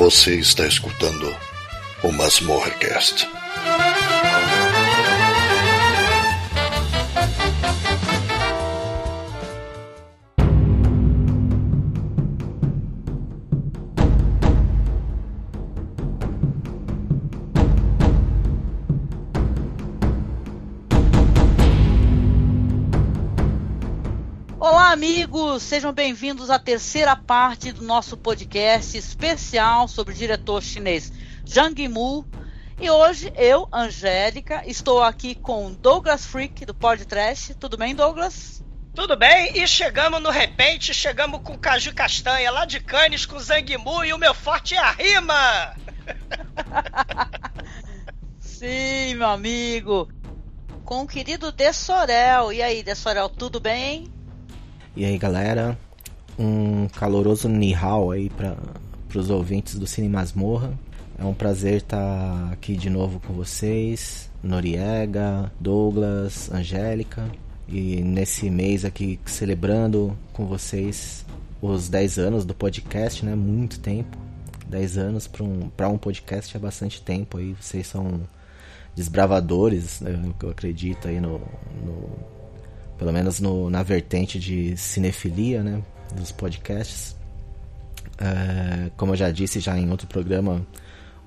Você está escutando o Masmorrecast. Amigos, sejam bem-vindos à terceira parte do nosso podcast especial sobre o diretor chinês Zhang Yimou. E hoje eu, Angélica, estou aqui com Douglas Freak do Podcast. Tudo bem, Douglas? Tudo bem, e chegamos no repente, chegamos com Caju Castanha lá de Cannes com Zhang Yimou e o meu forte é a rima! Sim, meu amigo. Com o querido Dessorel. E aí, Dessorel, tudo bem? E aí galera, um caloroso nihao aí para os ouvintes do Cine Masmorra. É um prazer estar tá aqui de novo com vocês, Noriega, Douglas, Angélica. E nesse mês aqui celebrando com vocês os 10 anos do podcast, né? Muito tempo. 10 anos para um, um podcast é bastante tempo aí. Vocês são desbravadores, né? eu acredito aí no, no pelo menos no, na vertente de cinefilia, né, dos podcasts. É, como eu já disse já em outro programa,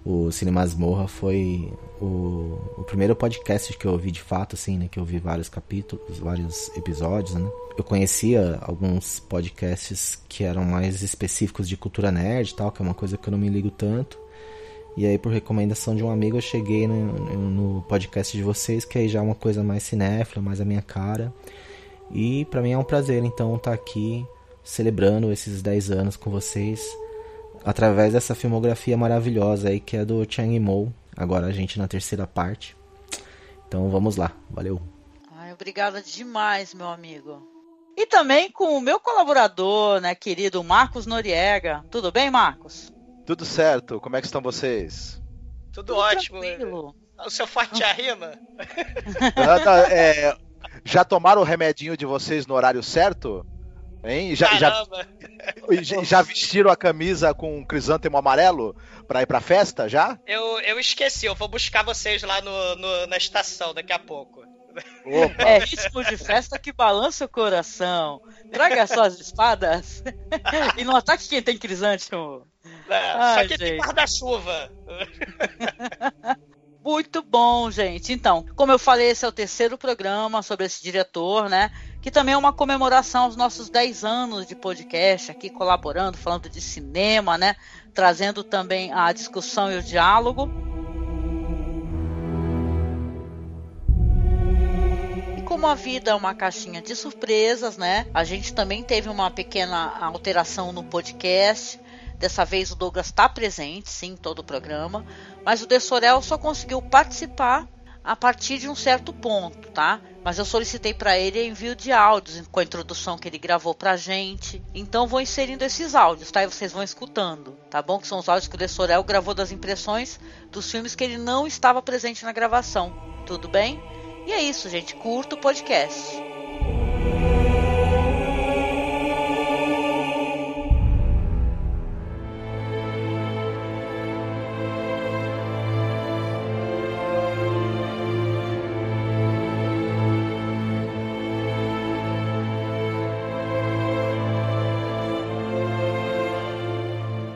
o Cine Masmorra foi o, o, primeiro podcast que eu ouvi de fato, assim, né, que eu ouvi vários capítulos, vários episódios, né. Eu conhecia alguns podcasts que eram mais específicos de cultura nerd e tal, que é uma coisa que eu não me ligo tanto. E aí, por recomendação de um amigo, eu cheguei no, no podcast de vocês, que aí já é uma coisa mais cinéfila, mais a minha cara. E para mim é um prazer então estar tá aqui celebrando esses 10 anos com vocês através dessa filmografia maravilhosa aí que é do Chang Mo. Agora a gente na terceira parte. Então vamos lá. Valeu. Ai, obrigada demais, meu amigo. E também com o meu colaborador, né, querido Marcos Noriega. Tudo bem, Marcos? Tudo certo. Como é que estão vocês? Tudo, Tudo ótimo. Tranquilo. O seu forte a rima? é, já tomaram o remedinho de vocês no horário certo? Hein? Já, já, já, vestiram a camisa com um crisântemo amarelo pra ir pra festa já? Eu, eu esqueci, eu vou buscar vocês lá no, no na estação daqui a pouco. Opa. É ritmo de festa que balança o coração. Traga suas espadas e não ataque quem tem crisântemo. É, Ai, só que gente. tem guarda-chuva. Muito bom, gente. Então, como eu falei, esse é o terceiro programa sobre esse diretor, né? Que também é uma comemoração aos nossos 10 anos de podcast, aqui colaborando, falando de cinema, né? Trazendo também a discussão e o diálogo. E como a vida é uma caixinha de surpresas, né? A gente também teve uma pequena alteração no podcast. Dessa vez o Douglas está presente, sim, em todo o programa, mas o Dessorel só conseguiu participar a partir de um certo ponto, tá? Mas eu solicitei para ele envio de áudios com a introdução que ele gravou pra gente. Então vou inserindo esses áudios, tá? E vocês vão escutando, tá bom? Que são os áudios que o Dessorel gravou das impressões dos filmes que ele não estava presente na gravação. Tudo bem? E é isso, gente. Curta o podcast.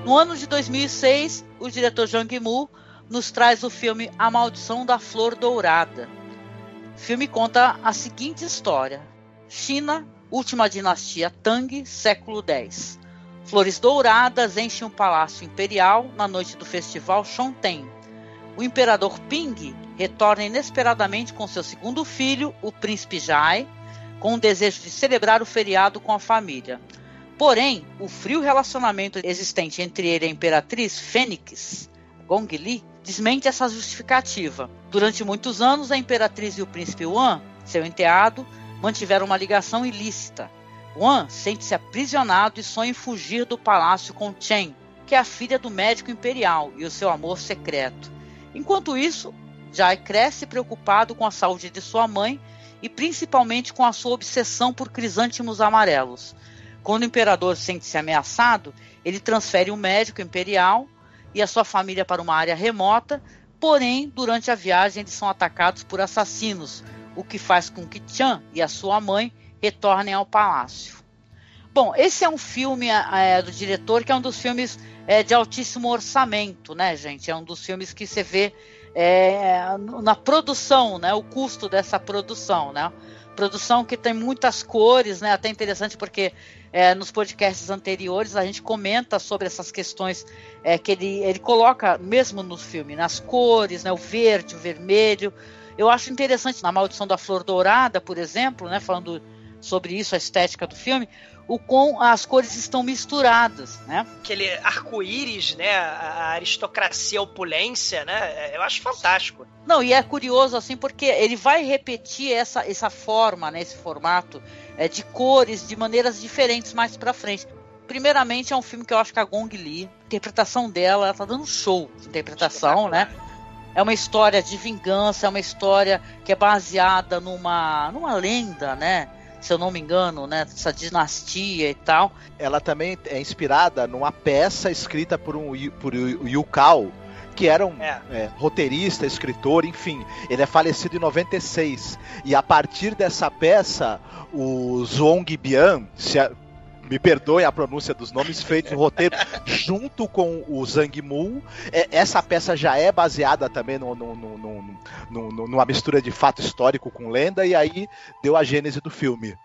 No ano de 2006, o diretor Zhang Yimou nos traz o filme A Maldição da Flor Dourada. O filme conta a seguinte história: China, última dinastia Tang, século X. Flores douradas enchem um palácio imperial na noite do festival Shonten. O imperador Ping retorna inesperadamente com seu segundo filho, o príncipe Jai, com o desejo de celebrar o feriado com a família. Porém, o frio relacionamento existente entre ele e a imperatriz Fênix, Gong Li, desmente essa justificativa. Durante muitos anos, a imperatriz e o príncipe Wan, seu enteado, mantiveram uma ligação ilícita. Wan sente-se aprisionado e sonha em fugir do palácio com Chen, que é a filha do médico imperial e o seu amor secreto. Enquanto isso, Jai cresce preocupado com a saúde de sua mãe e principalmente com a sua obsessão por crisântimos amarelos. Quando o imperador sente-se ameaçado, ele transfere o médico imperial e a sua família para uma área remota, porém, durante a viagem eles são atacados por assassinos, o que faz com que Chan e a sua mãe retornem ao palácio. Bom, esse é um filme é, do diretor que é um dos filmes é, de altíssimo orçamento, né, gente? É um dos filmes que você vê é, na produção, né? O custo dessa produção, né? Produção que tem muitas cores, né? Até interessante porque é, nos podcasts anteriores a gente comenta sobre essas questões é, que ele, ele coloca mesmo no filme, nas cores, né? O verde, o vermelho. Eu acho interessante na Maldição da Flor Dourada, por exemplo, né? Falando sobre isso, a estética do filme, o com as cores estão misturadas, né? Aquele arco-íris, né? A aristocracia, a opulência, né? Eu acho fantástico. Não, e é curioso assim porque ele vai repetir essa, essa forma, né? Esse formato é, de cores de maneiras diferentes mais para frente. Primeiramente, é um filme que eu acho que a Gong Li, a interpretação dela, ela tá dando show de interpretação, né? É uma história de vingança, é uma história que é baseada numa, numa lenda, né? Se eu não me engano, né? Essa dinastia e tal. Ela também é inspirada numa peça escrita por um por Yu Kao, que era um é. É, roteirista, escritor, enfim. Ele é falecido em 96. E a partir dessa peça, o Zhong Bian, se a, me perdoe a pronúncia dos nomes, feitos no roteiro junto com o Zhang Mu. É, essa peça já é baseada também no, no, no, numa mistura de fato histórico com lenda, e aí deu a gênese do filme.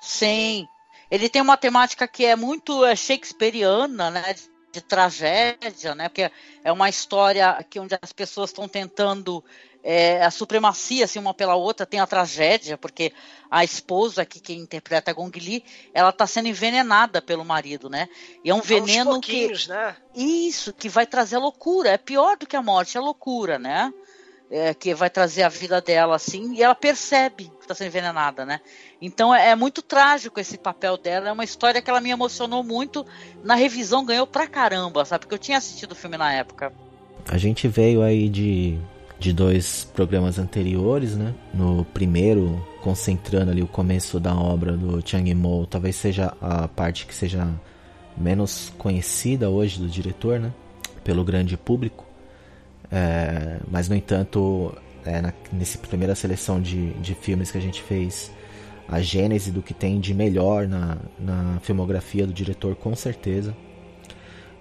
Sim. Ele tem uma temática que é muito é, shakespeariana, né? De, de tragédia, né? Porque é uma história que onde as pessoas estão tentando é, a supremacia assim, uma pela outra, tem a tragédia, porque a esposa que quem interpreta a Gong Li, ela está sendo envenenada pelo marido, né? E é um veneno que né? isso que vai trazer loucura, é pior do que a morte, é loucura, né? É, que vai trazer a vida dela assim, e ela percebe que está sendo envenenada, né? Então é, é, muito trágico esse papel dela, é uma história que ela me emocionou muito, na revisão ganhou pra caramba, sabe? Porque eu tinha assistido o filme na época. A gente veio aí de de dois programas anteriores, né? No primeiro, concentrando ali o começo da obra do Chang Mo, talvez seja a parte que seja menos conhecida hoje do diretor, né? Pelo grande público. É, mas, no entanto, é, nessa primeira seleção de, de filmes que a gente fez, a gênese do que tem de melhor na, na filmografia do diretor, com certeza.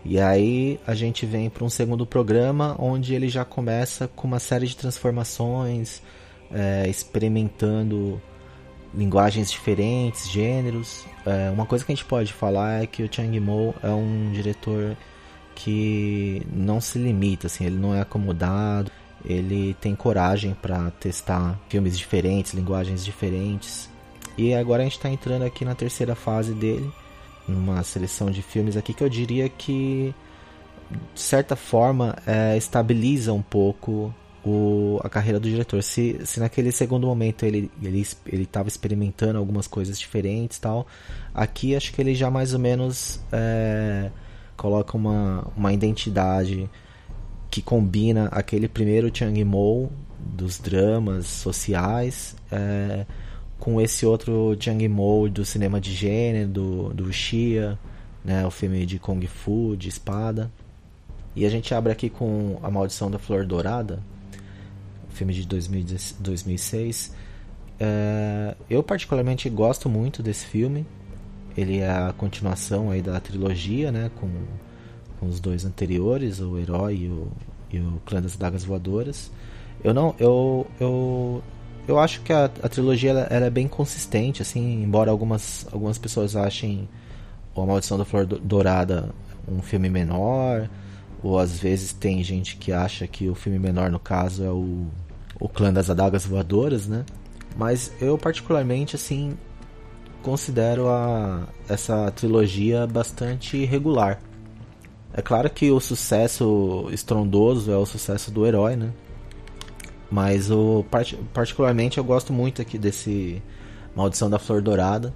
E aí a gente vem para um segundo programa onde ele já começa com uma série de transformações, é, experimentando linguagens diferentes, gêneros. É, uma coisa que a gente pode falar é que o Chang Mo é um diretor que não se limita, assim, ele não é acomodado, ele tem coragem para testar filmes diferentes, linguagens diferentes. E agora a gente está entrando aqui na terceira fase dele numa seleção de filmes aqui que eu diria que de certa forma é, estabiliza um pouco o, a carreira do diretor. Se, se naquele segundo momento ele ele ele estava experimentando algumas coisas diferentes tal, aqui acho que ele já mais ou menos é, coloca uma, uma identidade que combina aquele primeiro Chang Mo dos dramas sociais é, com esse outro Jiang Mo do cinema de gênero, do, do Xia, né, o filme de Kung Fu, de espada. E a gente abre aqui com A Maldição da Flor Dourada, filme de 2006. É, eu particularmente gosto muito desse filme. Ele é a continuação aí da trilogia, né, com, com os dois anteriores, o Herói e o, e o Clã das Dagas Voadoras. Eu não, eu, eu, eu acho que a, a trilogia ela, ela é bem consistente, assim, embora algumas, algumas pessoas achem A Maldição da Flor Dourada um filme menor, ou às vezes tem gente que acha que o filme menor no caso é o, o Clã das Adagas Voadoras, né? Mas eu particularmente assim considero a, essa trilogia bastante regular. É claro que o sucesso estrondoso é o sucesso do herói, né? Mas o particularmente eu gosto muito aqui desse Maldição da Flor Dourada.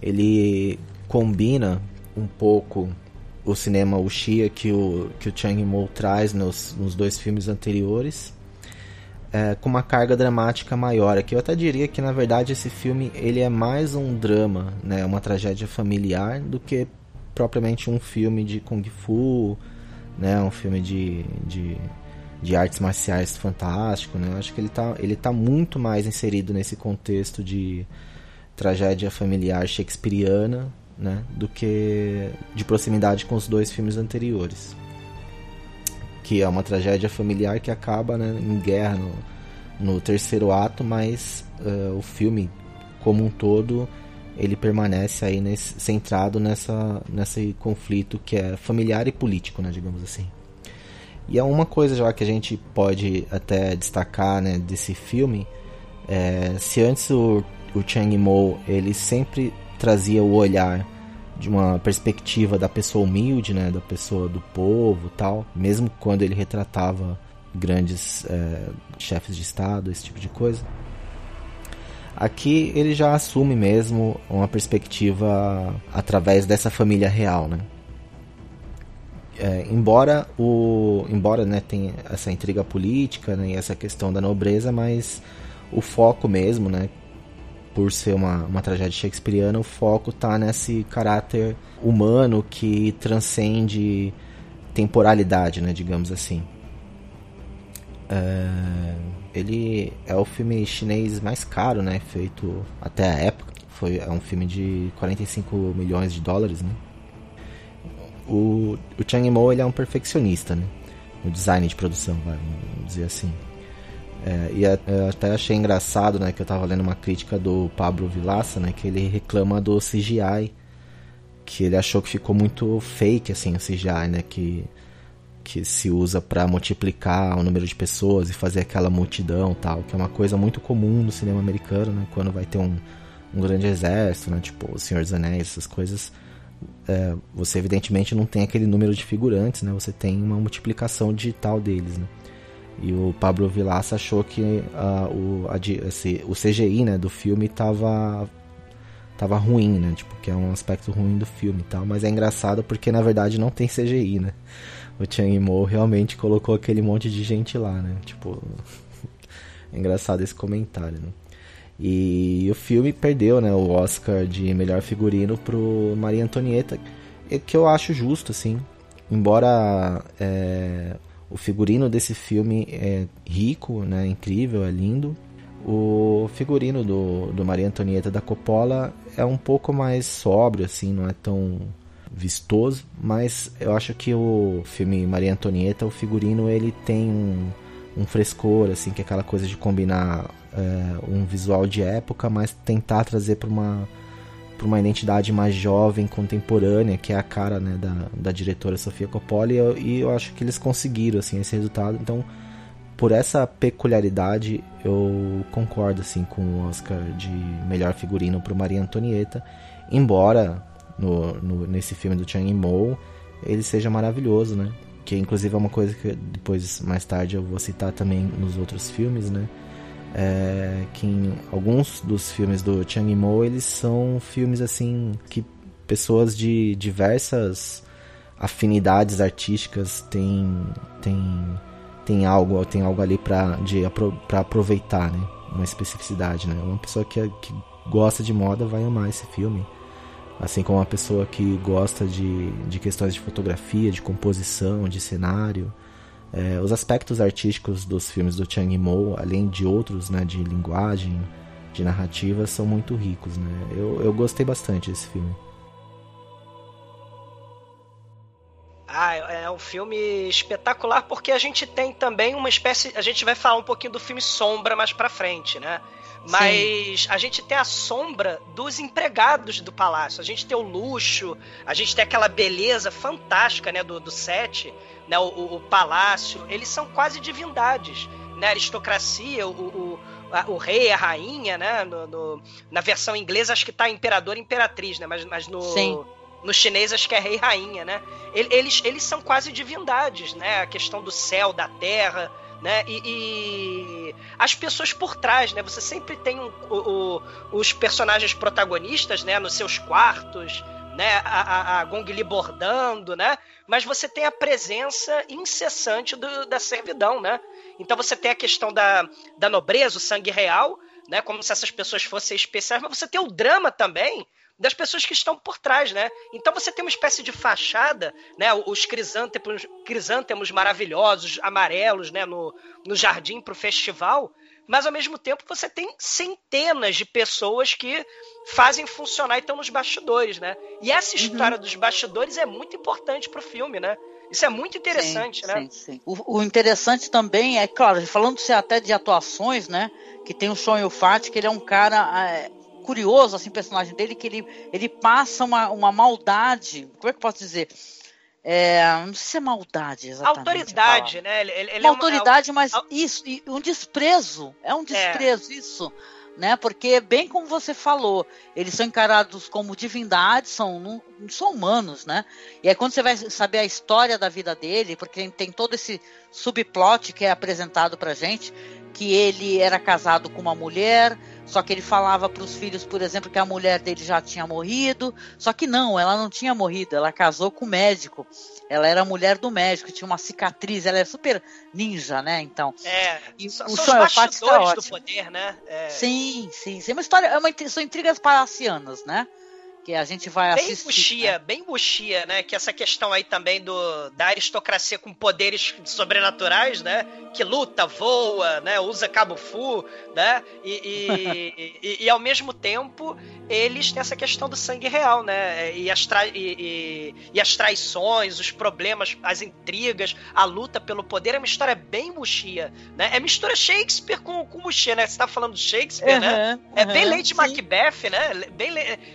Ele combina um pouco o cinema Uchiha que o que o Chang Mo traz nos, nos dois filmes anteriores. É, com uma carga dramática maior. Aqui eu até diria que na verdade esse filme ele é mais um drama, né, uma tragédia familiar do que propriamente um filme de kung fu, né, um filme de, de de artes marciais fantástico, né? Eu acho que ele tá, ele tá muito mais inserido nesse contexto de tragédia familiar shakespeariana, né? Do que de proximidade com os dois filmes anteriores. Que é uma tragédia familiar que acaba né, em guerra no, no terceiro ato, mas uh, o filme como um todo ele permanece aí nesse, centrado nessa, nesse conflito que é familiar e político, né, digamos assim. E é uma coisa já que a gente pode até destacar né, desse filme. É, se antes o, o Chang Mo ele sempre trazia o olhar de uma perspectiva da pessoa humilde, né, da pessoa do povo, tal, mesmo quando ele retratava grandes é, chefes de estado, esse tipo de coisa. Aqui ele já assume mesmo uma perspectiva através dessa família real, né? É, embora o embora né, tenha essa intriga política né, e essa questão da nobreza, mas o foco mesmo, né, por ser uma, uma tragédia shakespeariana, o foco está nesse caráter humano que transcende temporalidade, né, digamos assim. É, ele é o filme chinês mais caro, né, feito até a época. Foi é um filme de 45 milhões de dólares, né? O, o Chang Mo ele é um perfeccionista, né? No design de produção, vamos dizer assim. É, e até achei engraçado, né, que eu tava lendo uma crítica do Pablo Vilaça, né, que ele reclama do CGI, que ele achou que ficou muito fake, assim, o CGI, né, que, que se usa para multiplicar o número de pessoas e fazer aquela multidão tal, que é uma coisa muito comum no cinema americano, né, quando vai ter um, um grande exército, né, tipo o Senhor dos Anéis, essas coisas, é, você evidentemente não tem aquele número de figurantes, né? Você tem uma multiplicação digital deles, né? E o Pablo Vilaça achou que o, a, esse, o CGI né, do filme tava, tava ruim, né? Tipo, que é um aspecto ruim do filme e tal. Mas é engraçado porque na verdade não tem CGI, né? O Chang Mo realmente colocou aquele monte de gente lá, né? Tipo, é engraçado esse comentário, né? E o filme perdeu né, o Oscar de melhor figurino pro Maria Antonieta, que eu acho justo, assim. Embora é, o figurino desse filme é rico, né, incrível, é lindo. O figurino do, do Maria Antonieta da Coppola é um pouco mais sóbrio, assim, não é tão vistoso, mas eu acho que o filme Maria Antonieta, o figurino, ele tem um, um frescor, assim, que é aquela coisa de combinar é, um visual de época, mas tentar trazer para uma para uma identidade mais jovem, contemporânea, que é a cara né, da, da diretora Sofia Coppola, e eu, e eu acho que eles conseguiram assim, esse resultado. Então, por essa peculiaridade, eu concordo assim, com o Oscar de melhor figurino para Maria Antonieta, embora no, no, nesse filme do Chang Mo ele seja maravilhoso, né? Que inclusive é uma coisa que depois, mais tarde, eu vou citar também nos outros filmes, né? é, que em alguns dos filmes do Chang Yimou eles são filmes assim que pessoas de diversas afinidades artísticas têm têm tem algo tem algo ali para para aproveitar né? Uma especificidade né? Uma pessoa que, que gosta de moda vai amar esse filme assim como uma pessoa que gosta de, de questões de fotografia de composição de cenário é, os aspectos artísticos dos filmes do Chang Yimou, além de outros, né, de linguagem, de narrativa, são muito ricos, né? Eu, eu gostei bastante desse filme. Ah, é, um filme espetacular porque a gente tem também uma espécie. A gente vai falar um pouquinho do filme Sombra mais pra frente, né? Mas Sim. a gente tem a sombra dos empregados do palácio. A gente tem o luxo, a gente tem aquela beleza fantástica, né, do, do set, né, o, o, o palácio. Eles são quase divindades, né? A aristocracia, o, o, a, o rei, a rainha, né? No, no, na versão inglesa acho que tá imperador e imperatriz, né? Mas, mas no Sim. No chinês acho que é rei e rainha, né? Eles, eles são quase divindades, né? A questão do céu, da terra, né? E, e, as pessoas por trás, né? Você sempre tem um, o, o, os personagens protagonistas, né? Nos seus quartos, né? A, a, a Gong Li bordando, né? Mas você tem a presença incessante do, da servidão, né? Então você tem a questão da, da nobreza, o sangue real, né? Como se essas pessoas fossem especiais, mas você tem o drama também das pessoas que estão por trás, né? Então você tem uma espécie de fachada, né? Os crisântemos, crisântemos maravilhosos, amarelos, né? No, no jardim para o festival, mas ao mesmo tempo você tem centenas de pessoas que fazem funcionar e estão nos bastidores, né? E essa uhum. história uhum. dos bastidores é muito importante para o filme, né? Isso é muito interessante, sim, né? Sim, sim. O, o, interessante também é, claro, falando-se até de atuações, né? Que tem o Sean Yufat, que ele é um cara é, curioso, assim, o personagem dele, que ele, ele passa uma, uma maldade, como é que eu posso dizer? É, não sei se é maldade exatamente. Autoridade, né? Ele, ele uma é autoridade, uma, mas isso, um desprezo. É um desprezo, é. isso. Né? Porque, bem como você falou, eles são encarados como divindades, são, não, não são humanos, né? E aí, quando você vai saber a história da vida dele, porque tem todo esse subplot que é apresentado pra gente, que ele era casado com uma mulher, só que ele falava para os filhos, por exemplo, que a mulher dele já tinha morrido. Só que não, ela não tinha morrido. Ela casou com o médico. Ela era a mulher do médico, tinha uma cicatriz. Ela é super ninja, né? Então. É. E são o são os bastidores do poder, né? É. Sim, sim, sim. É uma história, é uma, são intrigas palacianas, né? Que a gente vai bem assistir. Buxia, né? Bem buxia, né? Que essa questão aí também do, da aristocracia com poderes sobrenaturais, né? Que luta, voa, né? Usa cabo fu, né? E, e, e, e, ao mesmo tempo eles têm essa questão do sangue real, né? E as, tra e, e, as traições, os problemas, as intrigas, a luta pelo poder é uma história bem buxia, né? É mistura Shakespeare com, com buxia, né? Você tá falando de Shakespeare, uhum, né? Uhum, é bem Lady sim. Macbeth, né? Bem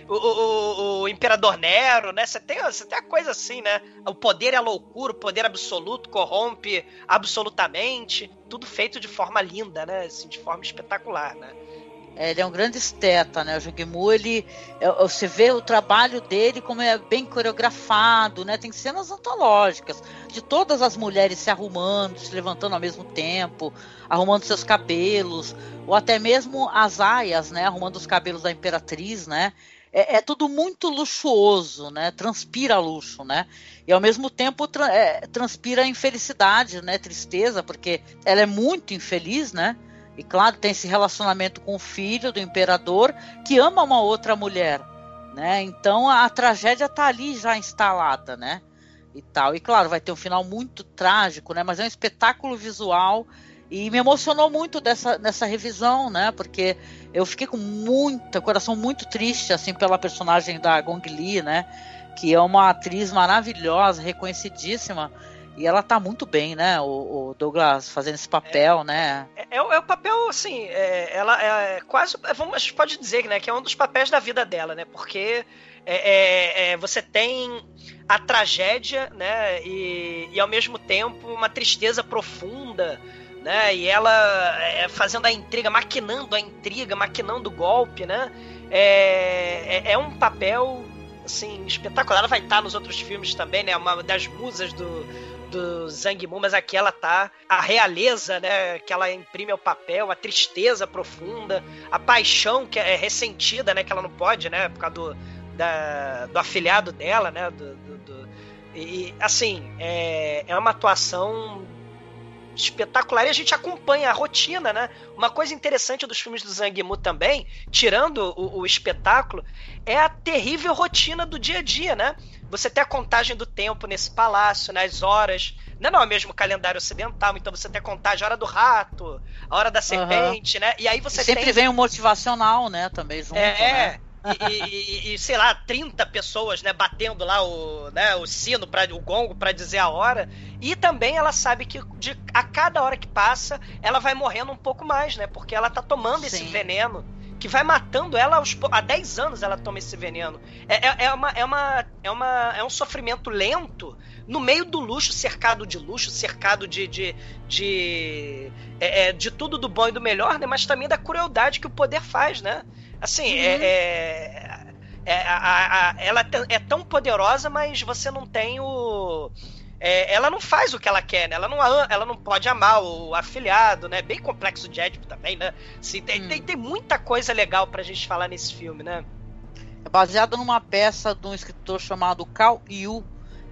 o, o o, Imperador Nero, né? Você tem, você tem a coisa assim, né? O poder é a loucura, o poder absoluto corrompe absolutamente. Tudo feito de forma linda, né? Assim, de forma espetacular, né? É, ele é um grande esteta, né? O Jung ele, é, você vê o trabalho dele como é bem coreografado, né? Tem cenas antológicas de todas as mulheres se arrumando, se levantando ao mesmo tempo, arrumando seus cabelos, ou até mesmo as aias, né? Arrumando os cabelos da imperatriz, né? é, é, tudo muito luxuoso, né? Transpira luxo, né? E ao mesmo tempo tra é, transpira infelicidade, né? Tristeza, porque ela é muito infeliz, né? E claro, tem esse relacionamento com o filho do imperador que ama uma outra mulher, né? Então a, a tragédia está ali já instalada, né? E tal. E claro, vai ter um final muito trágico, né? Mas é um espetáculo visual e me emocionou muito dessa, nessa revisão, né? Porque eu fiquei com muita, coração muito triste, assim, pela personagem da Gong Li, né? Que é uma atriz maravilhosa, reconhecidíssima. E ela tá muito bem, né? O, o Douglas fazendo esse papel, é, né? É, é, é, o papel, assim, é, ela é quase. É, vamos, a gente pode dizer né, que é um dos papéis da vida dela, né? Porque é, é, você tem a tragédia, né? E, e ao mesmo tempo uma tristeza profunda né? E ela é, fazendo a intriga, maquinando a intriga, maquinando o golpe, né? É, é, é, um papel assim espetacular. Ela vai estar nos outros filmes também, né? Uma das musas do, do Zhang Mu, mas aqui ela tá a realeza, né, que ela imprime ao papel, a tristeza profunda, a paixão que é ressentida, né, que ela não pode, né, por causa do, da, do afilhado dela, né, do, do, do e assim é, é uma atuação espetacular e a gente acompanha a rotina, né? Uma coisa interessante dos filmes do Zhang Yimou também, tirando o, o, espetáculo, é a terrível rotina do dia a dia, né? Você tem a contagem do tempo nesse palácio, nas né? horas. Não, não é mesmo calendário ocidental, então você tem a contagem, a hora do rato, a hora da serpente, uhum. né? E aí você sempre tem... vem o motivacional, né? Também junto, é, né? E, e, e, sei lá, 30 pessoas, né, batendo lá o, né, o sino, pra, o gongo para dizer a hora. E também ela sabe que de, a cada hora que passa, ela vai morrendo um pouco mais, né? Porque ela tá tomando Sim. esse veneno que vai matando ela aos, há 10 anos ela toma esse veneno. É, é, é, uma, é, uma, é, uma, é um sofrimento lento no meio do luxo, cercado de luxo, cercado de. de, de, é, é de tudo do bom e do melhor, né? Mas também da crueldade que o poder faz, né? Assim, uhum. é, é, é a, a, ela é tão poderosa, mas você não tem o. É, ela não faz o que ela quer, né? Ela não, ela não pode amar o afiliado, né? Bem complexo de Édipo também, né? Assim, tem, hum. tem, tem, muita coisa legal pra gente falar nesse filme, né? É baseado numa peça de um escritor chamado Cal Yu.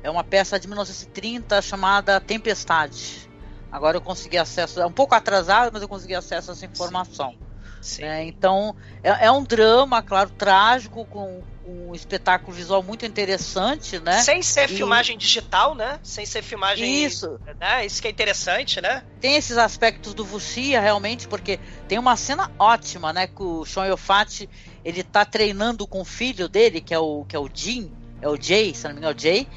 É uma peça de 1930 chamada Tempestade. Agora eu consegui acesso, é um pouco atrasado, mas eu consegui acesso a essa informação. Sim. É, então, é, é, um drama, claro, trágico, com, um espetáculo visual muito interessante, né? Sem ser e... filmagem digital, né? Sem ser filmagem. Isso. Né? Isso que é interessante, né? Tem esses aspectos do Vuxia, realmente, porque tem uma cena ótima, né? Que o Sean Yofat, ele tá treinando com o filho dele, que é o, que é o Jim, é o Jay, se não me engano, é o Jay.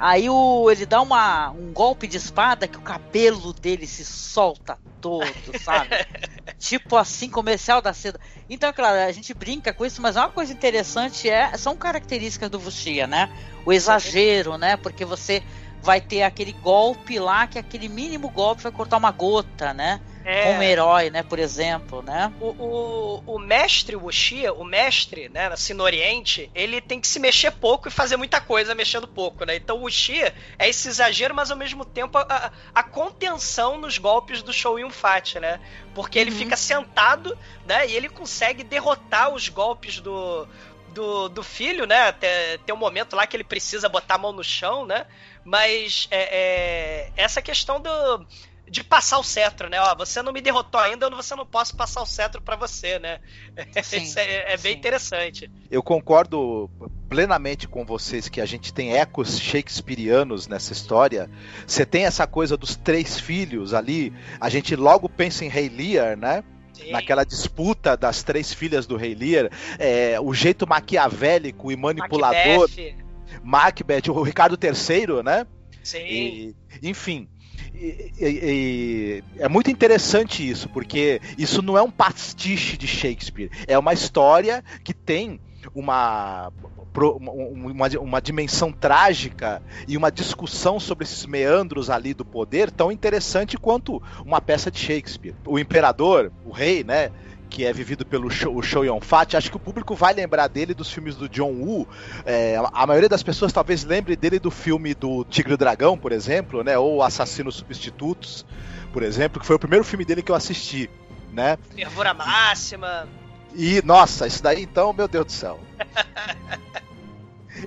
Aí o, ele dá uma, um golpe de espada que o cabelo dele se solta todo, sabe? tipo assim, comercial da seda. Então, claro, a gente brinca com isso, mas uma coisa interessante é são características do Vuxia, né? O exagero, né? Porque você vai ter aquele golpe lá, que aquele mínimo golpe vai cortar uma gota, né? É. Com um herói, né, por exemplo, né? O, o, o mestre Wuxia, o mestre, né, assim, no Oriente, ele tem que se mexer pouco e fazer muita coisa mexendo pouco, né? Então o Wuxia é esse exagero, mas ao mesmo tempo a, a contenção nos golpes do Shou Yun Fat, né? Porque ele uhum. fica sentado, né, e ele consegue derrotar os golpes do, do, do filho, né? Tem, tem um momento lá que ele precisa botar a mão no chão, né? Mas é, é, essa questão do, de passar o cetro, né? Ó, você não me derrotou ainda, você não posso passar o cetro para você, né? Sim, Isso é, é bem sim. interessante. Eu concordo plenamente com vocês que a gente tem ecos shakespearianos nessa história. Você tem essa coisa dos três filhos ali, a gente logo pensa em Rei Lear, né? Naquela disputa das três filhas do Rei Lear, é, o jeito maquiavélico e manipulador. Macbeth. Macbeth, o Ricardo III, né? Sim. E, enfim. E, e, é muito interessante isso, porque isso não é um pastiche de Shakespeare, é uma história que tem uma, uma, uma, dimensão trágica e uma discussão sobre esses meandros ali do poder tão interessante quanto uma peça de Shakespeare. O imperador, o rei, né? Que é vivido pelo Show, Show Yun-fat, acho que o público vai lembrar dele dos filmes do John Woo. É, a maioria das pessoas talvez lembre dele do filme do Tigre e Dragão, por exemplo, né? Ou Assassinos Substitutos, por exemplo, que foi o primeiro filme dele que eu assisti, né? Fervura Máxima. E, nossa, isso daí então, meu Deus do céu.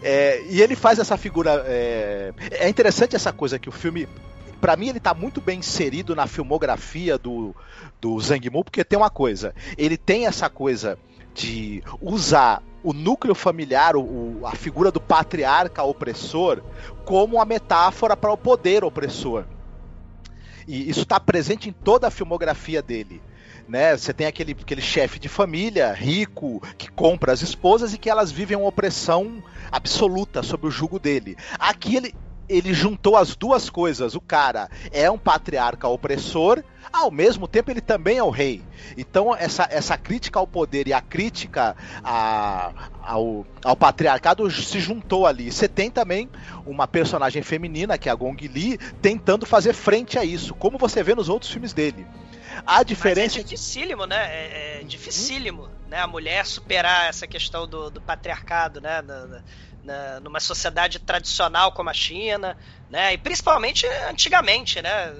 É, e ele faz essa figura. É, é interessante essa coisa que o filme para mim ele tá muito bem inserido na filmografia do, do Zhang Mu, porque tem uma coisa, ele tem essa coisa de usar o núcleo familiar, o, a figura do patriarca opressor, como uma metáfora para o poder opressor. E isso está presente em toda a filmografia dele. Né? Você tem aquele, aquele chefe de família rico que compra as esposas e que elas vivem uma opressão absoluta sob o jugo dele. Aqui ele, ele juntou as duas coisas. O cara é um patriarca opressor, ao mesmo tempo ele também é o rei. Então essa, essa crítica ao poder e a crítica a, ao, ao patriarcado se juntou ali. Você tem também uma personagem feminina, que é a Gong Li, tentando fazer frente a isso, como você vê nos outros filmes dele. A diferença. Mas é dificílimo, né? É, é dificílimo, né? A mulher superar essa questão do, do patriarcado, né? Na, numa sociedade tradicional como a China, né? E principalmente antigamente, né?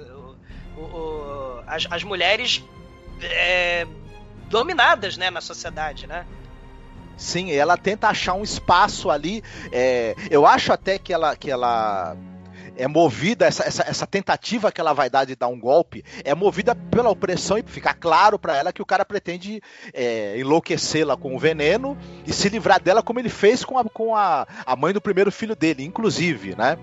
O, o, as, as, mulheres é, dominadas, né, na sociedade, né? Sim, ela tenta achar um espaço ali. É, eu acho até que ela, que ela é movida, essa, essa, essa, tentativa que ela vai dar de dar um golpe, é movida pela opressão e ficar claro para ela que o cara pretende é, enlouquecê-la com o veneno e se livrar dela como ele fez com, a, com a, a mãe do primeiro filho dele, inclusive, né?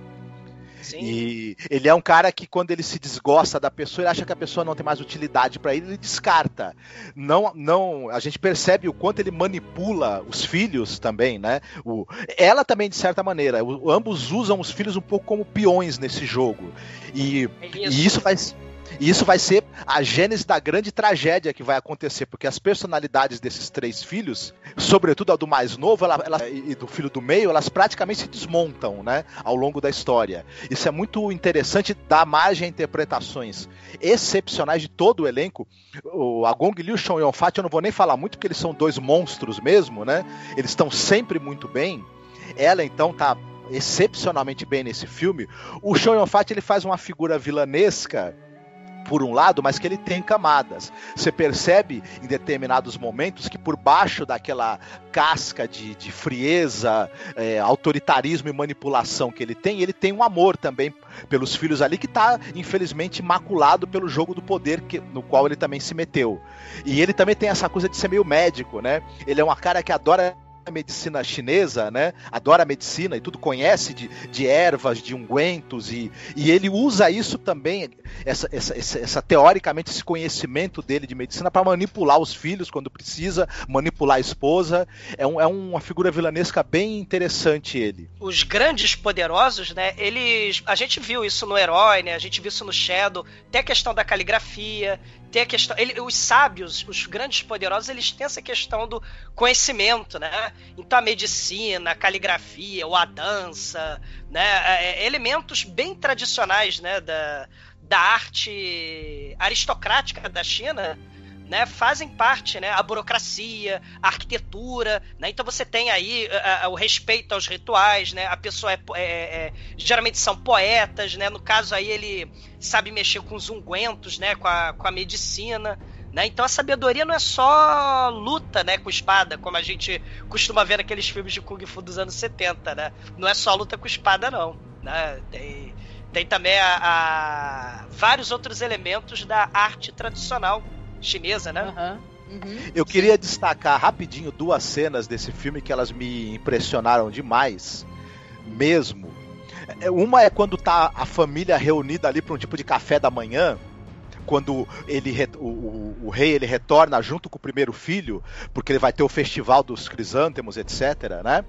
Sim. E ele é um cara que, quando ele se desgosta da pessoa, ele acha que a pessoa não tem mais utilidade para ele, ele descarta. Não, não, a gente percebe o quanto ele manipula os filhos também, né? O, ela também, de certa maneira. O, ambos usam os filhos um pouco como peões nesse jogo. E, É e isso faz. E isso vai ser a gênese da grande tragédia que vai acontecer, porque as personalidades desses três filhos, sobretudo a do mais novo ela, ela- e do filho do meio, elas praticamente se desmontam né, ao longo da história. Isso é muito interessante, dá margem a interpretações excepcionais de todo o elenco. O Agong Liu e o Yonfat, eu não vou nem falar muito, porque eles são dois monstros mesmo, né? Eles estão sempre muito bem. Ela, então, tá excepcionalmente bem nesse filme. O Sean Yonfat, ele faz uma figura vilanesca por um lado, mas que ele tem camadas. Você percebe em determinados momentos que por baixo daquela casca de, de frieza, é, autoritarismo e manipulação que ele tem, ele tem um amor também pelos filhos ali que está infelizmente maculado pelo jogo do poder que, no qual ele também se meteu. E ele também tem essa coisa de ser meio médico, né? Ele é uma cara que adora medicina chinesa, né? Adora medicina e tudo conhece de, de ervas, de ungüentos e, e ele usa isso também, essa, essa, essa, essa teoricamente esse conhecimento dele de medicina para manipular os filhos quando precisa, manipular a esposa. É, um, é uma figura vilanesca bem interessante ele. os grandes poderosos, né? Eles. A gente viu isso no herói, né? A gente viu isso no Shadow. Tem a questão da caligrafia, tem a questão. Ele, os sábios, os grandes poderosos, eles têm essa questão do conhecimento, né? Então a medicina, a caligrafia, ou a dança, né? é, elementos bem tradicionais, né? Da, da arte aristocrática da China né, fazem parte, né, a burocracia, a arquitetura, né, então você tem aí a, a, o respeito aos rituais, né, a pessoa é, é, é, geralmente são poetas, né, no caso aí ele sabe mexer com os ungüentos, né, com a, com a medicina, né, então a sabedoria não é só luta, né, com espada, como a gente costuma ver naqueles filmes de Kung Fu dos anos 70, né, não é só luta com espada não, né, tem, tem também a, a vários outros elementos da arte tradicional chinesa, né? Uhum. Uhum. Eu queria destacar rapidinho duas cenas desse filme que elas me impressionaram demais, mesmo. É, Uma é quando tá a família reunida ali para um tipo de café da manhã, quando ele o, o- o rei ele retorna junto com o primeiro filho, porque ele vai ter o festival dos crisântemos, etc, né?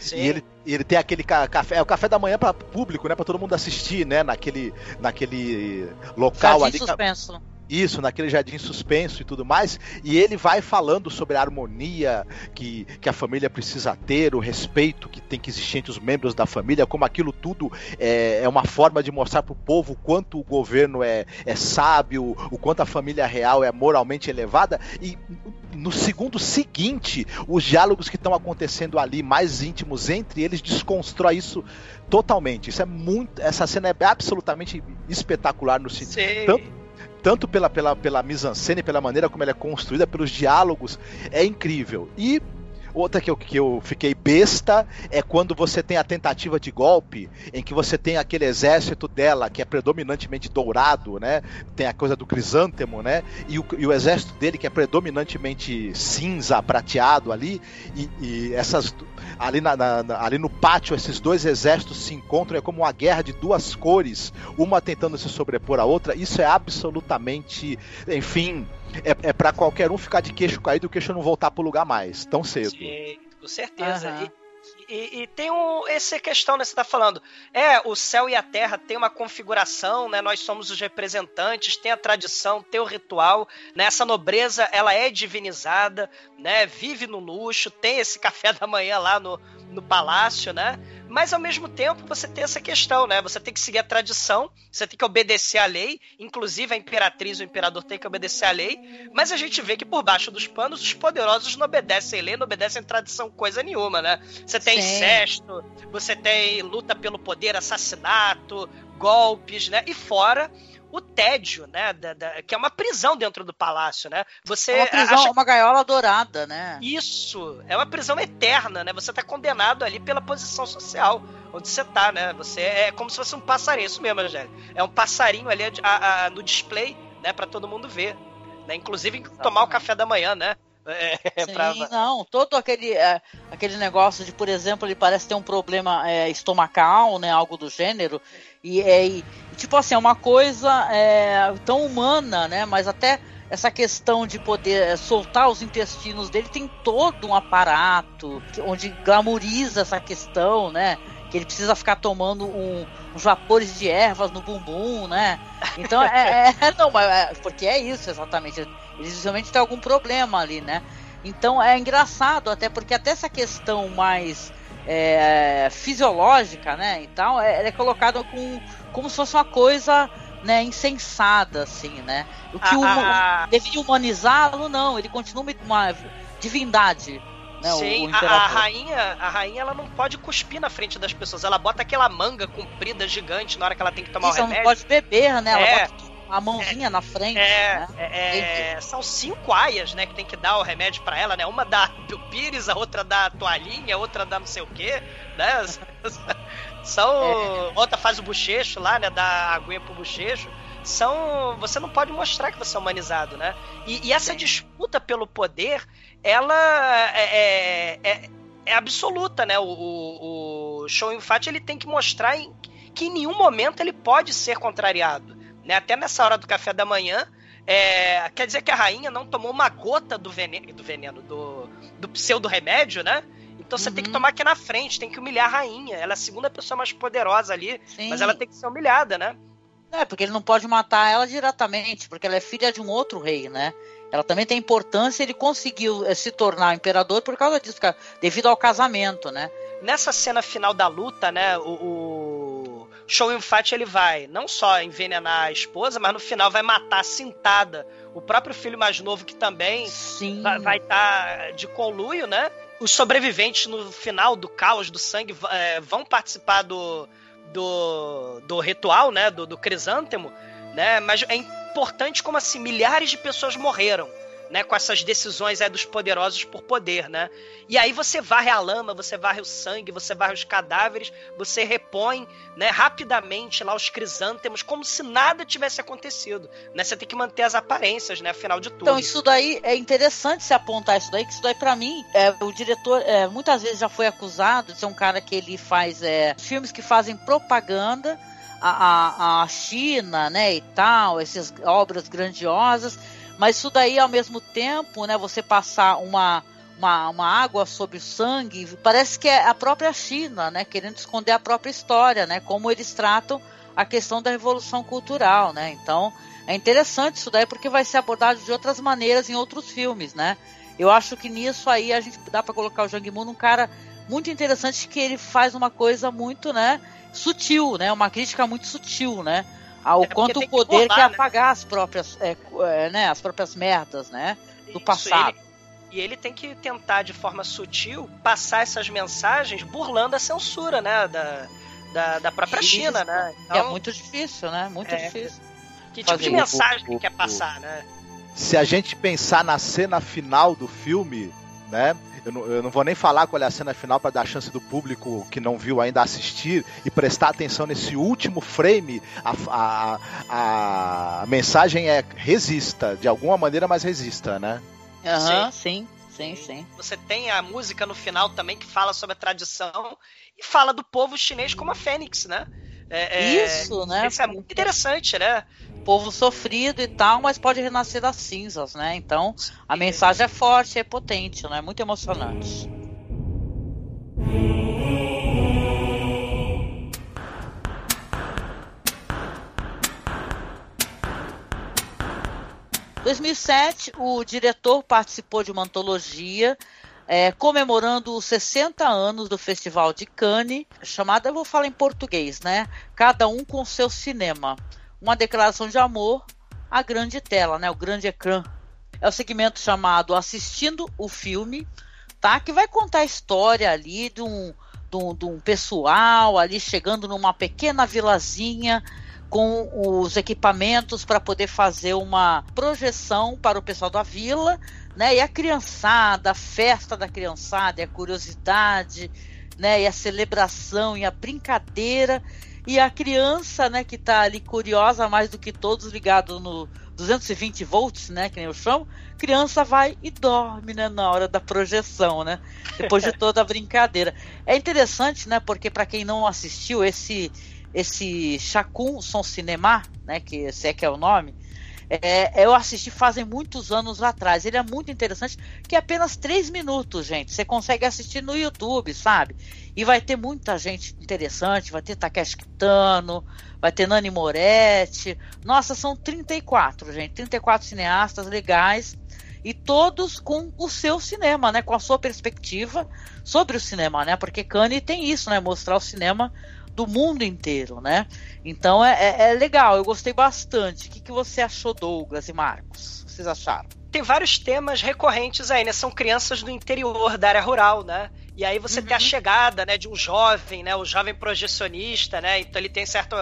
Sim. E ele, ele tem aquele ca- café, é o café da manhã para público, né, para todo mundo assistir, né, naquele naquele local Jardim ali. suspenso. Isso, naquele jardim suspenso e tudo mais. E ele vai falando sobre a harmonia que, que a família precisa ter, o respeito que tem que existir entre os membros da família, como aquilo tudo é, é uma forma de mostrar para o povo o quanto o governo é, é sábio, o quanto a família real é moralmente elevada. E no segundo seguinte, os diálogos que estão acontecendo ali, mais íntimos entre eles, desconstrói isso totalmente. Isso é muito. Essa cena é absolutamente espetacular no sentido. Tanto tanto pela, pela, pela mise-en-scène, pela maneira como ela é construída, pelos diálogos, é incrível. E outra que eu, que eu fiquei besta é quando você tem a tentativa de golpe, em que você tem aquele exército dela, que é predominantemente dourado, né? Tem a coisa do crisântemo, né? E o, e o exército dele, que é predominantemente cinza, prateado ali, e, e essas. Ali, na, na- na- ali no pátio, esses dois exércitos se encontram, é como uma guerra de duas cores, uma tentando se sobrepor à outra. Isso é absolutamente, enfim, é, é para qualquer um ficar de queixo caído e o queixo não voltar pro lugar mais, tão cedo. Sim, com certeza. Aham. E, e- e tem um, essa questão, né? Você tá falando. É, o céu e a terra tem uma configuração, né? Nós somos os representantes, tem a tradição, tem o ritual, né? Essa nobreza, ela é divinizada, né? Vive no luxo, tem esse café da manhã lá no, no palácio, né? Mas ao mesmo tempo você tem essa questão, né? Você tem que seguir a tradição, você tem que obedecer à lei, inclusive a imperatriz, o imperador tem que obedecer à lei, mas a gente vê que por baixo dos panos os poderosos não obedecem lei, não obedecem tradição coisa nenhuma, né? Você tem Sim. incesto, você tem luta pelo poder, assassinato, golpes, né? E fora o tédio, né? Da- da- que é uma prisão dentro do palácio, né? Você É uma prisão, acha uma gaiola dourada, né? isso, é uma prisão eterna, né? Você tá condenado ali pela posição social onde você tá, né? Você é como se fosse um passarinho, isso mesmo, Angélica. É um passarinho ali a- a- no display, né, Pra todo mundo ver, né? Inclusive tomar o café da manhã, né? É, Sim, pra- não, todo aquele, é, aquele negócio de, por exemplo, ele parece ter um problema é, estomacal, né, algo do gênero, e, é, e, tipo assim, é uma coisa é, tão humana, né, mas até essa questão de poder é, soltar os intestinos dele tem todo um aparato onde glamoriza essa questão, né, que ele precisa ficar tomando um, uns vapores de ervas no bumbum, né, então é, é- não, mas é, porque é isso exatamente, eles realmente têm algum problema ali, né? Então é engraçado, até porque até essa questão mais é, fisiológica, né? E tal, é, ela é colocada com, como se fosse uma coisa né, insensada, assim, né? O que Ah, o, ah, ah. deveria humanizá-lo, não, ele continua uma divindade. Né, o- Sim, o a, a imperador. rainha, a rainha ela não pode cuspir na frente das pessoas. Ela bota aquela manga comprida gigante na hora que ela tem que tomar Isso, o ela não remédio. pode beber, né? Ela É. bota a mãozinha na frente, É, né? é, é, são cinco aias, né, que tem que dar o remédio pra ela, né? Uma dá do pires, a outra dá a toalhinha, a outra dá não sei o quê, né? São. É. Outra faz o bochecho lá, né? Dá a aguinha pro bochecho. São. Você não pode mostrar que você é humanizado, né? E, e essa Sim. disputa pelo poder, ela é, é, é- é absoluta, né? O, o, o Show Fat ele tem que mostrar em- que em nenhum momento ele pode ser contrariado. Né? Até nessa hora do café da manhã, é, quer dizer que a rainha não tomou uma gota do veneno, do veneno, do, do pseudo remédio, né? Então você tem que Uhum. tomar aqui na frente, tem que humilhar a rainha. Ela é a segunda pessoa mais poderosa ali, Sim. mas ela tem que ser humilhada, né? É, porque ele não pode matar ela diretamente, porque ela é filha de um outro rei, né? Ela também tem importância, ele conseguiu eh, se tornar imperador por causa disso, devido ao casamento, né? Nessa cena final da luta, né, o, o Show Fat ele vai não só envenenar a esposa, mas no final vai matar cintada o próprio filho mais novo que também Sim. vai estar de conluio, né? Os sobreviventes no final do caos do sangue é, vão participar do, do, do ritual, né? Do, do crisântemo, né? Mas é importante como assim milhares de pessoas morreram. Né, com essas decisões é, dos poderosos por poder, né? E aí você varre a lama, você varre o sangue, você varre os cadáveres, você repõe, né, rapidamente lá os crisântemos, como se nada tivesse acontecido, né? Você tem que manter as aparências, né? Afinal de tudo. Então, isso daí é interessante se apontar isso daí, que isso daí, pra mim, é, o diretor é, muitas vezes já foi acusado de ser um cara que ele faz é, filmes que fazem propaganda à, à, à China, né, e tal, essas obras grandiosas, mas isso daí, ao mesmo tempo, né, você passar uma, uma, uma água sobre o sangue, parece que é a própria China, né, querendo esconder a própria história, né, como eles tratam a questão da revolução cultural, né, então... É interessante isso daí porque vai ser abordado de outras maneiras em outros filmes, né? Eu acho que nisso aí a gente dá para colocar o Jang Moon um cara muito interessante que ele faz uma coisa muito, né, sutil, né? Uma crítica muito sutil, né? Ao É quanto o que poder rolar, quer né? apagar as próprias, é, é, né, as próprias merdas, né? Do Isso, passado. ele- e ele tem que tentar, de forma sutil, passar essas mensagens burlando a censura, né? Da, da, da própria Isso. China, né? é Então, muito difícil, né? Muito É. difícil. que tipo de mensagem que O- ele quer o- passar, né? Se a gente pensar na cena final do filme, né? Eu não, eu não vou nem falar qual é a cena final para dar chance do público que não viu ainda assistir e prestar atenção nesse último frame. A, a, a, a mensagem é resista, de alguma maneira, mas resista, né? Aham, sim, sim, sim. Você tem a música no final também que fala sobre a tradição e fala do povo chinês como a Fênix, né? É, é, Isso, né? Isso é muito interessante, né? Povo sofrido e tal, mas pode renascer das cinzas, né? Então, a mensagem é forte, é potente, né? Muito emocionante. Em 2007, o diretor participou de uma antologia é, comemorando os 60 anos do Festival de Cannes, chamada, eu vou falar em português, né? Cada um com seu cinema uma declaração de amor à grande tela, né? O grande ecrã. É o segmento chamado Assistindo o Filme, tá? Que vai contar a história ali de um, de um, de um pessoal ali chegando numa pequena vilazinha com os equipamentos para poder fazer uma projeção para o pessoal da vila, né? E a criançada, a festa da criançada, a curiosidade, né? E a celebração e a brincadeira e a criança, né, que tá ali curiosa mais do que todos ligado no 220 volts, né, que nem eu chamo, criança vai e dorme, né, na hora da projeção, né? Depois de toda a brincadeira. É interessante, né, porque para quem não assistiu esse esse Chacun Son Cinema, né, que esse é que é o nome, é, eu assisti fazem muitos anos atrás. Ele é muito interessante, que é apenas três minutos, gente. Você consegue assistir no YouTube, sabe? E vai ter muita gente interessante, vai ter Takeshi Kitano, vai ter Nani Moretti. Nossa, são 34, gente. 34 cineastas legais e todos com o seu cinema, né? Com a sua perspectiva sobre o cinema, né? Porque Cannes tem isso, né? Mostrar o cinema do mundo inteiro, né? Então é, é, é legal, eu gostei bastante. O que, que você achou, Douglas e Marcos? Vocês acharam? Tem vários temas recorrentes aí, né? São crianças do interior, da área rural, né? E aí você uhum. tem a uhum. chegada, né, de um jovem, né, o jovem projecionista, né? Então ele tem certo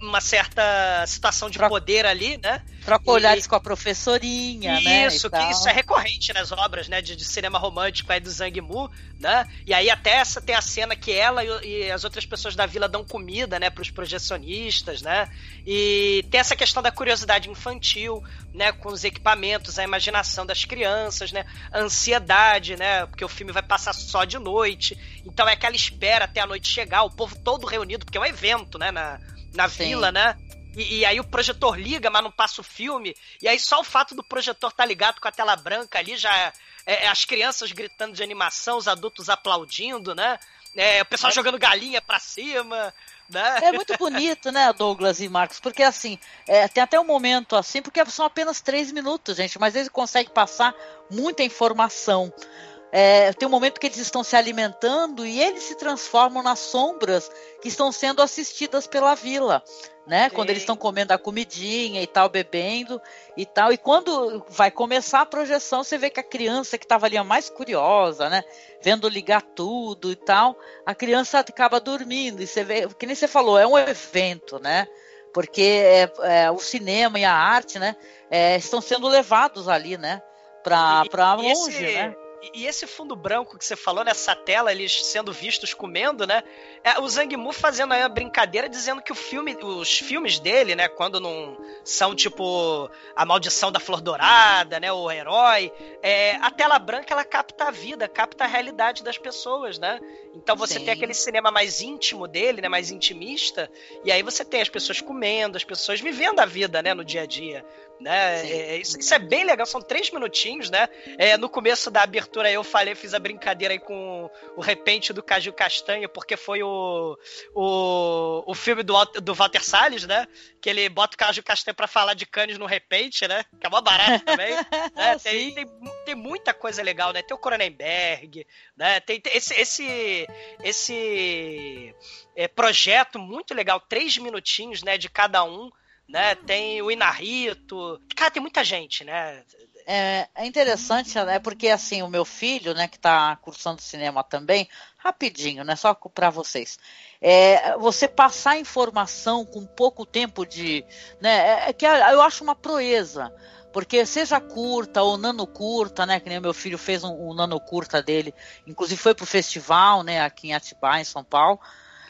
uma certa situação de poder ali, né? Troca olhares com a professorinha, né? Isso, que isso é recorrente nas obras, né, de, de, cinema romântico aí do Zhang Mu, né? E aí até essa tem a cena que ela e, e as outras pessoas da vila dão comida, né, para os projecionistas, né? E tem essa questão da curiosidade infantil, né, com os equipamentos, a imaginação das crianças, né? A ansiedade, né? Porque o filme vai passar só de noite. Então é aquela espera até a noite chegar, o povo todo reunido, porque é um evento, né, na na Sim. vila, né? E, e, aí o projetor liga, mas não passa o filme. E aí só o fato do projetor estar tá ligado com a tela branca ali já é, é, as crianças gritando de animação, os adultos aplaudindo, né? É, o pessoal é. jogando galinha pra cima. Né? É muito bonito, né, Douglas e Marcos? Porque assim, é, tem até um momento assim, porque são apenas três minutos, gente, mas eles conseguem passar muita informação. É, tem um momento que eles estão se alimentando e eles se transformam nas sombras que estão sendo assistidas pela vila, né? Sim. Quando eles estão comendo a comidinha e tal, bebendo e tal. E quando vai começar a projeção, você vê que a criança que estava ali a mais curiosa, né? Vendo ligar tudo e tal, a criança acaba dormindo. E você vê, que nem você falou, é um evento, né? Porque é, é, o cinema e a arte, né? É, estão sendo levados ali, né? Para longe, esse... né? E esse fundo branco que você falou nessa tela, eles sendo vistos comendo, né? É o Zhang Mu fazendo aí uma brincadeira dizendo que o filme, os filmes dele, né, quando não são tipo a maldição da flor dourada, né, o herói, é, a tela branca ela capta a vida, capta a realidade das pessoas, né? Então você Sim. tem aquele cinema mais íntimo dele, né, mais intimista, e aí você tem as pessoas comendo, as pessoas vivendo a vida, né, no dia a dia né? É, isso, isso, é bem legal, são três minutinhos, né? É, no começo da abertura eu falei, fiz a brincadeira aí com o repente do Caju Castanha, porque foi o, o, o filme do, do Walter Salles, né? Que ele bota o Caju Castanha pra falar de canes no repente, né? Que é uma barata também. né? tem, tem, tem, muita coisa legal, né? Tem o Cronenberg, né? Tem, tem esse, esse, esse é, projeto muito legal, três minutinhos, né? De cada um né? Tem o Inarito. Cara, tem muita gente, né? É, é interessante, né? Porque assim, o meu filho, né, que está cursando cinema também, rapidinho, né? Só para vocês. É, você passar informação com pouco tempo de. Né, é, é que eu acho uma proeza. Porque seja curta ou nano curta, né? Que nem o meu filho fez um, um nano curta dele, inclusive foi pro festival, né? Aqui em Atibaia, em São Paulo.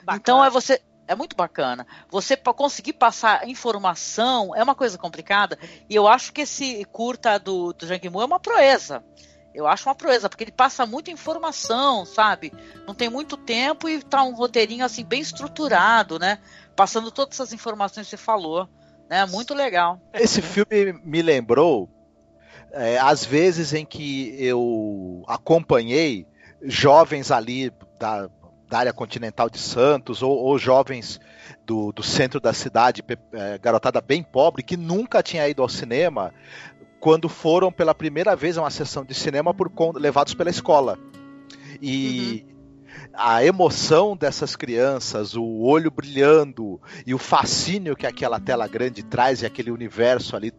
Bacana. Então é você é muito bacana. Você para conseguir passar informação é uma coisa complicada. E eu acho que esse curta do, do Jang Mu é uma proeza. Eu acho uma proeza, porque ele passa muita informação, sabe? Não tem muito tempo e tá um roteirinho assim bem estruturado, né? Passando todas essas informações que você falou. Né? Muito legal. Esse filme me lembrou é, as vezes em que eu acompanhei jovens ali da da área continental de Santos, ou, ou jovens do, do, centro da cidade, é, garotada bem pobre, que nunca tinha ido ao cinema, quando foram pela primeira vez a uma sessão de cinema por levados pela escola. E uhum a emoção dessas crianças, o olho brilhando e o fascínio que aquela tela grande traz e aquele universo ali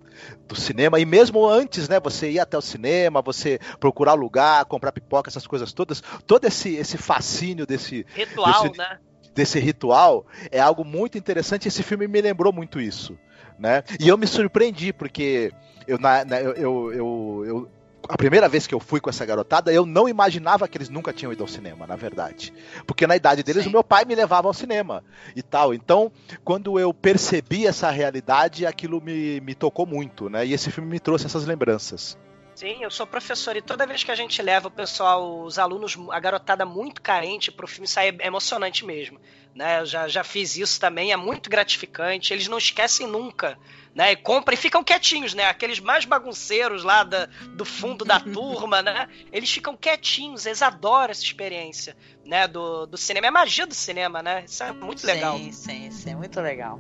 do cinema. E mesmo antes, né, você ir até o cinema, você procurar lugar, comprar pipoca, essas coisas todas, todo esse, esse fascínio desse ritual, desse, né? Desse ritual é algo muito interessante. Esse filme me lembrou muito isso, né? E eu me surpreendi porque eu, na, na eu, eu, eu, eu a primeira vez que eu fui com essa garotada, eu não imaginava que eles nunca tinham ido ao cinema, na verdade. Porque na idade deles, Sim. o meu pai me levava ao cinema e tal. Então, quando eu percebi essa realidade, aquilo me, me tocou muito, né? E esse filme me trouxe essas lembranças. Sim, eu sou professor e toda vez que a gente leva o pessoal, os alunos, a garotada muito carente pro filme sair é emocionante mesmo. Né? Eu já, já fiz isso também, é muito gratificante. Eles não esquecem nunca, né? E compram e ficam quietinhos, né? Aqueles mais bagunceiros lá da, do fundo da turma, né? Eles ficam quietinhos, eles adoram essa experiência, né? Do, do cinema. É magia do cinema, né? Isso é muito sim, legal. Sim, sim, sim, muito legal.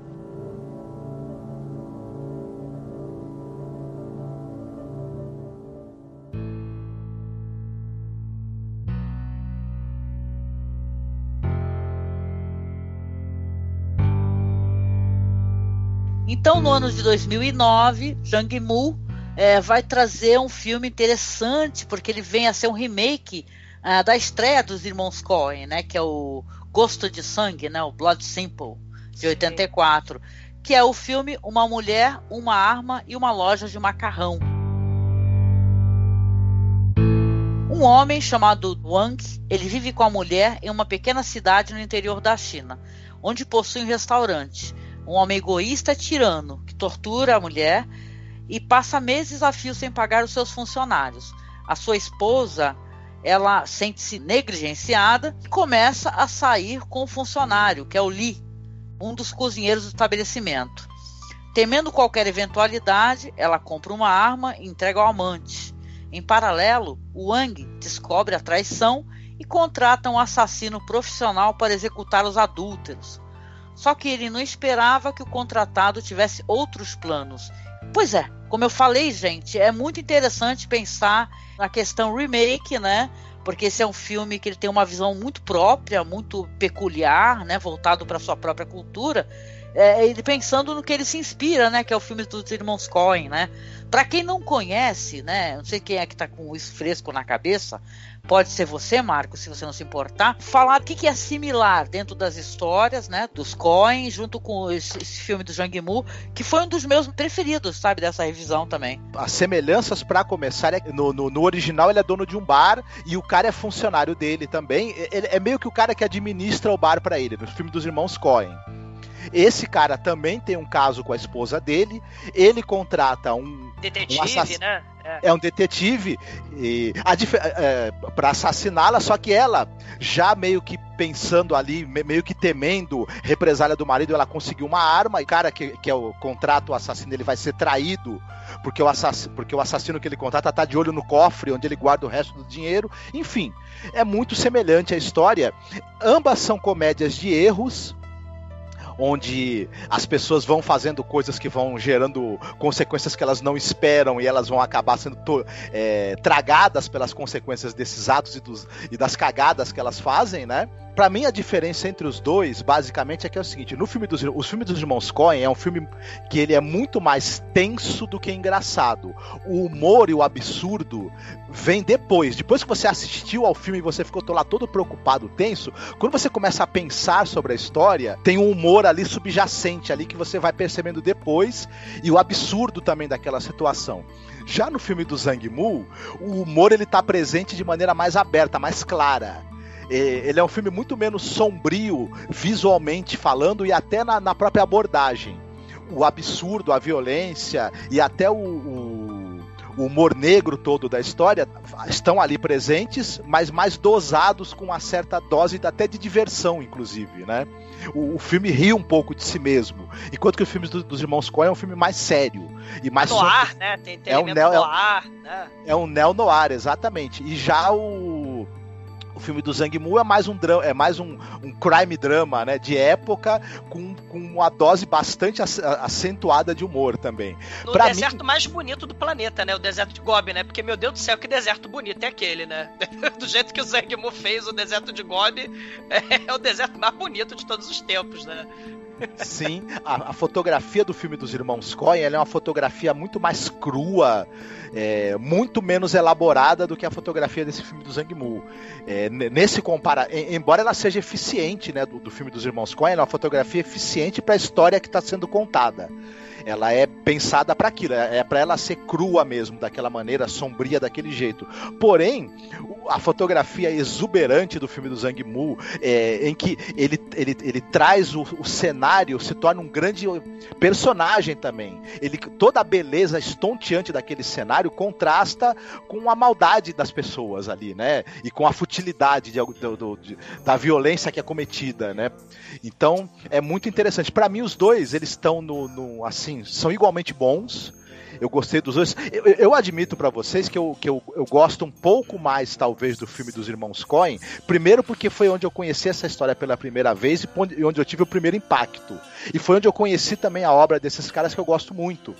Então, no ano de 2009, Zhang Mu é, vai trazer um filme interessante, porque ele vem a ser um remake uh, da estreia dos irmãos Coen, né, que é o Gosto de Sangue, né, o Blood Simple, de Sim. 84, que é o filme Uma Mulher, Uma Arma e Uma Loja de Macarrão. Um homem chamado Wang, ele vive com a mulher em uma pequena cidade no interior da China, onde possui um restaurante um homem egoísta tirano que tortura a mulher e passa meses a fio sem pagar os seus funcionários. A sua esposa, ela sente-se negligenciada e começa a sair com o funcionário, que é o Li, um dos cozinheiros do estabelecimento. Temendo qualquer eventualidade, ela compra uma arma e entrega ao amante. Em paralelo, Wang descobre a traição e contrata um assassino profissional para executar os adúlteros. Só que ele não esperava que o contratado tivesse outros planos. Pois é, como eu falei, gente, é muito interessante pensar na questão remake, né? Porque esse é um filme que ele tem uma visão muito própria, muito peculiar, né? Voltado para sua própria cultura. É, ele pensando no que ele se inspira, né? Que é o filme dos irmãos Coen, né? Para quem não conhece, né? Não sei quem é que está com isso fresco na cabeça, pode ser você, Marco, se você não se importar, falar o que, que é similar dentro das histórias, né, dos Coen, junto com esse, esse filme do Jang Mu, que foi um dos meus preferidos, sabe, dessa revisão também. As semelhanças, para começar, é no, no, no, original ele é dono de um bar e o cara é funcionário dele também. Ele, é meio que o cara que administra o bar para ele, no filme dos irmãos Coen. Esse cara também tem um caso com a esposa dele. Ele contrata um. Detetive, um assass... né? É. é. um detetive e, é, para assassiná-la, só que ela, já meio que pensando ali, meio que temendo represália do marido, ela conseguiu uma arma. E o cara que, que é o contrato, o assassino, ele vai ser traído porque o, assassino, porque o assassino que ele contrata tá de olho no cofre onde ele guarda o resto do dinheiro. Enfim, é muito semelhante a história. Ambas são comédias de erros, onde as pessoas vão fazendo coisas que vão gerando consequências que elas não esperam e elas vão acabar sendo é, tragadas pelas consequências desses atos e, dos, e das cagadas que elas fazem, né? Para mim a diferença entre os dois, basicamente, é que é o seguinte: no filme dos os filmes dos irmãos Coen é um filme que ele é muito mais tenso do que engraçado. O humor e o absurdo vem depois. Depois que você assistiu ao filme e você ficou lá todo preocupado, tenso, quando você começa a pensar sobre a história, tem um humor ali subjacente ali que você vai percebendo depois e o absurdo também daquela situação. Já no filme do Zhang Mu, o humor ele tá presente de maneira mais aberta, mais clara. Ele é um filme muito menos sombrio visualmente falando e até na, na própria abordagem. O absurdo, a violência e até o, o o humor negro todo da história estão ali presentes, mas mais dosados com uma certa dose até de diversão, inclusive, né? O, o filme ri um pouco de si mesmo, enquanto que o filme do, dos irmãos Coen é um filme mais sério e mais noir, né? Tem, tem é um neo, noir, né? É um neo noir, exatamente. E já o o filme do Zhang Mu é mais um drama, é mais um, um crime drama, né, de época com, com uma dose bastante acentuada de humor também. No pra deserto mim... mais bonito do planeta, né, o deserto de Gobi, né? Porque meu Deus do céu, que deserto bonito é aquele, né? do jeito que o Zhang Mu fez o deserto de Gobi, é, é o deserto mais bonito de todos os tempos, né? Sim, a, a, fotografia do filme dos irmãos Coen é uma fotografia muito mais crua, é, muito menos elaborada do que a fotografia desse filme do Zhang Mu. É, nesse compara, embora ela seja eficiente, né, do, do filme dos irmãos Coen, é uma fotografia eficiente para a história que está sendo contada Ela é pensada para aquilo, é, é para ela ser crua mesmo, daquela maneira, sombria daquele jeito. Porém, a fotografia exuberante do filme do Zhang Mu, é, em que ele, ele, ele traz o, o, cenário, se torna um grande personagem também. Ele, toda a beleza estonteante daquele cenário contrasta com a maldade das pessoas ali, né? E com a futilidade de, do, de, da violência que é cometida, né? Então é muito interessante. Para mim, os dois eles estão no, no assim são igualmente bons eu gostei dos dois. Eu, eu admito para vocês que, eu, que eu, eu gosto um pouco mais, talvez, do filme dos Irmãos Coen. Primeiro, porque foi onde eu conheci essa história pela primeira vez e onde eu tive o primeiro impacto. E foi onde eu conheci também a obra desses caras que eu gosto muito.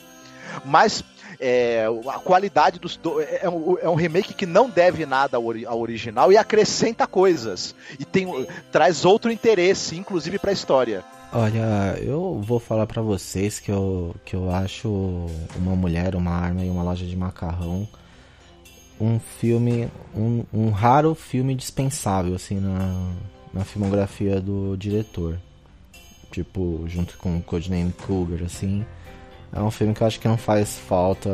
Mas é, a qualidade dos do, é, é, um, é, um, remake que não deve nada ao, ao, original e acrescenta coisas e tem traz outro interesse, inclusive para a história. Olha, eu vou falar para vocês que eu, que eu acho Uma Mulher, Uma Arma e Uma Loja de Macarrão um filme, um, um raro filme dispensável, assim, na, na filmografia do diretor. Tipo, junto com Codename Cougar, assim. É um filme que eu acho que não faz falta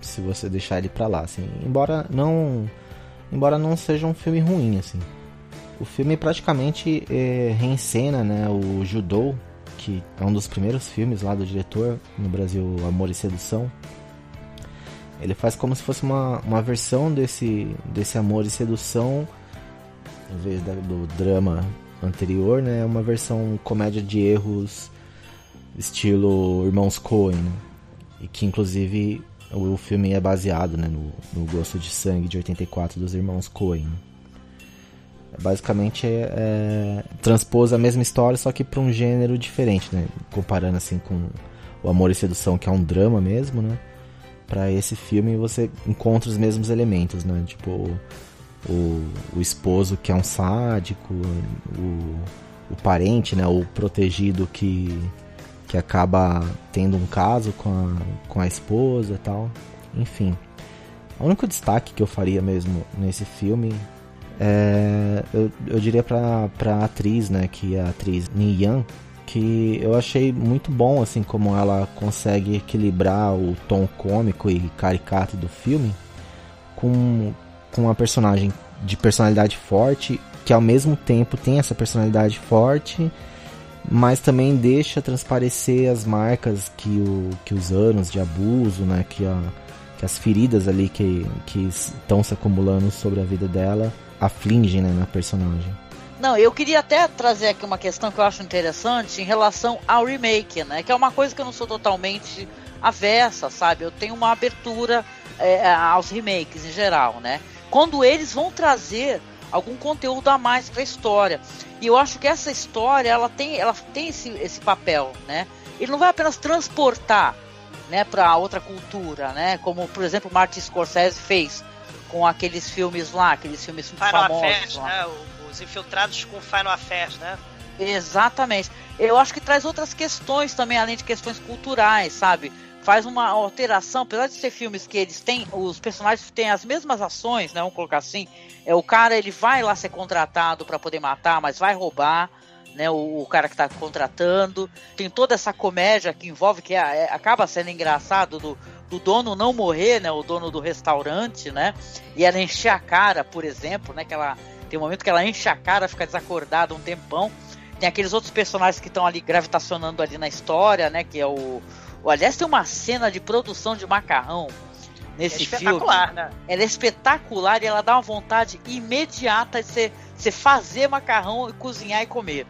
se você deixar ele pra lá, assim. Embora não, embora não seja um filme ruim, assim. O filme praticamente é, reencena né, o Judô, que é um dos primeiros filmes lá do diretor no Brasil, Amor e Sedução. Ele faz como se fosse uma, uma versão desse, desse Amor e Sedução, em vez da, do drama anterior, né? Uma versão comédia de erros estilo Irmãos Coen, né? e que inclusive o, o filme é baseado né, no, no Gosto de Sangue de 84 dos Irmãos Coen. Né? Basicamente é, é, transpôs a mesma história, só que para um gênero diferente, né? Comparando assim com o Amor e Sedução, que é um drama mesmo, né? Para esse filme você encontra os mesmos elementos, né? Tipo o, o esposo que é um sádico, o, o parente, né? O protegido que que acaba tendo um caso com a, com a esposa e tal. Enfim. O único destaque que eu faria mesmo nesse filme é, eu, eu diria pra, pra atriz, né, que é a atriz Ni Yan, que eu achei muito bom, assim, como ela consegue equilibrar o tom cômico e caricato do filme com, com uma personagem de personalidade forte, que ao mesmo tempo tem essa personalidade forte, mas também deixa transparecer as marcas que, o, que os anos de abuso, né, que, a, que as feridas ali que, que estão se acumulando sobre a vida dela aflige né, na personagem. Não, eu queria até trazer aqui uma questão que eu acho interessante em relação ao remake, né? Que é uma coisa que eu não sou totalmente avessa, sabe? Eu tenho uma abertura é, aos remakes em geral, né? Quando eles vão trazer algum conteúdo a mais para a história. E eu acho que essa história ela tem, ela tem esse, esse papel, né? Ele não vai apenas transportar, né, para outra cultura, né? Como por exemplo Martin Scorsese fez com aqueles filmes lá, aqueles filmes Final famosos. Affairs, né? Os infiltrados com Final Affairs, né? Exatamente. Eu acho que traz outras questões também, além de questões culturais, sabe? Faz uma alteração, apesar de ser filmes que eles têm, os personagens têm as mesmas ações, né? Vamos colocar assim. É, o cara ele vai lá ser contratado para poder matar, mas vai roubar. Né, o, o, cara que está contratando. Tem toda essa comédia que envolve, que é, é, acaba sendo engraçado do, do dono não morrer, né? O dono do restaurante, né? E ela encher a cara, por exemplo, né? Que ela tem um momento que ela enche a cara, fica desacordada um tempão. Tem aqueles outros personagens que estão ali gravitacionando ali na história, né? Que é o, o aliás tem uma cena de produção de macarrão nesse é filme. Né? Ela é espetacular e ela dá uma vontade imediata de você fazer macarrão e cozinhar e comer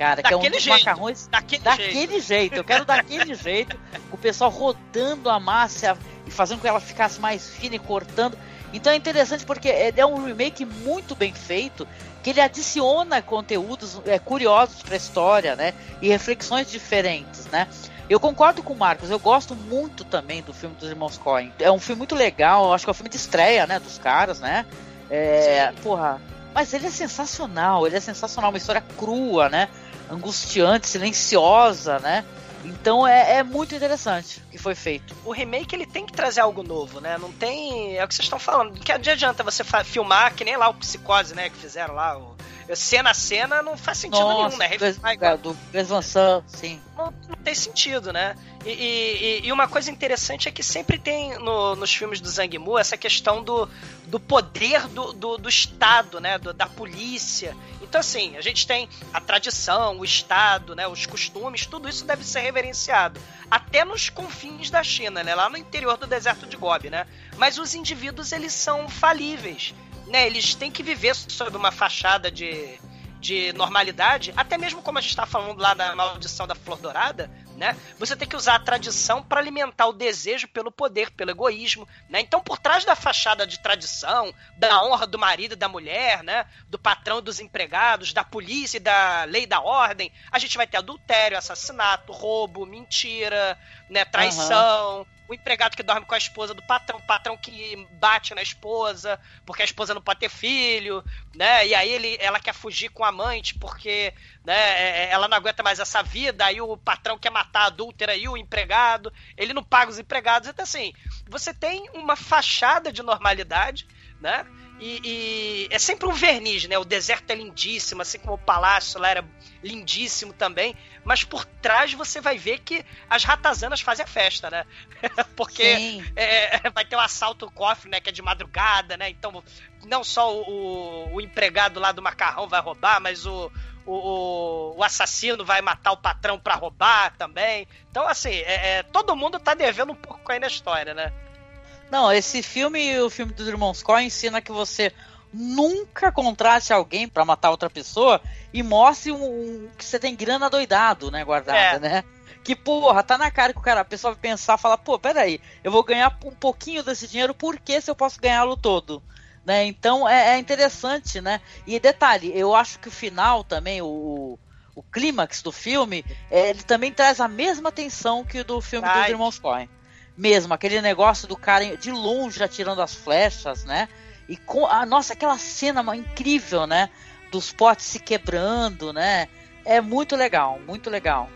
cara, que é um dos jeito, macarrões daquele, daquele jeito. jeito. Eu quero daquele jeito, o pessoal rodando a massa e fazendo com que ela ficasse mais fina e cortando. Então é interessante porque é, é um remake muito bem feito, que ele adiciona conteúdos é, curiosos para a história, né? E reflexões diferentes, né? Eu concordo com o Marcos, eu gosto muito também do filme dos Irmãos Coen. É um filme muito legal, acho que é o um filme de estreia, né, dos caras, né? É, porra, mas ele é sensacional, ele é sensacional, uma história crua, né? Angustiante, silenciosa, né? Então é, é, muito interessante o que foi feito. O remake ele tem que trazer algo novo, né? Não tem. É o que vocês estão falando. Que adianta você filmar, que nem lá o Psicose, né? Que fizeram lá. O... cena a cena não faz sentido Nossa, nenhum, né? Igual- do Gus Van Sant, sim. não, não tem sentido, né? E, e- e uma coisa interessante é que sempre tem no- nos filmes do Zhang Mu essa questão do, do poder do, do, do Estado, né? Do- da polícia. Então, assim, a gente tem a tradição, o Estado, né? Os costumes, tudo isso deve ser reverenciado. Até nos confins da China, né? Lá no interior do deserto de Gobi, né? Mas os indivíduos, eles são falíveis, né? Eles têm que viver sob uma fachada de de normalidade, até mesmo como a gente está falando lá da maldição da flor dourada, né? Você tem que usar a tradição para alimentar o desejo pelo poder, pelo egoísmo, né? Então, por trás da fachada de tradição, da honra do marido e da mulher, né? Do patrão dos empregados, da polícia e da lei da ordem, a gente vai ter adultério, assassinato, roubo, mentira, né? Traição. O empregado que dorme com a esposa do patrão, o patrão que bate na esposa, porque a esposa não pode ter filho, né? E aí ele, ela quer fugir com a amante porque né, é- ela não aguenta mais essa vida, aí o patrão quer matar a adúltera e o empregado, ele não paga os empregados, então assim, você tem uma fachada de normalidade, né? E, e é sempre um verniz, né? O deserto é lindíssimo, assim como o palácio lá era lindíssimo também, mas por trás você vai ver que as ratazanas fazem a festa, né? Porque Sim. é, vai ter o assalto ao cofre, né? Que é de madrugada, né? Então, não só o, o- o empregado lá do macarrão vai roubar, mas o, o, o- o assassino vai matar o patrão pra roubar também. Então, assim, é, é, todo mundo tá devendo um pouco aí na história, né? Não, esse filme, o filme dos irmãos Coen, ensina que você nunca contrate alguém pra matar outra pessoa e mostre um, um- que você tem grana doidado, né, guardada, É. né? Que, porra, tá na cara que o cara, a pessoa vai pensar, falar, pô, peraí, eu vou ganhar um pouquinho desse dinheiro, por que se eu posso ganhá-lo todo? Né? Então é, é interessante, né? E detalhe, eu acho que o final também, o, o clímax do filme, é, ele também traz a mesma tensão que o do filme dos Ai. irmãos Coen mesmo, aquele negócio do cara de longe atirando as flechas, né? E com a nossa aquela cena incrível, né? Dos potes se quebrando, né? É muito legal, muito legal.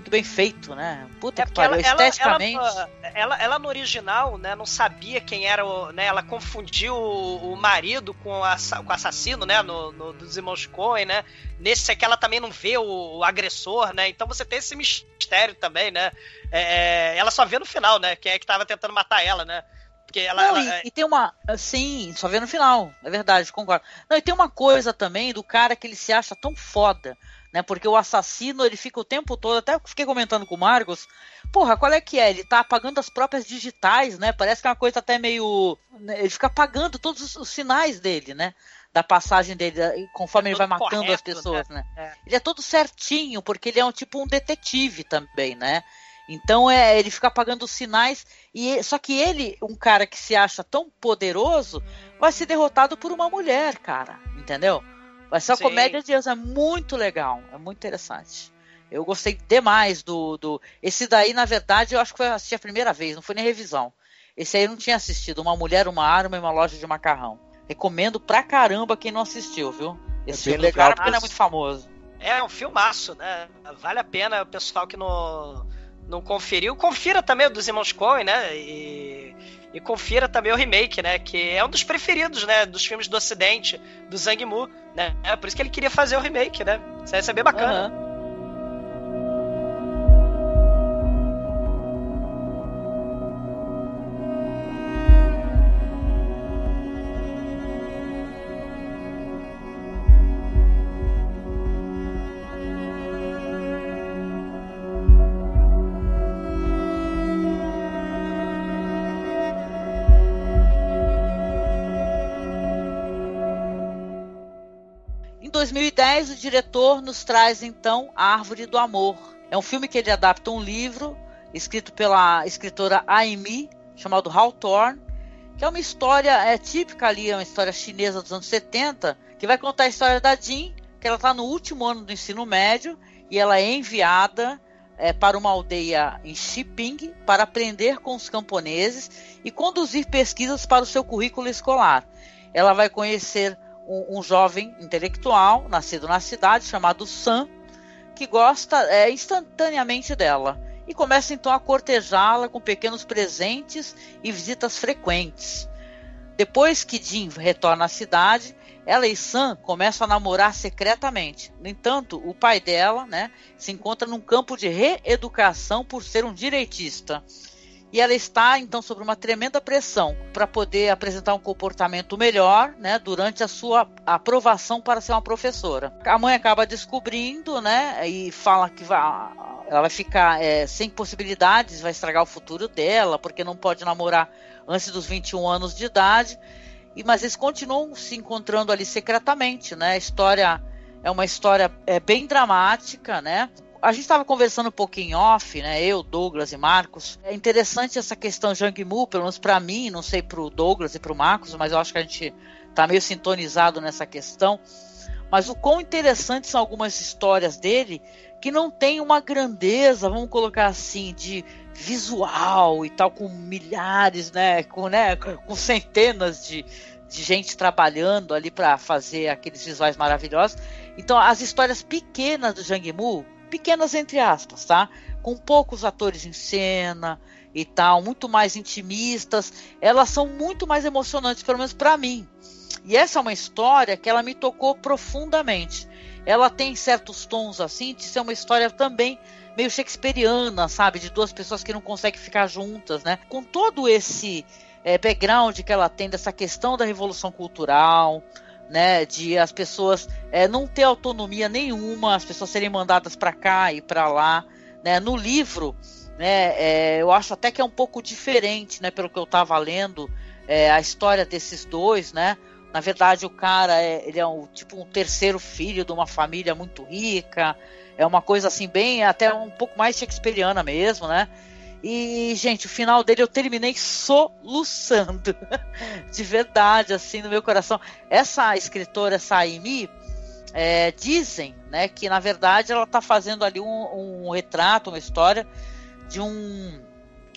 Muito bem feito, né? Puta É que pariu, ela, esteticamente. ela, ela, ela no original, né, não sabia quem era o. Né, ela confundiu o, o marido com, o assa- com o assassino, né? No, no- dos irmãos Coen, né? Nesse aqui ela também não vê o, o agressor, né? Então você tem esse mistério também, né? É, ela só vê no final, né? Quem é que tava tentando matar ela, né? Porque ela. Não, ela- e, e tem uma. Sim, só vê no final, é verdade, concordo. Não, e tem uma coisa também do cara que ele se acha tão foda, né? Porque o assassino, ele fica o tempo todo, até eu fiquei comentando com o Marcos, porra, qual é que é? Ele tá apagando as próprias digitais, né? Parece que é uma coisa até meio. né, Ele fica apagando todos os, sinais dele, né? Da passagem dele, conforme ele vai matando as correto, pessoas, né? É. Ele é todo certinho, porque ele é um tipo um detetive também, né? Então é, ele fica apagando os sinais e só que ele, um cara que se acha tão poderoso, vai ser derrotado por uma mulher, cara, entendeu? Vai ser uma Sim. comédia de Deus, é muito legal, é muito interessante. Eu gostei demais do, do esse daí, na verdade, eu acho que foi assistir a primeira vez, não foi nem revisão. Esse aí eu não tinha assistido, uma mulher, uma arma e uma loja de macarrão. Recomendo pra caramba quem não assistiu, viu? Esse bem filme do legal, cara, porque não é mas- muito famoso. É um filmaço, né? Vale a pena o pessoal que não, não conferiu. Confira também o dos Irmãos Coen, né? E, e confira também o remake, né? Que é um dos preferidos, né? Dos filmes do Ocidente, do Zhang Mu, né? É por isso que ele queria fazer o remake, né? Isso ia ser bem bacana. Aham. 2010, o diretor nos traz então A Árvore do Amor. É um filme que ele adapta um livro escrito pela escritora Amy, chamado Hawthorne, que é uma história é típica ali, é uma história chinesa dos anos 70, que vai contar a história da Jean, que ela está no último ano do ensino médio e ela é enviada é, para uma aldeia em Xiping para aprender com os camponeses e conduzir pesquisas para o seu currículo escolar. Ela vai conhecer um, um jovem intelectual nascido na cidade chamado Sam, que gosta é, instantaneamente dela e começa então a cortejá-la com pequenos presentes e visitas frequentes. Depois que Jim retorna à cidade, ela e Sam começam a namorar secretamente. No entanto, o pai dela, né, se encontra num campo de reeducação por ser um direitista. E ela está então sob uma tremenda pressão para poder apresentar um comportamento melhor, né, durante a sua aprovação para ser uma professora. A mãe acaba descobrindo, né, e fala que vai, ela vai ficar é, sem possibilidades, vai estragar o futuro dela, porque não pode namorar antes dos 21 anos de idade. E mas eles continuam se encontrando ali secretamente, né? A história é uma história é, bem dramática, né? A gente estava conversando um pouquinho off, né? Eu, Douglas e Marcos. É interessante essa questão Jang Mu, pelo menos para mim, não sei para o Douglas e para o Marcos, mas eu acho que a gente está meio sintonizado nessa questão. Mas o quão interessantes são algumas histórias dele que não tem uma grandeza, vamos colocar assim, de visual e tal, com milhares, né? Com, né, com centenas de, de gente trabalhando ali para fazer aqueles visuais maravilhosos. Então, as histórias pequenas do Jang Mu pequenas entre aspas, tá? Com poucos atores em cena e tal, muito mais intimistas, elas são muito mais emocionantes, pelo menos para mim. E essa é uma história que ela me tocou profundamente. Ela tem certos tons assim de ser uma história também meio shakespeariana, sabe, de duas pessoas que não conseguem ficar juntas, né? Com todo esse é, background que ela tem dessa questão da revolução cultural, né, de as pessoas é, não ter autonomia nenhuma, as pessoas serem mandadas para cá e para lá, né? No livro, né, é, eu acho até que é um pouco diferente, né, pelo que eu estava lendo, é, a história desses dois, né? Na verdade, o cara é, ele é um, tipo um terceiro filho de uma família muito rica, é uma coisa assim bem até um pouco mais shakespeariana mesmo, né? E, gente, o final dele eu terminei soluçando. De verdade, assim, no meu coração. Essa escritora, essa Amy, é, dizem né, que, na verdade, ela está fazendo ali um, um, retrato, uma história de um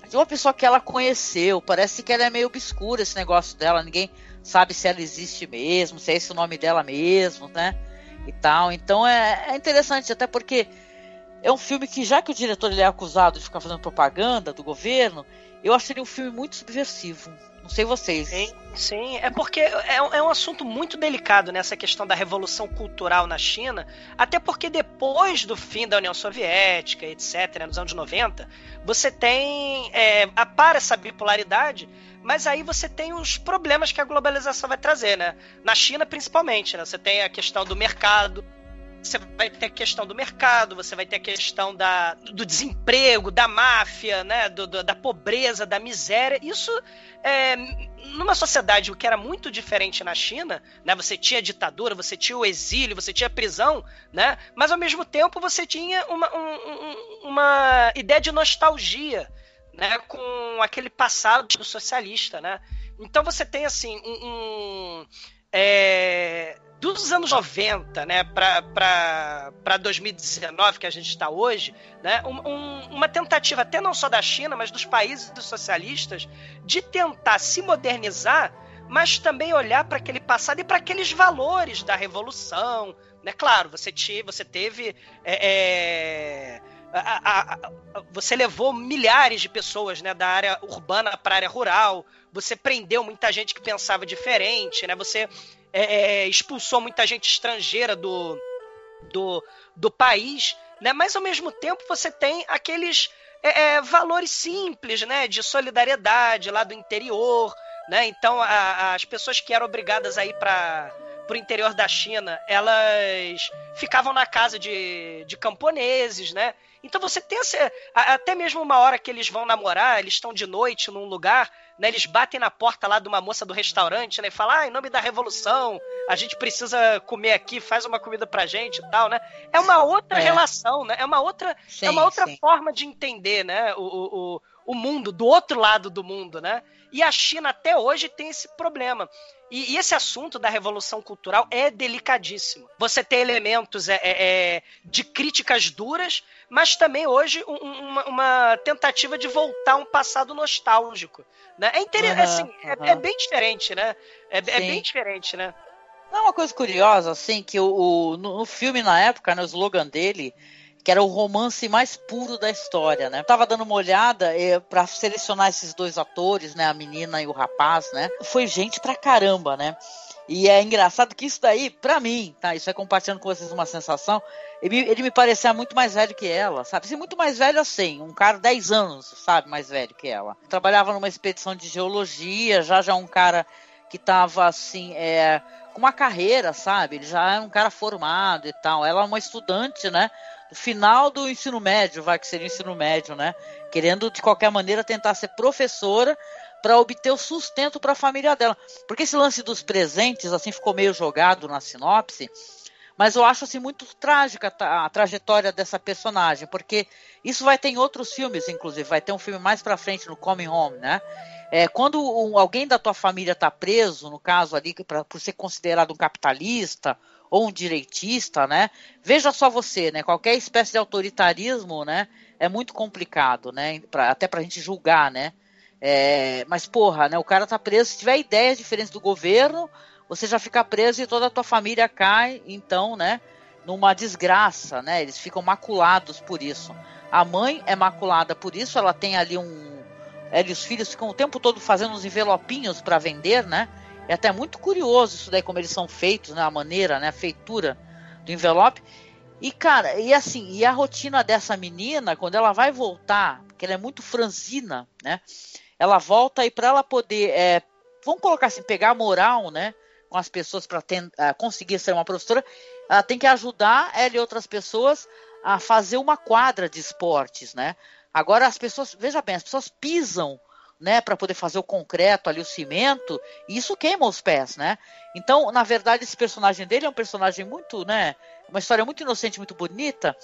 de uma pessoa que ela conheceu. Parece que ela é meio obscura esse negócio dela. Ninguém sabe se ela existe mesmo, se é esse o nome dela mesmo, né? E tal. Então é, é interessante, até porque é um filme que, já que o diretor ele é acusado de ficar fazendo propaganda do governo, eu acho ele um filme muito subversivo. Não sei vocês. Sim, sim. É porque é, é, um assunto muito delicado nessa questão da revolução cultural na China, até porque depois do fim da União Soviética, etc., né, nos anos 90, você tem. É, para essa bipolaridade, mas aí você tem os problemas que a globalização vai trazer, né? Na China, principalmente, né? Você tem a questão do mercado, você vai ter a questão do mercado, você vai ter a questão da, do desemprego, da máfia, né, do, do, da pobreza, da miséria. Isso, é, numa sociedade que era muito diferente na China, né, você tinha ditadura, você tinha o exílio, você tinha prisão, né, mas ao mesmo tempo você tinha uma, um, uma ideia de nostalgia, né, com aquele passado socialista, né. Então você tem assim um, um é, dos anos 90 né, para 2019, que a gente está hoje, né, um, um, uma tentativa, até não só da China, mas dos países socialistas, de tentar se modernizar, mas também olhar para aquele passado e para aqueles valores da revolução. Né? Claro, você, te, você teve. É, é, a, a, a, você levou milhares de pessoas né, da área urbana para a área rural, você prendeu muita gente que pensava diferente, né? Você é, é, expulsou muita gente estrangeira do, do, do país, né? Mas ao mesmo tempo você tem aqueles é, é, valores simples, né? De solidariedade lá do interior, né? Então a, as pessoas que eram obrigadas a ir para o interior da China, elas ficavam na casa de, de camponeses, né? Então você tem essa, até mesmo uma hora que eles vão namorar, eles estão de noite num lugar, né, eles batem na porta lá de uma moça do restaurante, né, e falam, ah, em nome da revolução, a gente precisa comer aqui, faz uma comida pra gente e tal, né? É uma outra é. relação, né? É uma outra, sim, é uma outra forma de entender, né, o, o, o mundo, do outro lado do mundo, né? E a China até hoje tem esse problema. E, e, esse assunto da revolução cultural é delicadíssimo. Você tem elementos é, é, é de críticas duras, mas também hoje um, uma, uma, tentativa de voltar a um passado nostálgico. Né? É, interessante, uhum, assim, uhum. é, bem diferente, né? É, é, bem diferente, né? Não, uma coisa curiosa, assim, que o, o no, no, filme na época, né, o slogan dele que era o romance mais puro da história, né? tava dando uma olhada eh, para selecionar esses dois atores, né, a menina e o rapaz, né? Foi gente pra caramba, né? E é engraçado que isso daí, pra mim, tá? Isso é compartilhando com vocês uma sensação. Ele, ele me parecia muito mais velho que ela, sabe? Assim, muito mais velho assim, um cara 10 anos, sabe? Mais velho que ela. Trabalhava numa expedição de geologia, já já um cara que tava assim, é, com uma carreira, sabe? Ele já é um cara formado e tal. Ela é uma estudante, né? Final do ensino médio, vai que seria ensino médio, né? Querendo de qualquer maneira tentar ser professora para obter o sustento para a família dela. Porque esse lance dos presentes assim ficou meio jogado na sinopse, mas eu acho assim muito trágica a trajetória dessa personagem, porque isso vai ter em outros filmes, inclusive, vai ter um filme mais para frente no Coming Home, né? É, quando alguém da tua família está preso, no caso ali, pra, por ser considerado um capitalista ou um direitista, né? Veja só você, né? Qualquer espécie de autoritarismo, né? É muito complicado, né? Pra, até para a gente julgar, né? É, mas, porra, né? O cara tá preso. Se tiver ideias diferentes do governo, você já fica preso e toda a tua família cai, então, né? Numa desgraça, né? Eles ficam maculados por isso. A mãe é maculada por isso, ela tem ali um. Ela e os filhos ficam o tempo todo fazendo uns envelopinhos para vender, né? É até muito curioso isso daí, como eles são feitos, né? A maneira, né? A feitura do envelope. E, cara, e assim, e a rotina dessa menina, quando ela vai voltar, porque ela é muito franzina, né? ela volta e para ela poder, é, vamos colocar assim, pegar a moral, né, com as pessoas para uh, conseguir ser uma professora, ela tem que ajudar ela e outras pessoas a fazer uma quadra de esportes, né? Agora as pessoas, veja bem, as pessoas pisam, né, para poder fazer o concreto ali, o cimento, e isso queima os pés, né? Então, na verdade, esse personagem dele é um personagem muito, né, uma história muito inocente, muito bonita.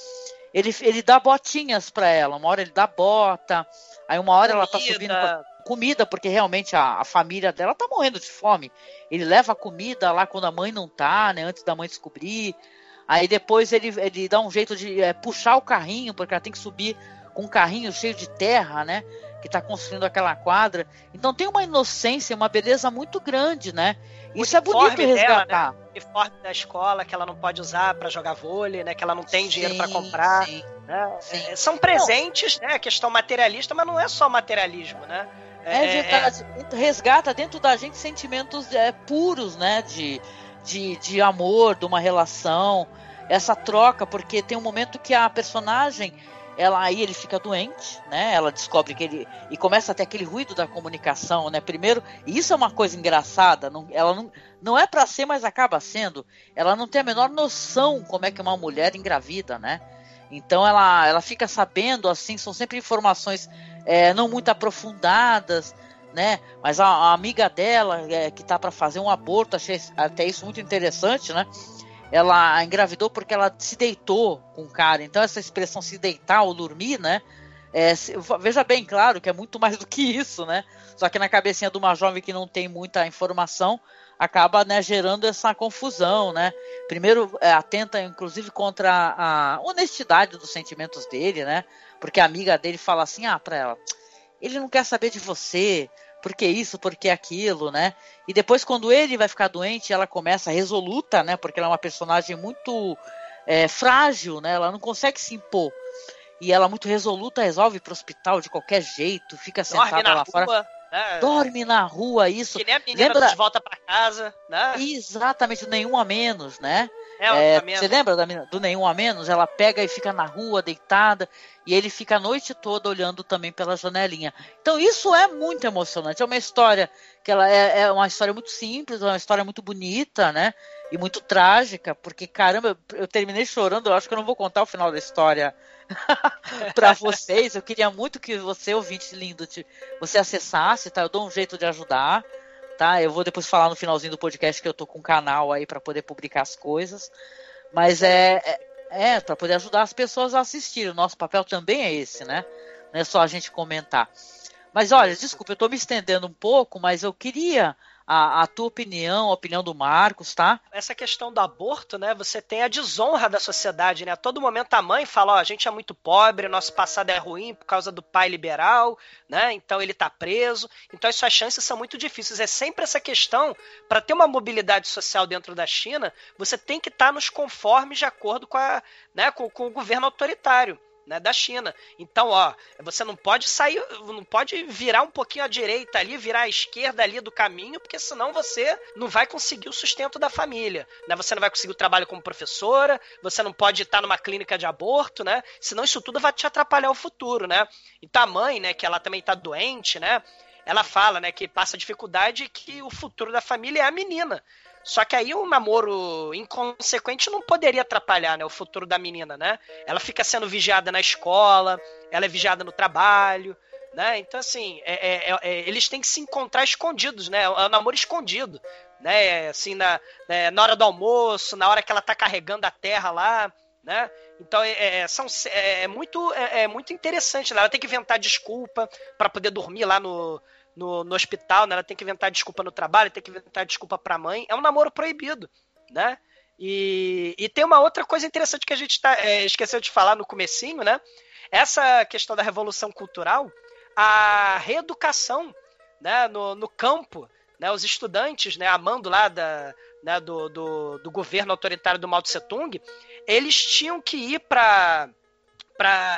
Ele, ele dá botinhas para ela, uma hora ele dá bota, aí uma hora ela tá subindo pra comida, porque realmente a, a, família dela tá morrendo de fome. Ele leva a comida lá quando a mãe não tá, né? Antes da mãe descobrir. Aí depois ele, ele dá um jeito de é, puxar o carrinho, porque ela tem que subir com um carrinho cheio de terra, né? Que está construindo aquela quadra. Então tem uma inocência, uma beleza muito grande, né? Isso é bonito resgatar. Dela, né? O uniforme da escola que ela não pode usar para jogar vôlei, né? Que ela não tem sim, dinheiro para comprar. Sim, né? sim. É, são presentes, não. né? A questão materialista, mas não é só materialismo, né? É, é verdade. É. Resgata dentro da gente sentimentos é, puros, né? De, de, de amor, de uma relação. Essa troca, porque tem um momento que a personagem ela aí ele fica doente, né? Ela descobre que ele e começa a ter aquele ruído da comunicação, né? Primeiro, e isso é uma coisa engraçada, não, ela não, não é para ser, mas acaba sendo. Ela não tem a menor noção como é que uma mulher engravida, né? Então ela, ela fica sabendo assim, são sempre informações é, não muito aprofundadas, né? Mas a, a amiga dela, é, que tá para fazer um aborto, achei até isso muito interessante, né? Ela engravidou porque ela se deitou com o cara. Então, essa expressão se deitar ou dormir, né? É, veja bem, claro que é muito mais do que isso, né? Só que na cabecinha de uma jovem que não tem muita informação, acaba né, gerando essa confusão, né? Primeiro é, atenta, inclusive, contra a honestidade dos sentimentos dele, né? Porque a amiga dele fala assim, ah, pra ela, ele não quer saber de você, porque isso, porque aquilo, né? E depois, quando ele vai ficar doente, ela começa resoluta, né? Porque ela é uma personagem muito é, frágil, né? Ela não consegue se impor. E ela, muito resoluta, resolve ir pro hospital de qualquer jeito, fica sentada lá rua. fora. É. Dorme na rua, isso. Que nem a menina Lembra... de volta para casa, né? Exatamente, nenhum a menos, né? É, é, você lembra da, do Nenhum a Menos? Ela pega e fica na rua, deitada, e ele fica a noite toda olhando também pela janelinha. Então isso é muito emocionante. É uma história que ela é, é uma história muito simples, uma história muito bonita, né? E muito trágica, porque caramba, eu, terminei chorando. Eu acho que eu não vou contar o final da história para vocês. Eu queria muito que você, ouvinte lindo, você acessasse, tá? Eu dou um jeito de ajudar tá? Eu vou depois falar no finalzinho do podcast que eu tô com um canal aí para poder publicar as coisas. Mas é, é, é para poder ajudar as pessoas a assistir. O nosso papel também é esse, né? Não é só a gente comentar. Mas olha, desculpa, eu estou me estendendo um pouco, mas eu queria a, a, tua opinião, a opinião do Marcos, tá? Essa questão do aborto, né? Você tem a desonra da sociedade, né? A todo momento a mãe fala, ó, a gente é muito pobre, nosso passado é ruim por causa do pai liberal, né? Então ele tá preso. Então as suas chances são muito difíceis. É sempre essa questão, para ter uma mobilidade social dentro da China, você tem que estar tá nos conformes de acordo com, a, né, com, com o governo autoritário. Né, da China. Então, ó, você não pode sair, não pode virar um pouquinho à direita ali, virar à esquerda ali do caminho, porque senão você não vai conseguir o sustento da família, né? Você não vai conseguir o trabalho como professora, você não pode estar numa clínica de aborto, né? Senão isso tudo vai te atrapalhar o futuro, né? Então a mãe, né, que ela também tá doente, né? Ela fala, né, que passa dificuldade e que o futuro da família é a menina. Só que aí um namoro inconsequente não poderia atrapalhar né, o futuro da menina, né? Ela fica sendo vigiada na escola, ela é vigiada no trabalho, né? Então, assim, é, é, é, eles têm que se encontrar escondidos, né? É um namoro escondido, né? Assim, na, né, na hora do almoço, na hora que ela tá carregando a terra lá, né? Então é, é são, é, é muito é, é, muito interessante. Né? Ela tem que inventar desculpa para poder dormir lá no, no, no hospital, né? Ela tem que inventar desculpa no trabalho, tem que inventar desculpa pra mãe. É um namoro proibido, né? E, e tem uma outra coisa interessante que a gente tá, é, esqueceu de falar no comecinho, né? Essa questão da revolução cultural, a reeducação né, no, no campo, né, os estudantes, né, amando lá da, né, do, do, do, governo autoritário do Mao Tse Tung, eles tinham que ir para.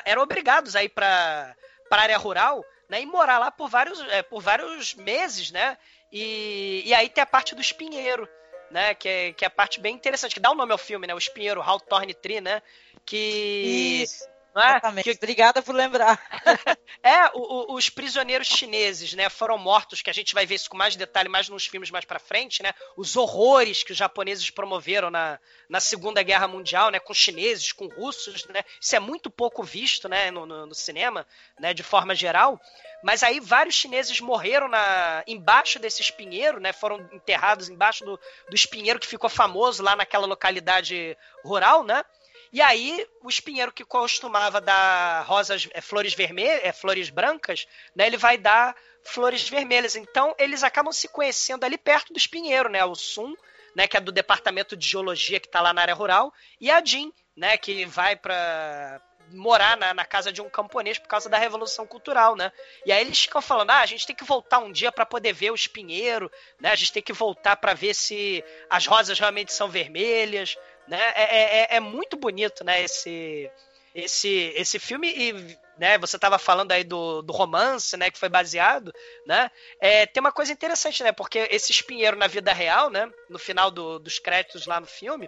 eram obrigados a ir para a área rural né, e morar lá por vários, é, por vários meses, né? E, e aí tem a parte do espinheiro, né? Que é, que é a parte bem interessante, que dá o um nome ao filme, né? O espinheiro, Hawthorne Tree, né? Que Isso. É? Exatamente. Que... Obrigada por lembrar. é, o, o, os prisioneiros chineses, né, foram mortos, que a gente vai ver isso com mais detalhe mais nos filmes mais para frente, né? Os horrores que os japoneses promoveram na, na Segunda Guerra Mundial, né, com chineses, com russos, né? Isso é muito pouco visto, né, no, no, no cinema, né, de forma geral. Mas aí vários chineses morreram na, embaixo desse espinheiro, né? Foram enterrados embaixo do, do espinheiro que ficou famoso lá naquela localidade rural, né? E aí, o espinheiro que costumava dar rosas, é, flores vermelhas, é, flores brancas, né, ele vai dar flores vermelhas. Então, eles acabam se conhecendo ali perto do espinheiro, né? O Sun, né, que é do departamento de geologia que está lá na área rural, e a Jin, né, que vai para morar na, na, casa de um camponês por causa da revolução cultural, né? E aí eles ficam falando: "Ah, a gente tem que voltar um dia para poder ver o espinheiro, né? A gente tem que voltar para ver se as rosas realmente são vermelhas, né? É, é, é, é muito bonito, né? Esse, esse, esse filme e né, você estava falando aí do, do romance, né, que foi baseado, né? É, tem uma coisa interessante, né? Porque esse espinheiro na vida real, né, no final do, dos créditos lá no filme,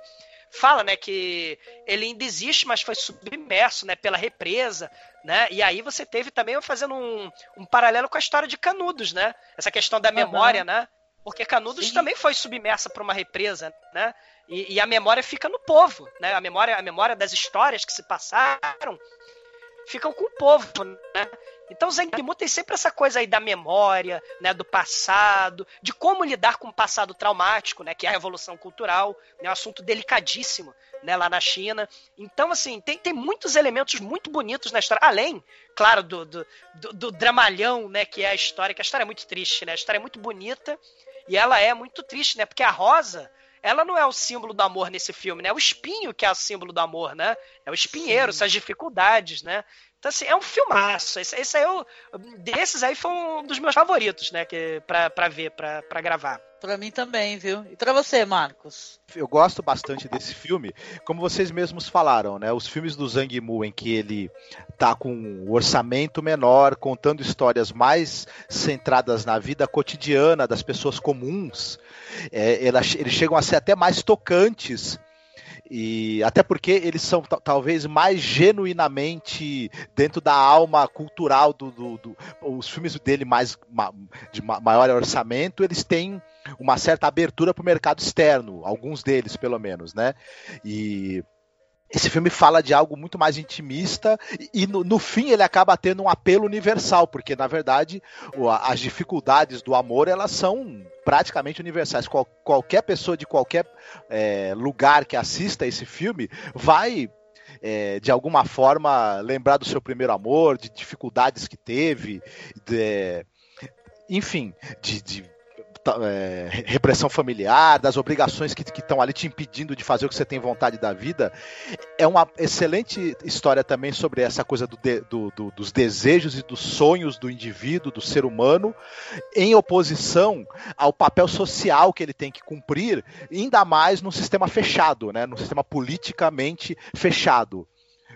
fala, né, que ele ainda existe, mas foi submerso, né, pela represa, né? E aí você teve também fazendo um, um paralelo com a história de Canudos, né? Essa questão da memória, uhum. né? Porque Canudos Sim. também foi submersa por uma represa, né? E, e, a memória fica no povo, né? A memória, a memória das histórias que se passaram ficam com o povo, né? Então Zengimu tem sempre essa coisa aí da memória, né, do passado, de como lidar com o passado traumático, né, que é a revolução cultural, é né, um assunto delicadíssimo, né, lá na China. Então, assim, tem, tem muitos elementos muito bonitos na história, além, claro, do, do, do, do dramalhão, né, que é a história, que a história é muito triste, né, a história é muito bonita e ela é muito triste, né, porque a Rosa, ela não é o símbolo do amor nesse filme, né? É o espinho que é o símbolo do amor, né? É o espinheiro, Sim. essas dificuldades, né? Então, assim, é um filmaço. Esse, esse aí, eu, desses aí foi um dos meus favoritos, né? Que, pra, pra ver, pra, pra gravar. Pra mim também, viu? E pra você, Marcos? Eu gosto bastante desse filme. Como vocês mesmos falaram, né? Os filmes do Zhang Mu, em que ele tá com um orçamento menor, contando histórias mais centradas na vida cotidiana das pessoas comuns, é, eles chegam a ser até mais tocantes e até porque eles são talvez mais genuinamente dentro da alma cultural do, do, do os filmes dele mais de maior orçamento, eles têm uma certa abertura para o mercado externo, alguns deles pelo menos, né? E esse filme fala de algo muito mais intimista e no, no, fim ele acaba tendo um apelo universal, porque na verdade as dificuldades do amor elas são praticamente universais. Qual, qualquer pessoa de qualquer é, lugar que assista esse filme vai é, de alguma forma lembrar do seu primeiro amor, de dificuldades que teve, de, enfim, de, de é, repressão familiar, das obrigações que estão ali te impedindo de fazer o que você tem vontade da vida. É uma excelente história também sobre essa coisa do de, do, do, dos desejos e dos sonhos do indivíduo, do ser humano, em oposição ao papel social que ele tem que cumprir, ainda mais num sistema fechado, né, num sistema politicamente fechado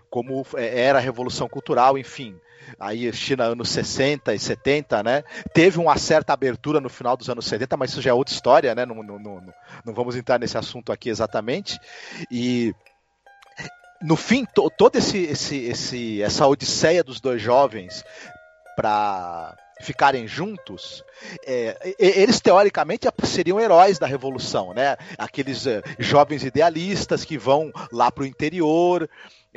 como é, era a Revolução Cultural, enfim. Aí China anos 60 e 70, né? Teve uma certa abertura no final dos anos 70, mas isso já é outra história, né? Não, não, não, não vamos entrar nesse assunto aqui exatamente. E no fim, to, toda esse, esse, esse, essa odisseia dos dois jovens para ficarem juntos, é, eles teoricamente seriam heróis da revolução, né? Aqueles é, jovens idealistas que vão lá para o interior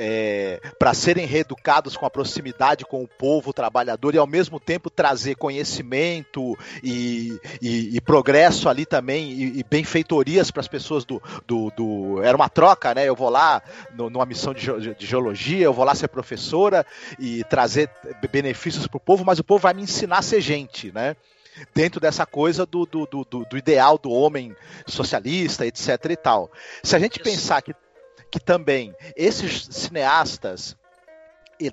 é, para serem reeducados com a proximidade com o povo trabalhador e ao mesmo tempo trazer conhecimento e, e, e progresso ali também e, e benfeitorias para as pessoas do, do, do, Era uma troca, né? Eu vou lá no, numa missão de, de geologia, eu vou lá ser professora e trazer benefícios para o povo, mas o povo vai me ensinar a ser gente, né? dentro dessa coisa do, do, do, do, ideal do homem socialista, etc e tal. Se a gente Isso. pensar que que também esses cineastas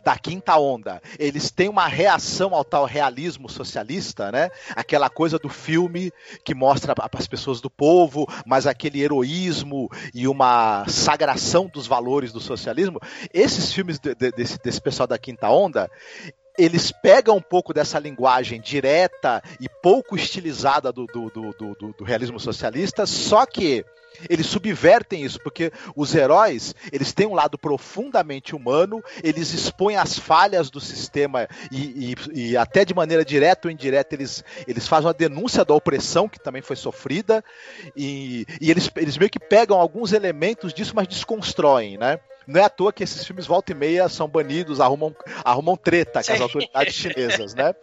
da quinta onda, eles têm uma reação ao tal realismo socialista, né? Aquela coisa do filme que mostra as pessoas do povo, mas aquele heroísmo e uma sagração dos valores do socialismo. Esses filmes de, de, desse, desse pessoal da quinta onda, eles pegam um pouco dessa linguagem direta e pouco estilizada do, do, do, do, do realismo socialista, só que eles subvertem isso, porque os heróis, eles têm um lado profundamente humano, eles expõem as falhas do sistema e, e, e, até de maneira direta ou indireta eles, eles fazem uma denúncia da opressão que também foi sofrida e, e eles, eles meio que pegam alguns elementos disso, mas desconstroem, né? Não é à toa que esses filmes volta e meia são banidos, arrumam, arrumam treta com as autoridades chinesas, né?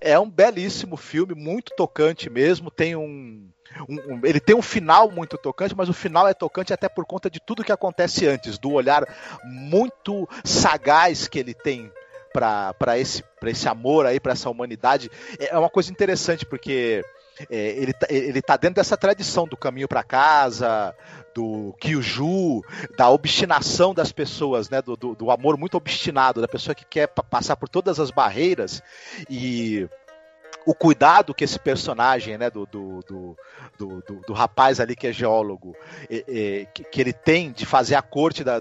É um belíssimo filme, muito tocante mesmo, tem um um, um, ele tem um final muito tocante, mas o final é tocante até por conta de tudo que acontece antes, do olhar muito sagaz que ele tem para esse, esse amor aí, para essa humanidade. É uma coisa interessante, porque é, ele, tá, ele tá dentro dessa tradição do caminho para casa, do Kyuju, da obstinação das pessoas, né? Do, do, do, amor muito obstinado, da pessoa que quer passar por todas as barreiras e o cuidado que esse personagem, né, do, do, do, do, rapaz ali que é geólogo, que, ele tem de fazer a corte da,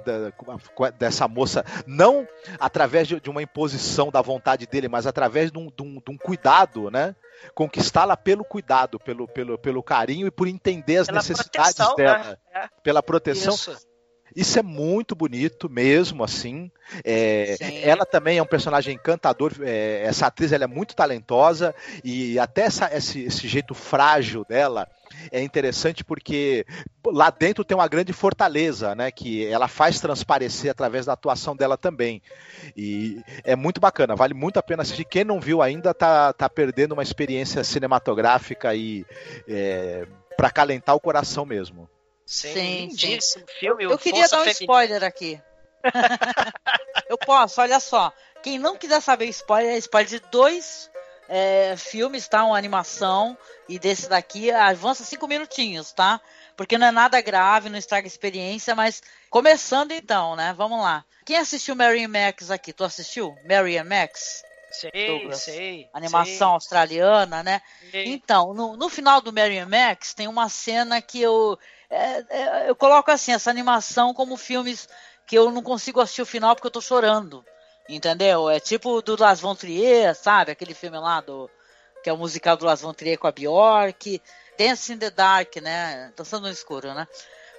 dessa moça, não através de, uma imposição da vontade dele, mas através de um, cuidado, né? Conquistá-la pelo cuidado, pelo, pelo, pelo carinho e por entender as necessidades dela. Né? Pela proteção. Isso. É muito bonito mesmo, assim. É, ela também é um personagem encantador. É, essa atriz ela é muito talentosa e até essa, esse, esse jeito frágil dela é interessante porque lá dentro tem uma grande fortaleza, né? Que ela faz transparecer através da atuação dela também. E é muito bacana, vale muito a pena assistir. Quem não viu ainda tá, tá perdendo uma experiência cinematográfica e é, para calentar o coração mesmo. Sim, sim. sim. filme. Eu, eu queria dar um feminina. spoiler aqui. eu posso, olha só. Quem não quiser saber spoiler, é spoiler de dois é, filmes, tá? Uma animação. E desse daqui avança cinco minutinhos, tá? Porque não é nada grave, não estraga experiência, mas começando então, né? Vamos lá. Quem assistiu Mary Max aqui? Tu assistiu? Mary Max? Sei, Douglas. sei. Animação sei. australiana, né? Sei. Então, no, no final do Mary Max tem uma cena que eu é, é, eu coloco assim, essa animação como filmes que eu não consigo assistir o final porque eu tô chorando. Entendeu? É tipo do Las Von Trier, sabe? Aquele filme lá do. Que é o musical do Las Von Trier com a Bjork. Dance in the Dark, né? Dançando no escuro, né?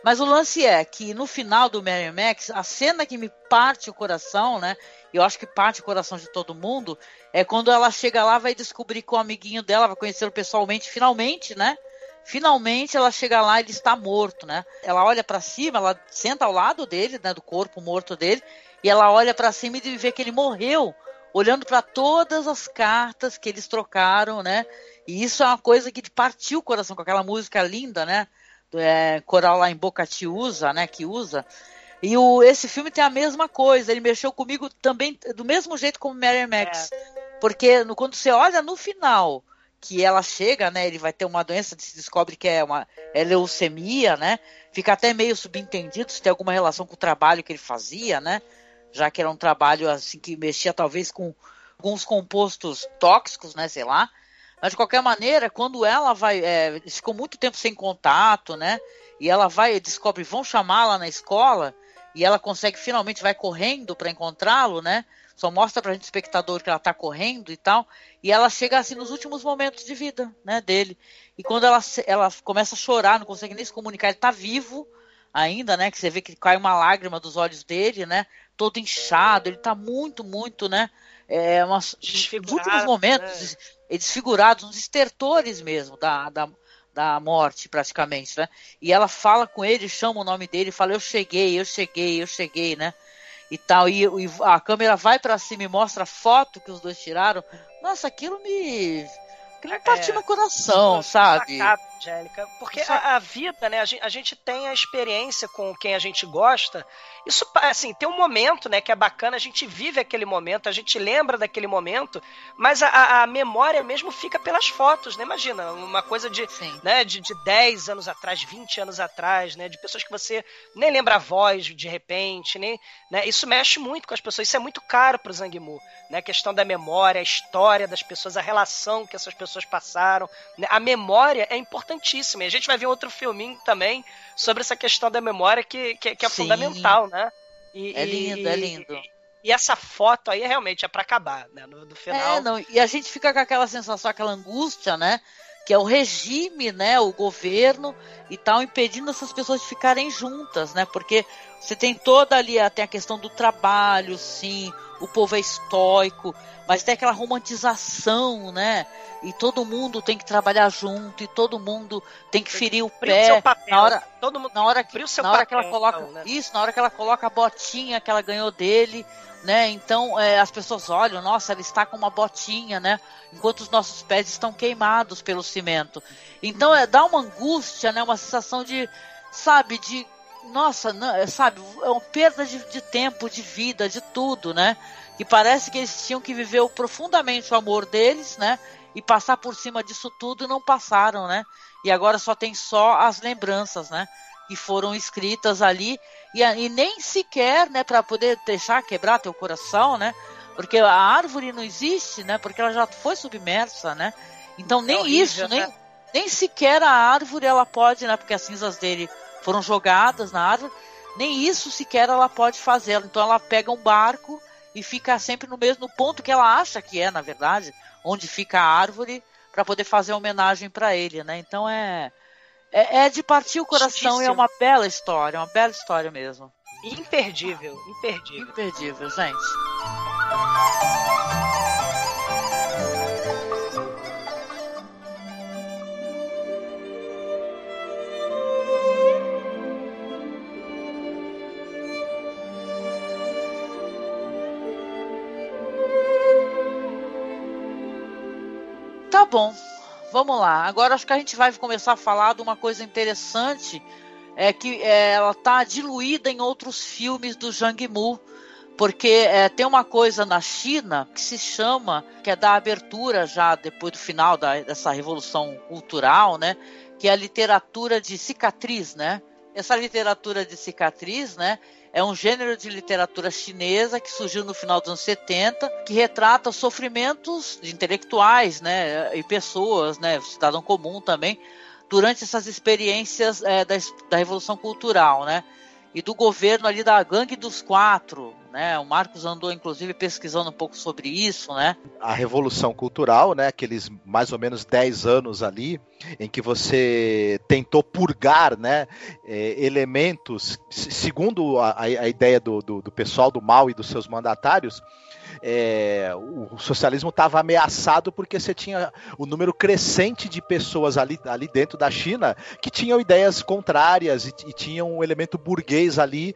Mas o lance é que no final do Mary Max, a cena que me parte o coração, né? Eu acho que parte o coração de todo mundo, é quando ela chega lá, vai descobrir que o amiguinho dela vai conhecê-lo pessoalmente, finalmente, né? Finalmente ela chega lá e ele está morto, né? Ela olha para cima, ela senta ao lado dele, né, do corpo morto dele, e ela olha para cima e vê que ele morreu, olhando para todas as cartas que eles trocaram, né? E isso é uma coisa que partiu o coração com aquela música linda, né? Do, é, coral lá em Boca Te usa, né? Que usa. E o, esse filme tem a mesma coisa, ele mexeu comigo também do mesmo jeito como Mary Max. É. Porque no, quando você olha no final que ela chega, né? Ele vai ter uma doença, se descobre que é uma é leucemia, né? Fica até meio subentendido se tem alguma relação com o trabalho que ele fazia, né? Já que era um trabalho assim que mexia talvez com alguns compostos tóxicos, né? Sei lá. Mas de qualquer maneira, quando ela vai, é, ficou muito tempo sem contato, né? E ela vai, descobre, vão chamá-la na escola. e ela consegue finalmente vai correndo para encontrá-lo, né? Só mostra pra gente espectador que ela tá correndo e tal, e ela chega assim nos últimos momentos de vida, né, dele. E quando ela, ela começa a chorar, não consegue nem se comunicar, ele tá vivo ainda, né, que você vê que cai uma lágrima dos olhos dele, né, todo inchado, ele tá muito, muito, né, é, umas, nos últimos momentos, né? desfigurados, uns estertores mesmo da, da, da morte, praticamente, né? E ela fala com ele, chama o nome dele, fala: Eu cheguei, eu cheguei, eu cheguei, né? E tal. E, e a câmera vai para cima e mostra a foto que os dois tiraram. Nossa, aquilo me. Aquilo me partiu é, no coração, sabe? Sacado, Angélica. Porque a, a, vida, né? A gente, a gente tem a experiência com quem a gente gosta isso, assim, tem um momento, né, que é bacana, a gente vive aquele momento, a gente lembra daquele momento, mas a, a memória mesmo fica pelas fotos, né? Imagina, uma coisa de, né, de, de 10 anos atrás, 20 anos atrás, né, de pessoas que você nem lembra a voz de repente, nem, né? Isso mexe muito com as pessoas, isso é muito caro para o Zangmu, né? A questão da memória, a história das pessoas, a relação que essas pessoas passaram, né? A memória é importantíssima. E a gente vai ver outro filminho também sobre essa questão da memória que, que, que é Sim. fundamental, né? E, é lindo, e, é lindo. E, e, essa foto aí realmente é para acabar, né? No, no final. É, não, e a gente fica com aquela sensação, aquela angústia, né? Que é o regime, né? O governo e tal, impedindo essas pessoas de ficarem juntas, né? Porque você tem toda ali, tem a questão do trabalho, sim, o povo é estoico, mas tem aquela romantização, né? E todo mundo tem que trabalhar junto, e todo mundo tem que ferir o pé. O papel, na hora, todo mundo na hora, que, na hora que ela coloca então, né? isso, na hora que ela coloca a botinha que ela ganhou dele, né? Então é, as pessoas olham, nossa, ela está com uma botinha, né? Enquanto os nossos pés estão queimados pelo cimento. Então é dá uma angústia, né? Uma sensação de, sabe, de nossa, não, é, sabe, é uma perda de, de tempo, de vida, de tudo, né? E parece que eles tinham que viver profundamente o amor deles, né? E passar por cima disso tudo e não passaram, né? E agora só tem só as lembranças, né? Que foram escritas ali e, e nem sequer, né? Para poder deixar quebrar teu coração, né? Porque a árvore não existe, né? Porque ela já foi submersa, né? Então nem é horrível, isso, nem, né? nem sequer a árvore ela pode, né? Porque as cinzas dele foram jogadas na árvore, nem isso sequer ela pode fazer. Então ela pega um barco e fica sempre no mesmo ponto que ela acha que é, na verdade, onde fica a árvore, para poder fazer homenagem para ele, né? Então é, é, é de partir o coração e é uma bela história, uma bela história mesmo. Imperdível, imperdível. Imperdível, gente. Bom, vamos lá. Agora acho que a gente vai começar a falar de uma coisa interessante, é que é, ela tá diluída em outros filmes do Zhang Mu, porque é, tem uma coisa na China que se chama, que é da abertura já depois do final da, dessa revolução cultural, né? Que é a literatura de cicatriz, né? Essa literatura de cicatriz, né? É um gênero de literatura chinesa que surgiu no final dos anos 70, que retrata sofrimentos de intelectuais, né, e pessoas, né, cidadão comum também, durante essas experiências é, da, da Revolução Cultural, né, e do governo ali da Gangue dos Quatro, né? O Marcos andou inclusive pesquisando um pouco sobre isso, né? A revolução cultural, né? Aqueles mais ou menos 10 anos ali em que você tentou purgar, né? É, elementos, segundo a, a ideia do, do, do pessoal do mal e dos seus mandatários, é, o socialismo estava ameaçado porque você tinha o número crescente de pessoas ali, ali dentro da China que tinham ideias contrárias e, e tinham um elemento burguês ali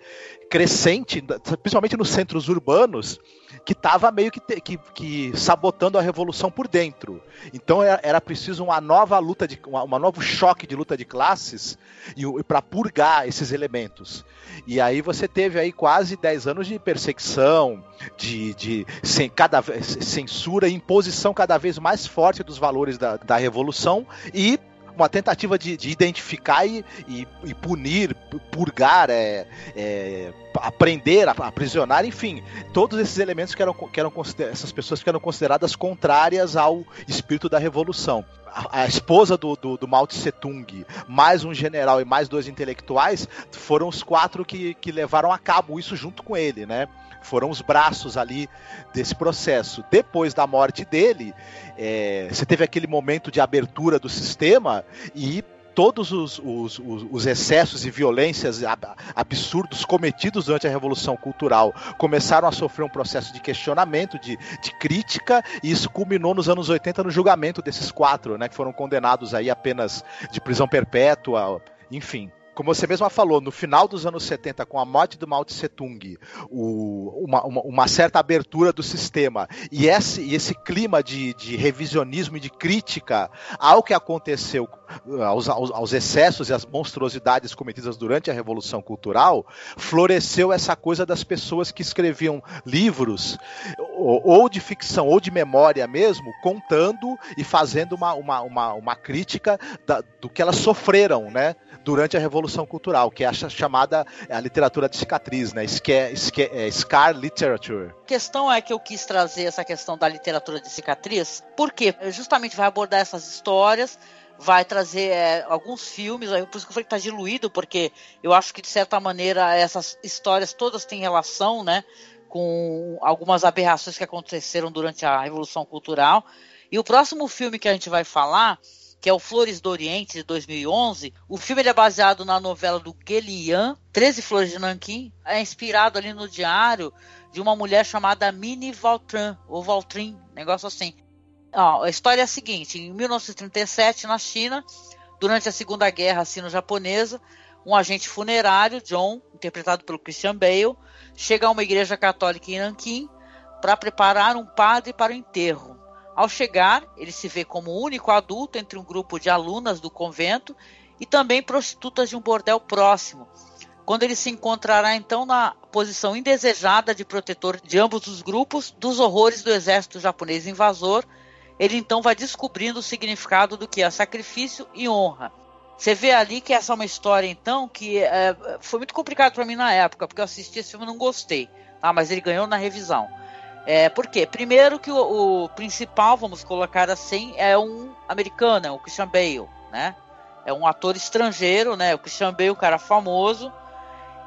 crescente, principalmente nos centros urbanos, que estava meio que, que, que, sabotando a revolução por dentro. Então era, era preciso uma nova luta, de, uma, uma novo choque de luta de classes e, e para purgar esses elementos. E aí você teve aí quase 10 anos de perseguição, de, de sem, cada, censura imposição cada vez mais forte dos valores da, da revolução e uma tentativa de, de identificar e, e, e, punir, purgar, é, é, aprender, aprisionar, enfim, todos esses elementos que eram, que eram essas pessoas que eram consideradas contrárias ao espírito da revolução. a, esposa do, do, do Mao Tse Tung, mais um general e mais dois intelectuais, foram os quatro que, que levaram a cabo isso junto com ele, né? Foram os braços ali desse processo. Depois da morte dele, é, você teve aquele momento de abertura do sistema e todos os, os, os, excessos e violências absurdos cometidos durante a Revolução Cultural começaram a sofrer um processo de questionamento, de, de crítica, e isso culminou nos anos 80 no julgamento desses quatro, né, que foram condenados aí apenas de prisão perpétua, enfim como você mesma falou, no final dos anos 70, com a morte do Mao Tse Tung, o, uma, uma, uma, certa abertura do sistema e esse, esse clima de, de, revisionismo e de crítica ao que aconteceu, aos, aos, aos, excessos e às monstruosidades cometidas durante a Revolução Cultural, floresceu essa coisa das pessoas que escreviam livros, ou, ou de ficção ou de memória mesmo, contando e fazendo uma, uma, uma, uma crítica da, do que elas sofreram, né? Durante a Revolução Cultural, que é a chamada a literatura de cicatriz, né? Scar, Scar, é, Scar Literature. A questão é que eu quis trazer essa questão da literatura de cicatriz, porque justamente vai abordar essas histórias, vai trazer é, alguns filmes, por isso que eu falei que está diluído, porque eu acho que de certa maneira essas histórias todas têm relação, né? Com algumas aberrações que aconteceram durante a Revolução Cultural. E o próximo filme que a gente vai falar que é o Flores do Oriente, de 2011. O filme é baseado na novela do Guelian, 13 Flores de Nanquim. É inspirado ali no diário de uma mulher chamada Minnie Valtrin, ou Valtrin, negócio assim. Ó, a história é a seguinte: em 1937, na China, durante a Segunda Guerra Sino-Japonesa, um agente funerário, John, interpretado pelo Christian Bale, chega a uma igreja católica em Nanquim para preparar um padre para o enterro. Ao chegar, ele se vê como o único adulto entre um grupo de alunas do convento e também prostitutas de um bordel próximo, quando ele se encontrará então na posição indesejada de protetor de ambos os grupos dos horrores do exército japonês invasor, ele então vai descobrindo o significado do que é sacrifício e honra. Você vê ali que essa é uma história então que é, foi muito complicado para mim na época, porque eu assisti esse filme e não gostei, tá? mas ele ganhou na revisão. É, por quê? Primeiro que o, o, principal, vamos colocar assim, é um americano, é o Christian Bale, né? É um ator estrangeiro, né? O Christian Bale, um cara famoso.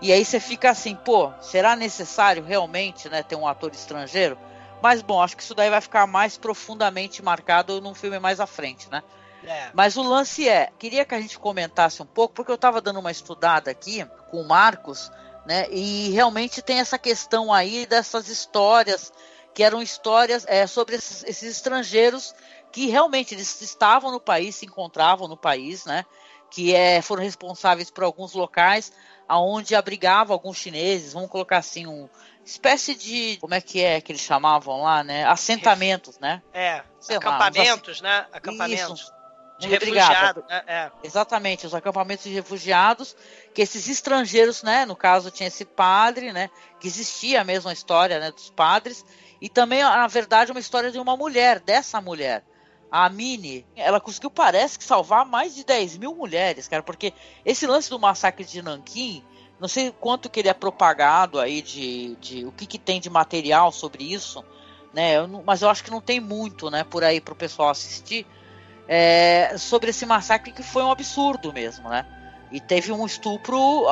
E aí você fica assim, pô, será necessário realmente, né, ter um ator estrangeiro? Mas bom, acho que isso daí vai ficar mais profundamente marcado num filme mais à frente, né? É. Mas o lance é, queria que a gente comentasse um pouco, porque eu estava dando uma estudada aqui com o Marcos né? E realmente tem essa questão aí dessas histórias que eram histórias é, sobre esses, esses, estrangeiros que realmente eles estavam no país, se encontravam no país, né? Que é, foram responsáveis por alguns locais aonde abrigavam alguns chineses, vamos colocar assim, um espécie de como é que é que eles chamavam lá, né? Assentamentos, né? É, Sei acampamentos, lá, né? Acampamentos. Isso, de refugiados. Né? É. Exatamente, os acampamentos de refugiados, que esses estrangeiros, né, no caso tinha esse padre, né, que existia a mesma história, né, dos padres, e também, na verdade, uma história de uma mulher, dessa mulher, a Mini, ela conseguiu, parece que, salvar mais de 10 mil mulheres, cara, porque esse lance do massacre de Nanquim, não sei quanto que ele é propagado aí de, de o que, que tem de material sobre isso, né, eu mas eu acho que não tem muito, né, por aí para o pessoal assistir, é, sobre esse massacre que foi um absurdo mesmo, né? E teve um estupro,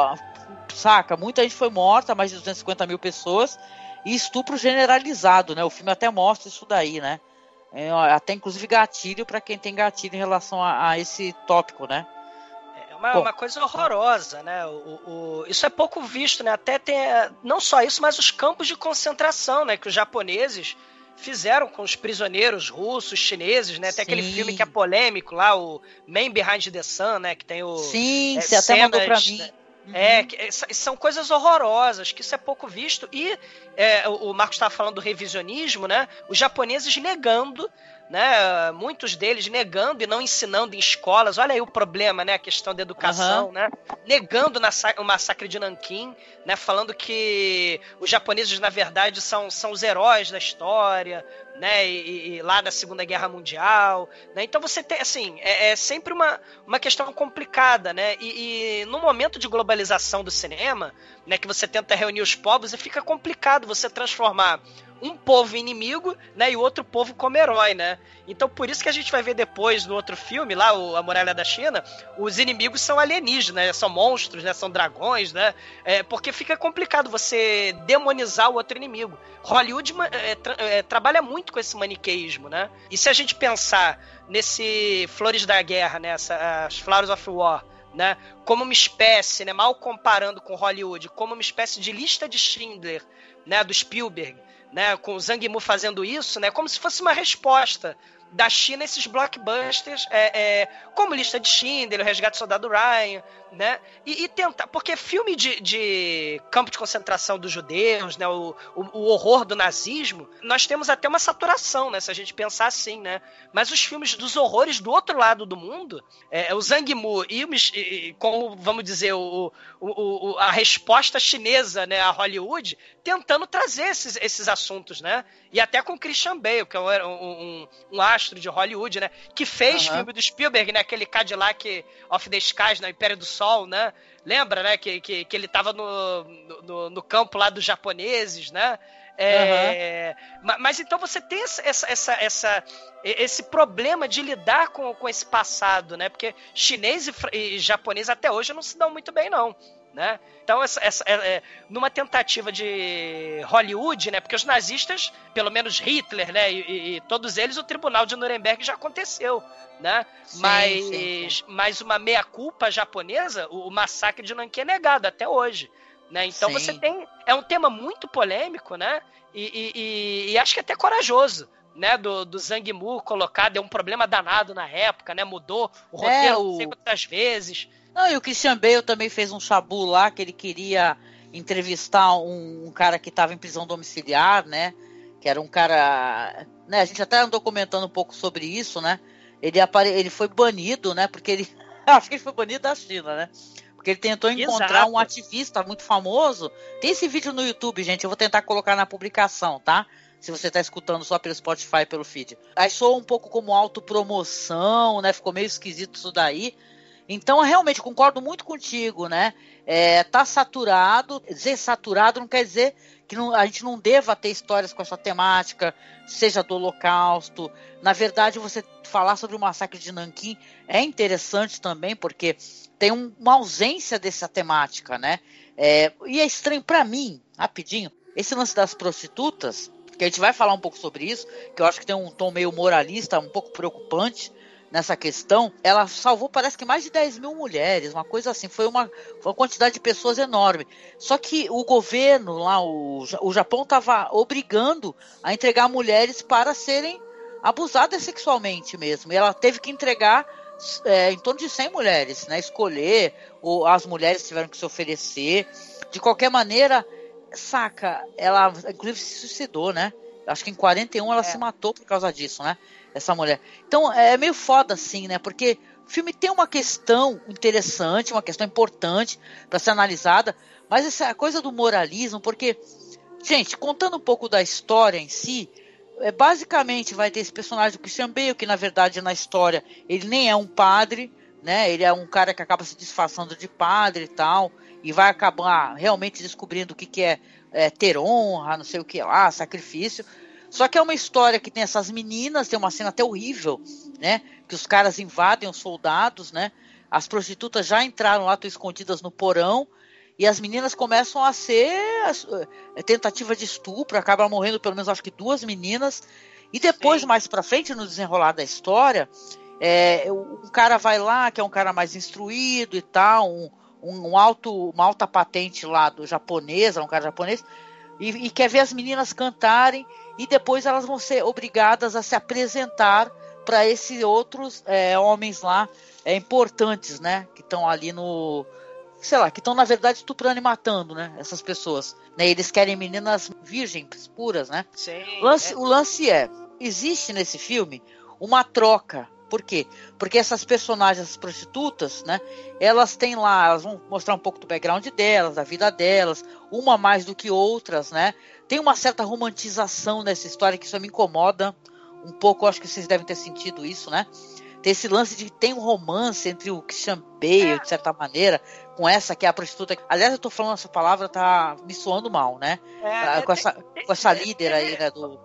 saca? Muita gente foi morta, mais de 250 mil pessoas, e estupro generalizado, né? O filme até mostra isso daí, né? É, até inclusive gatilho para quem tem gatilho em relação a, a esse tópico, né? É uma, uma coisa horrorosa, né? O, o, isso é pouco visto, né? Até tem não só isso, mas os campos de concentração, né? Que os japoneses fizeram com os prisioneiros russos, chineses, né? Tem aquele filme que é polêmico lá, o Man Behind the Sun, né? Que tem o. Sim, é, você cenas, até mandou pra mim. Né? É, que, é, são coisas horrorosas, que isso é pouco visto. E é, o Marcos estava falando do revisionismo, né? Os japoneses negando né? Muitos deles negando e não ensinando em escolas. Olha aí o problema, né? A questão da educação, uhum. né? Negando o massacre de Nanquim, né? Falando que os japoneses, na verdade, são, são os heróis da história, né? E, e lá da Segunda Guerra Mundial, né? Então você tem, assim, é, é sempre uma, uma questão complicada, né? E, e, no momento de globalização do cinema, né? Que você tenta reunir os povos, e fica complicado você transformar um povo inimigo, né, e o outro povo como herói, né? Então por isso que a gente vai ver depois no outro filme, lá, o, A Muralha da China, os inimigos são alienígenas, né? São monstros, né? São dragões, né? É, porque fica complicado você demonizar o outro inimigo. Hollywood é, tra é, trabalha muito com esse maniqueísmo, né? E se a gente pensar nesse Flores da Guerra, né? Essa, as Flowers of War, né? Como uma espécie, né? Mal comparando com Hollywood, como uma espécie de lista de Schindler, né? Do Spielberg, né? Com o Zhang Yimou fazendo isso, né? Como se fosse uma resposta da China esses blockbusters, é, é, como Lista de Schindler, O Resgate do Soldado Ryan, né? E, e tentar, porque filme de, de, campo de concentração dos judeus, né? O, o, o, horror do nazismo, nós temos até uma saturação, né? Se a gente pensar assim, né? Mas os filmes dos horrores do outro lado do mundo, é, o Zhang Mu e, e, como vamos dizer o, o, a resposta chinesa, né? A Hollywood, tentando trazer esses, esses assuntos, né? E até com Christian Bale, que é um, um, um astro de Hollywood, né? Que fez uhum. filme do Spielberg, né? Aquele Cadillac of the Skies, no Império do Sol, né? Lembra, né? Que, que, que ele tava no, no, no campo lá dos japoneses, né? É, uhum. Mas então você tem essa, essa, essa, esse problema de lidar com, com esse passado, né? Porque chinês e, e japonês até hoje não se dão muito bem, não. Né? Então, essa, essa é, é, numa tentativa de Hollywood, né? Porque os nazistas, pelo menos Hitler, né? E, e todos eles, o tribunal de Nuremberg já aconteceu, né? Sim, mas, sim, sim. mas uma meia-culpa japonesa, o, o, massacre de Nanquim é negado até hoje. Né? Então você tem. É um tema muito polêmico, né? E, e, e, acho que até corajoso. Né, do, do Zhang Mu colocar, deu um problema danado na época, né? Mudou o roteiro é, o... sei quantas vezes. Não, e o Christian Bale também fez um chabu lá que ele queria entrevistar um, um cara que estava em prisão domiciliar, né? Que era um cara. Né, a gente até andou comentando um pouco sobre isso, né? Ele, apare... ele foi banido, né? Porque ele. Acho que ele foi banido da China, né? Porque ele tentou encontrar Exato. um ativista muito famoso. Tem esse vídeo no YouTube, gente. Eu vou tentar colocar na publicação, tá? Se você está escutando só pelo Spotify, pelo feed. Aí soa um pouco como autopromoção, né? Ficou meio esquisito isso daí. Então, realmente, concordo muito contigo, né? É, tá saturado. Dizer saturado não quer dizer que não, a gente não deva ter histórias com essa temática, seja do Holocausto. Na verdade, você falar sobre o massacre de Nanquim é interessante também, porque tem um, uma ausência dessa temática, né? É, e é estranho para mim, rapidinho, esse lance das prostitutas, que a gente vai falar um pouco sobre isso, que eu acho que tem um tom meio moralista, um pouco preocupante, nessa questão, ela salvou parece que mais de 10 mil mulheres, uma coisa assim, foi uma, foi uma quantidade de pessoas enorme. Só que o governo lá, o, o Japão estava obrigando a entregar mulheres para serem abusadas sexualmente mesmo. E ela teve que entregar é, em torno de 100 mulheres, né? Escolher, ou as mulheres tiveram que se oferecer. De qualquer maneira, saca, ela inclusive se suicidou, né? Acho que em 41 ela é. se matou por causa disso, né? Essa mulher. Então é meio foda assim, né? Porque o filme tem uma questão interessante, uma questão importante para ser analisada, mas essa coisa do moralismo, porque, gente, contando um pouco da história em si, é, basicamente vai ter esse personagem do Christian Bale, que na verdade na história ele nem é um padre, né? Ele é um cara que acaba se disfarçando de padre e tal, e vai acabar realmente descobrindo o que, que é, é ter honra, não sei o que lá, sacrifício. Só que é uma história que tem essas meninas, tem uma cena até horrível, né? Que os caras invadem os soldados, né? As prostitutas já entraram lá, estão escondidas no porão, e as meninas começam a ser é, tentativa de estupro, acaba morrendo pelo menos acho que duas meninas. E depois, Sim. mais pra frente, no desenrolar da história, é, um cara vai lá, que é um cara mais instruído e tal, um, um alto, uma alta patente lá do japonês, é um cara japonês, e, e quer ver as meninas cantarem e depois elas vão ser obrigadas a se apresentar para esses outros é, homens lá é, importantes, né? Que estão ali no. Sei lá, que estão na verdade estuprando e matando, né? Essas pessoas. Né, eles querem meninas virgens, puras, né? Sim, lance, é. o lance é: existe nesse filme uma troca por quê? Porque essas personagens, as prostitutas, né? Elas têm lá, elas vão mostrar um pouco do background delas, da vida delas, uma mais do que outras, né? Tem uma certa romantização nessa história que isso me incomoda um pouco, acho que vocês devem ter sentido isso, né? tem esse lance de tem um romance entre o Christian Bale, é. de certa maneira, com essa que é a prostituta. Aliás, eu tô falando essa palavra, tá me soando mal, né? É, com, essa, com essa líder aí, né? Do,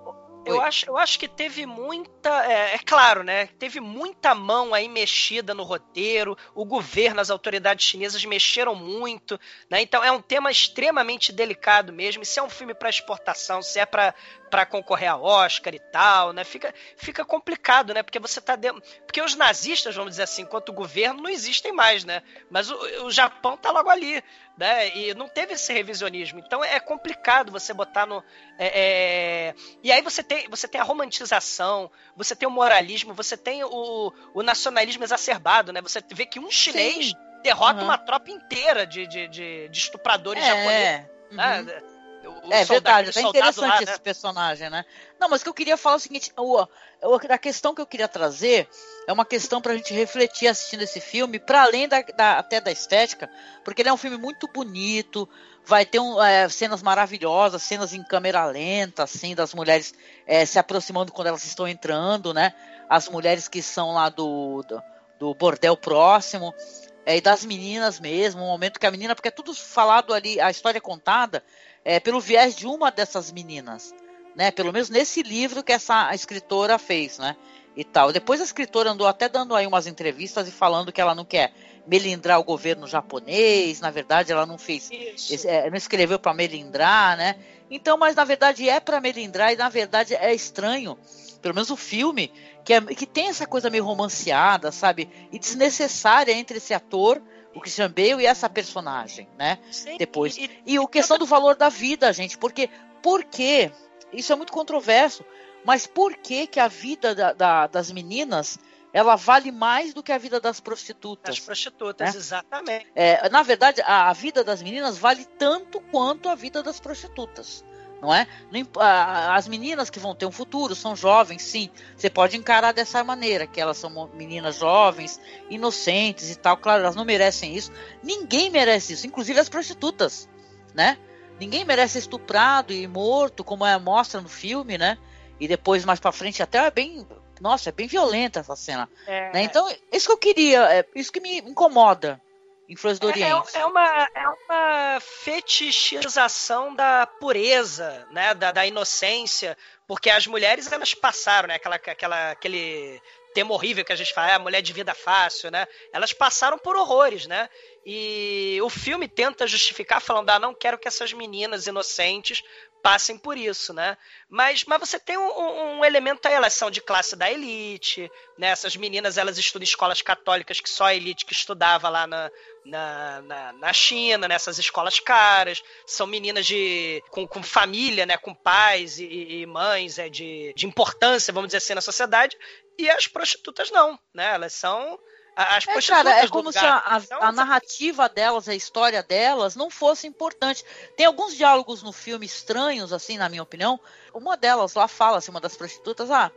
eu acho, eu acho que teve muita. É, é, claro, né? Teve muita mão aí mexida no roteiro. O governo, as autoridades chinesas mexeram muito. Né? Então é um tema extremamente delicado mesmo. E se é um filme para exportação, se é para para concorrer a Oscar e tal, né? Fica, fica complicado, né? Porque você tá dentro. Porque os nazistas, vamos dizer assim, enquanto governo, não existem mais, né? Mas o, o Japão tá logo ali, né? E não teve esse revisionismo. Então é complicado você botar no. É, é... E aí você tem, você tem a romantização, você tem o moralismo, você tem o, o nacionalismo exacerbado, né? Você vê que um chinês Sim. derrota uhum. uma tropa inteira de, de, de, de estupradores é. japoneses. Né? O é verdade, é interessante lá, esse né? personagem, né? Não, mas o que eu queria falar é o seguinte: o, a questão que eu queria trazer é uma questão para a gente refletir assistindo esse filme, para além da, da, até da estética, porque ele é um filme muito bonito, vai ter um, é, cenas maravilhosas, cenas em câmera lenta, assim, das mulheres é, se aproximando quando elas estão entrando, né? As mulheres que são lá do, do, do bordel próximo. É, e das meninas mesmo, o momento que a menina, porque é tudo falado ali, a história é contada é, pelo viés de uma dessas meninas, né? Pelo menos nesse livro que essa escritora fez, né? E tal. Depois a escritora andou até dando aí umas entrevistas e falando que ela não quer melindrar o governo japonês, na verdade ela não fez, é, não escreveu para melindrar, né? Então, mas na verdade é para melindrar e na verdade é estranho, pelo menos o filme, que, é, que tem essa coisa meio romanceada, sabe? E desnecessária entre esse ator o Christian Bale e essa personagem, né? Sim, Depois. E, e, a questão do valor da vida, gente, porque por quê? Isso é muito controverso, mas por que que a vida da, da, das meninas ela vale mais do que a vida das prostitutas? Das prostitutas, né? exatamente. É, na verdade, a, a vida das meninas vale tanto quanto a vida das prostitutas não é? As meninas que vão ter um futuro são jovens, sim. Você pode encarar dessa maneira, que elas são meninas jovens, inocentes e tal. Claro, elas não merecem isso. Ninguém merece isso, inclusive as prostitutas, né? Ninguém merece ser estuprado e morto, como é mostra no filme, né? E depois mais para frente até é bem, nossa, é bem violenta essa cena. É... Né? Então, isso que eu queria, é isso que me incomoda Influência do é, é Oriente. É, é, uma, é uma fetichização da pureza, né? Da, da inocência. Porque as mulheres, elas passaram, né? Aquela, aquela, aquele tema horrível que a gente fala, é a mulher de vida fácil, né? Elas passaram por horrores, né? E o filme tenta justificar falando, ah, não quero que essas meninas inocentes passem por isso, né? Mas, mas você tem um, um, elemento elas são de classe da elite, né? Essas meninas, elas estudam escolas católicas que só a elite que estudava lá na, na, na, na China, nessas escolas caras, são meninas de com, com família, né? Com pais e, e mães é, de, de importância, vamos dizer assim, na sociedade, e as prostitutas não, né? Elas são as é, cara, é como se a, a, a, narrativa delas, a história delas, não fosse importante. Tem alguns diálogos no filme estranhos, assim, na minha opinião. Uma delas lá fala, assim, uma das prostitutas, ah,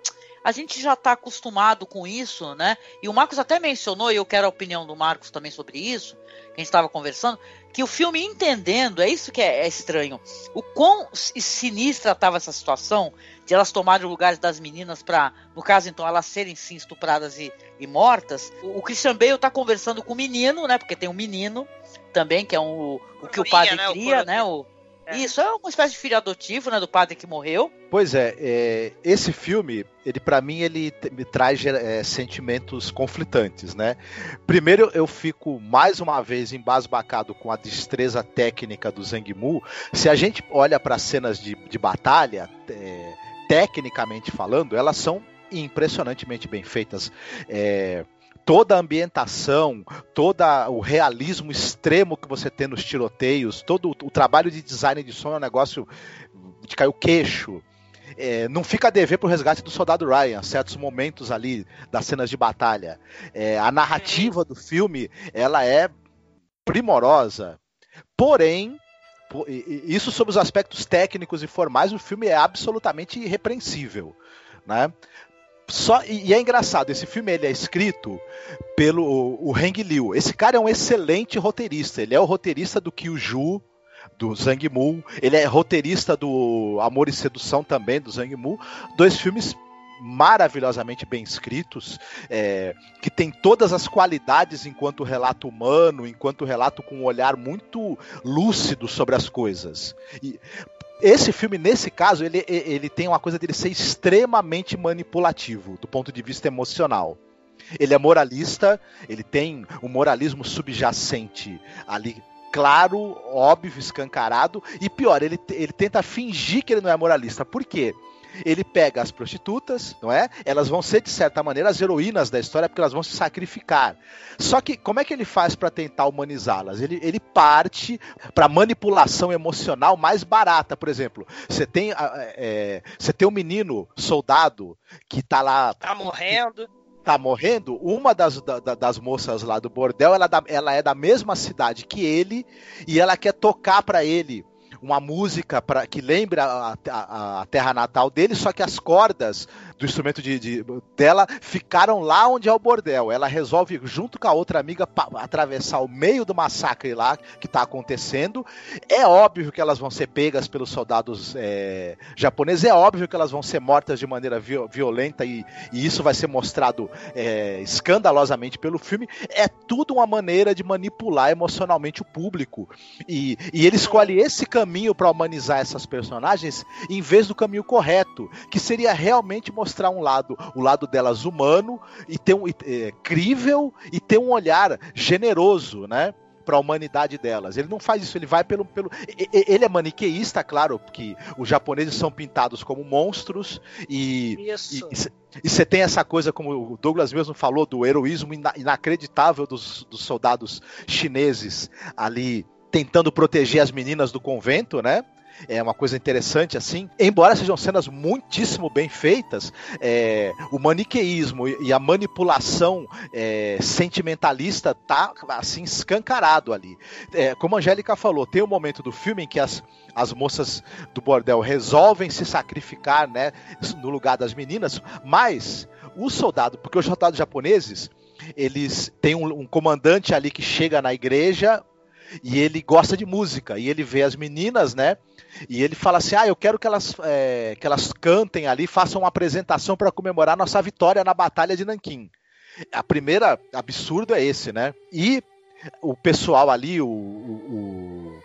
a gente já está acostumado com isso, né? E o Marcos até mencionou, e eu quero a opinião do Marcos também sobre isso, que a gente estava conversando, que o filme entendendo, é isso que é, é estranho, o quão sinistra estava essa situação de elas tomarem o lugar das meninas para, no caso então, elas serem sim estupradas e, e mortas. O, o Christian Bale está conversando com o menino, né? Porque tem um menino também, que é um, o que o padre né, cria, o né? O, é. Isso é uma espécie de filho adotivo, né, do padre que morreu. Pois é, é esse filme, ele para mim ele me traz é, sentimentos conflitantes, né? Primeiro eu fico mais uma vez embasbacado com a destreza técnica do Zhang Mu. Se a gente olha para cenas de, de batalha, é, tecnicamente falando, elas são impressionantemente bem feitas. É, toda a ambientação, todo o realismo extremo que você tem nos tiroteios, todo o, trabalho de design de som é um negócio de cair o queixo. É, não fica a dever pro resgate do soldado Ryan, certos momentos ali das cenas de batalha. É, a narrativa do filme, ela é primorosa. Porém, isso sobre os aspectos técnicos e formais, o filme é absolutamente irrepreensível. Né? Só, e, é engraçado, esse filme ele é escrito pelo o, o Heng Liu. Esse cara é um excelente roteirista. Ele é o roteirista do Kyuju, do Zhang Mu. Ele é roteirista do Amor e Sedução também, do Zhang Mu. Dois filmes maravilhosamente bem escritos, é, que tem todas as qualidades enquanto relato humano, enquanto relato com um olhar muito lúcido sobre as coisas. E, esse filme, nesse caso, ele, ele tem uma coisa dele ser extremamente manipulativo do ponto de vista emocional. Ele é moralista, ele tem um moralismo subjacente ali claro, óbvio, escancarado, e pior, ele, ele tenta fingir que ele não é moralista. Por quê? Ele pega as prostitutas, não é? Elas vão ser, de certa maneira, as heroínas da história, porque elas vão se sacrificar. Só que, como é que ele faz para tentar humanizá-las? Ele, ele parte para manipulação emocional mais barata. Por exemplo, você tem, é, você tem um menino soldado que tá lá. Tá morrendo tá morrendo, uma das, da, das moças lá do bordel, ela, é ela é da mesma cidade que ele e ela quer tocar para ele uma música pra, que lembra a, a, a, terra natal dele, só que as cordas do instrumento de, de, dela ficaram lá onde é o bordel. Ela resolve, junto com a outra amiga, atravessar o meio do massacre lá que está acontecendo. É óbvio que elas vão ser pegas pelos soldados é, japoneses, é óbvio que elas vão ser mortas de maneira violenta e, e isso vai ser mostrado é, escandalosamente pelo filme. É tudo uma maneira de manipular emocionalmente o público. E, e ele escolhe esse caminho para humanizar essas personagens em vez do caminho correto, que seria realmente mostrar mostrar um lado, o lado delas humano e ter um é, crível e ter um olhar generoso, né? para a humanidade delas. Ele não faz isso, ele vai pelo, pelo. Ele é maniqueísta, claro, porque os japoneses são pintados como monstros e. Isso. E você tem essa coisa, como o Douglas mesmo falou, do heroísmo inacreditável dos, dos soldados chineses ali tentando proteger as meninas do convento, né? É uma coisa interessante assim. Embora sejam cenas muitíssimo bem feitas, é, o maniqueísmo e a manipulação é, sentimentalista tá assim escancarado ali. É, como a Angélica falou, tem um momento do filme em que as, as moças do bordel resolvem se sacrificar, né, no lugar das meninas, mas o soldado, porque os soldados japoneses eles têm um, um comandante ali que chega na igreja e ele gosta de música e ele vê as meninas, né? E ele fala assim: Ah, eu quero que elas, é, que elas cantem ali, façam uma apresentação para comemorar nossa vitória na Batalha de Nanquim. A primeira absurdo é esse, né? E o pessoal ali, o, o, o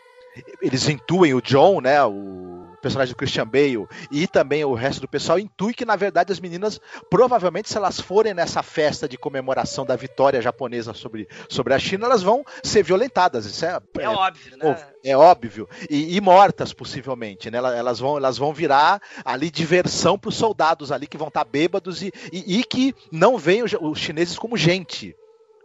eles intuem o John, né? O personagem do Christian Bale e também o resto do pessoal intui que na verdade as meninas provavelmente se elas forem nessa festa de comemoração da vitória japonesa sobre, sobre a China elas vão ser violentadas. Isso é, é, é óbvio né? é óbvio. E, e, mortas possivelmente né? Elas vão elas vão virar ali diversão para os soldados ali que vão estar tá bêbados e, e, e que não veem os, os chineses como gente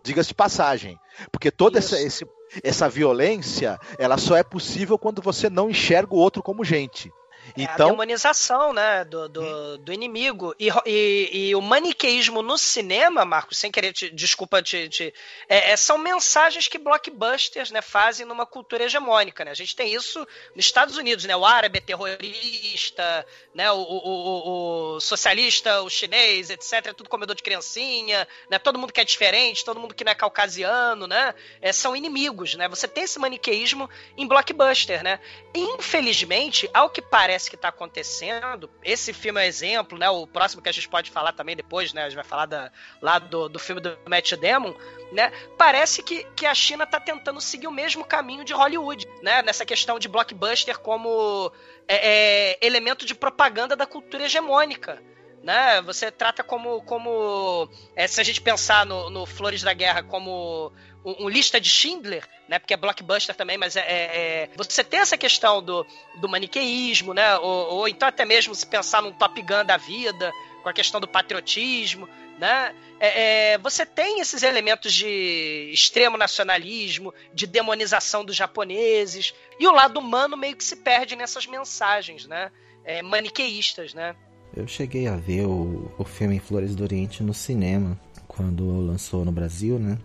diga-se de passagem porque todo essa, esse essa violência, ela só é possível quando você não enxerga o outro como gente. É então, a demonização, né, do, do, do inimigo. E, e, e, o maniqueísmo no cinema, Marcos, sem querer te, desculpa te, te é, é, são mensagens que blockbusters, né, fazem numa cultura hegemônica, né? A gente tem isso nos Estados Unidos, né? O árabe é terrorista, né? O, o, o, o socialista, o chinês, etc. É tudo comedor de criancinha, né? Todo mundo que é diferente, todo mundo que não é caucasiano, né? É, são inimigos, né? Você tem esse maniqueísmo em blockbuster, né? Infelizmente, ao que parece parece que está acontecendo. Esse filme é exemplo, né? O próximo que a gente pode falar também depois, né? A gente vai falar da, lá do, do filme do Matt Damon, né? Parece que, que a China está tentando seguir o mesmo caminho de Hollywood, né? Nessa questão de blockbuster como é, é, elemento de propaganda da cultura hegemônica né? Você trata como, como é, se a gente pensar no, no Flores da Guerra como um, um, lista de Schindler, né? Porque é blockbuster também, mas é, é, é, você tem essa questão do, do maniqueísmo, né? Ou, ou, então até mesmo se pensar num Top Gun da vida, com a questão do patriotismo, né? É, é, você tem esses elementos de extremo nacionalismo, de demonização dos japoneses, e o lado humano meio que se perde nessas mensagens, né? É, maniqueístas, né? Eu cheguei a ver o, o filme Flores do Oriente no cinema, quando lançou no Brasil, né?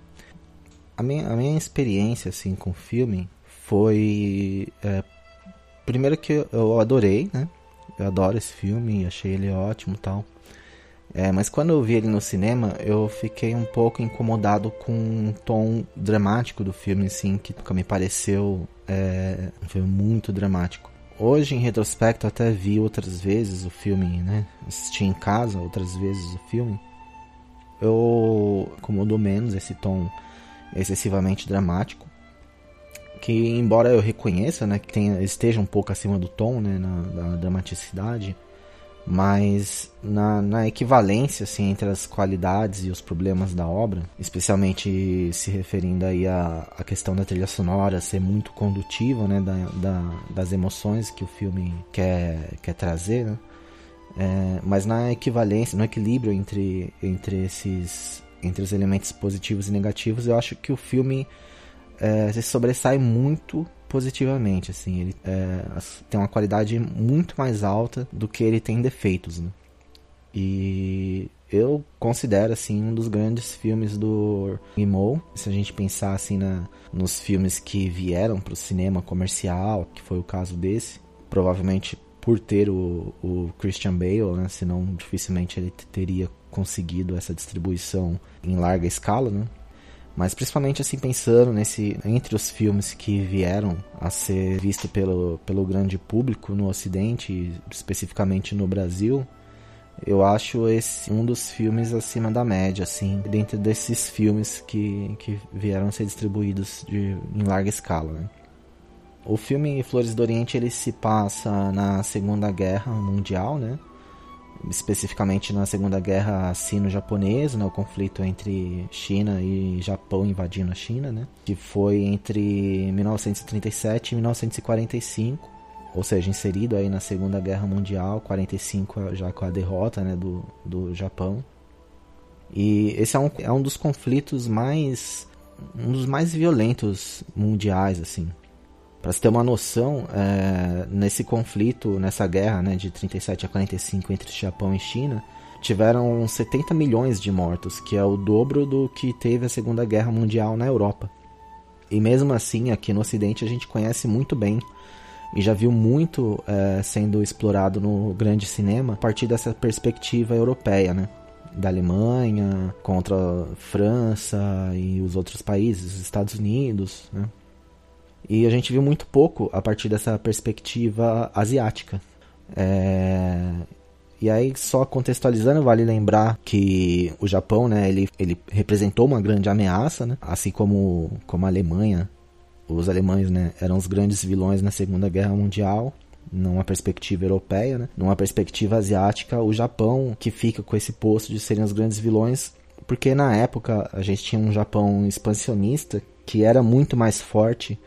A minha, a minha experiência, assim, com o filme foi... É, primeiro que eu adorei, né? Eu adoro esse filme, achei ele ótimo tal. É, mas quando eu vi ele no cinema, eu fiquei um pouco incomodado com o tom dramático do filme, assim, que me pareceu é, um filme muito dramático hoje, em retrospecto, até vi outras vezes o filme, né? Assisti em casa outras vezes o filme. Eu acomodou menos esse tom excessivamente dramático. Que, embora eu reconheça né, que tenha, esteja um pouco acima do tom, né, na, da dramaticidade, mas na, na, equivalência assim, entre as qualidades e os problemas da obra, especialmente se referindo aí à, à questão da trilha sonora ser muito condutiva né, da, da, das emoções que o filme quer, quer trazer, né? É, mas na equivalência, no equilíbrio entre, entre esses entre os elementos positivos e negativos, eu acho que o filme é, se sobressai muito positivamente, assim, ele é, tem uma qualidade muito mais alta do que ele tem defeitos, né? E eu considero assim um dos grandes filmes do Imo. Se a gente pensar assim na, nos filmes que vieram para o cinema comercial, que foi o caso desse, provavelmente por ter o, o Christian Bale, né? Senão dificilmente ele teria conseguido essa distribuição em larga escala, né? Mas principalmente assim pensando nesse entre os filmes que vieram a ser visto pelo, pelo grande público no ocidente, especificamente no Brasil, eu acho esse um dos filmes acima da média, assim, dentro desses filmes que, que vieram a ser distribuídos de, em larga escala. Né? O filme Flores do Oriente ele se passa na Segunda Guerra Mundial, né? Especificamente na Segunda Guerra Sino-Japonesa, né, o conflito entre China e Japão invadindo a China, né, que foi entre 1937 e 1945, ou seja, inserido aí na Segunda Guerra Mundial, 45 já com a derrota né, do, do Japão. E esse é um, é um dos conflitos mais um dos mais violentos mundiais, assim. Para você ter uma noção, é, nesse conflito, nessa guerra né, de 37 a 45 entre Japão e China, tiveram 70 milhões de mortos, que é o dobro do que teve a Segunda Guerra Mundial na Europa. E mesmo assim, aqui no Ocidente, a gente conhece muito bem e já viu muito é, sendo explorado no grande cinema a partir dessa perspectiva europeia, né? Da Alemanha contra a França e os outros países, os Estados Unidos, né? E a gente viu muito pouco a partir dessa perspectiva asiática. É... E aí, só contextualizando, vale lembrar que o Japão, né, ele, ele representou uma grande ameaça, né? Assim como, como a Alemanha, os alemães, né, eram os grandes vilões na Segunda Guerra Mundial numa perspectiva europeia, né? numa perspectiva asiática, o Japão que fica com esse posto de serem os grandes vilões, porque na época a gente tinha um Japão expansionista que era muito mais forte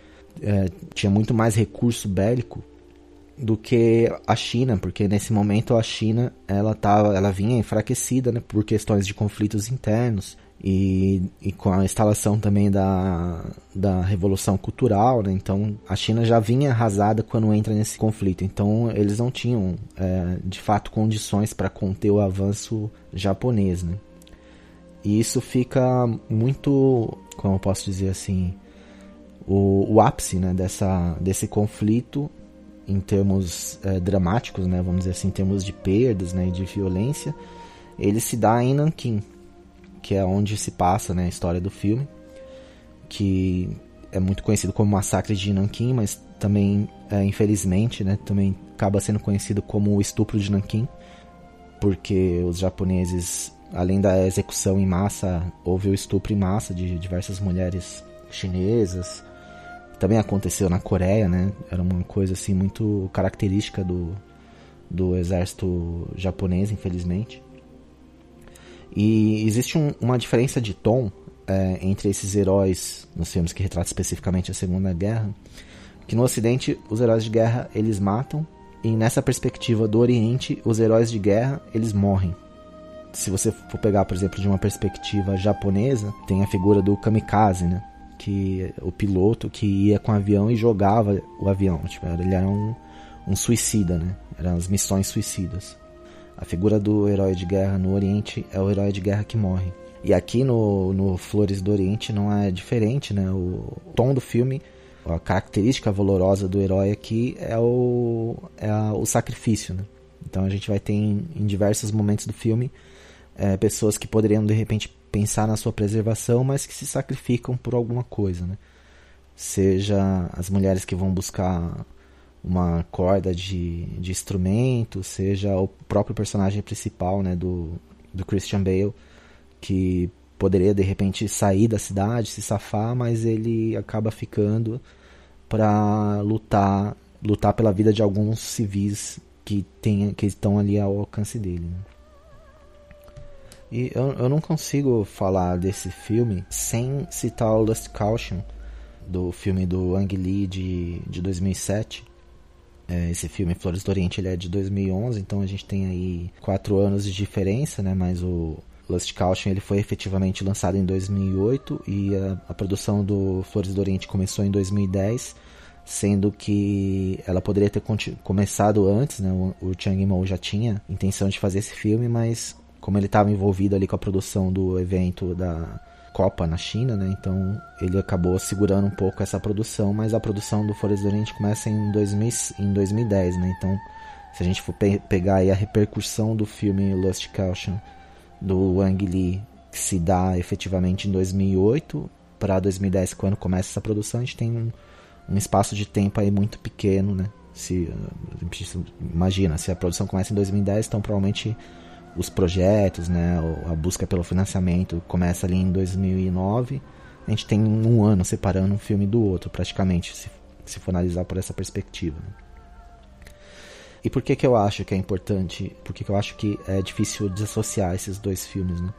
é, tinha muito mais recurso bélico do que a China, porque nesse momento a China ela tava, ela vinha enfraquecida, né, por questões de conflitos internos e, e com a instalação também da, da revolução cultural, né, então a China já vinha arrasada quando entra nesse conflito, então eles não tinham é, de fato condições para conter o avanço japonês, né. E isso fica muito, como eu posso dizer assim, o, o ápice né, dessa, desse conflito em termos é, dramáticos, né, vamos dizer assim, em termos de perdas né, e de violência, ele se dá em Nanquim, que é onde se passa né, a história do filme, que é muito conhecido como Massacre de Nanquim, mas também, é, infelizmente, né, também acaba sendo conhecido como o Estupro de Nanquim, porque os japoneses, além da execução em massa, houve o estupro em massa de diversas mulheres chinesas, também aconteceu na Coreia, né? Era uma coisa assim muito característica do, do exército japonês, infelizmente. E existe um, uma diferença de tom é, entre esses heróis nos filmes que retratam especificamente a Segunda Guerra, que no Ocidente os heróis de guerra eles matam e nessa perspectiva do Oriente os heróis de guerra eles morrem. Se você for pegar, por exemplo, de uma perspectiva japonesa, tem a figura do kamikaze, né? Que o piloto que ia com o avião e jogava o avião. Tipo, ele era um, um suicida, né? Eram as missões suicidas. A figura do herói de guerra no Oriente é o herói de guerra que morre. E aqui no, no Flores do Oriente não é diferente, né? O tom do filme, a característica valorosa do herói aqui é o, é a, o sacrifício, né? Então a gente vai ter em, em diversos momentos do filme é, pessoas que poderiam de repente pensar na sua preservação, mas que se sacrificam por alguma coisa, né? Seja as mulheres que vão buscar uma corda de, de instrumento, seja o próprio personagem principal né, do, do Christian Bale, que poderia de repente sair da cidade, se safar, mas ele acaba ficando para lutar lutar pela vida de alguns civis que tem, que estão ali ao alcance dele. Né? E eu, eu não consigo falar desse filme sem citar o Lust Caution, do filme do Ang Lee de, de 2007. É, esse filme Flores do Oriente ele é de 2011, então a gente tem aí quatro anos de diferença, né? Mas o, Lust Caution ele foi efetivamente lançado em 2008 e a, a, produção do Flores do Oriente começou em 2010, sendo que ela poderia ter começado antes, né? O, o Chang Yimou já tinha intenção de fazer esse filme, mas como ele estava envolvido ali com a produção do evento da Copa na China, né? Então ele acabou segurando um pouco essa produção, mas a produção do Flores do Oriente começa em, 2000, em 2010, né? Então se a gente for pe pegar aí a repercussão do filme Lust Caution do Wang Li que se dá efetivamente em 2008 para 2010, quando começa essa produção, a gente tem um, um espaço de tempo aí muito pequeno, né? Se, imagina, se a produção começa em 2010, então provavelmente os projetos, né, a busca pelo financiamento começa ali em 2009. A gente tem um ano separando um filme do outro, praticamente, se, se for analisar por essa perspectiva. Né? E por que, que eu acho que é importante? Por que, que eu acho que é difícil desassociar esses dois filmes, né?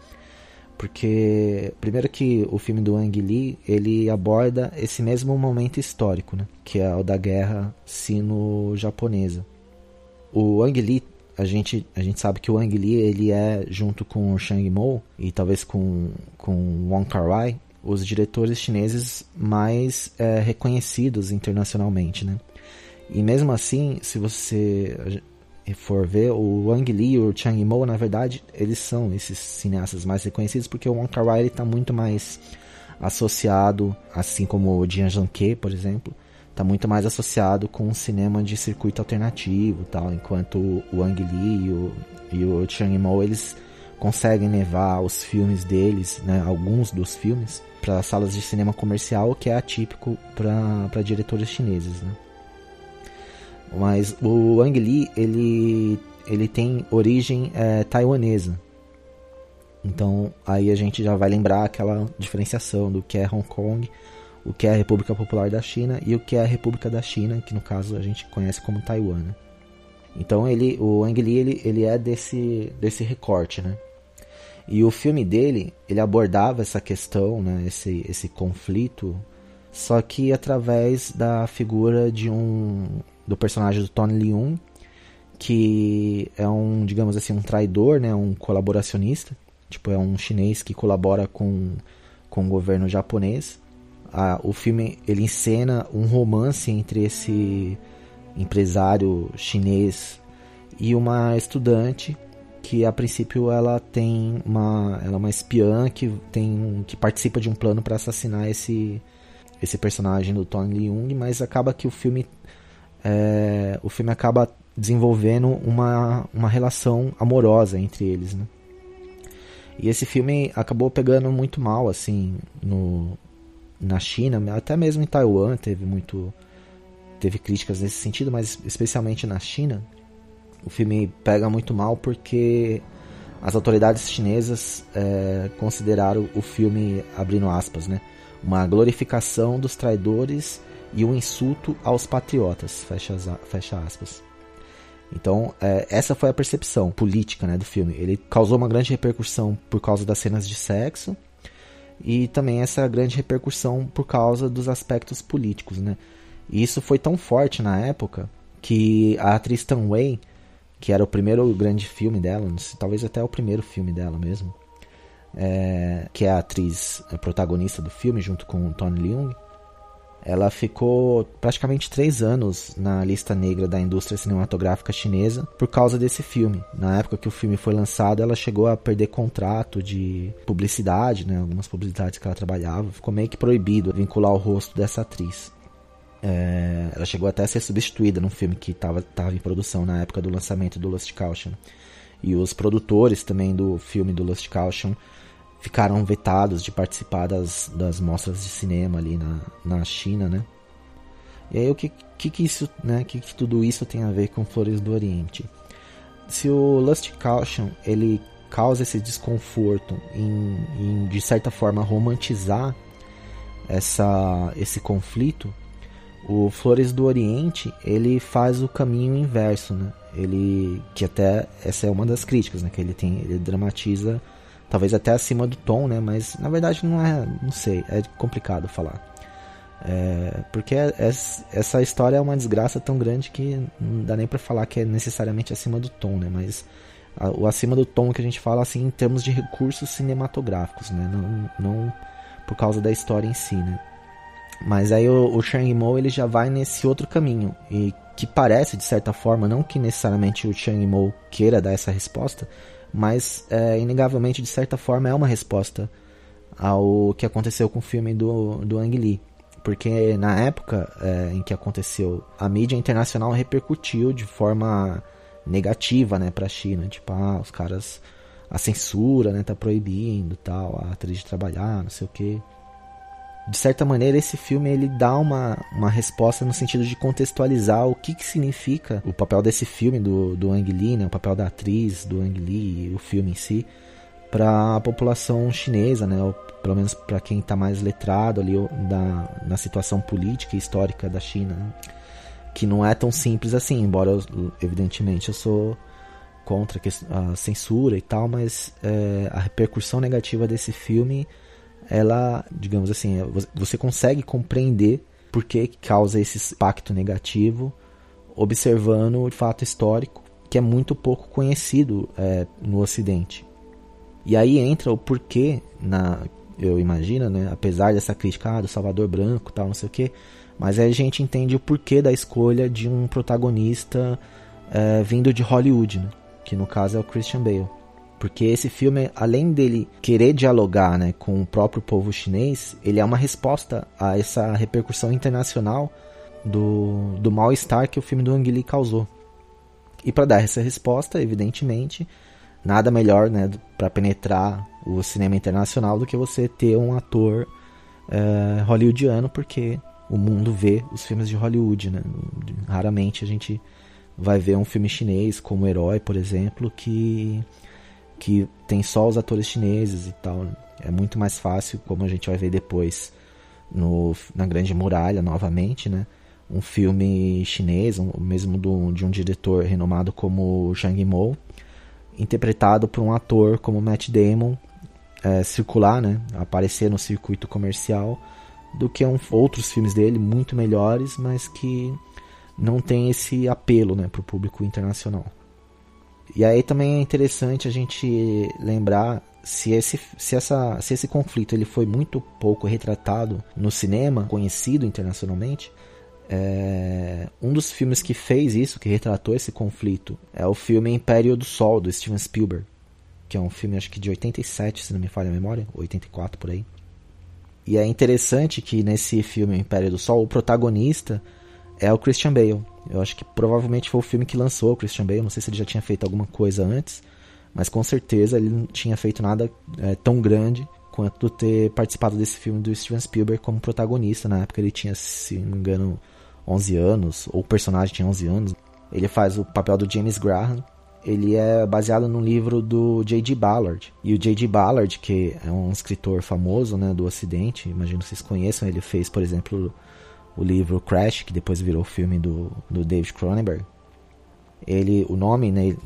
Porque, primeiro que o filme do Ang Lee, ele aborda esse mesmo momento histórico, né? Que é o da guerra sino-japonesa. O Ang Lee, a gente, a gente sabe que o Ang Lee, ele é, junto com o Shang Mo e talvez com, com Wong Kar-wai, os diretores chineses mais é, reconhecidos internacionalmente, né? E mesmo assim, se você for ver, o Wang Li e o Chang Yimou, na verdade, eles são esses cineastas mais reconhecidos porque o Wong Kar-wai está muito mais associado, assim como o Jian Zhangke, por exemplo, está muito mais associado com o cinema de circuito alternativo, tal, enquanto o Wang Li e o, e o Chang Yimou, eles conseguem levar os filmes deles, né, alguns dos filmes, para salas de cinema comercial, o que é atípico para diretores chineses, né? Mas o Ang Lee, ele, ele tem origem é, taiwanesa. Então aí a gente já vai lembrar aquela diferenciação do que é Hong Kong, o que é a República Popular da China e o que é a República da China, que no caso a gente conhece como Taiwan. Né? Então ele, o Ang Lee ele, ele é desse, desse recorte, né? E o filme dele, ele abordava essa questão, né, esse, esse conflito, só que através da figura de um, do personagem do Tony Leung, que é um, digamos assim, um traidor, né, um colaboracionista, tipo é um chinês que colabora com, com o governo japonês. Ah, o filme ele encena um romance entre esse empresário chinês e uma estudante que a princípio ela tem uma ela é uma espiã que tem que participa de um plano para assassinar esse esse personagem do Tony Leung, mas acaba que o filme é, o filme acaba desenvolvendo uma, uma relação amorosa entre eles, né? E esse filme acabou pegando muito mal, assim, no, na China, até mesmo em Taiwan teve muito teve críticas nesse sentido, mas especialmente na China, o filme pega muito mal porque as autoridades chinesas é, consideraram o filme, abrindo aspas, né, uma glorificação dos traidores e um insulto aos patriotas, fecha, fecha aspas. Então, é, essa foi a percepção política né, do filme. Ele causou uma grande repercussão por causa das cenas de sexo e também essa grande repercussão por causa dos aspectos políticos. Né? E isso foi tão forte na época que a atriz Tan Wei, que era o primeiro grande filme dela, talvez até o primeiro filme dela mesmo, é, que é a atriz a protagonista do filme, junto com Tony Leung, ela ficou praticamente três anos na lista negra da indústria cinematográfica chinesa por causa desse filme. Na época que o filme foi lançado, ela chegou a perder contrato de publicidade, né? Algumas publicidades que ela trabalhava. Ficou meio que proibido vincular o rosto dessa atriz. É, ela chegou até a ser substituída num filme que estava em produção na época do lançamento do Lost Caution. E os produtores também do filme do Lost Caution ficaram vetados de participar das, das mostras de cinema ali na, na China, né? E aí o que, que, que isso, né, que, que tudo isso tem a ver com Flores do Oriente? Se o Lust Caution ele causa esse desconforto em, em de certa forma romantizar essa, esse conflito, o Flores do Oriente ele faz o caminho inverso, né? Ele que até essa é uma das críticas, né? Que ele tem, ele dramatiza talvez até acima do tom, né? Mas na verdade não é, não sei, é complicado falar. É, porque é, é, essa história é uma desgraça tão grande que não dá nem para falar que é necessariamente acima do tom, né? Mas a, o acima do tom que a gente fala assim em termos de recursos cinematográficos, né? Não, não por causa da história em si, né? Mas aí o, o Chang Mo ele já vai nesse outro caminho e que parece de certa forma não que necessariamente o Chang Mo queira dar essa resposta, mas é, inegavelmente de certa forma é uma resposta ao que aconteceu com o filme do, do Ang Lee. Porque na época é, em que aconteceu, a mídia internacional repercutiu de forma negativa, né, pra China. Tipo, ah, os caras. A censura, né, tá proibindo tal, a atriz de trabalhar, não sei o que. De certa maneira, esse filme ele dá uma, uma resposta no sentido de contextualizar o que, que significa o papel desse filme do, do Ang Lee, né, o papel da atriz do Ang Lee o filme em si, para a população chinesa, né, ou pelo menos para quem está mais letrado ali da, na situação política e histórica da China, né? que não é tão simples assim, embora eu, evidentemente eu sou contra a censura e tal, mas é, a repercussão negativa desse filme, ela, digamos assim, é, você consegue compreender por que causa esse impacto negativo, observando o fato histórico que é muito pouco conhecido é, no Ocidente. E aí entra o porquê na eu imagino, né? Apesar dessa crítica ah, do Salvador Branco, tal, não sei o que, mas aí a gente entende o porquê da escolha de um protagonista é, vindo de Hollywood, né? Que no caso é o Christian Bale. Porque esse filme, além dele querer dialogar né, com o próprio povo chinês, ele é uma resposta a essa repercussão internacional do, do mal-estar que o filme do Ang Lee causou. E para dar essa resposta, evidentemente, nada melhor né, para penetrar o cinema internacional do que você ter um ator é, hollywoodiano, porque o mundo vê os filmes de Hollywood. Né? Raramente a gente vai ver um filme chinês como Herói, por exemplo, que, que tem só os atores chineses e tal. É muito mais fácil, como a gente vai ver depois no, na Grande Muralha novamente, né? um filme chinês, um, mesmo do, de um diretor renomado como Zhang Yimou, interpretado por um ator como Matt Damon, é, circular, né, aparecer no circuito comercial, do que um, outros filmes dele muito melhores, mas que não tem esse apelo, né, para o público internacional. E aí também é interessante a gente lembrar se esse, se, essa, se esse conflito ele foi muito pouco retratado no cinema, conhecido internacionalmente, é, um dos filmes que fez isso, que retratou esse conflito, é o filme Império do Sol, do Steven Spielberg. Que é um filme, acho que de 87, se não me falha a memória, 84 por aí. E é interessante que nesse filme Império do Sol, o protagonista é o Christian Bale. Eu acho que provavelmente foi o filme que lançou o Christian Bale. Não sei se ele já tinha feito alguma coisa antes, mas com certeza ele não tinha feito nada é, tão grande quanto ter participado desse filme do Steven Spielberg como protagonista. Na época ele tinha, se não me engano, 11 anos, ou o personagem tinha 11 anos. Ele faz o papel do James Graham. Ele é baseado no livro do J.D. Ballard. E o J.D. Ballard, que é um escritor famoso né, do Ocidente, imagino que vocês conheçam, ele fez, por exemplo, o livro Crash, que depois virou filme do, do David Cronenberg. Ele, o nome né,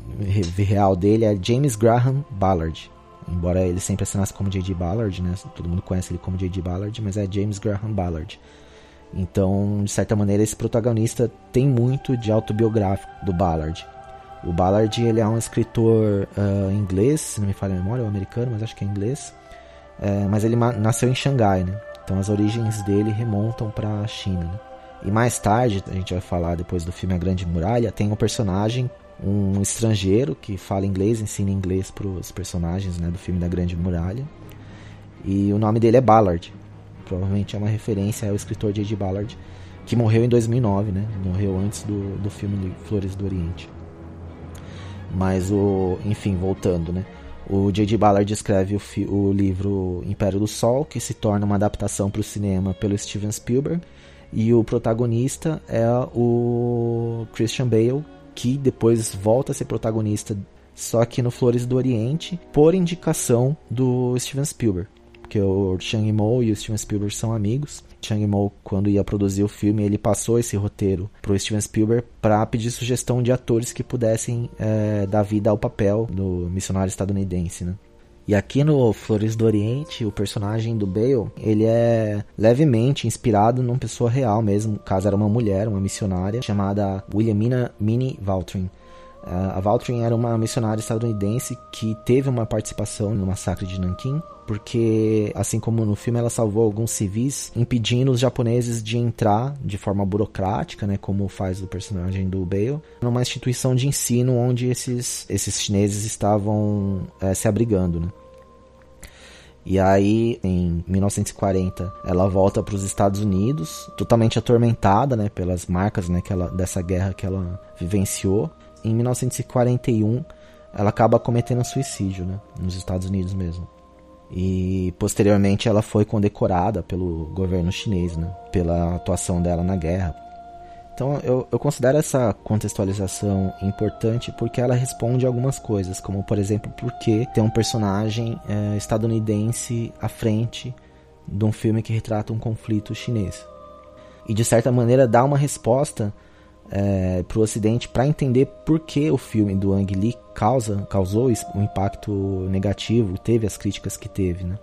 real dele é James Graham Ballard. Embora ele sempre assinasse como J.D. Ballard, né? Todo mundo conhece ele como J.D. Ballard, mas é James Graham Ballard. Então, de certa maneira, esse protagonista tem muito de autobiográfico do Ballard. O Ballard ele é um escritor uh, inglês, se não me falha a memória, ou americano, mas acho que é inglês. Uh, mas ele nasceu em Xangai, né? Então as origens dele remontam para a China. Né? E mais tarde, a gente vai falar depois do filme A Grande Muralha, tem um personagem, um estrangeiro que fala inglês, ensina inglês para os personagens né, do filme da Grande Muralha. E o nome dele é Ballard. Provavelmente é uma referência ao escritor J.D. Ballard, que morreu em 2009, né? Morreu antes do, do filme Flores do Oriente. Mas o, enfim, voltando, né? O J.D. Ballard escreve o, o, livro Império do Sol, que se torna uma adaptação para o cinema pelo Steven Spielberg. E o protagonista é o Christian Bale, que depois volta a ser protagonista, só que no Flores do Oriente, por indicação do Steven Spielberg. Porque o Chang Mo e o Steven Spielberg são amigos. Chang Mo, quando ia produzir o filme, ele passou esse roteiro pro Steven Spielberg para pedir sugestão de atores que pudessem é, dar vida ao papel do missionário estadunidense, né? E aqui no Flores do Oriente, o personagem do Bale, ele é levemente inspirado numa pessoa real mesmo. Caso, era uma mulher, uma missionária, chamada Williamina Minnie Valtrin. A Valtrin era uma missionária estadunidense que teve uma participação no massacre de Nanquim, porque, assim como no filme, ela salvou alguns civis, impedindo os japoneses de entrar de forma burocrática, né, como faz o personagem do Bale, numa instituição de ensino onde esses, esses chineses estavam é, se abrigando, né. E aí, em 1940, ela volta para os Estados Unidos, totalmente atormentada, né, pelas marcas, né, que ela, dessa guerra que ela vivenciou. Em 1941, ela acaba cometendo suicídio, né, nos Estados Unidos mesmo. E posteriormente ela foi condecorada pelo governo chinês, né, pela atuação dela na guerra. Então eu, eu considero essa contextualização importante porque ela responde algumas coisas, como por exemplo, por que tem um personagem é, estadunidense à frente de um filme que retrata um conflito chinês. E de certa maneira dá uma resposta é, para o Ocidente para entender por que o filme do Ang Lee causa, causou um impacto negativo, teve as críticas que teve. Né?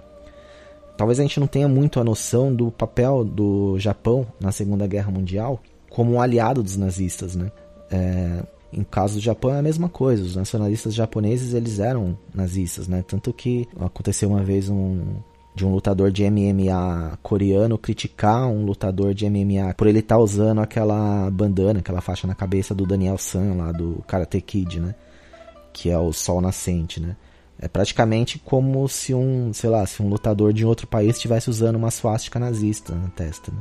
Talvez a gente não tenha muito a noção do papel do Japão na Segunda Guerra Mundial, como um aliado dos nazistas, né? É, em caso do Japão é a mesma coisa. Os nacionalistas japoneses eles eram nazistas, né? Tanto que aconteceu uma vez um de um lutador de MMA coreano criticar um lutador de MMA por ele estar tá usando aquela bandana, aquela faixa na cabeça do Daniel San lá do Karate Kid, né? Que é o sol nascente, né? É praticamente como se um, sei lá, se um lutador de outro país estivesse usando uma swastika nazista na testa. Né?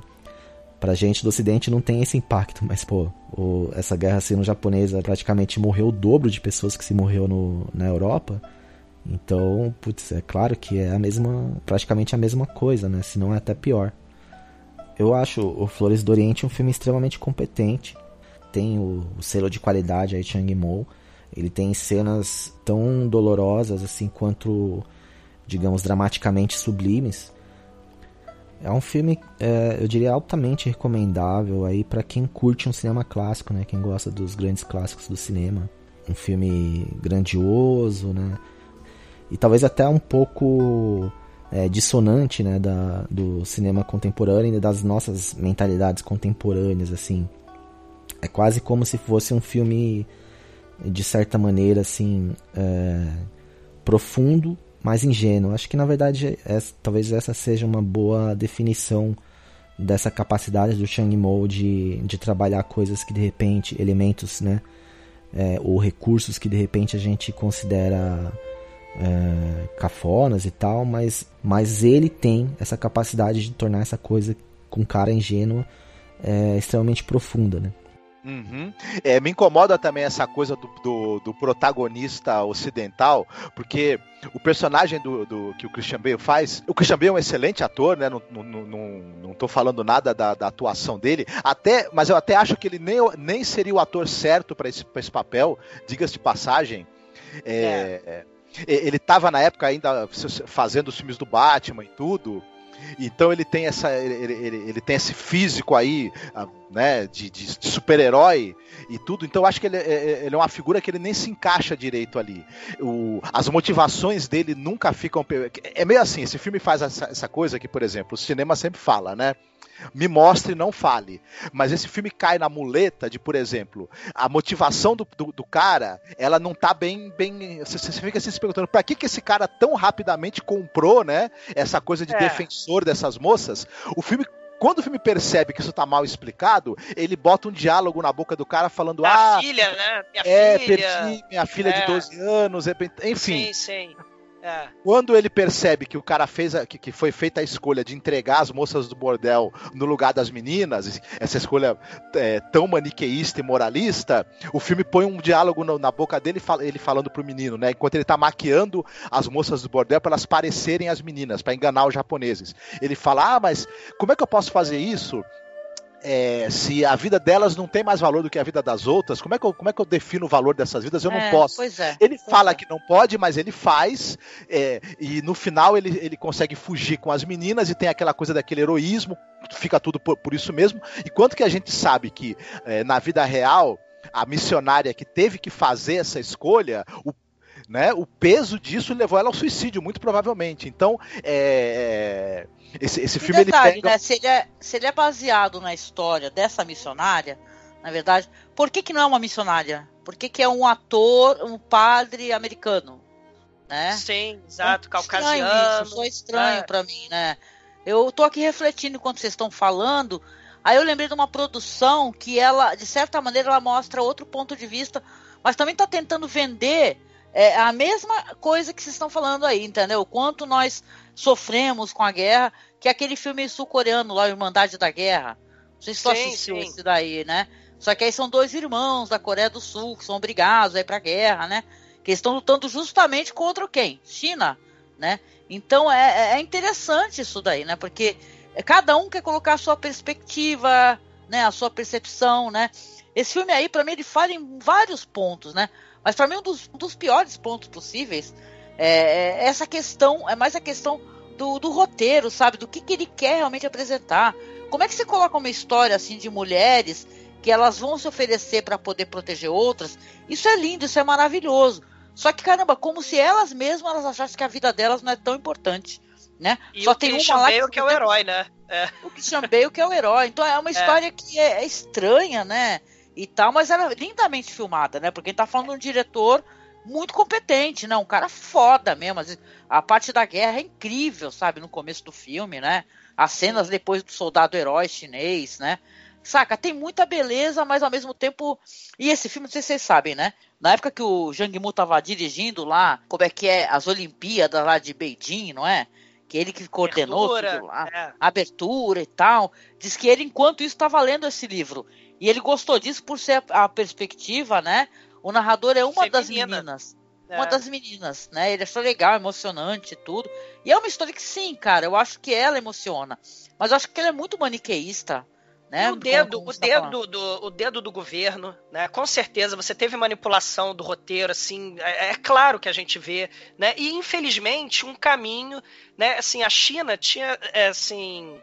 Pra gente do ocidente não tem esse impacto, mas pô, o, essa guerra sino-japonesa praticamente morreu o dobro de pessoas que se morreu no, na Europa. Então, putz, é claro que é a mesma, praticamente a mesma coisa, né? Se não é até pior. Eu acho o Flores do Oriente um filme extremamente competente. Tem o, o selo de qualidade aí, Chang Mo. Ele tem cenas tão dolorosas assim quanto, digamos, dramaticamente sublimes. É um filme, é, eu diria, altamente recomendável aí para quem curte um cinema clássico, né? Quem gosta dos grandes clássicos do cinema. Um filme grandioso, né? E talvez até um pouco é, dissonante, né? Da, do cinema contemporâneo e das nossas mentalidades contemporâneas, assim. É quase como se fosse um filme, de certa maneira, assim, é, profundo, mais ingênuo. Acho que na verdade é, talvez essa seja uma boa definição dessa capacidade do Chang Mo de, de trabalhar coisas que de repente, elementos, né? É, ou recursos que de repente a gente considera é, cafonas e tal, mas, mas ele tem essa capacidade de tornar essa coisa com cara ingênua é, extremamente profunda, né? Uhum. É, me incomoda também essa coisa do, do, do, protagonista ocidental, porque o personagem do, do, que o Christian Bale faz, o Christian Bale é um excelente ator, né? Não, não, não, não tô falando nada da, da, atuação dele, até, mas eu até acho que ele nem, nem seria o ator certo para esse, esse papel, diga-se de passagem. É, é. Ele estava na época ainda fazendo os filmes do Batman e tudo. Então ele tem essa, ele, ele, ele tem esse físico aí, ah, né, de, de super-herói e tudo. Então eu acho que ele, é, é, ele, é uma figura que ele nem se encaixa direito ali. O, as motivações dele nunca ficam. É meio assim. Esse filme faz essa, essa coisa que, por exemplo, o cinema sempre fala, né? Me mostre, não fale. Mas esse filme cai na muleta de, por exemplo, a motivação do, do, do cara, ela não tá bem. bem você, você fica assim se perguntando, pra que, que esse cara tão rapidamente comprou, né? Essa coisa de é. defensor dessas moças. O filme quando o filme percebe que isso tá mal explicado, ele bota um diálogo na boca do cara falando: minha Ah, filha, né? Minha é, filha. perdi minha filha é. de 12 anos, enfim. Sim, sim. É. Quando ele percebe que o cara fez a, que, que, foi feita a escolha de entregar as moças do bordel no lugar das meninas, essa escolha é, tão maniqueísta e moralista, o filme põe um diálogo na, na boca dele, ele falando pro menino, né? Enquanto ele tá maquiando as moças do bordel para elas parecerem as meninas, para enganar os japoneses. Ele fala: "Ah, mas como é que eu posso fazer isso?" É, se a vida delas não tem mais valor do que a vida das outras, como é que eu, como é que eu defino o valor dessas vidas? Eu não É, posso. Pois é. Ele fala é. que não pode, mas ele faz, é, e no final ele, ele consegue fugir com as meninas e tem aquela coisa daquele heroísmo, fica tudo por, por isso mesmo. E quanto que a gente sabe que é, na vida real, a missionária que teve que fazer essa escolha, o, né, o peso disso levou ela ao suicídio, muito provavelmente. Então, é, é, esse, esse filme ele detalhe, pega. né? Se ele, é, se ele é baseado na história dessa missionária, na verdade, por que, que não é uma missionária? Por que, que é um ator, um padre americano? Né? Sim, exato, Estranho caucasiano. Isso, só estranho é. pra mim, né? Eu tô aqui refletindo enquanto vocês estão falando. Aí eu lembrei de uma produção que ela, de certa maneira, ela mostra outro ponto de vista, mas também tá tentando vender é, a mesma coisa que vocês estão falando aí, entendeu? O quanto nós sofremos com a guerra, que é aquele filme sul-coreano lá, Irmandade da Guerra. Não sei se assistiu sim. esse daí, né? Só que aí são dois irmãos da Coreia do Sul que são obrigados a ir pra guerra, né? Que estão lutando justamente contra quem? China, né? Então é, é interessante isso daí, né? Porque cada um quer colocar a sua perspectiva, né? A sua percepção, né? Esse filme aí, pra mim, ele fala em vários pontos, né? Mas pra mim, um dos, um dos piores pontos possíveis é, é essa questão, é mais a questão do, do roteiro, sabe? Do que, que ele quer realmente apresentar. Como é que você coloca uma história assim de mulheres que elas vão se oferecer para poder proteger outras? Isso é lindo, isso é maravilhoso. Só que, caramba, como se elas mesmas elas achassem que a vida delas não é tão importante, né? E Só o tem Christian uma lá Bale que é o herói, né? É. o Christian Bale que é o herói. Então é uma história que é, é estranha, né? E tal, mas ela é lindamente filmada, né? Porque a gente tá falando de um diretor muito competente, né? Um cara foda mesmo. A parte da guerra é incrível, sabe? No começo do filme, né? As cenas depois do soldado herói chinês, né? Saca, tem muita beleza, mas ao mesmo tempo. E esse filme, não sei se vocês sabem, né? Na época que o Jang Mu tava dirigindo lá, como é que é, as Olimpíadas lá de Beijing, não é? Que ele que coordenou Abertura, tudo lá é. abertura e tal. Diz que ele, enquanto isso, estava lendo esse livro. E ele gostou disso por ser a, a perspectiva, né? O narrador é uma das meninas. É. Uma das meninas, né? Ele achou legal, emocionante e tudo. E é uma história que sim, cara, eu acho que ela emociona. Mas eu acho que ela é muito maniqueísta. Né? O dedo, como o tá dedo do, o dedo do governo, né? Com certeza você teve manipulação do roteiro, assim, é, é claro que a gente vê, né? E infelizmente um caminho, né? Assim, a China tinha, é, assim,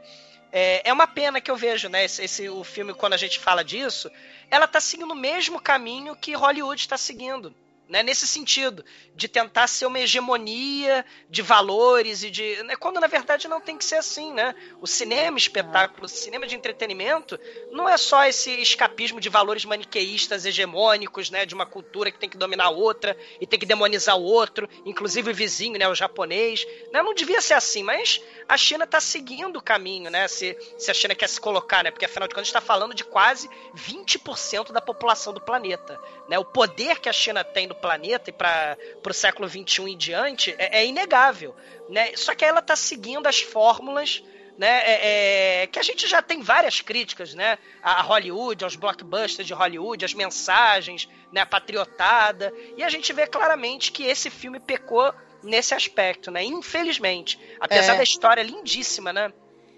é, é uma pena que eu vejo, né? Esse, esse- o filme quando a gente fala disso, ela tá seguindo o mesmo caminho que Hollywood está seguindo. Né, nesse sentido, de tentar ser uma hegemonia de valores e de. né, quando na verdade não tem que ser assim, né? O cinema espetáculo, o cinema de entretenimento, não é só esse escapismo de valores maniqueístas, hegemônicos, né? De uma cultura que tem que dominar outra e tem que demonizar o outro, inclusive o vizinho, né? O japonês. Né, não devia ser assim, mas a China está seguindo o caminho, né? Se, se a China quer se colocar, né? Porque afinal de contas está falando de quase 20% da população do planeta. Né? O poder que a China tem no planeta e para o século XXI em diante é, é inegável. Né? Só que ela está seguindo as fórmulas né, é, é, que a gente já tem várias críticas, né, a Hollywood, aos blockbusters de Hollywood, as mensagens, né, a patriotada, e a gente vê claramente que esse filme pecou nesse aspecto, né, infelizmente, apesar É. da história lindíssima, né,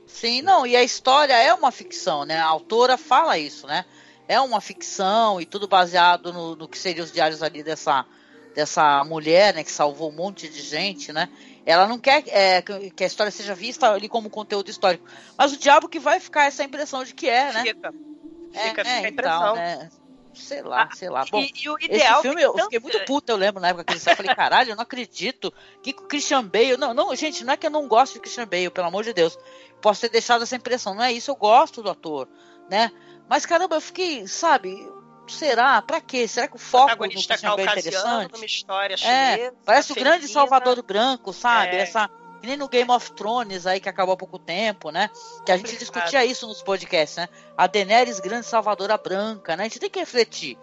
Sim, não, e a história é uma ficção, né? A autora fala isso, né? É uma ficção e tudo baseado no, no que seriam os diários ali dessa, dessa mulher, né? Que salvou um monte de gente, né? Ela não quer é, que a história seja vista ali como conteúdo histórico. Mas o diabo que vai ficar essa impressão de que é, né? fica, É, fica, é, fica a então, impressão. né? Sei lá, sei lá. Bom, e, e o esse ideal filme eu fiquei tanto- muito puta, eu lembro na época que ele saiu, falei, caralho, eu não acredito que o Christian Bale, não, não, gente, não é que eu não gosto de Christian Bale, pelo amor de Deus, posso ter deixado essa impressão, não é isso, eu gosto do ator, né, mas caramba, eu fiquei, sabe, será, pra quê, será que o foco do Christian Bale é caucasiano interessante? numa história É, chinesa. parece o grande. Salvador Branco, sabe, É. essa, que nem no Game of Thrones aí, que acabou há pouco tempo, né, que a gente discutia isso nos podcasts, né, a Daenerys grande salvadora branca, né, a gente tem que refletir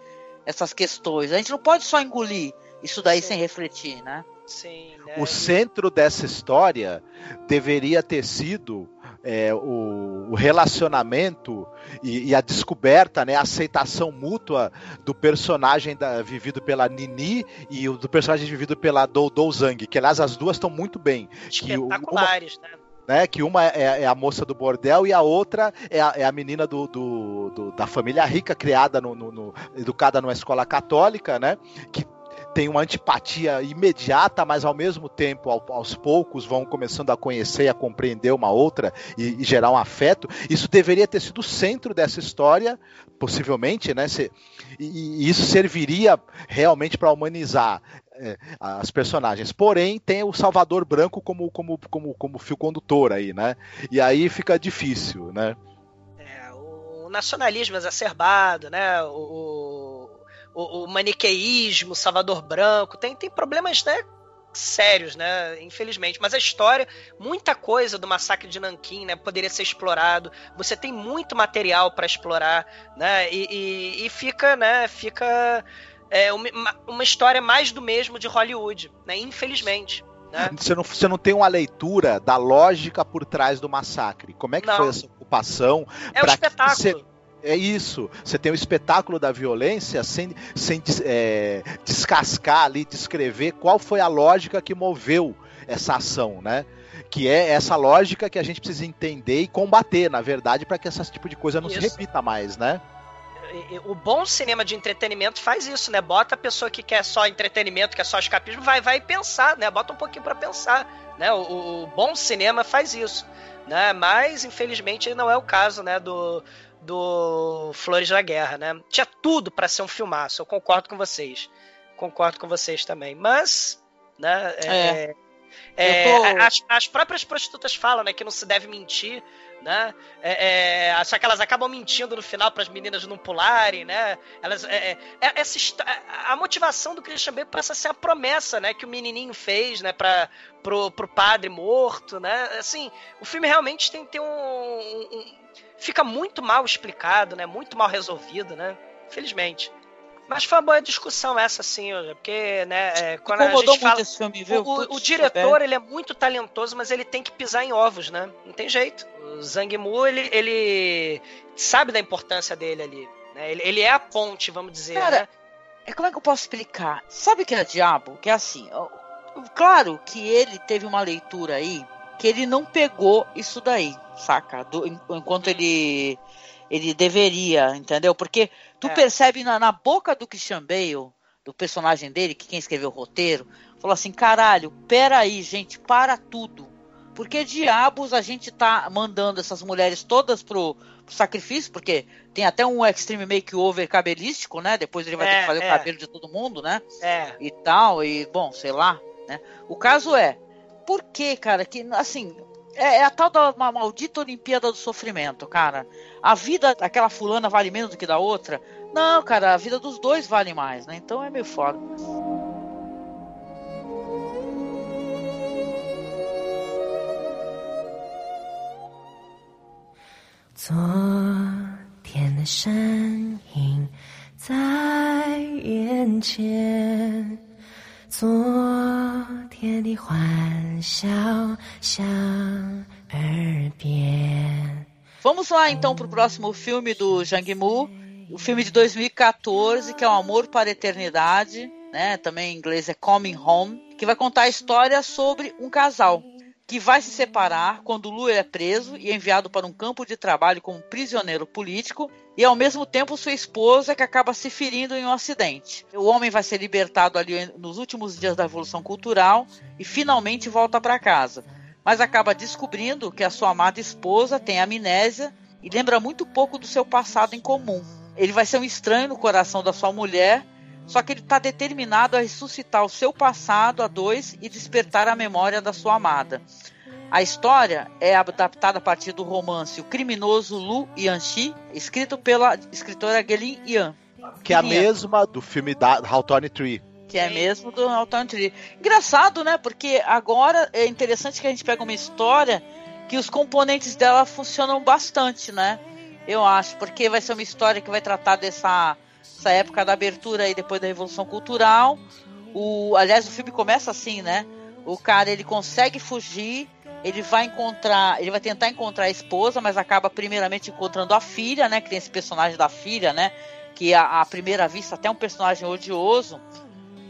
essas questões. A gente não pode só engolir isso daí Sim. sem refletir, né? Sim, né? O centro dessa história deveria ter sido é, o, o relacionamento e, e a descoberta, né, a aceitação mútua do personagem da- vivido pela Nini e o do personagem vivido pela Dou Dou Zhang, que aliás as duas estão muito bem. que o- espetaculares, né? né? Que uma é, é, a moça do bordel e a outra é a, é a menina do, do, do, da família rica, criada no, no, no, educada numa escola católica, né? Que tem uma antipatia imediata, mas ao mesmo tempo, ao, aos poucos, vão começando a conhecer e a compreender uma outra e, e, gerar um afeto. Isso deveria ter sido o centro dessa história, possivelmente, né? Se, e, e isso serviria realmente para humanizar é, as personagens. Porém, tem o Salvador Branco como, como, como, como fio condutor aí, né? E aí fica difícil, né? É, o nacionalismo exacerbado, né? O, o, o maniqueísmo, Salvador Branco, tem, tem problemas, né? sérios, né? Infelizmente. Mas a história, muita coisa do massacre de Nanquim, né? Poderia ser explorado. Você tem muito material para explorar, né? E, e, e, fica, né? Fica é, uma, uma história mais do mesmo de Hollywood, né? Infelizmente. Né? Você, não, você não tem uma leitura da lógica por trás do massacre. Como é que não. foi essa ocupação? É o espetáculo. Você... É isso. Você tem o espetáculo da violência sem, sem é, descascar ali, descrever qual foi a lógica que moveu essa ação, né? Que é essa lógica que a gente precisa entender e combater, na verdade, para que esse tipo de coisa não isso. se repita mais, né? o bom cinema de entretenimento faz isso, né? Bota a pessoa que quer só entretenimento, quer só escapismo, vai, vai pensar, né? Bota um pouquinho para pensar, né? O, o, bom cinema faz isso, né? Mas infelizmente não é o caso, né? Do, do Flores da Guerra, né? Tinha tudo para ser um filmaço. Eu concordo com vocês, concordo com vocês também. Mas, né? É, é. é tô... as, as próprias prostitutas falam, né? Que não se deve mentir né? É, é, só que elas acabam mentindo no final para as meninas não pularem, né? Elas, é, é, essa, a motivação do Christian Bale passa a ser a promessa, né? Que o menininho fez, né? Para pro, pro padre morto, né? Assim, o filme realmente tem, tem um, um, fica muito mal explicado, né? Muito mal resolvido, né? Felizmente. Mas foi uma boa discussão essa, sim, porque, né, é, quando a gente fala... Esse filme, o, o diretor, ele é muito talentoso, mas ele tem que pisar em ovos, né? Não tem jeito. O Zhang Mu, ele, ele sabe da importância dele ali. Né? Ele, ele é a ponte, vamos dizer, Cara, né? É, como é que eu posso explicar? Sabe que é diabo? Que é assim, claro que ele teve uma leitura aí que ele não pegou isso daí, saca? Do, enquanto ele ele deveria, entendeu? Porque tu é. percebe na, na, boca do Christian Bale, do personagem dele, que quem escreveu o roteiro, falou assim: caralho, peraí, gente, para tudo. Porque diabos a gente tá mandando essas mulheres todas pro, pro sacrifício? Porque tem até um extreme makeover cabelístico, né? Depois ele vai é, ter que fazer é. o cabelo de todo mundo, né? É. E tal, e bom, sei lá. Né? O caso é, por que, cara, que assim, é, é, a tal da uma maldita Olimpíada do Sofrimento, cara. A vida daquela fulana vale menos do que da outra? Não, cara, a vida dos dois vale mais, né? Então é meio foda. 昨天的身影在眼前。 昨天的欢笑响耳边。Vamos lá então para o próximo filme do Jang Mu, o filme de 2014 que é O Amor para a Eternidade, né? Também em inglês é Coming Home, que vai contar a história sobre um casal que vai se separar quando Lu é preso e enviado para um campo de trabalho como prisioneiro político, e ao mesmo tempo sua esposa que acaba se ferindo em um acidente. O homem vai ser libertado ali nos últimos dias da Revolução Cultural e finalmente volta para casa, mas acaba descobrindo que a sua amada esposa tem amnésia e lembra muito pouco do seu passado em comum. Ele vai ser um estranho no coração da sua mulher só que ele está determinado a ressuscitar o seu passado a dois e despertar a memória da sua amada. A história é adaptada a partir do romance O Criminoso Lu Yanxi, escrito pela escritora Gelin Yan. Que é a mesma do filme da Hawthorne Tree. Que é mesmo do Hawthorne Tree. Engraçado, né? Porque agora é interessante que a gente pega uma história que os componentes dela funcionam bastante, né? Eu acho, porque vai ser uma história que vai tratar dessa essa época da abertura aí depois da Revolução Cultural. O, aliás, o filme começa assim, né? O cara ele consegue fugir, ele vai encontrar, ele vai tentar encontrar a esposa, mas acaba primeiramente encontrando a filha, né? Que tem esse personagem da filha, né? Que a primeira vista até um personagem odioso.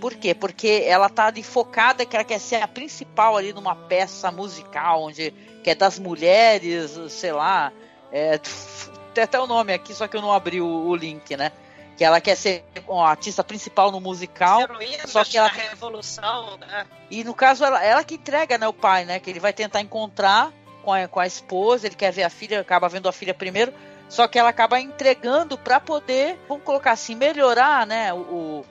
Por quê? Porque ela tá ali focada que ela quer ser a principal ali numa peça musical, onde que é das mulheres, sei lá. É, tem até o nome aqui, só que eu não abri o, o link, né? Que ela quer ser a artista principal no musical. Heroína Só que ela- da revolução, né? E no caso, ela, ela que entrega, né, o pai, né? Que ele vai tentar encontrar com a, com a esposa, ele quer ver a filha, acaba vendo a filha primeiro, só que ela acaba entregando para poder, vamos colocar assim, melhorar, né, o, o,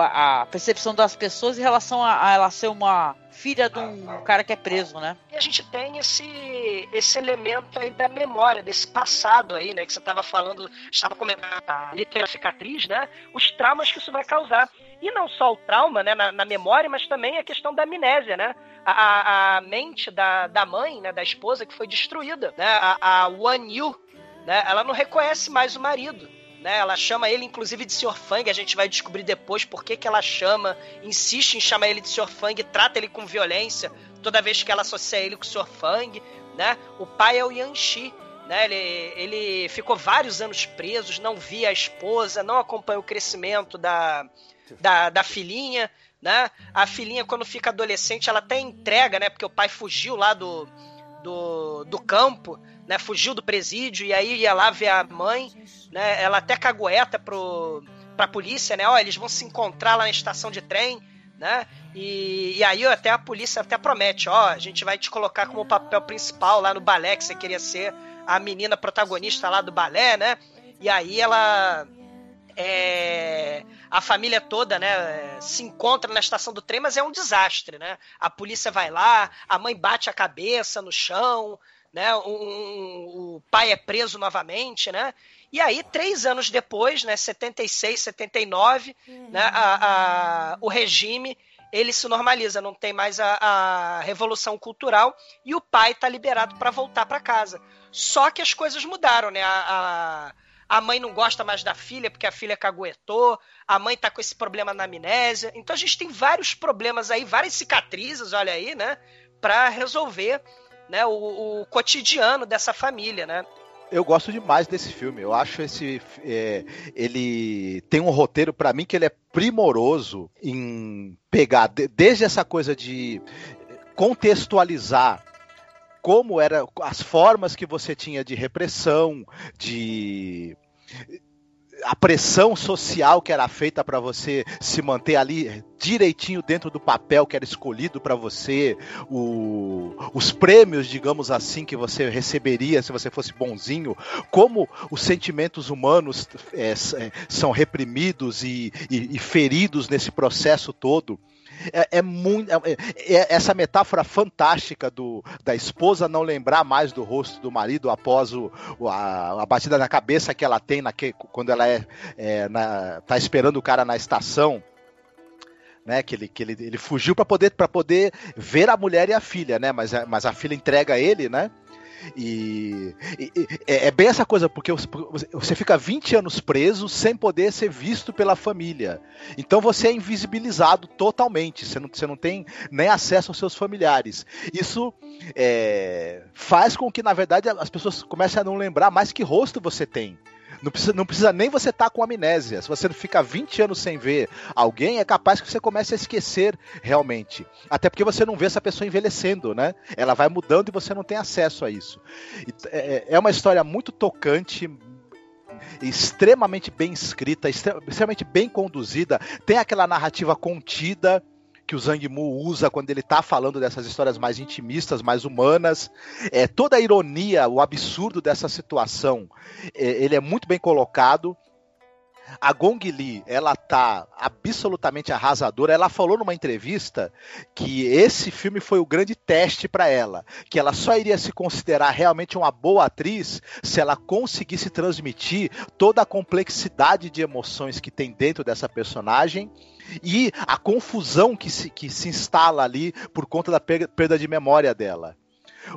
a, a percepção das pessoas em relação a, a ela ser uma filha de um cara que é preso, né? E a gente tem esse, esse elemento aí da memória, desse passado aí, né? Que você estava falando, estava comentando a litera cicatriz, né? Os traumas que isso vai causar. E não só o trauma, né, na, na memória, mas também a questão da amnésia, né? A, a- mente da, da mãe, né, da esposa que foi destruída, né? A, a One Yu, né? Ela não reconhece mais o marido. Né, ela chama ele, inclusive, de Sr. Fang. A gente vai descobrir depois por que, que ela chama, insiste em chamar ele de Sr. Fang, trata ele com violência toda vez que ela associa ele com o Sr. Fang. Né? O pai é o Yanxi. Né? Ele, ele ficou vários anos preso, não via a esposa, não acompanhou o crescimento da, da, da filhinha. Né? A filhinha, quando fica adolescente, ela até entrega, né? Porque o pai fugiu lá do, do, do campo, né? Fugiu do presídio e aí ia lá ver a mãe, né? Ela até cagueta pro, pra polícia, né? Ó, eles vão se encontrar lá na estação de trem, né? E, e aí até a polícia até promete, ó, a gente vai te colocar como papel principal lá no balé, que você queria ser a menina protagonista lá do balé, né? E aí ela é, a família toda, né, se encontra na estação do trem, mas é um desastre, né? A polícia vai lá, a mãe bate a cabeça no chão, né? Um- um- o pai é preso novamente, né? E aí, três anos depois, né, 76, 79, né, a, a- o regime ele se normaliza, não tem mais a, a revolução cultural e o pai está liberado para voltar para casa. Só que as coisas mudaram, né? A, a, a mãe não gosta mais da filha porque a filha caguetou, a mãe tá com esse problema na amnésia. Então a gente tem vários problemas aí, várias cicatrizes, olha aí, né? Para resolver né, o, o cotidiano dessa família, né? Eu gosto demais desse filme. Eu acho esse. é, ele tem um roteiro, pra mim, que ele é primoroso em pegar, de- desde essa coisa de contextualizar como era as formas que você tinha de repressão, de a pressão social que era feita para você se manter ali direitinho dentro do papel que era escolhido para você, o- os prêmios, digamos assim, que você receberia se você fosse bonzinho, como os sentimentos humanos é, é, são reprimidos e, e- e feridos nesse processo todo. É, é muito. é- é- essa metáfora fantástica do, da esposa não lembrar mais do rosto do marido após o, a, a batida na cabeça que ela tem naque, quando ela é, é, na- tá esperando o cara na estação. Né, que ele, que ele, ele fugiu para poder, poder ver a mulher e a filha, né? Mas, mas a filha entrega ele, né? E, e- e- é, é bem essa coisa, porque você, fica 20 anos preso sem poder ser visto pela família. Então você é invisibilizado totalmente, você não, você não tem nem acesso aos seus familiares. Isso é, faz com que, na verdade, as pessoas comecem a não lembrar mais que rosto você tem. Não precisa, não precisa nem você estar com amnésia. Se você fica 20 anos sem ver alguém, é capaz que você comece a esquecer realmente. Até porque você não vê essa pessoa envelhecendo, né? Ela vai mudando e você não tem acesso a isso. É, é uma história muito tocante, extremamente bem escrita, extre- extremamente bem conduzida. Tem aquela narrativa contida que o Zhang Mu usa quando ele tá falando dessas histórias mais intimistas, mais humanas. É, toda a ironia, o absurdo dessa situação, é, ele é muito bem colocado. A Gong Li, ela tá absolutamente arrasadora. Ela falou numa entrevista que esse filme foi o grande teste para ela, que ela só iria se considerar realmente uma boa atriz se ela conseguisse transmitir toda a complexidade de emoções que tem dentro dessa personagem e a confusão que se, que se instala ali por conta da perda, de memória dela.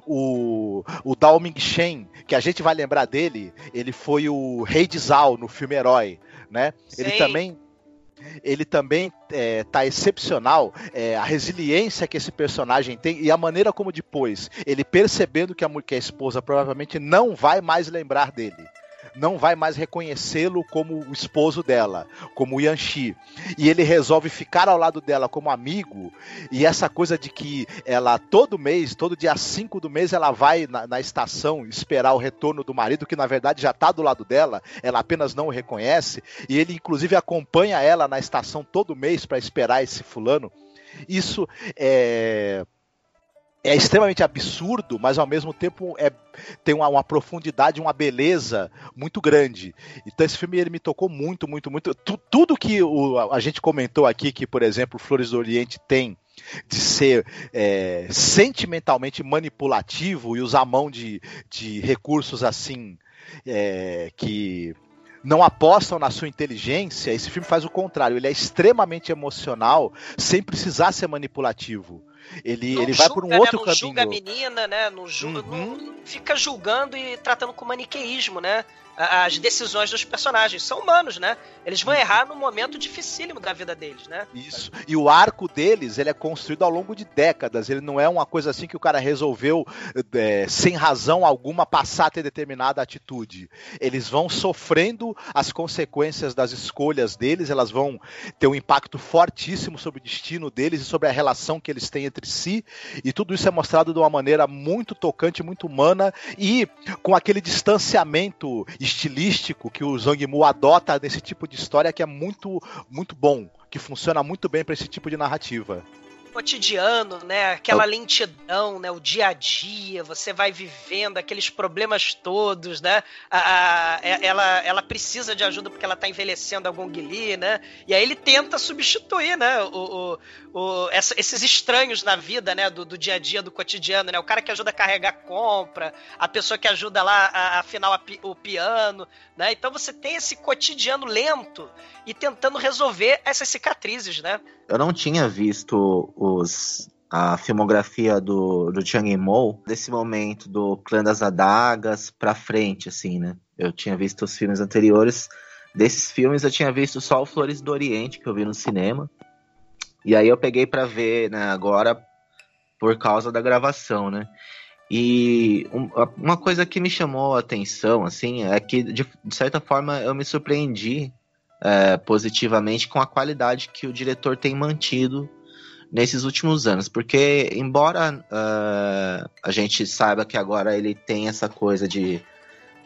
O, o Dao Ming-shen, que a gente vai lembrar dele, ele foi o Rei de Zhao no filme Herói, né? Ele também ele também é, tá excepcional é, a resiliência que esse personagem tem e a maneira como depois ele percebendo que a, que a esposa provavelmente não vai mais lembrar dele não vai mais reconhecê-lo como o esposo dela, como o Yanxi. E ele resolve ficar ao lado dela como amigo. E essa coisa de que ela todo mês, todo dia 5 do mês, ela vai na, na, estação esperar o retorno do marido, que na verdade já está do lado dela, ela apenas não o reconhece. E ele, inclusive, acompanha ela na estação todo mês para esperar esse fulano. Isso é é extremamente absurdo, mas ao mesmo tempo é, tem uma, uma, profundidade, uma beleza muito grande. Então esse filme ele me tocou muito, muito, muito. Tu, tudo que o, a gente comentou aqui, que por exemplo Flores do Oriente tem de ser é, sentimentalmente manipulativo e usar mão de, de recursos assim é, que não apostam na sua inteligência, esse filme faz o contrário. Ele é extremamente emocional, sem precisar ser manipulativo. Ele, ele vai por um né? outro não caminho. julga a menina, né? Não, julga, uhum. não fica julgando e tratando com maniqueísmo, né? As decisões dos personagens. São humanos, né? Eles vão errar num momento dificílimo da vida deles, né? Isso. E o arco deles, ele é construído ao longo de décadas. Ele não é uma coisa assim que o cara resolveu, é, sem razão alguma, passar a ter determinada atitude. Eles vão sofrendo as consequências das escolhas deles, elas vão ter um impacto fortíssimo sobre o destino deles e sobre a relação que eles têm entre si. E tudo isso é mostrado de uma maneira muito tocante, muito humana e com aquele distanciamento estilístico que o Zhang Mu adota nesse tipo de história que é muito, muito bom, que funciona muito bem para esse tipo de narrativa cotidiano, né? Aquela lentidão, né? O dia a dia, você vai vivendo aqueles problemas todos, né? A, a, é, ela, ela precisa de ajuda porque ela tá envelhecendo a Gong Li, né? E aí ele tenta substituir, né? O, o, o essa, esses estranhos na vida, né? Do, do, dia a dia, do cotidiano, né? O cara que ajuda a carregar compra, a pessoa que ajuda lá a, afinar o piano, né? Então você tem esse cotidiano lento e tentando resolver essas cicatrizes, né? Eu não tinha visto os a filmografia do, do Chang Yimou desse momento do Clã das Adagas pra frente, assim, né? Eu tinha visto os filmes anteriores. Desses filmes eu tinha visto só o Flores do Oriente, que eu vi no cinema. E aí eu peguei para ver, né, agora por causa da gravação, né? E uma coisa que me chamou a atenção, assim, é que de, de certa forma eu me surpreendi é, positivamente com a qualidade que o diretor tem mantido nesses últimos anos, porque embora uh, a gente saiba que agora ele tem essa coisa de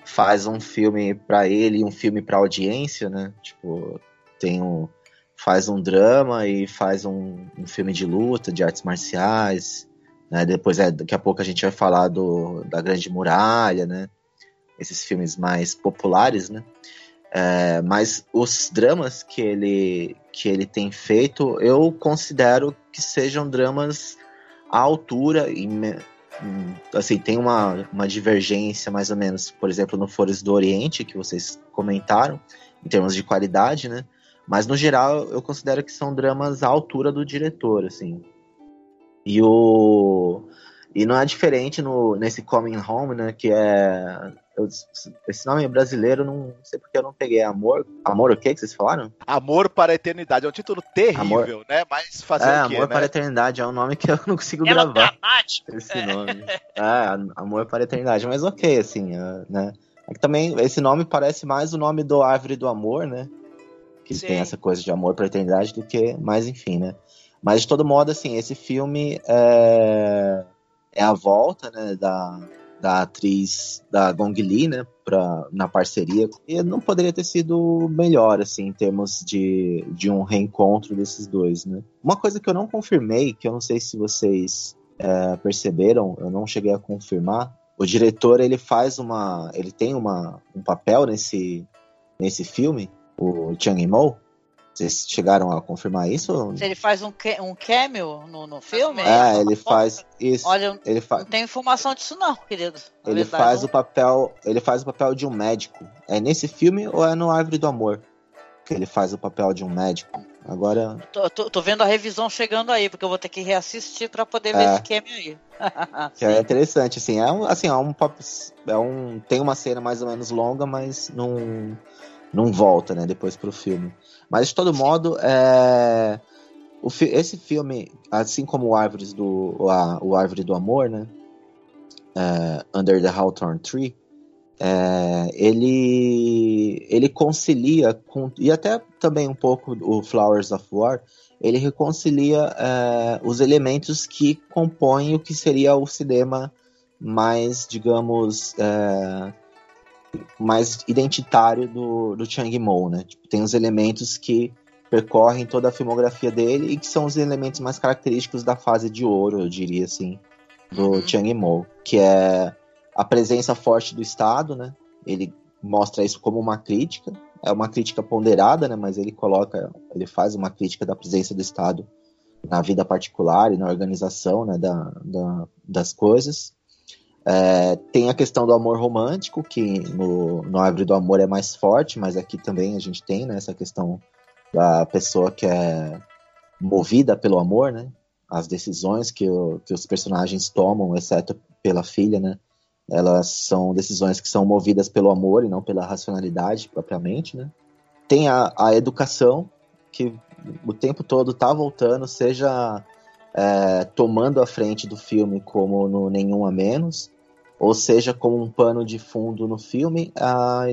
faz um filme para ele e um filme para audiência, né? Tipo, tem um faz um drama e faz um, um filme de luta, de artes marciais, né? Depois é, daqui a pouco a gente vai falar do da Grande Muralha, né? Esses filmes mais populares, né? É, mas os dramas que ele, que ele tem feito, eu considero que sejam dramas à altura e assim, tem uma, uma divergência mais ou menos, por exemplo, no Flores do Oriente, que vocês comentaram, em termos de qualidade, né? Mas no geral eu considero que são dramas à altura do diretor, assim. E o e não é diferente no nesse Coming Home, né, que é eu, esse nome é brasileiro, não sei porque eu não peguei. Amor. Amor o que que vocês falaram? Amor para a Eternidade. É um título terrível, amor... né? Mas fazer é, o quê, Amor né? para a Eternidade é um nome que eu não consigo Ela gravar. Esse nome. é, Amor para a Eternidade. Mas ok, assim, uh, né? É que também esse nome parece mais o nome do Árvore do Amor, né? Que Sim. tem essa coisa de amor para a eternidade do que. Mas enfim, né? Mas de todo modo, assim, esse filme é, é a volta, né? Da, da atriz da Gong Li, né, pra, na parceria. E não poderia ter sido melhor, assim, em termos de, de um reencontro desses dois, né. Uma coisa que eu não confirmei, que eu não sei se vocês é, perceberam, eu não cheguei a confirmar, o diretor, ele faz uma... ele tem uma, um papel nesse, nesse filme, o Chang Yimou, vocês chegaram a confirmar isso? Se ele faz um, um cameo no, no filme? É, ele faz isso. Olha, ele fa... não tenho informação disso não, querido. Na ele verdade, faz não... o papel, ele faz o papel de um médico. É nesse filme ou é no Árvore do Amor que ele faz o papel de um médico? Agora. Tô, tô, tô vendo a revisão chegando aí, porque eu vou ter que reassistir para poder ver é. esse cameo aí. que é interessante, assim, é um, assim, é um, é um, tem uma cena mais ou menos longa, mas não, não volta, né, depois pro filme. Mas de todo modo, é... fi... esse filme, assim como o Árvores do a, o Árvore do Amor, né? É... Under the Hawthorne Tree, é... ele ele concilia com e até também um pouco o Flowers of War ele reconcilia é, os elementos que compõem o que seria o cinema mais digamos é, mais identitário do, do Chang Mo, né? Tipo, tem os elementos que percorrem toda a filmografia dele e que são os elementos mais característicos da fase de ouro, eu diria assim, do uhum. Chang Mo, que é a presença forte do Estado, né? Ele mostra isso como uma crítica, é uma crítica ponderada, né? Mas ele coloca, ele faz uma crítica da presença do Estado na vida particular e na organização, né? Da, da das coisas. É, tem a questão do amor romântico, que no, no Árvore do Amor é mais forte, mas aqui também a gente tem né, essa questão da pessoa que é movida pelo amor, né? As decisões que, o, que os personagens tomam, exceto pela filha, né? Elas são decisões que são movidas pelo amor e não pela racionalidade propriamente, né? Tem a, a educação, que o tempo todo tá voltando, seja é, tomando a frente do filme como no Nenhum a Menos, ou seja, como um pano de fundo no filme, a,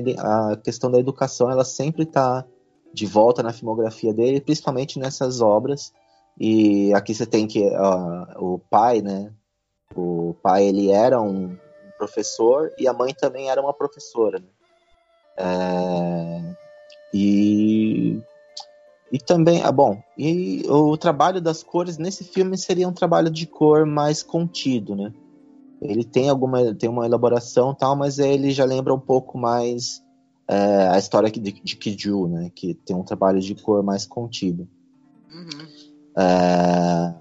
a questão da educação ela sempre está de volta na filmografia dele, principalmente nessas obras. E aqui você tem que uh, o pai, né? O pai ele era um professor e a mãe também era uma professora. Né? É, e e também, ah, bom, e o trabalho das cores nesse filme seria um trabalho de cor mais contido, né? Ele tem alguma tem uma elaboração tal, mas ele já lembra um pouco mais é, a história de, de Kiju, né? Que tem um trabalho de cor mais contido. Uhum. É,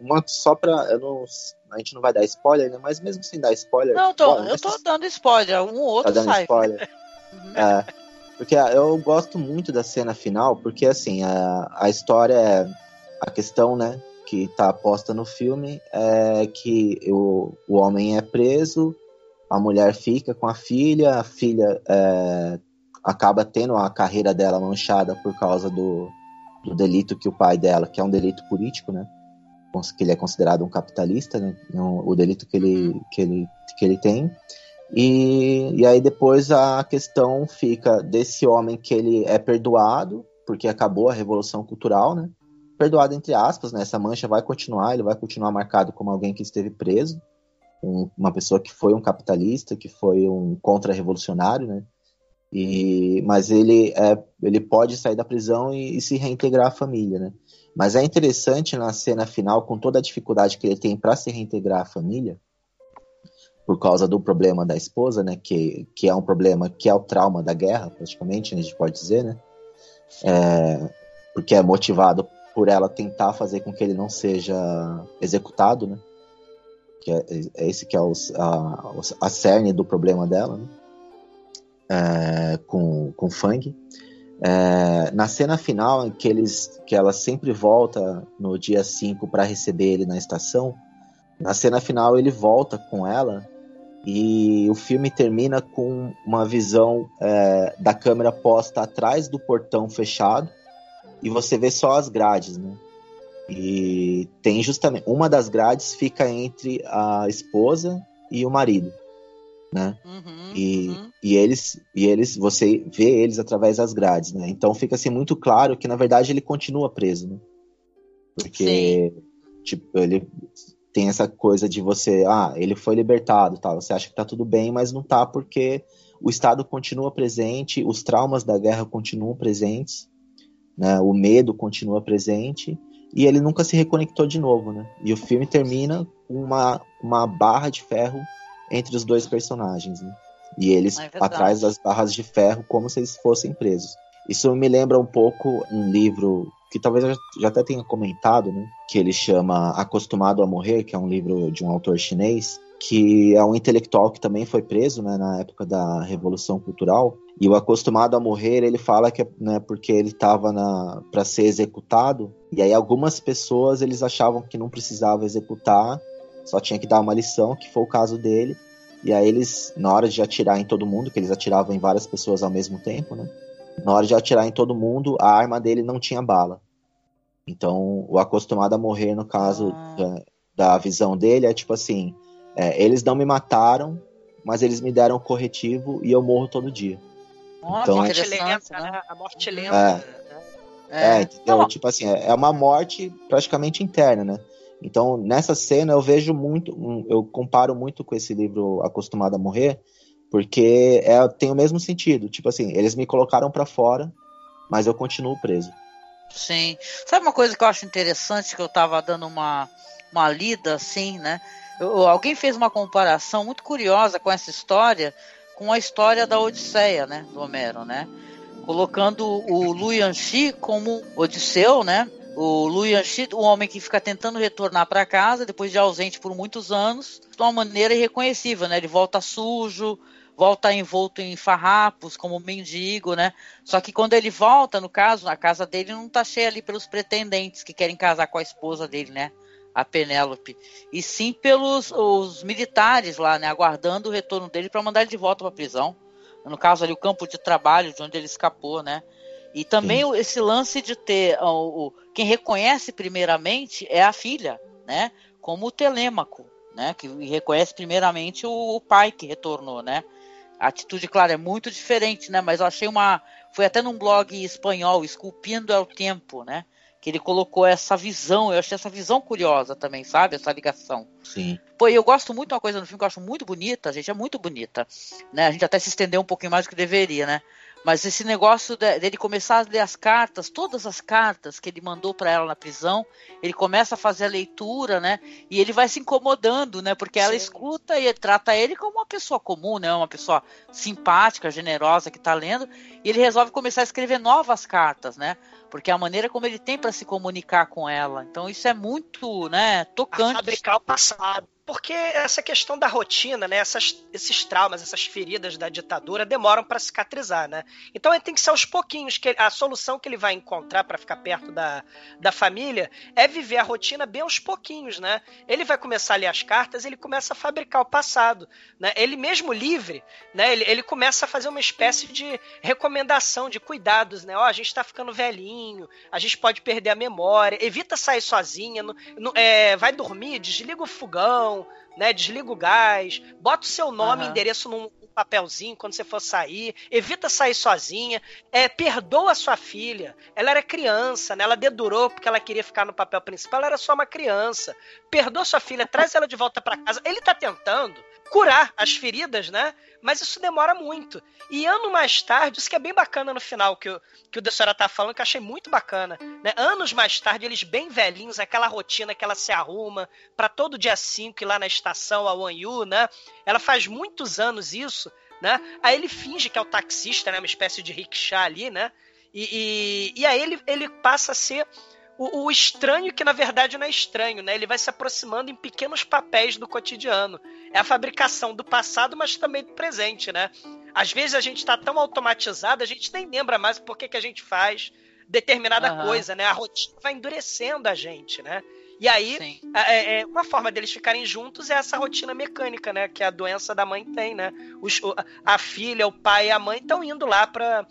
uma, só pra. Não, a gente não vai dar spoiler, né? Mas mesmo sem dar spoiler. Não, tô, eu tô dando spoiler, um outro tá dando sai. spoiler. uhum. é, porque eu gosto muito da cena final, porque assim, a, a história é. A questão, né? Que está posta no filme é que o, o homem é preso, a mulher fica com a filha, a filha é, acaba tendo a carreira dela manchada por causa do, do delito que o pai dela, que é um delito político, né? Que ele é considerado um capitalista, né? O delito que ele, que ele, que ele tem. E, e aí depois a questão fica desse homem que ele é perdoado, porque acabou a Revolução Cultural, né? Perdoado entre aspas, né? Essa mancha vai continuar, ele vai continuar marcado como alguém que esteve preso, um, uma pessoa que foi um capitalista, que foi um contra-revolucionário, né? E, mas ele, é, ele pode sair da prisão e, e, se reintegrar à família, né? Mas é interessante na cena final, com toda a dificuldade que ele tem para se reintegrar à família, por causa do problema da esposa, né? Que, que é um problema que é o trauma da guerra, praticamente, a gente pode dizer, né? É, porque é motivado por ela tentar fazer com que ele não seja executado, né? Que é, é esse que é os, a, a cerne do problema dela, né? É, com, com Fang. É, na cena final, que, eles, que ela sempre volta no dia 5 para receber ele na estação, na cena final ele volta com ela e o filme termina com uma visão é, da câmera posta atrás do portão fechado e você vê só as grades, né? E tem justamente uma das grades fica entre a esposa e o marido, né? Uhum, e, uhum. e eles e eles você vê eles através das grades, né? Então fica assim muito claro que na verdade ele continua preso, né? Porque Sim. tipo ele tem essa coisa de você, ah, ele foi libertado, tal. Você acha que tá tudo bem, mas não tá porque o Estado continua presente, os traumas da guerra continuam presentes né? O medo continua presente e ele nunca se reconectou de novo, né? E o filme termina com uma, uma barra de ferro entre os dois personagens, né? E eles é atrás das barras de ferro como se eles fossem presos. Isso me lembra um pouco um livro que talvez eu já até tenha comentado, né? Que ele chama Acostumado a Morrer, que é um livro de um autor chinês, que é um intelectual que também foi preso né, na época da Revolução Cultural. E o acostumado a morrer, ele fala que é né, porque ele estava para ser executado. E aí algumas pessoas eles achavam que não precisava executar, só tinha que dar uma lição, que foi o caso dele. E aí eles, na hora de atirar em todo mundo, que eles atiravam em várias pessoas ao mesmo tempo, né? Na hora de atirar em todo mundo, a arma dele não tinha bala. Então, o acostumado a morrer, no caso ah. da, da visão dele, é tipo assim: é, eles não me mataram, mas eles me deram corretivo e eu morro todo dia. Então- a que morte interessante, lenta, né? né? A morte lenta. né? É, entendeu? Não, Tipo assim, é é uma morte praticamente interna, né? Então, nessa cena eu vejo muito, eu comparo muito com esse livro Acostumado a Morrer, porque é, tem o mesmo sentido. Tipo assim, eles me colocaram pra fora, mas eu continuo preso. Sim. Sabe uma coisa que eu acho interessante que eu tava dando uma, uma lida assim, né? Eu- alguém fez uma comparação muito curiosa com essa história com a história da Odisseia, né, do Homero, né? Colocando o Lu Yanxi como Odisseu, né? O Lu Yanxi, o homem que fica tentando retornar para casa depois de ausente por muitos anos, de uma maneira irreconhecível, né? Ele volta sujo, volta envolto em farrapos, como mendigo, né? Só que quando ele volta, no caso, a casa dele não tá cheia ali pelos pretendentes que querem casar com a esposa dele, né? A Penélope. E sim pelos os militares lá, né? Aguardando o retorno dele para mandar ele de volta para prisão. No caso ali, o campo de trabalho de onde ele escapou, né? E também o- esse lance de ter ó, o, quem reconhece primeiramente é a filha, né? Como o Telêmaco, né? Que reconhece primeiramente o, o pai que retornou, né? A atitude, claro, é muito diferente, né? Mas eu achei uma. Foi até num blog espanhol, Esculpindo é o Tempo, né? Que ele colocou essa visão. Eu achei essa visão curiosa também, sabe? Essa ligação. Sim. Pô, e eu gosto muito de uma coisa no filme que eu acho muito bonita, gente, é muito bonita. Né? A gente até se estendeu um pouquinho mais do que deveria, né? Mas esse negócio de- dele começar a ler as cartas, todas as cartas que ele mandou para ela na prisão, ele começa a fazer a leitura, né? E ele vai se incomodando, né? Porque ela Sim. escuta e trata ele como uma pessoa comum, né? Uma pessoa simpática, generosa que tá lendo, e ele resolve começar a escrever novas cartas, né? Porque é a maneira como ele tem para se comunicar com ela. Então isso é muito, né, tocante. fabricar o passado. Porque essa questão da rotina, né, essas- esses traumas, essas feridas da ditadura demoram para cicatrizar, né? Então ele tem que ser aos pouquinhos que a solução que ele vai encontrar para ficar perto da, da família é viver a rotina bem aos pouquinhos, né? Ele vai começar a ler as cartas, ele começa a fabricar o passado, né? Ele mesmo livre, né? Ele, ele começa a fazer uma espécie de recomendação de cuidados, né? Ó, a gente tá ficando velhinho, a gente pode perder a memória, evita sair sozinha, não- é, vai dormir, desliga o fogão, né? Desliga o gás, bota o seu nome e endereço num papelzinho quando você for sair, evita sair sozinha, é, perdoa a sua filha. Ela era criança, né? Ela dedurou porque ela queria ficar no papel principal, ela era só uma criança. Perdoa sua filha, traz ela de volta para casa. Ele tá tentando curar as feridas, né? Mas isso demora muito. E ano mais tarde, isso que é bem bacana no final, que o, que o Dessora tá falando, que eu achei muito bacana. Né? Anos mais tarde, eles bem velhinhos, aquela rotina que ela se arruma para todo dia 5 ir lá na estação, a Wanyu, né? Ela faz muitos anos isso, né? Aí ele finge que é o taxista, né? Uma espécie de rickshaw ali, né? E, e, e aí ele, ele passa a ser o, o estranho que na verdade não é estranho, né? Ele vai se aproximando em pequenos papéis do cotidiano. É a fabricação do passado, mas também do presente, né? Às vezes a gente está tão automatizado, a gente nem lembra mais por que, que a gente faz determinada Aham. coisa, né? A rotina vai endurecendo a gente, né? E aí, é, é, uma forma deles ficarem juntos é essa rotina mecânica, né? Que a doença da mãe tem, né? Os- a filha, o pai e a mãe estão indo lá para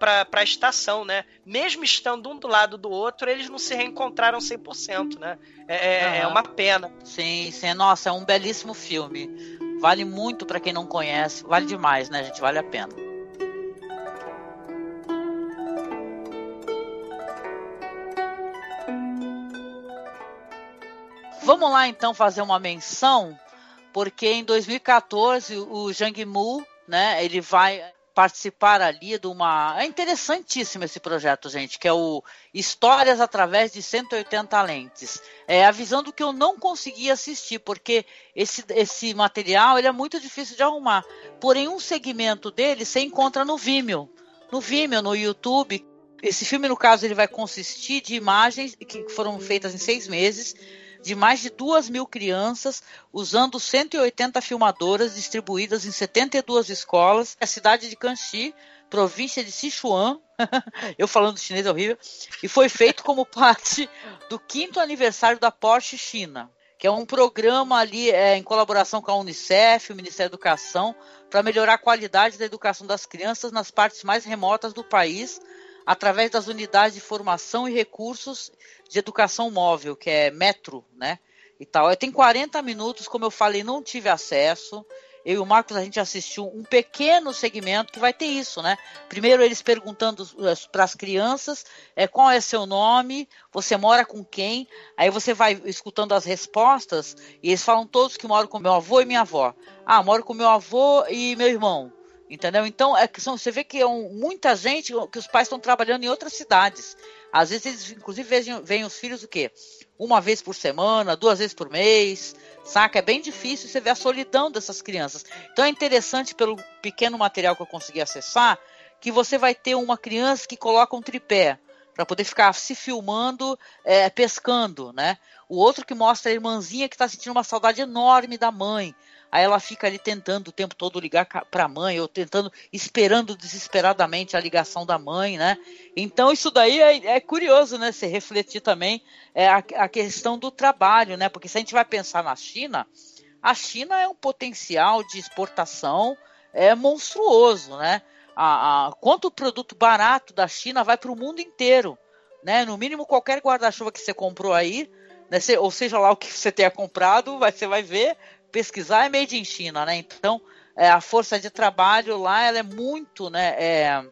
para a estação, né? Mesmo estando um do lado do outro, eles não se reencontraram 100%, né? É, é- é Aham. uma pena. Sim, sim. Nossa, é um belíssimo filme. Vale muito pra quem não conhece. Vale demais, né, gente? Vale a pena. Vamos lá então fazer uma menção, porque em 2014 o Jang Mu, né, ele vai participar ali de uma. É interessantíssimo esse projeto, gente, que é o Histórias através de 180 lentes. É a visão do que eu não consegui assistir, porque esse, esse material ele é muito difícil de arrumar. Porém, um segmento dele você encontra no Vimeo. No Vimeo, no YouTube. Esse filme, no caso, ele vai consistir de imagens que foram feitas em seis meses de mais de duas mil crianças, usando 180 filmadoras distribuídas em 72 escolas, na cidade de Canxi, província de Sichuan, eu falando chinês é horrível, e foi feito como parte do quinto aniversário da Porsche China, que é um programa ali é, em colaboração com a Unicef, o Ministério da Educação, para melhorar a qualidade da educação das crianças nas partes mais remotas do país, através das unidades de formação e recursos de educação móvel, que é Metro, né? E tal. Tem 40 minutos, como eu falei, não tive acesso. eu e o Marcos a gente assistiu um pequeno segmento que vai ter isso, né? Primeiro eles perguntando para as crianças é, qual é seu nome, você mora com quem, aí você vai escutando as respostas e eles falam todos que moram com meu avô e minha avó. Ah, moro com meu avô e meu irmão. Entendeu? Então, é são, você vê que é um, muita gente que os pais estão trabalhando em outras cidades. Às vezes eles, inclusive, veem, veem os filhos o quê? Uma vez por semana, duas vezes por mês, saca? É bem difícil você ver a solidão dessas crianças. Então é interessante, pelo pequeno material que eu consegui acessar, que você vai ter uma criança que coloca um tripé para poder ficar se filmando, é, pescando, né? O outro que mostra a irmãzinha que está sentindo uma saudade enorme da mãe. Aí ela fica ali tentando o tempo todo ligar para a mãe, ou tentando, esperando desesperadamente a ligação da mãe, né? Então isso daí é, é curioso, né? Se refletir também é, a, a, questão do trabalho, né? Porque se a gente vai pensar na China, a China é um potencial de exportação é monstruoso, né? A, a, quanto produto barato da China vai para o mundo inteiro, né? No mínimo qualquer guarda-chuva que você comprou aí, né? ou seja lá o que você tenha comprado, vai, você vai ver pesquisar é made in China, né? Então, é, a força de trabalho lá ela é muito, né? É,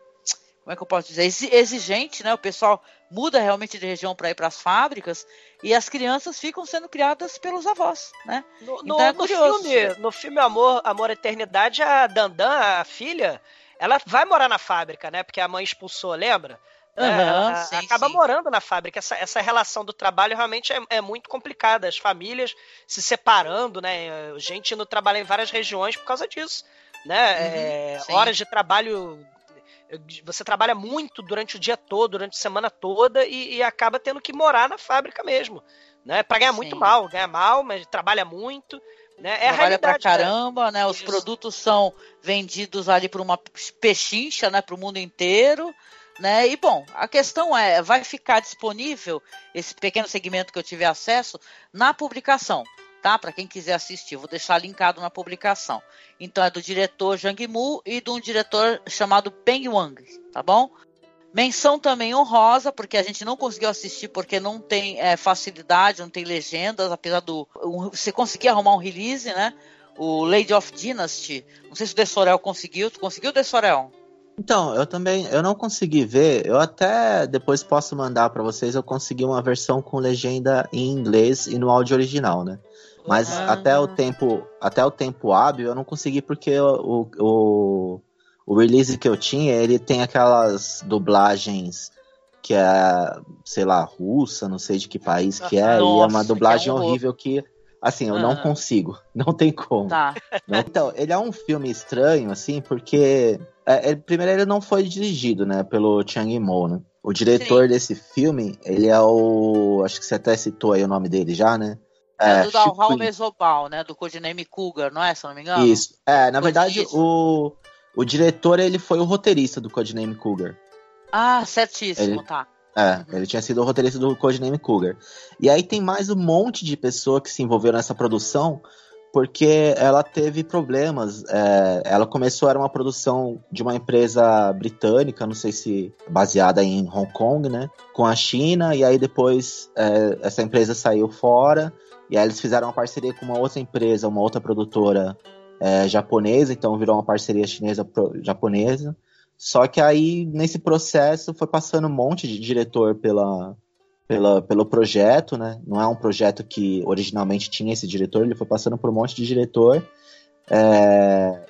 como é que eu posso dizer? Exigente, né? O pessoal muda realmente de região para ir para as fábricas e as crianças ficam sendo criadas pelos avós, né? No, então é no filme, no filme Amor, Amor Eternidade, a Dandan, a filha, ela vai morar na fábrica, né? Porque a mãe expulsou, lembra? Uhum, sim, acaba sim. morando na fábrica. Essa, essa relação do trabalho realmente é, é, muito complicada. As famílias se separando, né? Gente indo trabalhar em várias regiões por causa disso. Né? Uhum, é, horas de trabalho. Você trabalha muito durante o dia todo, durante a semana toda, e, e acaba tendo que morar na fábrica mesmo. Né? Para ganhar sim. muito mal, ganha mal, mas trabalha muito. Né? É Trabalha pra caramba, né? Os Isso. produtos são vendidos ali por uma pechincha, né? Para o mundo inteiro. Né? E bom, a questão é, vai ficar disponível esse pequeno segmento que eu tive acesso na publicação, tá? Para quem quiser assistir, vou deixar linkado na publicação. Então é do diretor Jang Mu e de um diretor chamado Peng Wang, tá bom? Menção também honrosa, porque a gente não conseguiu assistir porque não tem é, facilidade, não tem legendas, apesar do. Você conseguir arrumar um release, né? O Lady of Dynasty. Não sei se o Dessorel conseguiu. Tu conseguiu, Dessorel? Então, eu também, eu não consegui ver, eu até depois posso mandar para vocês, eu consegui uma versão com legenda em inglês e no áudio original, né? Mas ah. até o tempo, até o tempo hábil eu não consegui porque o, o, o release que eu tinha, ele tem aquelas dublagens que é, sei lá, russa, não sei de que país que é, Nossa, e é uma dublagem é um horrível que Assim, eu ah. não consigo. Não tem como. Tá. Então, ele é um filme estranho, assim, porque. É, ele, primeiro, ele não foi dirigido, né, pelo Chang Yimou, né? O diretor Sim. desse filme, ele é o. Acho que você até citou aí o nome dele já, né? É, é do Dalhal Mesobal, né? Do codename Cougar, não é? Se não me engano. Isso. É, na verdade, o, o diretor, ele foi o roteirista do codename Cougar. Ah, certíssimo, ele, tá. É, ele tinha sido o roteirista do Codename Cougar. E aí tem mais um monte de pessoa que se envolveu nessa produção, porque ela teve problemas. É, ela começou, era uma produção de uma empresa britânica, não sei se baseada em Hong Kong, né? Com a China, e aí depois é, essa empresa saiu fora, e aí eles fizeram uma parceria com uma outra empresa, uma outra produtora é, japonesa, então virou uma parceria chinesa-japonesa. Só que aí, nesse processo, foi passando um monte de diretor pela, pela, pelo projeto, né? Não é um projeto que originalmente tinha esse diretor, ele foi passando por um monte de diretor. É,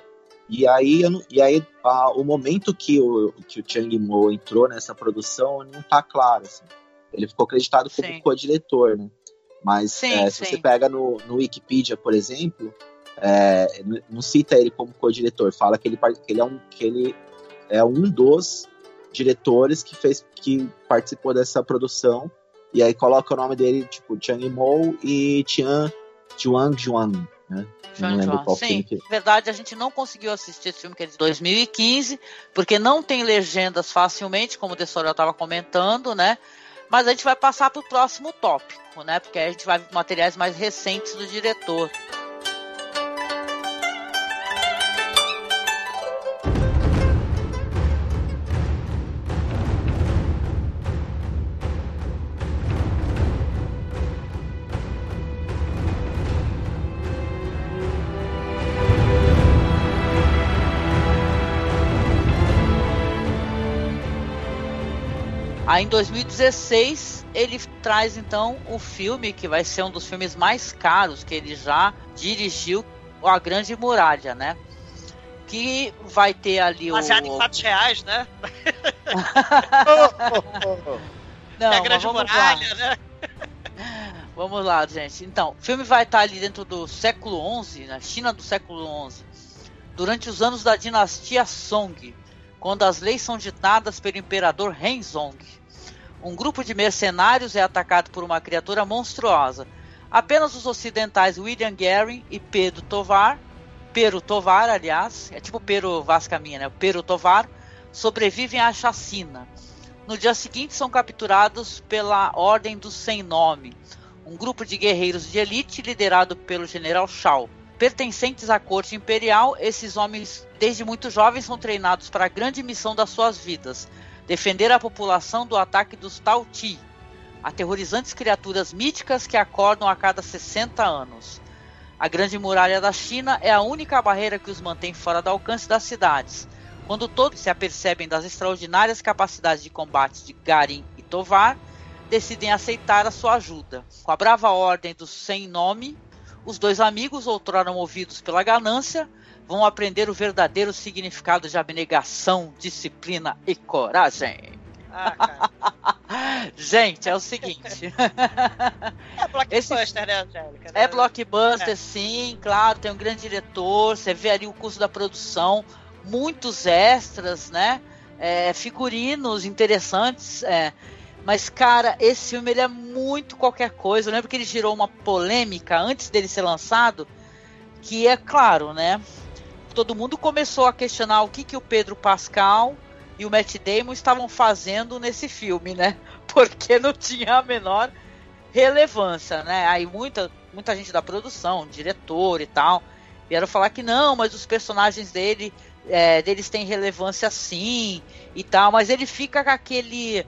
e aí, e aí a, o momento que o, que o Chang Mo entrou nessa produção não tá claro. Assim. Ele ficou acreditado como co-diretor, né? Mas sim, é, se sim. você pega no, no Wikipedia, por exemplo, é, não cita ele como co-diretor, fala que ele, que ele é um que ele é um dos diretores que fez que participou dessa produção e aí coloca o nime dele tipo Chang Mo e Tian Chuang Juan, né? Não lembro qual Sim, que... na verdade a gente não conseguiu assistir esse filme que é de 2015 porque não tem legendas facilmente, como o Dessorel estava comentando, né? Mas a gente vai passar para o próximo tópico, né? Porque a gente vai ver materiais mais recentes do diretor. Aí em 2016 ele traz então o filme que vai ser um dos filmes mais caros que ele já dirigiu, A Grande Muralha, né? Que vai ter ali Baseado o. em fatos reais, né? Não, é a grande vamos muralha, lá. né? Vamos lá, gente. Então, o filme vai estar ali dentro do século XI, na China do século XI, durante os anos da dinastia Song, quando as leis são ditadas pelo imperador Henzong. Um grupo de mercenários é atacado por uma criatura monstruosa. Apenas os ocidentais William Gary e Pedro Tovar, Pero Tovar, aliás, é tipo Pero Vascaminha, né? Pero Tovar, sobrevivem à chacina. No dia seguinte são capturados pela Ordem do Sem Nome, um grupo de guerreiros de elite liderado pelo general Shao. Pertencentes à corte imperial, esses homens, desde muito jovens, são treinados para a grande missão das suas vidas: defender a população do ataque dos Tao Ti, aterrorizantes criaturas míticas que acordam a cada 60 anos. A Grande Muralha da China é a única barreira que os mantém fora do alcance das cidades. Quando todos se apercebem das extraordinárias capacidades de combate de Garin e Tovar, decidem aceitar a sua ajuda. Com a brava ordem do Sem Nome, os dois amigos, outrora movidos pela ganância, vão aprender o verdadeiro significado de abnegação, disciplina e coragem. Ah. Gente, é o seguinte. É blockbuster, né, Angélica? É blockbuster, sim, claro, tem um grande diretor, você vê ali o custo da produção, muitos extras, né? É, figurinos interessantes, é. Mas, cara, esse filme ele é muito qualquer coisa. Eu lembro que ele gerou uma polêmica antes dele ser lançado, que é claro, né? Todo mundo começou a questionar o que, que o Pedro Pascal e o Matt Damon estavam fazendo nesse filme, né? Porque não tinha a menor relevância, né? Aí muita, muita gente da produção, diretor e tal, vieram falar que não, mas os personagens dele, é, deles têm relevância sim e tal, mas ele fica com aquele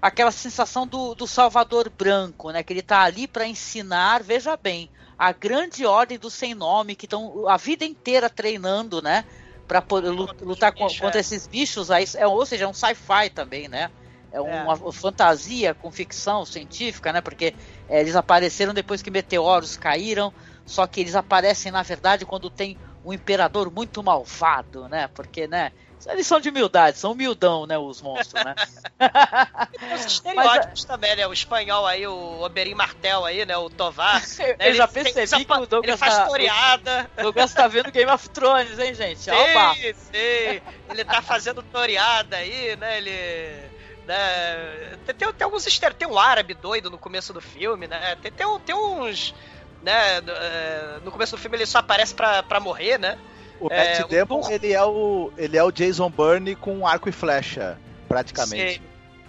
aquela sensação do, do Salvador Branco, né? Que ele tá ali para ensinar, veja bem, a grande ordem do sem nome que estão a vida inteira treinando, né? Para poder lutar bicho, contra é. esses bichos aí, é, ou seja, é um sci-fi também, né? É uma fantasia com ficção científica, né? Porque é, eles apareceram depois que meteoros caíram, só que eles aparecem na verdade quando tem um imperador muito malvado, né? Porque, né? Eles são de humildade, são humildão, né? Os monstros, né? Tem os estereótipos também, né? O espanhol aí, o Oberyn Martel aí, né? O Tovar. Eu né? já tem- percebi que o Ele Douglas faz tá, toreada. o Douglas tá vendo Game of Thrones, hein, gente? O papo. Sim, sim. Ele tá fazendo toreada aí, né? Ele. Né? Tem, tem, tem alguns estere- Tem um árabe doido no começo do filme, né? Tem, tem, tem uns. Né? no- é, No começo do filme ele só aparece pra, pra morrer, né? O É, Matt o Damon, Thor- ele é o ele é o Jason Bourne com arco e flecha, praticamente. Sei.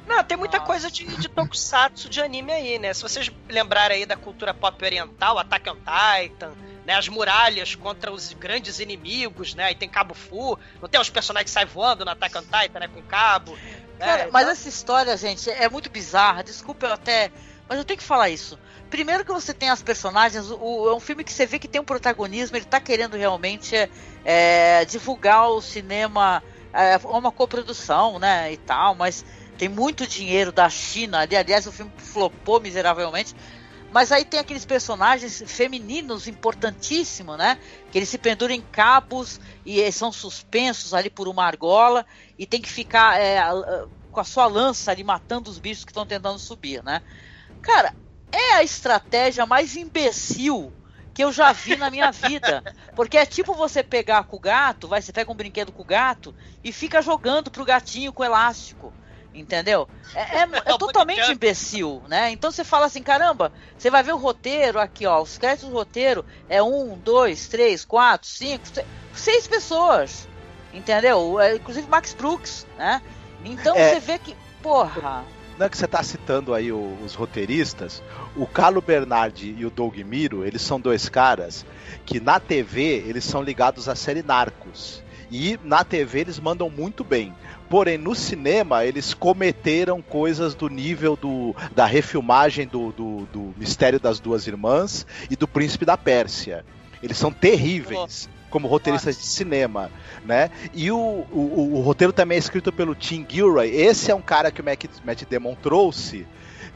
Não, tem muita Nossa. coisa de, de tokusatsu de anime aí, né? Se vocês lembrarem aí da cultura pop oriental, Attack on Titan, né? As muralhas contra os grandes inimigos, né? E tem Cabo Fu, não tem os personagens que saem voando no Attack on Titan, né? Com cabo. né? Cara, mas Então, essa história, gente, é muito bizarra. Desculpa eu até. Mas eu tenho que falar isso. Primeiro que você tem as personagens, o, é um filme que você vê que tem um protagonismo, ele tá querendo realmente é, é, divulgar o cinema, é uma coprodução, né, e tal, mas tem muito dinheiro da China ali, aliás, o filme flopou miseravelmente. Mas aí tem aqueles personagens femininos importantíssimos, né? Que eles se penduram em cabos e eh, são suspensos ali por uma argola e tem que ficar é, com a sua lança ali matando os bichos que estão tentando subir, né? Cara, é a estratégia mais imbecil que eu já vi na minha vida. Porque é tipo você pegar com o gato, vai, você pega um brinquedo com o gato e fica jogando pro gatinho com elástico. Entendeu? É, é- é É totalmente imbecil, né? Então você fala assim, caramba, você vai ver o roteiro aqui, ó. Os créditos do roteiro é um, dois, três, quatro, cinco, se- seis pessoas. Entendeu? É, inclusive Max Brooks, né? Então É. você vê que, porra. É que você tá citando aí o- os roteiristas, o Carlo Bernardi e o Doug Miro, eles são dois caras que na TV eles são ligados à série Narcos. E na TV eles mandam muito bem. Porém, no cinema, eles cometeram coisas do nível do, da refilmagem do, do, do Mistério das Duas Irmãs e do Príncipe da Pérsia. Eles são terríveis. Como roteiristas de cinema, né? E o, o, o, roteiro também é escrito pelo Tim Gilroy. Esse é um cara que o Matt, Matt Damon trouxe,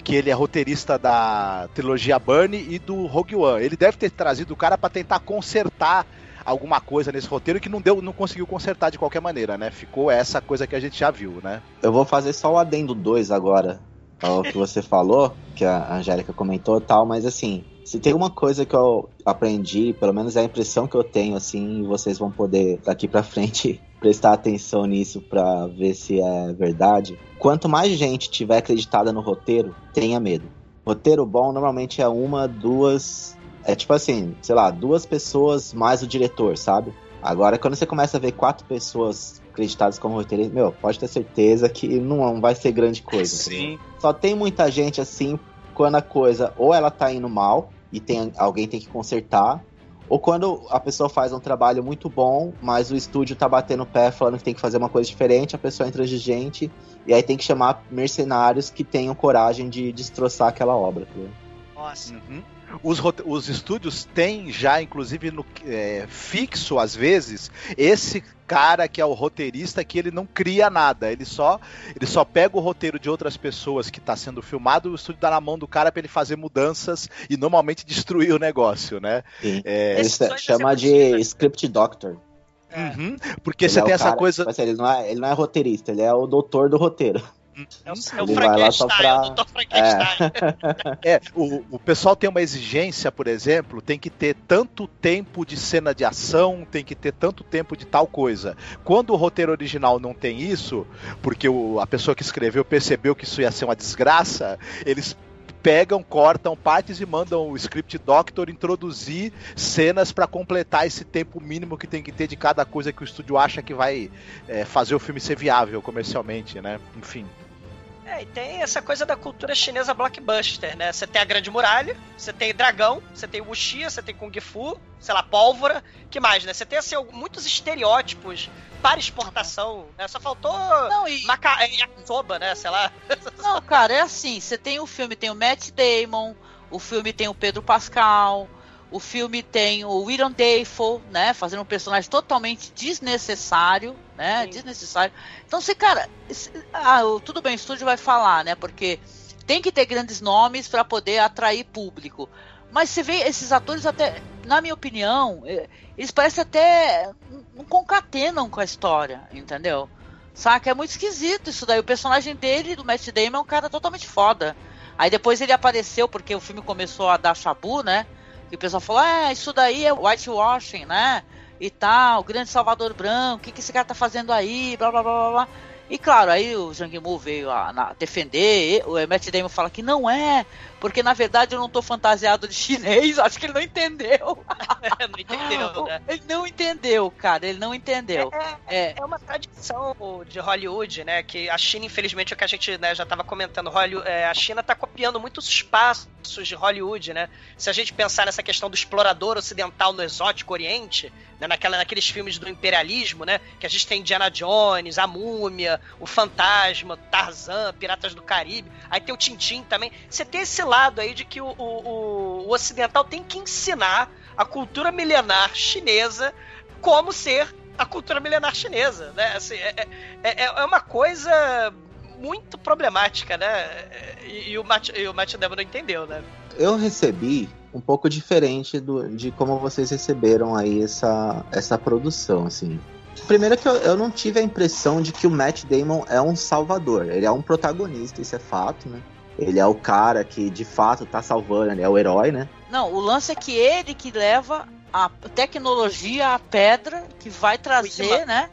que ele é roteirista da trilogia Burnie e do Rogue One. Ele deve ter trazido o cara para tentar consertar alguma coisa nesse roteiro que não deu, não conseguiu consertar de qualquer maneira, né? Ficou essa coisa que a gente já viu, né? Eu vou fazer só o adendo 2 agora, ao que você falou, que a Angélica comentou e tal, mas assim, se tem uma coisa que eu aprendi, pelo menos é a impressão que eu tenho, assim, e vocês vão poder daqui para frente prestar atenção nisso para ver se é verdade. Quanto mais gente tiver acreditada no roteiro, tenha medo. Roteiro bom normalmente é uma, duas é tipo assim, sei lá, duas pessoas mais o diretor, sabe? Agora, quando você começa a ver quatro pessoas acreditadas como roteiristas, meu, pode ter certeza que não vai ser grande coisa. Sim. Só tem muita gente assim, quando a coisa ou ela tá indo mal e tem alguém tem que consertar, ou quando a pessoa faz um trabalho muito bom, mas o estúdio tá batendo o pé falando que tem que fazer uma coisa diferente, a pessoa entra de gente e aí tem que chamar mercenários que tenham coragem de destroçar aquela obra. Tá Nossa. Uhum. Os, os estúdios têm já, inclusive, no, é, fixo, às vezes, esse cara que é o roteirista que ele não cria nada, ele só ele só pega o roteiro de outras pessoas que está sendo filmado, o estúdio dá na mão do cara para ele fazer mudanças e normalmente destruir o negócio, né? É, ele chama de script doctor. Uhum, porque ele você é tem essa cara, coisa. Tipo assim, ele, não é, ele não é roteirista, ele é o doutor do roteiro. É o, é o Frankenstein, pra... é o Dr. Frankenstein. É, é o, o pessoal tem uma exigência, por exemplo, tem que ter tanto tempo de cena de ação, tem que ter tanto tempo de tal coisa. Quando o roteiro original não tem isso, porque o, a pessoa que escreveu percebeu que isso ia ser uma desgraça, eles pegam, cortam partes e mandam o script doctor introduzir cenas para completar esse tempo mínimo que tem que ter de cada coisa que o estúdio acha que vai é, fazer o filme ser viável comercialmente, né? Enfim. É, e tem essa coisa da cultura chinesa blockbuster, né? Você tem a Grande Muralha, você tem dragão, você tem Wuxia, você tem Kung Fu, sei lá, pólvora, que mais, né? Você tem, assim, muitos estereótipos para exportação, né? Só faltou Não, e... maca... É, yakisoba, né? Sei lá. Não, cara, é assim, você tem o filme, tem o Matt Damon, o filme tem o Pedro Pascal, o filme tem o William Dafoe, né, fazendo um personagem totalmente desnecessário, né, Sim. desnecessário. Então, se cara, se, ah, tudo bem, o estúdio vai falar, né, porque tem que ter grandes nomes para poder atrair público. Mas você vê esses atores até, na minha opinião, eh, eles parecem até não concatenam com a história, entendeu? Saca? É muito esquisito isso daí. O personagem dele, do Matt Damon, é um cara totalmente foda. Aí depois ele apareceu porque o filme começou a dar chabu, né? E o pessoal falou: é, isso daí é whitewashing, né? E tal, grande Salvador Branco, o que, que esse cara tá fazendo aí, blá blá blá blá blá. E claro, aí o Zhang Mu veio a, a defender, o Matt Damon fala que não é, porque na verdade eu não tô fantasiado de chinês, acho que ele não entendeu. não entendeu, né? Ele não entendeu, cara, ele não entendeu. É, é, é uma tradição de Hollywood, né? Que a China, infelizmente, é o que a gente né, já estava comentando, Hollywood, é, a China está copiando muitos espaços de Hollywood, né? Se a gente pensar nessa questão do explorador ocidental no exótico oriente, né, naquela, naqueles filmes do imperialismo, né? Que a gente tem Indiana Jones, a Múmia, o Fantasma, Tarzan, Piratas do Caribe, aí tem o Tintin também. Você tem esse lado aí de que o, o, o ocidental tem que ensinar a cultura milenar chinesa como ser a cultura milenar chinesa, né? Assim, é, é, é uma coisa muito problemática, né? E, e o Matt, e o Matt Damon não entendeu, né? Eu recebi um pouco diferente do, de como vocês receberam aí essa, essa produção, assim. Primeiro que eu, eu não tive a impressão de que o Matt Damon é um salvador. Ele é um protagonista, isso é fato, né? Ele é o cara que de fato tá salvando, ele é o herói, né? Não, o lance é que ele que leva a tecnologia, a pedra, que vai trazer, o né?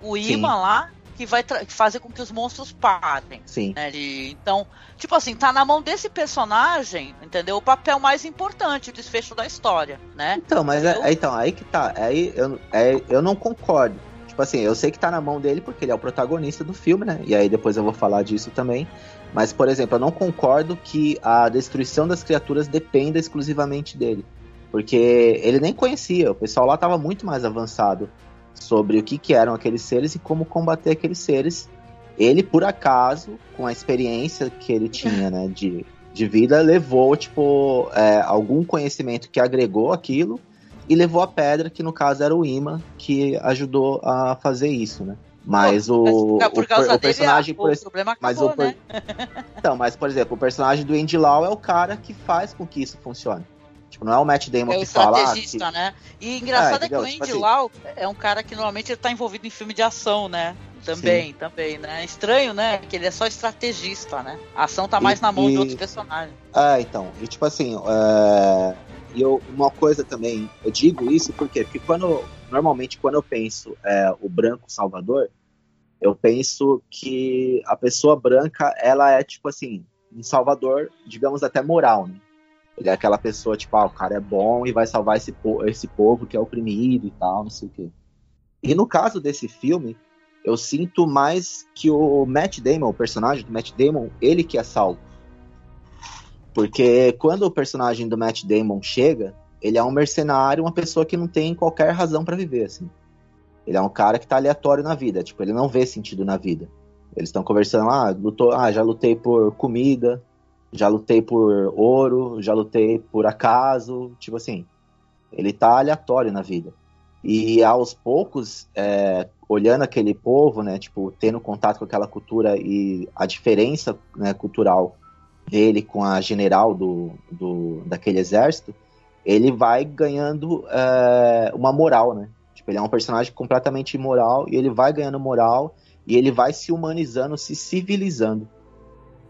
O imã lá, que vai fazer com que os monstros parem. Sim. Né? E, então, tipo assim, tá na mão desse personagem, entendeu? O papel mais importante, o desfecho da história, né? Então, mas é, então, aí que tá. Aí eu, é, eu não concordo. Tipo assim, eu sei que tá na mão dele porque ele é o protagonista do filme, né? E aí depois eu vou falar disso também. Mas, por exemplo, eu não concordo que a destruição das criaturas dependa exclusivamente dele. Porque ele nem conhecia, o pessoal lá estava muito mais avançado sobre o que, que eram aqueles seres e como combater aqueles seres. Ele, por acaso, com a experiência que ele tinha né, de, de vida, levou tipo, é, algum conhecimento que agregou aquilo e levou a pedra, que no caso era o Ima, que ajudou a fazer isso, né? Mas o, Mas por o, o dele, personagem a- por o esse- problema mas acabou, o per- né? Então, mas por exemplo, o personagem do Andy Lau é o cara que faz com que isso funcione. Tipo, não é o Matt Damon É o que fala ah, estrategista, que- né? E engraçado É, é, que o? Tipo Andy assim- Lau é um cara que normalmente ele tá envolvido em filme de ação, né? Também, também, né? Estranho, né? Que ele é só estrategista, né? A ação tá mais E- na mão de e- outros personagens. É, então, e tipo assim, é, eu, uma coisa também, eu digo isso porque, porque quando, normalmente quando eu penso é, o branco salvador, eu penso que a pessoa branca, ela é tipo assim, um salvador, digamos até moral, né? Ele é aquela pessoa, tipo, ah, o cara é bom e vai salvar esse, po esse povo que é oprimido e tal, não sei o quê. E no caso desse filme, eu sinto mais que o Matt Damon, o personagem do Matt Damon, ele que é salvo. Porque quando o personagem do Matt Damon chega, ele é um mercenário, uma pessoa que não tem qualquer razão pra viver, assim. Ele é um cara que tá aleatório na vida, tipo, ele não vê sentido na vida. Eles estão conversando, ah, lutou, ah, já lutei por comida, já lutei por ouro, já lutei por acaso, tipo assim. Ele tá aleatório na vida. E aos poucos, é, olhando aquele povo, né, tipo, tendo contato com aquela cultura e a diferença né, cultural dele com a general do, do daquele exército, ele vai ganhando é, uma moral, né? Tipo, ele é um personagem completamente imoral e ele vai ganhando moral e ele vai se humanizando, se civilizando.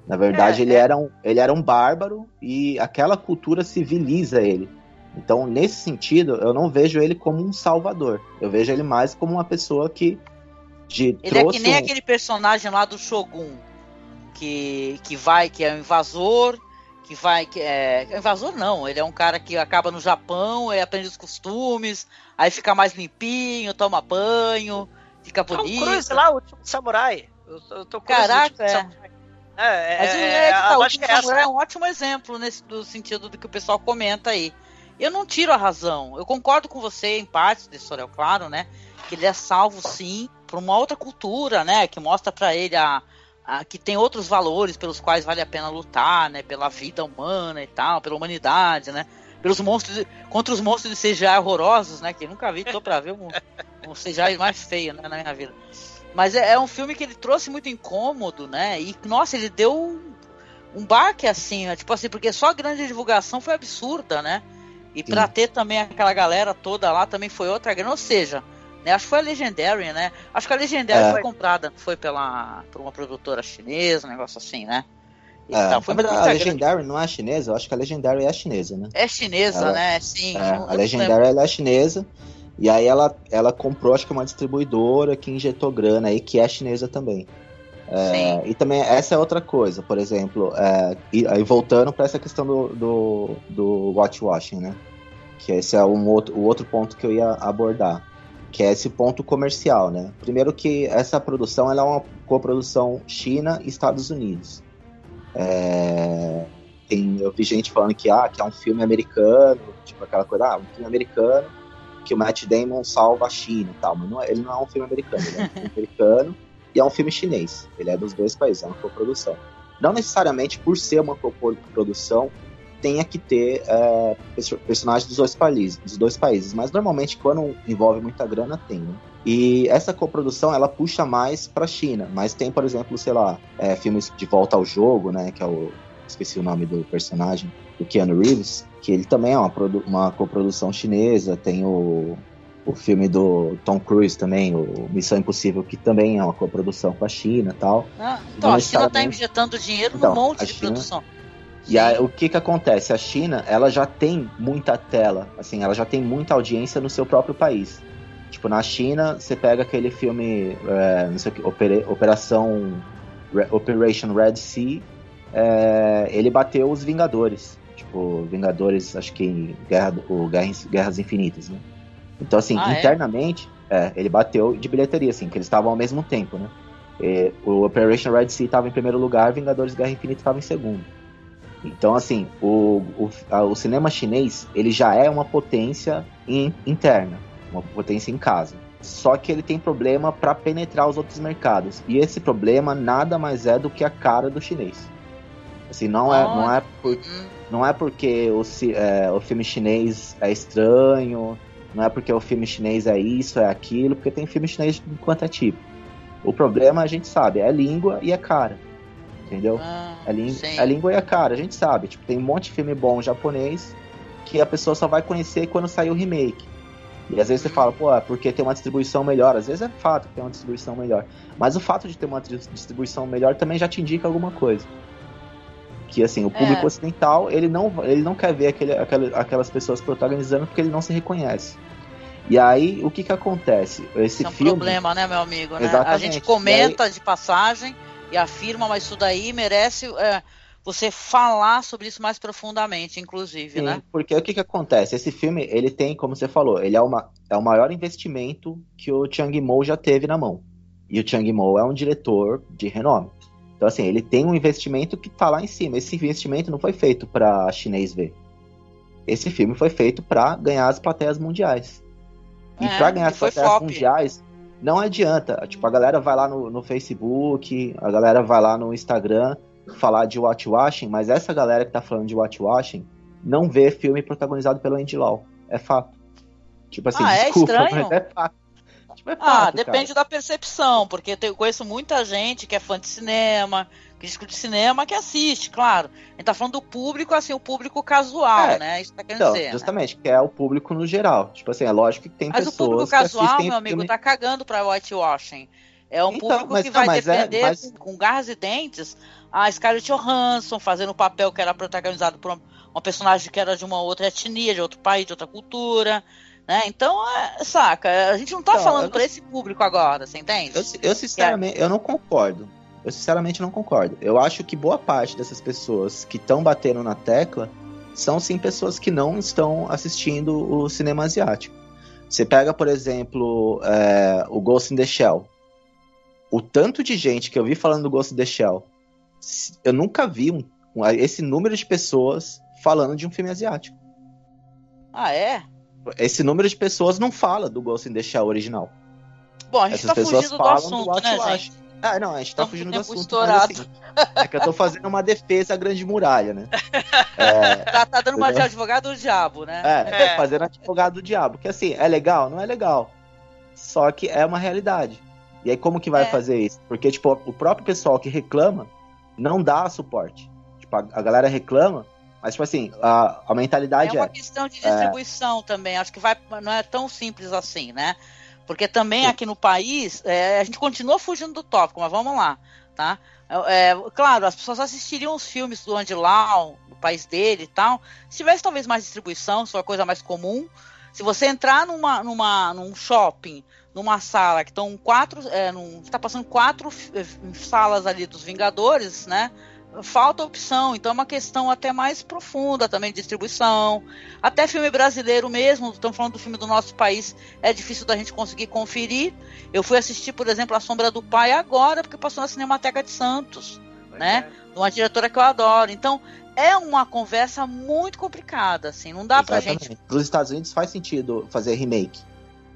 Na verdade, É, ele, é. Era um, ele era um bárbaro e aquela cultura civiliza ele. Então, nesse sentido, eu não vejo ele como um salvador. Eu vejo ele mais como uma pessoa que de, Ele é que nem um- aquele personagem lá do Shogun, que, que vai, que é um invasor, que vai, que é... Invasor não, ele é um cara que acaba no Japão, aí aprende os costumes, aí fica mais limpinho, toma banho, fica Tom bonito. Cruise lá, o último samurai. Eu, eu tô Caraca, é. Samurai. É, é, Mas o é, é, tá, o Último é. Samurai é um ótimo exemplo nesse do sentido do que o pessoal comenta aí. Eu não tiro a razão. Eu concordo com você em parte desse história, claro, né? Que ele é salvo sim por uma outra cultura, né? Que mostra pra ele a, que tem outros valores pelos quais vale a pena lutar, né? Pela vida humana e tal, pela humanidade, né? Pelos monstros contra os monstros de CGI horrorosos, né? Que nunca vi, tô pra ver um, um CGI mais feio, né, na minha vida. Mas é, é um filme que ele trouxe muito incômodo, né? E nossa, ele deu um, um baque assim, né? tipo assim, porque só a grande divulgação foi absurda, né? E pra ter também aquela galera toda lá também foi outra grande, ou seja, né, acho que foi a Legendary, né? Acho que a Legendary É. foi comprada, foi pela por uma produtora chinesa, um negócio assim, né? É, foi a. Legendary não é chinesa? Eu acho que a Legendary é chinesa, né? É chinesa, Ela- né? Sim. É, a. Legendary ela é chinesa. E aí ela, ela comprou, acho que uma distribuidora que injetou grana aí, que é chinesa também. É, Sim. e também essa é outra coisa, por exemplo, é, e aí voltando para essa questão do, do, do watchwashing, né? Que esse é um outro, o outro ponto que eu ia abordar, que é esse ponto comercial, né? Primeiro que essa produção ela é uma coprodução China e Estados Unidos. É, tem, eu vi gente falando que, ah, que é um filme americano, tipo aquela coisa, ah, um filme americano que o Matt Damon salva a China e tal, mas não é- ele não é um filme americano, ele é um filme americano e é um filme chinês. Ele é dos dois países, é uma coprodução. Não necessariamente por ser uma coprodução tenha que ter é, perso- personagens dos dois países, dos dois países, mas normalmente quando envolve muita grana tem, né? E essa coprodução ela puxa mais para China, mas tem, por exemplo, sei lá, é, filmes de volta ao jogo, né, que é o esqueci o nome do personagem, do Keanu Reeves, que ele também é uma, uma coprodução chinesa, tem o, o filme do Tom Cruise também, o Missão Impossível, que também é uma coprodução com a China e tal. Ah, então, não a China tá necessariamente- injetando dinheiro Então, num monte a de China- produção. E aí, o que que acontece? A China, ela já tem muita tela, assim, ela já tem muita audiência no seu próprio país. Tipo, na China, você pega aquele filme, é, não sei o que, Opera- Operação Re- Operation Red Sea, é, ele bateu os Vingadores. Tipo, Vingadores, acho que Guerra, o Guerras, Guerras Infinitas, né? Então, assim, Ah, é? internamente, é, ele bateu de bilheteria, assim, que eles estavam ao mesmo tempo, né? E o Operation Red Sea estava em primeiro lugar, Vingadores Guerra Infinita estava em segundo. Então, assim, o, o, a- o cinema chinês, ele já é uma potência in- interna, uma potência em casa. Só que ele tem problema para penetrar os outros mercados. E esse problema nada mais é do que a cara do chinês. Assim, não é, não é, por- não é porque o, é, o filme chinês é estranho, Não é porque o filme chinês é isso, é aquilo, porque tem filme chinês de quanto é tipo. O problema a gente sabe, é língua e é cara. Entendeu? Ah, É, língua, é língua é cara, a gente sabe. Tipo, tem um monte de filme bom japonês que a pessoa só vai conhecer quando sair o remake. E às vezes você fala, pô, é porque tem uma distribuição melhor. Às vezes é fato que tem uma distribuição melhor. Mas o fato de ter uma dis- distribuição melhor também já te indica alguma coisa. Que assim, o público É. ocidental, ele não, ele não quer ver aquele, aquele- aquelas pessoas protagonizando porque ele não se reconhece. E aí, o que que acontece? Esse é um filme. problema, né, meu amigo? né? A gente comenta de passagem e afirma, mas isso daí merece é, você falar sobre isso mais profundamente, inclusive, Sim, né? porque o que que acontece? Esse filme, ele tem, como você falou, ele é, uma, é o maior investimento que o Chang Mo já teve na mão. E o Chang Mo é um diretor de renome. Então, assim, ele tem um investimento que tá lá em cima. Esse investimento não foi feito para chinês ver. Esse filme foi feito para ganhar as plateias mundiais. E É, para ganhar as plateias flop. mundiais, não adianta. Tipo, a galera vai lá no, no Facebook, a galera vai lá no Instagram falar de watchwashing, mas essa galera que tá falando de watchwashing não vê filme protagonizado pelo Andy Lau. É fato. Tipo assim, Ah, é desculpa, estranho? mas é fato. Tipo, é Ah, fato, depende da percepção, porque eu conheço muita gente que é fã de cinema, crítico de cinema, que assiste, claro. A gente tá falando do público, assim, o público casual, É. né? Isso tá querendo Então, dizer. né? justamente, que é o público no geral. Tipo assim, é lógico que tem Mas o pessoas público que casual, assistem meu amigo, filme... tá cagando pra whitewashing. É um Então, público mas que não, vai mas é- defender mas- com, garras e dentes a Scarlett Johansson fazendo o papel que era protagonizado por uma, uma personagem que era de uma outra etnia, de outro país, de outra cultura. Né? Então, é, saca, a gente não tá Não, eu falando não- pra esse público agora, você entende? Eu, eu sinceramente, eu não concordo. Eu sinceramente não concordo. Eu acho que boa parte dessas pessoas que estão batendo na tecla são sim pessoas que não estão assistindo o cinema asiático. Você pega, por exemplo, é, o Ghost in the Shell. O tanto de gente que eu vi falando do Ghost in the Shell, eu nunca vi um- um- esse número de pessoas falando de um filme asiático. Ah, é? Esse número de pessoas não fala do Ghost in the Shell original. Bom, a gente Essas tá pessoas fugindo do falam assunto, né, Watch gente? Ah, não, a gente tá Estamos fugindo do assunto. estourado. Assim, é que eu tô fazendo uma defesa à grande muralha, né? É, Tá, tá dando uma de advogado do diabo, né? é, É. fazendo advogado do diabo. Que assim, é legal? Não é legal. Só que é uma realidade. E aí, como que vai É. fazer isso? Porque, tipo, o próprio pessoal que reclama não dá suporte. Tipo, a, a galera reclama, mas, tipo assim, a, a É mentalidade é. uma questão de distribuição também. Acho que vai, não é tão simples assim, né? Porque também aqui no país, é, a gente continua fugindo do tópico, mas vamos lá, tá? É, é, claro, as pessoas assistiriam os filmes do Andy Lau, do país dele e tal. Se tivesse talvez mais distribuição, se for uma coisa mais comum. Se você entrar numa, numa, num shopping, numa sala que estão quatro. É, num, tá passando quatro eh, salas ali dos Vingadores, né? Falta opção, então é uma questão até mais profunda também de distribuição. Até filme brasileiro mesmo, estamos falando do filme do nosso país, é difícil da gente conseguir conferir. Eu fui assistir, por exemplo, A Sombra do Pai agora, porque passou na Cinemateca de Santos, né? De uma diretora que eu adoro. Então, é uma conversa muito complicada, assim, não dá pra Exatamente. gente. Para os Estados Unidos faz sentido fazer remake.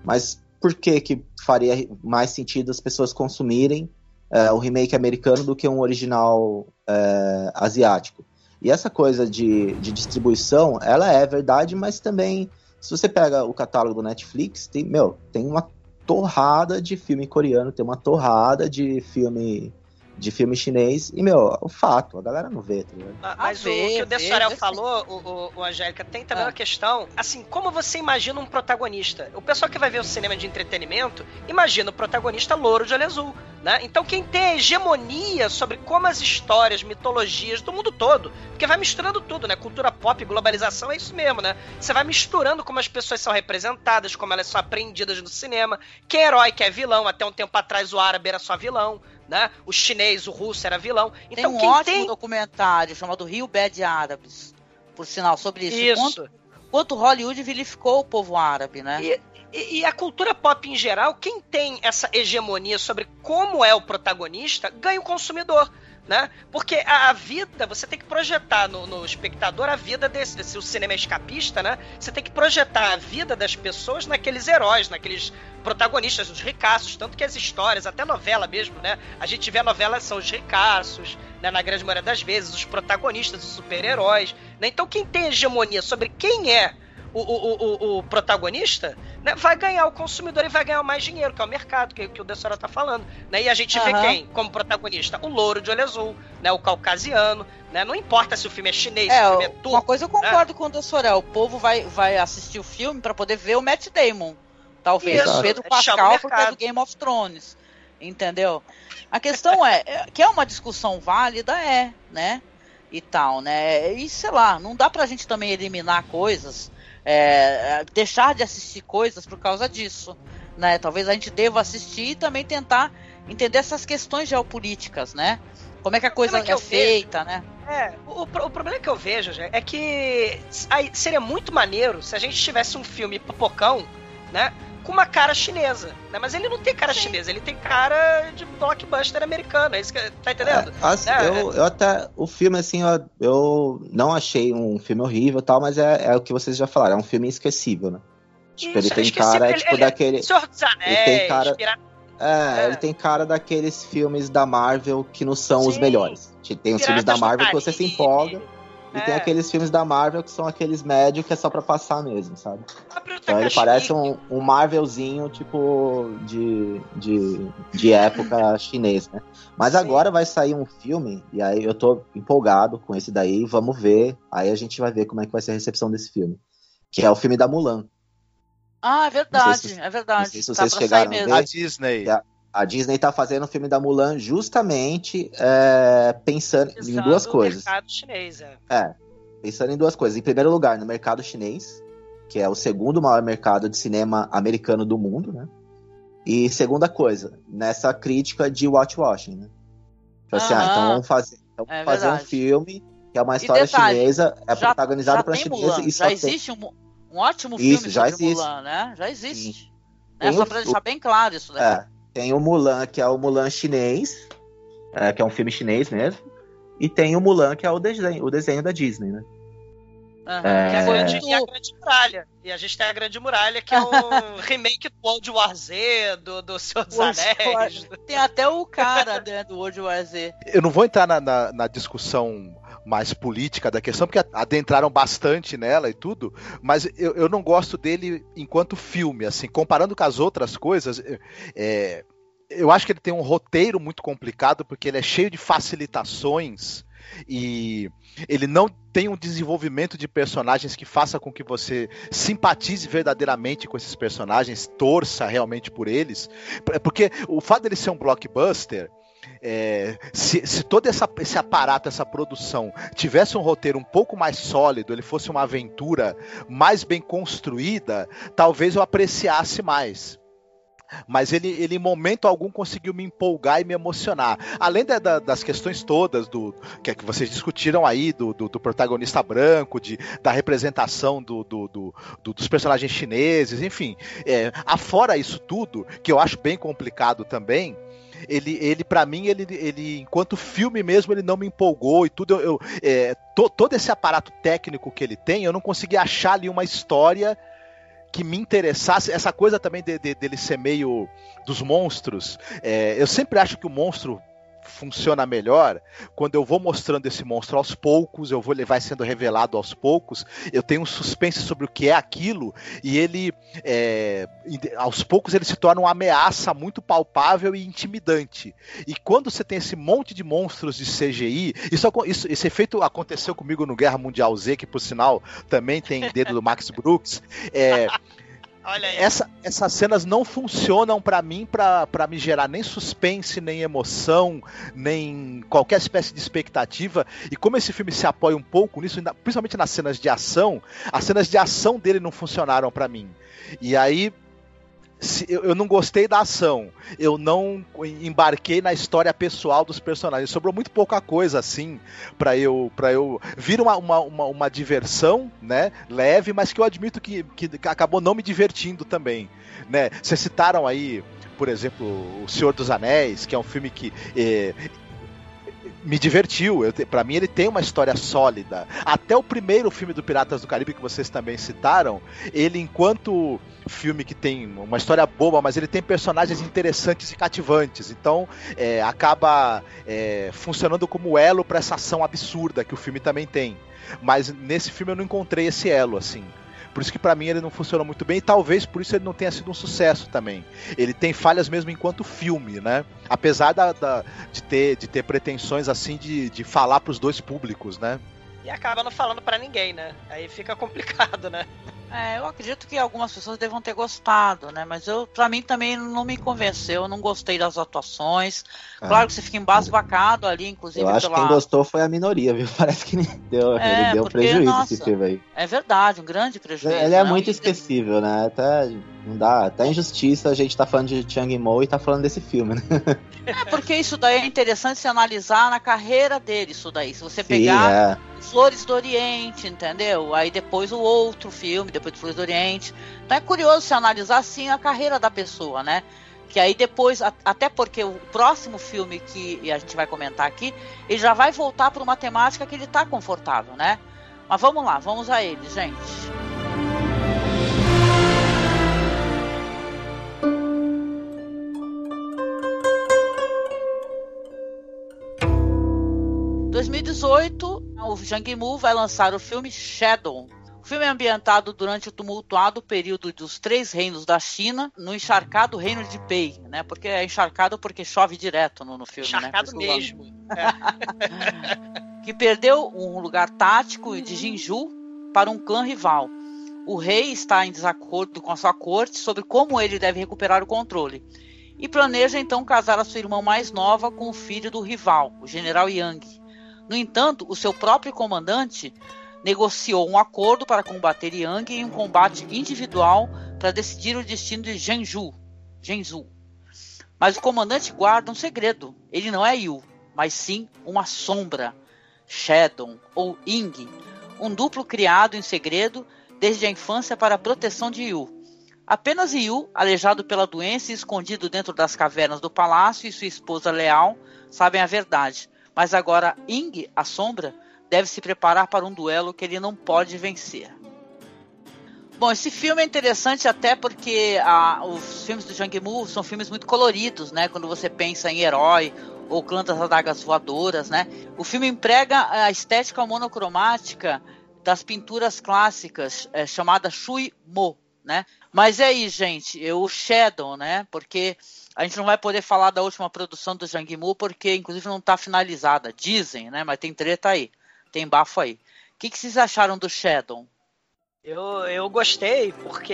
Mas por que que faria mais sentido as pessoas consumirem é, o remake americano do que um original é, asiático? E essa coisa de, de distribuição, ela é verdade, mas também, se você pega o catálogo do Netflix, tem, meu, tem uma torrada de filme coreano, tem uma torrada de filme de filme chinês, e, meu, o fato, a galera não vê, tá ligado? Ah, Mas vê, o que o sim. falou, o, o, o Angélica, tem também Ah. uma questão, assim, como você imagina um protagonista? O pessoal que vai ver o cinema de entretenimento, imagina o protagonista louro de olho azul, né? Então quem tem a hegemonia sobre como as histórias, mitologias do mundo todo, porque vai misturando tudo, né? Cultura pop, globalização, é isso mesmo, né? Você vai misturando como as pessoas são representadas, como elas são apreendidas no cinema, quem é herói, quem é vilão, até um tempo atrás o árabe era só vilão, né? O chinês, o russo era vilão. Tem Então um quem ótimo tem documentário chamado Rio Bad Árabes, por sinal, sobre isso. isso. Quanto, quanto Hollywood vilificou o povo árabe, né? E, e- e a cultura pop em geral, quem tem essa hegemonia sobre como é o protagonista, ganha o consumidor. Né? Porque a, a vida, você tem que projetar no, no espectador a vida desse. Se o cinema é escapista, né? Você tem que projetar a vida das pessoas naqueles heróis, naqueles protagonistas, os ricaços. Tanto que as histórias, até novela mesmo, né? A gente vê a novela, são os ricaços, né? na grande maioria das vezes, os protagonistas, os super-heróis. Né? Então, quem tem hegemonia sobre quem é o, o, o, o protagonista, né, vai ganhar, o consumidor e vai ganhar mais dinheiro, que é o mercado, que, que o Dessora tá falando. Né? E a gente Aham. vê quem como protagonista? O louro de olho azul, né? O caucasiano, né? Não importa se o filme é chinês, se É, o filme é uma turco. coisa eu concordo com o Dessorel. O povo vai, vai assistir o filme pra poder ver o Matt Damon. Talvez Isso, o Pedro Pascal, porque é mercado. do Game of Thrones. Entendeu? A questão é, é, que é uma discussão válida, é, né? E tal, né? E sei lá, não dá pra gente também eliminar coisas, é, é, deixar de assistir coisas por causa disso. Né? Talvez a gente deva assistir e também tentar entender essas questões geopolíticas, né? Como é que a coisa Sabe que é eu vejo? feita, né? É, o, o problema que eu vejo, é que seria muito maneiro se a gente tivesse um filme popocão, né? Com uma cara chinesa, né? Mas ele não tem cara chinesa, ele tem cara de blockbuster americano, é isso que tá entendendo? É, assim, É, eu, eu até. O filme, assim, eu, eu não achei um filme horrível e tal, mas é, é o que vocês já falaram, é um filme esquecível, né? Tipo, ele Isso, tem cara, ele- tipo, ele- daquele. Senhor dos ele tem cara- Pirata- É, É. ele tem cara daqueles filmes da Marvel que não são os Sim. melhores. Tem os filmes da Piratas Marvel que você se empolga. E tem É. aqueles filmes da Marvel que são aqueles médios que é só pra passar mesmo, sabe? Então ele parece um, um Marvelzinho, tipo, de, de, de época chinês, né? Mas Sim. agora vai sair um filme, e aí eu tô empolgado com esse daí, vamos ver. Aí a gente vai ver como é que vai ser a recepção desse filme. Que é o filme da Mulan. Ah, é verdade, Não sei se- é verdade. não sei se tá vocês pra chegaram sair a mesmo. ver. A Disney. É. A Disney tá fazendo o filme da Mulan justamente é, pensando em duas coisas. mercado chinês, é. É, pensando em duas coisas. Em primeiro lugar, no mercado chinês, que é o segundo maior mercado de cinema americano do mundo, né? E segunda coisa, nessa crítica de watchwashing, né? Tipo assim, ah, então vamos fazer, então É fazer um filme que é uma história detalhe, chinesa, é Já- protagonizado já tem chinesa Mulan, e já tem... existe um, um ótimo Isso, filme já existe. Mulan, né? Já existe. Tem É, só o- pra deixar bem claro isso daí. É, tem o Mulan, que é o Mulan chinês, é, que é um filme chinês mesmo, e tem o Mulan, que é o desenho, o desenho da Disney, né? Que é a É. grande, e a Grande Muralha. E a gente tem a Grande Muralha, que é um remake do World War Z, do, do Senhor dos Anéis. Tem até o cara né, do World War Z. Eu não vou entrar na, na- na discussão mais política da questão, porque adentraram bastante nela e tudo, mas eu, eu não gosto dele enquanto filme, assim, comparando com as outras coisas, é, eu acho que ele tem um roteiro muito complicado, porque ele é cheio de facilitações e ele não tem um desenvolvimento de personagens que faça com que você simpatize verdadeiramente com esses personagens, torça realmente por eles, porque o fato dele ser um blockbuster é, se, se todo essa, esse aparato, essa produção tivesse um roteiro um pouco mais sólido, ele fosse uma aventura mais bem construída, talvez eu apreciasse mais. Mas ele, ele, em momento algum, conseguiu me empolgar e me emocionar. Além da, da, das questões todas do que, é que vocês discutiram aí, do, do, do protagonista branco, de, da representação do, dos personagens chineses, enfim. É, afora isso tudo, que eu acho bem complicado também, ele, ele para mim, ele, ele, enquanto filme mesmo, ele não me empolgou e tudo. Eu, eu é, to, todo esse aparato técnico que ele tem, eu não consegui achar ali uma história que me interessasse. Essa coisa também de, de, dele ser meio dos monstros. É, eu sempre acho que o monstro funciona melhor quando eu vou mostrando esse monstro aos poucos, eu vou ele sendo revelado aos poucos, eu tenho um suspense sobre o que é aquilo e ele é, aos poucos ele se torna uma ameaça muito palpável e intimidante. E quando você tem esse monte de monstros de CGI, isso, isso esse efeito aconteceu comigo no Guerra Mundial Z, que por sinal também tem dedo do Max Brooks. É, essa, essas cenas não funcionam para mim para me gerar nem suspense, nem emoção, nem qualquer espécie de expectativa. E como esse filme se apoia um pouco nisso, principalmente nas cenas de ação, as cenas de ação dele não funcionaram para mim. E aí se, eu, eu, não gostei da ação, eu não embarquei na história pessoal dos personagens. Sobrou muito pouca coisa assim para eu para eu vir uma, uma, uma, uma, diversão, né, leve, mas que eu admito que, que acabou não me divertindo também, né? Vocês citaram aí, por exemplo, O Senhor dos Anéis, que é um filme que eh, me divertiu. Para mim, ele tem uma história sólida. Até o primeiro filme do Piratas do Caribe, que vocês também citaram, ele, enquanto filme que tem uma história boa, mas ele tem personagens interessantes e cativantes. Então, é, acaba é, funcionando como elo para essa ação absurda que o filme também tem. Mas nesse filme eu não encontrei esse elo, assim. Por isso que para mim ele não funciona muito bem e talvez por isso ele não tenha sido um sucesso também. Ele tem falhas mesmo enquanto filme, né? Apesar da, da de, ter, de ter pretensões assim de, de falar para os dois públicos, né? E acaba não falando para ninguém, né? Aí fica complicado, né? É, eu acredito que algumas pessoas devam ter gostado, né? Mas eu, para mim também não me convenceu, eu não gostei das atuações. Ah. Claro que você fica embasbacado ali, inclusive. Eu acho pela... que quem gostou foi a minoria, viu? Parece que deu, é, ele deu porque, prejuízo nossa, esse filme aí. É verdade, um grande prejuízo. Ele é né? muito esquecível, né? Até não dá, até injustiça a gente tá falando de Chang Mo e tá falando desse filme, né? É, porque isso daí é interessante se analisar na carreira dele, isso daí. Se você Sim, pegar é. Flores do Oriente, entendeu? Aí depois o outro filme, depois de Flores do Oriente. Então é curioso se analisar assim a carreira da pessoa, né? Que aí depois, até porque o próximo filme que a gente vai comentar aqui, ele já vai voltar para uma temática que ele tá confortável, né? Mas vamos lá, vamos a ele, gente. 2018, o Zhang Yimou vai lançar o filme Shadow. O filme é ambientado durante o tumultuado período dos Três Reinos da China, no encharcado reino de Pei, né? Porque é encharcado porque chove direto no, no filme, né? encharcado né? mesmo. É. que perdeu um lugar tático de Jinju para um clã rival. O rei está em desacordo com a sua corte sobre como ele deve recuperar o controle e planeja então casar a sua irmã mais nova com o filho do rival, o general Yang. No entanto, o seu próprio comandante negociou um acordo para combater Yang em um combate individual para decidir o destino de Zhenju. Zhenzu. Mas o comandante guarda um segredo. Ele não é Yu, mas sim uma sombra, Shadow ou Ying, um duplo criado em segredo desde a infância para a proteção de Yu. Apenas Yu, aleijado pela doença e escondido dentro das cavernas do palácio, e sua esposa Leal sabem a verdade. Mas agora Ing, a sombra, deve se preparar para um duelo que ele não pode vencer. Bom, esse filme é interessante até porque a, os filmes do Jang Mu são filmes muito coloridos, né? Quando você pensa em herói ou clã das adagas voadoras, né? O filme emprega a estética monocromática das pinturas clássicas é, chamada Shui Mo, né? Mas é aí, gente, o Shadow, né? Porque a gente não vai poder falar da última produção do Zhang Mu, porque inclusive não está finalizada. Dizem, né? Mas tem treta aí. Tem bafo aí. O que, que vocês acharam do Shadow? Eu, eu gostei, porque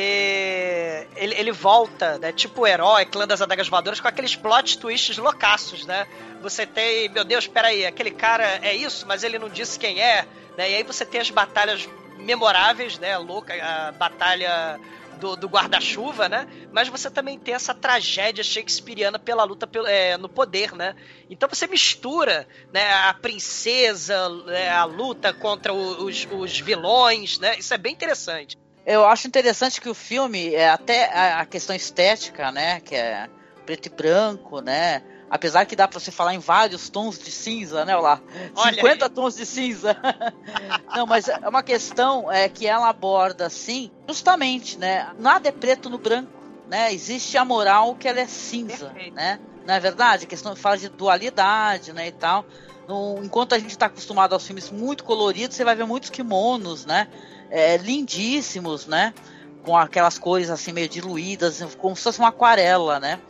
ele, ele volta, né? Tipo o herói, clã das adagas voadoras, com aqueles plot twists loucaços, né? Você tem, meu Deus, peraí, aquele cara é isso, mas ele não disse quem é, né? E aí você tem as batalhas memoráveis, né? Louca, a batalha do, do guarda-chuva, né? Mas você também tem essa tragédia shakespeariana pela luta pelo, é, no poder, né? Então você mistura né, a princesa, né, a luta contra os, os vilões, né? Isso é bem interessante. Eu acho interessante que o filme, é até a questão estética, né? Que é preto e branco, né? Apesar que dá para você falar em vários tons de cinza, né, lá? 50 aí. tons de cinza. Não, mas é uma questão é que ela aborda assim, justamente, né? Nada é preto no branco, né? Existe a moral que ela é cinza, Perfeito. né? Não é verdade? A questão fala de dualidade, né, e tal. No, enquanto a gente está acostumado aos filmes muito coloridos, você vai ver muitos kimonos, né? É, lindíssimos, né? Com aquelas cores assim meio diluídas, como se fosse uma aquarela, né?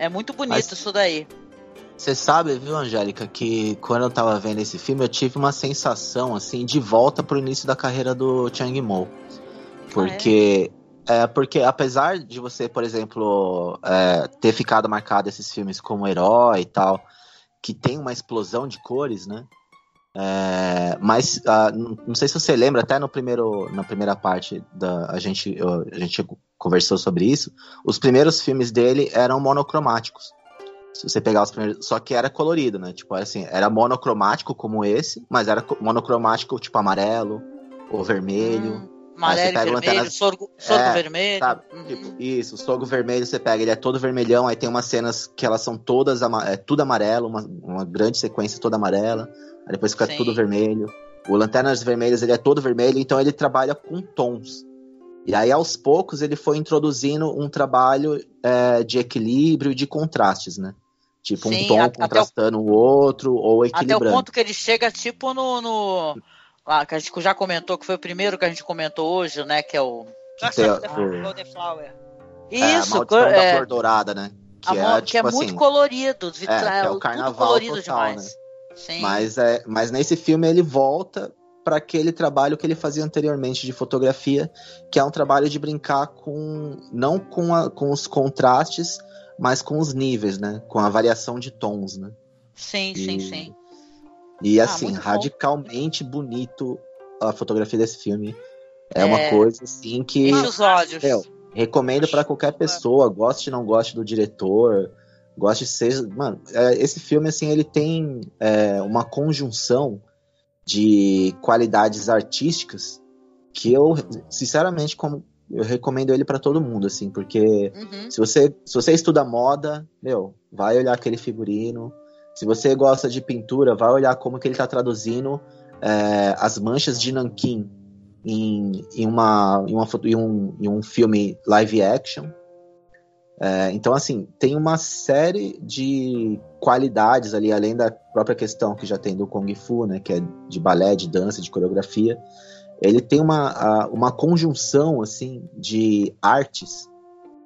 É muito bonito Mas... isso daí. Você sabe, viu, Angélica, que quando eu tava vendo esse filme, eu tive uma sensação, assim, de volta pro início da carreira do Chang Mo. Porque. Ah, é? é? porque apesar de você, por exemplo, é, ter ficado marcado esses filmes como herói e tal, que tem uma explosão de cores, né? É, mas uh, não sei se você lembra, até no primeiro, na primeira parte da a gente, a gente conversou sobre isso. Os primeiros filmes dele eram monocromáticos. Se você pegar os primeiros. Só que era colorido, né? Tipo, assim, era monocromático como esse, mas era monocromático, tipo, amarelo ou vermelho. Hum, amarelo vermelho, lanterna... sorgo, sorgo é, vermelho. Sabe? Uhum. Tipo, isso, o sorgo vermelho você pega, ele é todo vermelhão, aí tem umas cenas que elas são todas, é tudo amarelo, uma, uma grande sequência toda amarela, aí depois fica Sim. tudo vermelho. O Lanternas Vermelhas, ele é todo vermelho, então ele trabalha com tons. E aí, aos poucos, ele foi introduzindo um trabalho é, de equilíbrio e de contrastes, né? Tipo, Sim, um tom contrastando o... o outro, ou equilibrando. Até o ponto que ele chega, tipo, no, no, lá, que a gente já comentou, que foi o primeiro que a gente comentou hoje, né? Que é o. Nossa, tem- The o- Golden Flower. é, a Isso, maldição co- da é, flor dourada, né? a Que é, que é tipo muito assim, colorido, que é o tudo carnaval colorido total, demais. Sim. Mas, é, mas nesse filme ele volta para aquele trabalho que ele fazia anteriormente de fotografia, que é um trabalho de brincar com não com, a- com os contrastes, mas com os níveis, né? Com a variação de tons, né? sim, sim, E- sim. E Ah, assim, bom. radicalmente bonito a fotografia desse filme. É, É. uma coisa assim que Enche os olhos. Meu, recomendo para qualquer pessoa, goste ou não goste do diretor, goste seja, mano, é, esse filme assim ele tem é, uma conjunção de qualidades artísticas que eu sinceramente como eu recomendo ele para todo mundo assim, porque Uhum. se você se você estuda moda, meu, vai olhar aquele figurino. Se você gosta de pintura, vai olhar como que ele está traduzindo é, as manchas de nanquim em, em, uma, em, uma, em, um, em um filme live action. É, então, assim, tem uma série de qualidades ali, além da própria questão que já tem do Kung Fu, né, que é de balé, de dança, de coreografia. Ele tem uma, uma conjunção, assim, de artes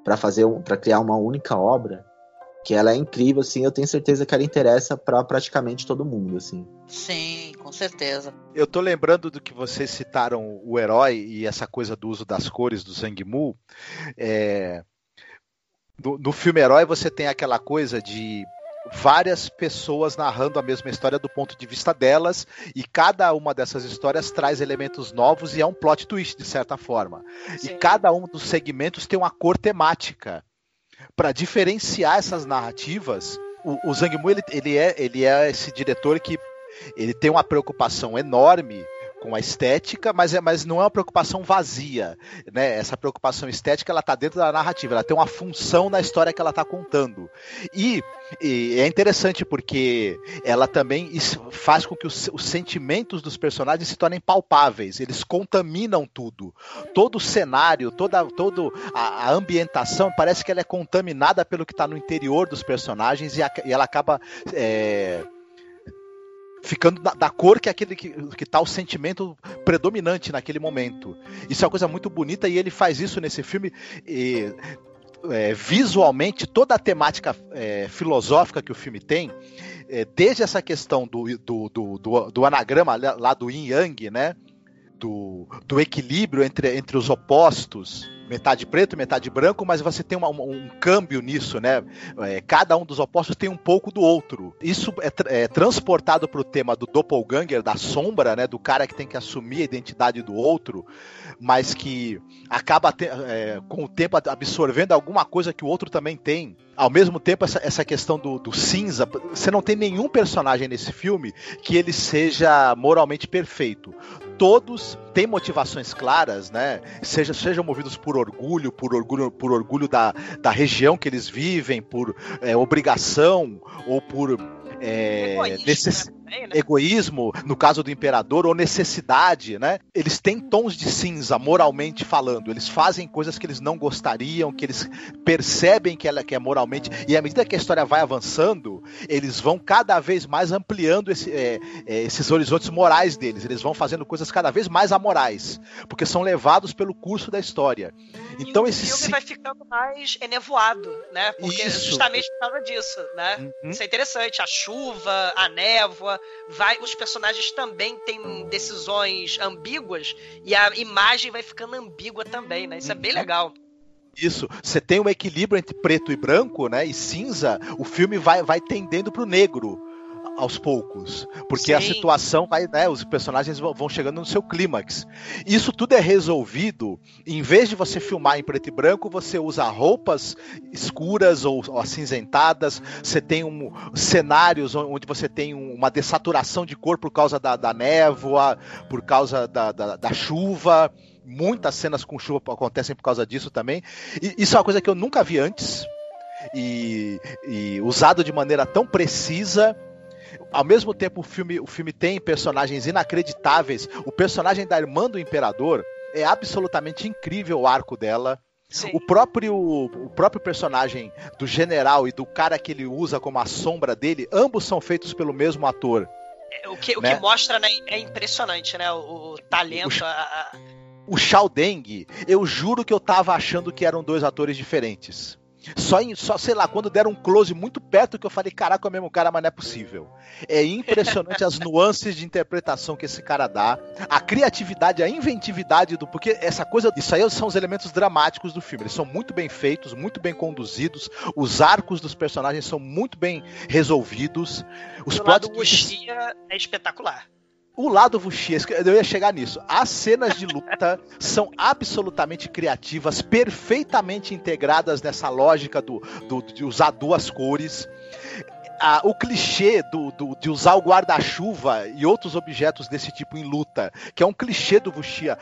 para fazer, para criar uma única obra que ela é incrível, assim. Eu tenho certeza que ela interessa para praticamente todo mundo, assim. Sim, com certeza. Eu tô lembrando do que vocês citaram o herói e essa coisa do uso das cores do Zhang Mu. É, no, no filme Herói você tem aquela coisa de várias pessoas narrando a mesma história do ponto de vista delas e cada uma dessas histórias traz elementos novos e é um plot twist de certa forma. E Sim. cada um dos segmentos tem uma cor temática. Para diferenciar essas narrativas, o, o Zhang Mu ele, ele é, ele é esse diretor que ele tem uma preocupação enorme com a estética, mas, é, mas não é uma preocupação vazia, né? Essa preocupação estética ela está dentro da narrativa, ela tem uma função na história que ela está contando. E, e é interessante porque ela também faz com que os, os sentimentos dos personagens se tornem palpáveis, eles contaminam tudo. Todo o cenário, toda, todo a, a ambientação parece que ela é contaminada pelo que está no interior dos personagens e, a- e ela acaba é, ficando da, da cor que aquele que, que tá o sentimento predominante naquele momento. Isso é uma coisa muito bonita e ele faz isso nesse filme. e, é, visualmente, toda a temática é, filosófica que o filme tem, é, desde essa questão do, do, do, do, do anagrama lá do yin yang, né? Do, do equilíbrio entre, entre os opostos, metade preto, metade branco, mas você tem uma- um, um câmbio nisso, né? É, cada um dos opostos tem um pouco do outro. Isso é, tra- é transportado para o tema do doppelganger, da sombra, né? Do cara que tem que assumir a identidade do outro, mas que acaba é, com o tempo absorvendo alguma coisa que o outro também tem. Ao mesmo tempo, essa, essa questão do, do cinza, você não tem nenhum personagem nesse filme que ele seja moralmente perfeito. Todos têm motivações claras, né? Seja, sejam movidos por orgulho, por orgulho, por orgulho da, da região que eles vivem, por é, obrigação ou por é, Egoísta né? egoísmo, no caso do imperador, ou necessidade, né? Eles têm tons de cinza, moralmente falando. Eles fazem coisas que eles não gostariam, que eles percebem que ela que é moralmente. E à medida que a história vai avançando, eles vão cada vez mais ampliando esse, é, é, esses horizontes morais deles. Eles vão fazendo coisas cada vez mais amorais, porque são levados pelo curso da história. Então e o esse filme ci- vai ficando mais enevoado, né? Porque Isso. justamente por causa disso, né? Uhum. Isso é interessante. A chuva, a névoa, vai, os personagens também têm decisões ambíguas e a imagem vai ficando ambígua também, né? Isso é bem Uhum. legal. Isso, você tem um equilíbrio entre preto e branco, né? E cinza, o filme vai, vai tendendo pro negro aos poucos, porque a Sim. situação vai, né, os personagens vão chegando no seu clímax. Isso tudo é resolvido, em vez de você filmar em preto e branco, você usa roupas escuras ou, ou acinzentadas, você tem um, cenários onde você tem um- uma dessaturação de cor por causa da, da névoa, por causa da, da, da chuva, muitas cenas com chuva acontecem por causa disso também. E isso é uma coisa que eu nunca vi antes. E, e usado de maneira tão precisa. Ao mesmo tempo, o filme, o filme tem personagens inacreditáveis. O personagem da irmã do imperador é absolutamente incrível o arco dela. Sim. O próprio, o próprio personagem do general e do cara que ele usa como a sombra dele, ambos são feitos pelo mesmo ator. É, o que, o Né? que mostra né, é impressionante, né? O, o talento. a- a- O Shao Deng, eu juro que eu tava achando que eram dois atores diferentes. Só, em, só, sei lá, quando deram um close muito perto que eu falei, caraca, é o mesmo cara, mas não é possível. É impressionante as nuances de interpretação que esse cara dá, a criatividade, a inventividade do. Porque essa coisa. Isso aí são os elementos dramáticos do filme. Eles são muito bem feitos, muito bem conduzidos. Os arcos dos personagens são muito bem resolvidos. Os do lado twists- é espetacular. O lado Vuxiesco, eu ia chegar nisso. As cenas de luta são absolutamente criativas, perfeitamente integradas nessa lógica do, do- de usar duas cores. Ah, o clichê do, do- de usar o guarda-chuva e outros objetos desse tipo em luta, que é um clichê do Vuxia,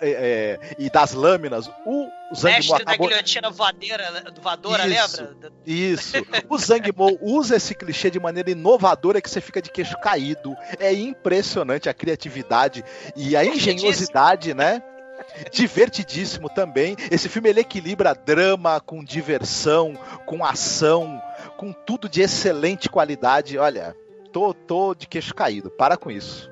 é, é, e das lâminas, o Zhang Mo Mestre da acabou- guilhotina voadeira, voadora, Isso. lembra? isso. O Zhang Mo usa esse clichê de maneira inovadora que você fica de queixo caído. É impressionante a criatividade e a engenhosidade, né? Divertidíssimo também. Esse filme ele equilibra drama com diversão, com ação, com tudo de excelente qualidade. Olha, tô, tô de queixo caído. Para com isso.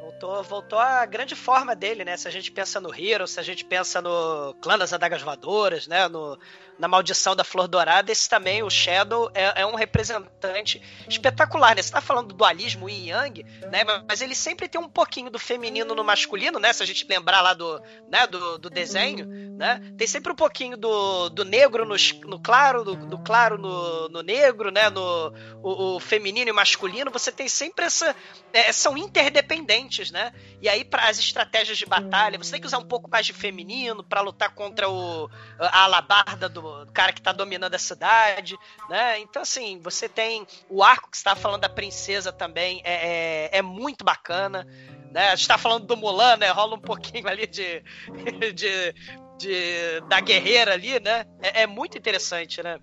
Voltou, voltou a grande forma dele, né? Se a gente pensa no Hero, se a gente pensa no Clã das Adagas Voadoras, né? No, na Maldição da Flor Dourada, esse também, o Shadow, é, é um representante espetacular, né? Você tá falando do dualismo yin yang, né? Mas ele sempre tem um pouquinho do feminino no masculino, né? Se a gente lembrar lá do, né? do, do desenho, né? Tem sempre um pouquinho do, do negro no, no claro, do, do claro no, no negro, né? No o, o feminino e masculino, você tem sempre essa. é, são interdependentes, né? E aí, para as estratégias de batalha, você tem que usar um pouco mais de feminino para lutar contra o, a alabarda do cara que tá dominando a cidade, né? Então, assim, você tem o arco que tava falando da princesa também, é, é, é muito bacana. Né? A gente tá falando do Mulan, né? Rola um pouquinho ali de, de, de- da guerreira ali, né? É, é muito interessante, né?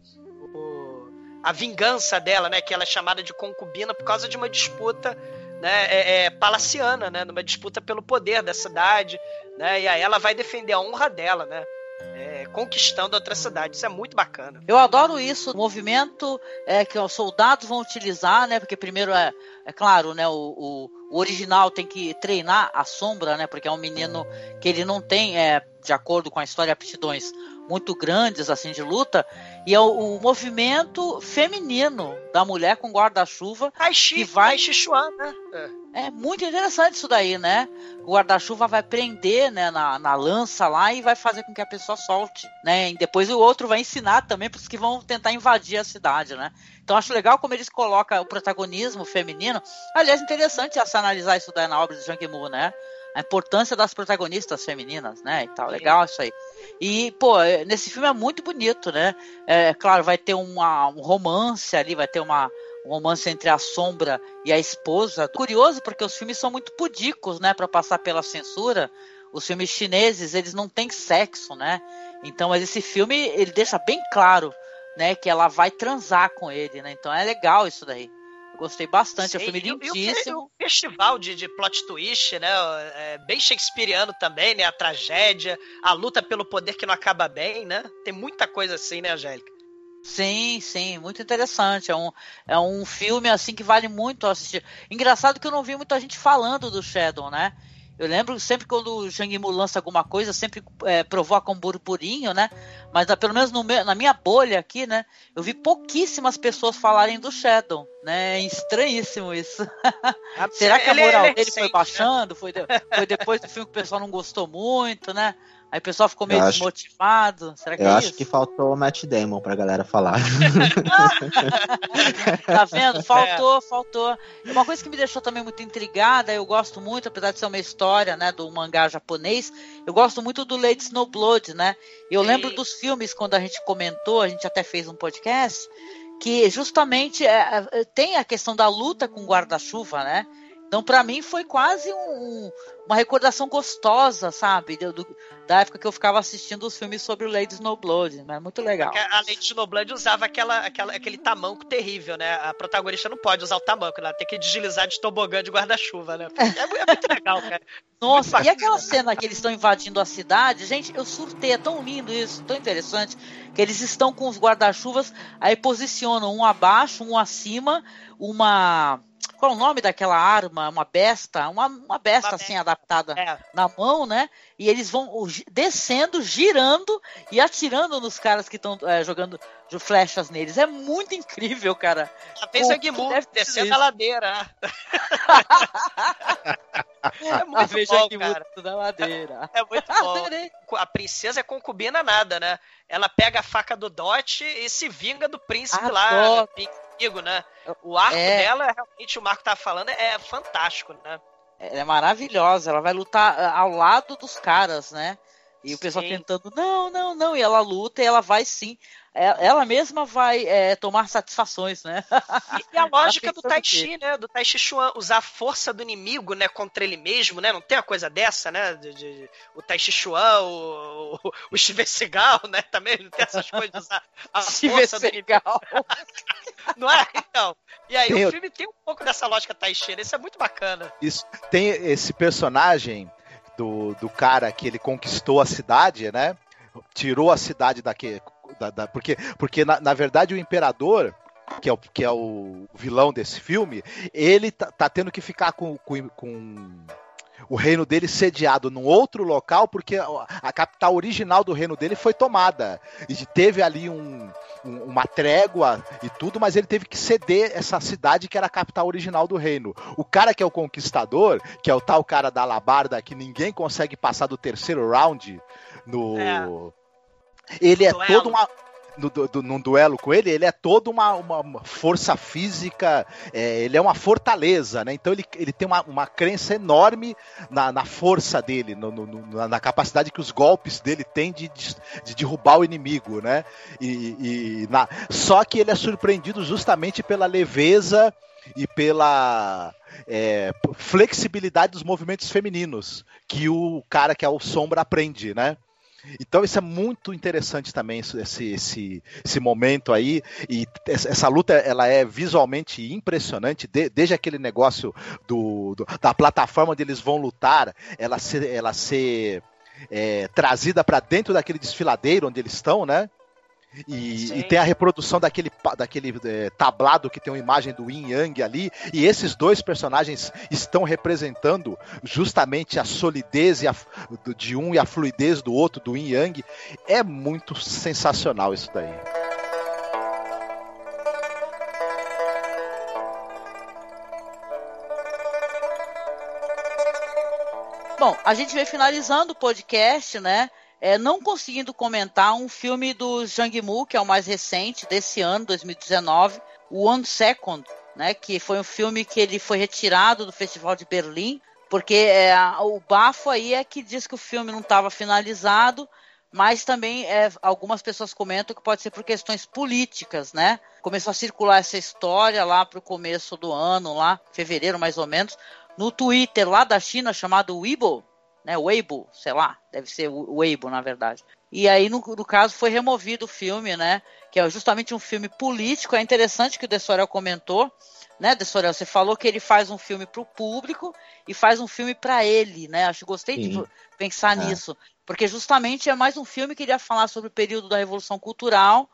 O- a vingança dela, né? Que ela é chamada de concubina por causa de uma disputa, né? É, é, palaciana, né? Numa disputa pelo poder da cidade, né? E aí ela vai defender a honra dela, né? É, conquistando outra cidade. Isso é muito bacana. Eu adoro isso, o movimento é, que os soldados vão utilizar, né? Porque primeiro é, é claro, né? O, o, original tem que treinar a sombra, né? Porque é um menino que ele não tem, é, de acordo com a história, aptidões muito grandes assim de luta. E é o, o movimento feminino da mulher com guarda-chuva Tai Chi, E vai- Chuan, né? É. é muito interessante isso daí, né? O guarda-chuva vai prender né, na, na lança lá e vai fazer com que a pessoa solte, né? E depois o outro vai ensinar também para os que vão tentar invadir a cidade, né? Então acho legal como eles colocam o protagonismo feminino. Aliás, interessante se analisar isso daí na obra de Jang Mu, né? A importância das protagonistas femininas, né? E tal, legal isso aí. E, pô, é, nesse filme é muito bonito, né? É claro, vai ter uma, um romance ali, vai ter uma, um romance entre a sombra e a esposa. Curioso porque os filmes são muito pudicos, né, para passar pela censura. Os filmes chineses, eles não têm sexo, né? Então, mas esse filme, ele deixa bem claro, né, que ela vai transar com ele, né? Então é legal isso daí. Eu gostei bastante, é um filme e o- e o fe- lindíssimo. o festival de, de plot twist, né? É bem shakespeariano também, né? A tragédia, a luta pelo poder que não acaba bem, né? Tem muita coisa assim, né, Angélica? Sim, sim, muito interessante. É um, é um filme assim que vale muito assistir. Engraçado que eu não vi muita gente falando do Shadow, né? Eu lembro sempre quando o Shang Mu lança alguma coisa, sempre é, provoca um burburinho, né? Mas ah, pelo menos no meu- na minha bolha aqui, né? Eu vi pouquíssimas pessoas falarem do Shadow, né? É estranhíssimo isso. Será que a é- moral ele é dele foi recente, né? baixando? Foi, de- foi depois do filme que o pessoal não gostou muito, né? Aí o pessoal ficou meio Eu acho- desmotivado. Será que Eu é acho isso? que faltou o Matt Damon pra galera falar. Tá vendo? Faltou, faltou. E Uma coisa que me deixou também muito intrigada, eu gosto muito, apesar de ser uma história, né, do mangá japonês, eu gosto muito do Lady Snowblood, né? Eu Sim. lembro dos filmes quando a gente comentou, a gente até fez um podcast, que justamente é, é, tem a questão da luta com guarda-chuva, né? Então, pra mim, foi quase um- uma recordação gostosa, sabe? Do- do- da época que eu ficava assistindo os filmes sobre o Lady Snowblood. Mas muito legal. A Lady Snowblood usava aquela, aquela, aquele tamanco terrível, né? A protagonista não pode usar o tamanco, né? ela tem que deslizar de tobogã de guarda-chuva, né? É, é muito legal, cara. Nossa, e aquela cena que eles estão invadindo a cidade, gente, eu surtei, é tão lindo isso, tão interessante, que eles estão com os guarda-chuvas, aí posicionam um abaixo, um acima, uma. Qual é o nome daquela arma? Uma besta, uma, uma besta Uma assim besta. adaptada É. na mão, né? E eles vão descendo, girando e atirando nos caras que estão jogando de flechas neles. É muito incrível, cara. Ela fez Pô, a Guimu deve ser descendo a ladeira. é A muito veja bom, que cara. da madeira. É muito bom. A princesa é concubina nada, né? Ela pega a faca do Dot e se vinga do príncipe lá, amigo, né? O arco É. dela, realmente, o Marco tá falando, é fantástico, né? Ela é maravilhosa. Ela vai lutar ah, ao lado dos caras, né? E o pessoal Sim. tentando, não, não, não. E ela luta e ela vai sim. É, Ela mesma vai é, tomar satisfações, né? E, e a lógica do Tai? Chi, né? Do Tai Chi Chuan, usar a força do inimigo, né? Contra ele mesmo, né? Não tem uma coisa dessa, né? De, de- o Tai Chi Chuan, o, o, o Steven Seagal, né? Também não tem essas coisas de usar a força do inimigo, não é? Então. E aí, Tem o o- filme tem um pouco dessa lógica Tai Chi, né? Isso é muito bacana. Isso, tem esse personagem do, do cara que ele conquistou a cidade, né? Tirou a cidade daqui. Da, da- porque, porque na, na verdade, o imperador. Que é, o, que é o vilão desse filme, ele tá, tá tendo que ficar com, com, com o reino dele sediado num outro local, porque a, capital original do reino dele foi tomada. E teve ali um, um- uma trégua e tudo, mas ele teve que ceder essa cidade que era a capital original do reino. O cara que é o conquistador, que é o tal cara da alabarda que ninguém consegue passar do terceiro round no. Ele é Duelo. todo uma. No, du- num duelo com ele, ele é todo uma, uma- força física, é, ele é uma fortaleza, né? Então ele, ele tem uma, uma crença enorme na, na força dele, no- no- na, capacidade que os golpes dele têm de, de, de derrubar o inimigo, né? E, e na- só que ele é surpreendido justamente pela leveza e pela é, flexibilidade dos movimentos femininos que o cara que é o sombra aprende, né? Então isso é muito interessante também esse, esse, esse momento aí e essa essa luta ela é visualmente impressionante de- desde aquele negócio do, do- da plataforma onde eles vão lutar ela ser, ela ser é, trazida para dentro daquele desfiladeiro onde eles estão, né? E, e tem a reprodução daquele, daquele é, tablado que tem uma imagem do Yin Yang ali, e esses dois personagens estão representando justamente a solidez e a- de um e a fluidez do outro, do Yin Yang. É muito sensacional isso daí. Bom, a gente vem finalizando o podcast, né? É, não conseguindo comentar um filme do Zhang Mu, que é o mais recente desse ano, 2019, o One Second, né? Que foi um filme que ele foi retirado do Festival de Berlim, porque é, o bafo aí é que diz que o filme não estava finalizado, mas também é, algumas pessoas comentam que pode ser por questões políticas, né? Começou a circular essa história lá para o começo do ano, lá, fevereiro mais ou menos, no Twitter lá da China chamado Weibo, né? Weibo, sei lá, deve ser o Weibo na verdade. E aí no, no caso foi removido o filme, né? Que é justamente um filme político. É interessante que o Dessorel comentou, né? Dessorel, você falou que ele faz um filme para o público e faz um filme para ele, né? Acho que gostei de Sim. pensar É. nisso, porque justamente é mais um filme que iria falar sobre o período da Revolução Cultural,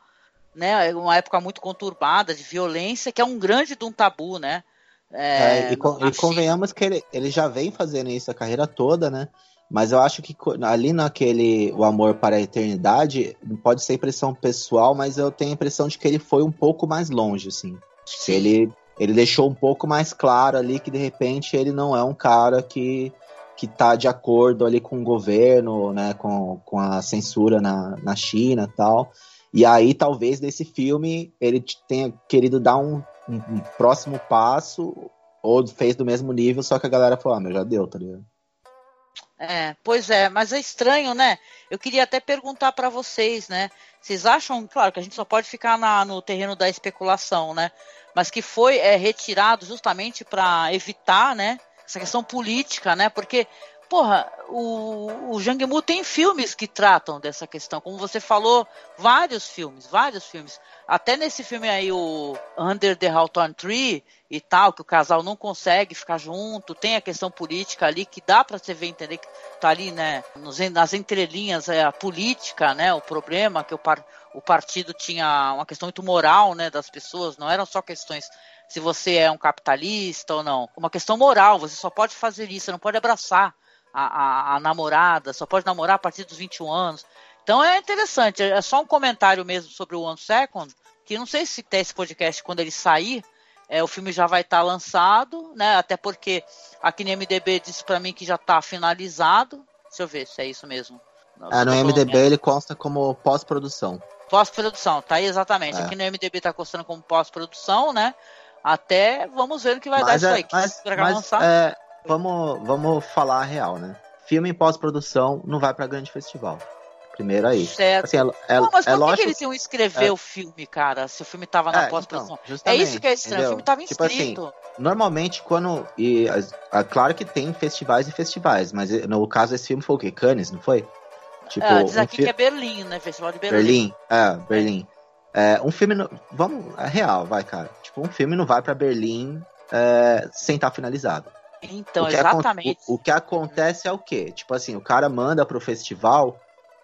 né? Uma época muito conturbada de violência, que é um grande de um tabu, né? É, e, con- e convenhamos que ele, ele já vem fazendo isso a carreira toda, né? Mas eu acho que ali naquele O Amor para a Eternidade, pode ser impressão pessoal, mas eu tenho a impressão de que ele foi um pouco mais longe, assim. Que ele, ele deixou um pouco mais claro ali que de repente ele não é um cara que, que tá de acordo ali com o governo, né? Com, com a censura na, na China e tal. E aí, talvez, desse filme, ele tenha querido dar um, um- um próximo passo, ou fez do mesmo nível, só que a galera falou, ah, meu, já deu, tá ligado? É, pois é, mas é estranho, né? Eu queria até perguntar para vocês, né? Vocês acham, claro, que a gente só pode ficar na- no terreno da especulação, né? Mas que foi é, retirado justamente para evitar, né? Essa questão política, né? Porque, porra, o, o Zhang Mu tem filmes que tratam dessa questão, como você falou, vários filmes, vários filmes. Até nesse filme aí, o Under the Hawthorne Tree e tal, que o casal não consegue ficar junto, tem a questão política ali que dá para você ver, entender que tá ali, né, nos, nas entrelinhas é a política, né, o problema que o, par, o partido tinha uma questão muito moral, né, das pessoas, não eram só questões se você é um capitalista ou não. Uma questão moral, você só pode fazer isso, você não pode abraçar a, a, a namorada, só pode namorar a partir dos 21 anos. Então é interessante, é só um comentário mesmo sobre o One Second, que não sei se tem esse podcast quando ele sair, é, o filme já vai estar tá lançado, né? Até porque aqui no MDB disse para mim que já está finalizado. Deixa eu ver se é isso mesmo. Ah, no MDB ele consta como pós-produção. Pós-produção, tá aí exatamente. É. Aqui no MDB tá constando como pós-produção, né? Até vamos ver o que vai mas dar é, isso aí. Mas, mas é, vamos, vamos falar a real, né? Filme em pós-produção não vai para grande festival. Primeiro aí. Certo. Assim, é, é, não, mas por é que, lógico... que eles iam escrever é... o filme, cara? Se o filme tava na é, pós-produção. Então, é isso que é estranho. Entendeu? O filme tava inscrito. Tipo assim, normalmente, quando. E, é, claro que tem festivais e festivais, mas no caso esse filme foi o quê? Cannes, não foi? Tipo, é, diz aqui um fi... que é Berlim, né? Festival de Berlim. Berlim, é, Berlim. É, um filme. No... Vamos. É real, vai, cara. Tipo, um filme não vai para Berlim é, sem estar tá finalizado. Então, o exatamente. O, o, que acontece é o quê? Tipo assim, o cara manda pro festival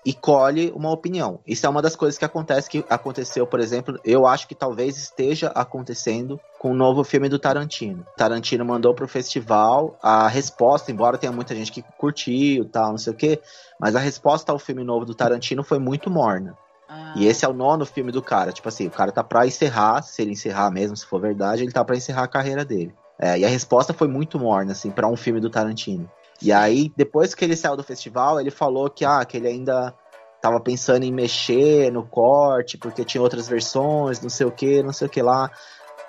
e colhe uma opinião. Isso é uma das coisas que acontece que aconteceu, por exemplo, eu acho que talvez esteja acontecendo com o novo filme do Tarantino. Tarantino mandou pro festival a resposta, embora tenha muita gente que curtiu, tal, não sei o quê, mas a resposta ao filme novo do Tarantino foi muito morna. Ah. E esse é o nono filme do cara. Tipo assim, o cara tá pra encerrar, se ele encerrar mesmo, se for verdade, ele tá pra encerrar a carreira dele. É, e a resposta foi muito morna, assim, para um filme do Tarantino. E aí, depois que ele saiu do festival, ele falou que, ah, que ele ainda tava pensando em mexer no corte, porque tinha outras versões, não sei o que, não sei o que lá.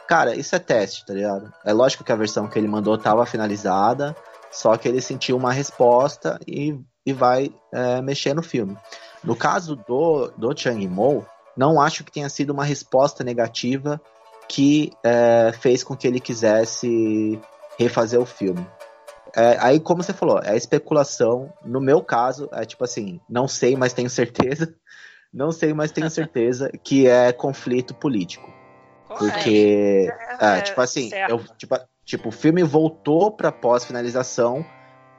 Cara, isso é teste, tá ligado? É lógico que a versão que ele mandou tava finalizada, só que ele sentiu uma resposta e, e vai é, mexer no filme. No caso do, do Chang Mo, não acho que tenha sido uma resposta negativa que é, fez com que ele quisesse refazer o filme. É, aí, como você falou, é especulação. No meu caso, é tipo assim, não sei, mas tenho certeza. Não sei, mas tenho certeza que é conflito político. Porque, é, é, tipo assim, eu, tipo, tipo, o filme voltou pra pós-finalização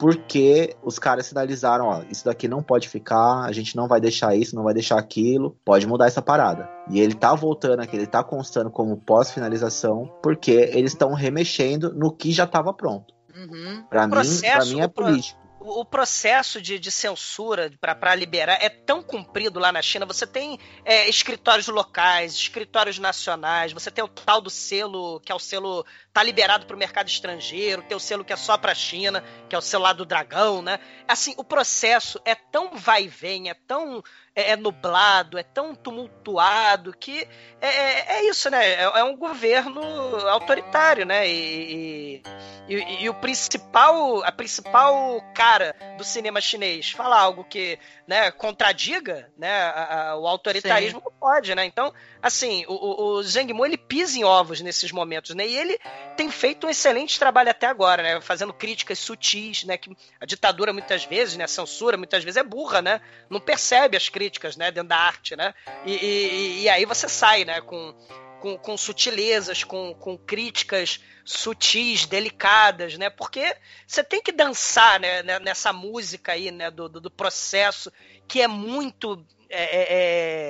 porque os caras sinalizaram, ó, isso daqui não pode ficar, a gente não vai deixar isso, não vai deixar aquilo, pode mudar essa parada. E ele tá voltando aqui, ele tá constando como pós-finalização, porque eles estão remexendo no que já estava pronto. Uhum. Pra, mim, pra mim é político o processo de, de censura para liberar é tão comprido lá na China. Você tem é, escritórios locais, escritórios nacionais, você tem o tal do selo, que é o selo tá liberado para o mercado estrangeiro, tem o selo que é só para a China, que é o selo lá do dragão, né? Assim, o processo é tão vai e vem, é tão é, é nublado, é tão tumultuado que é, é, é isso, né? É, é, um governo autoritário, né? E, e, e, e, o principal, a principal cara do cinema chinês fala algo que né, contradiga né, a, a, o autoritarismo, Sim. não pode, né? Então, assim, o, o, o Zhang Mo, ele pisa em ovos nesses momentos, né? E ele tem feito um excelente trabalho até agora, né? Fazendo críticas sutis, né? Que a ditadura muitas vezes, né? A censura muitas vezes é burra, né? Não percebe as críticas, né? Dentro da arte, né? E, e, e aí você sai, né? Com, com, com sutilezas, com, com críticas sutis, delicadas, né? Porque você tem que dançar né, nessa música aí, né? Do, do, do processo que é muito é,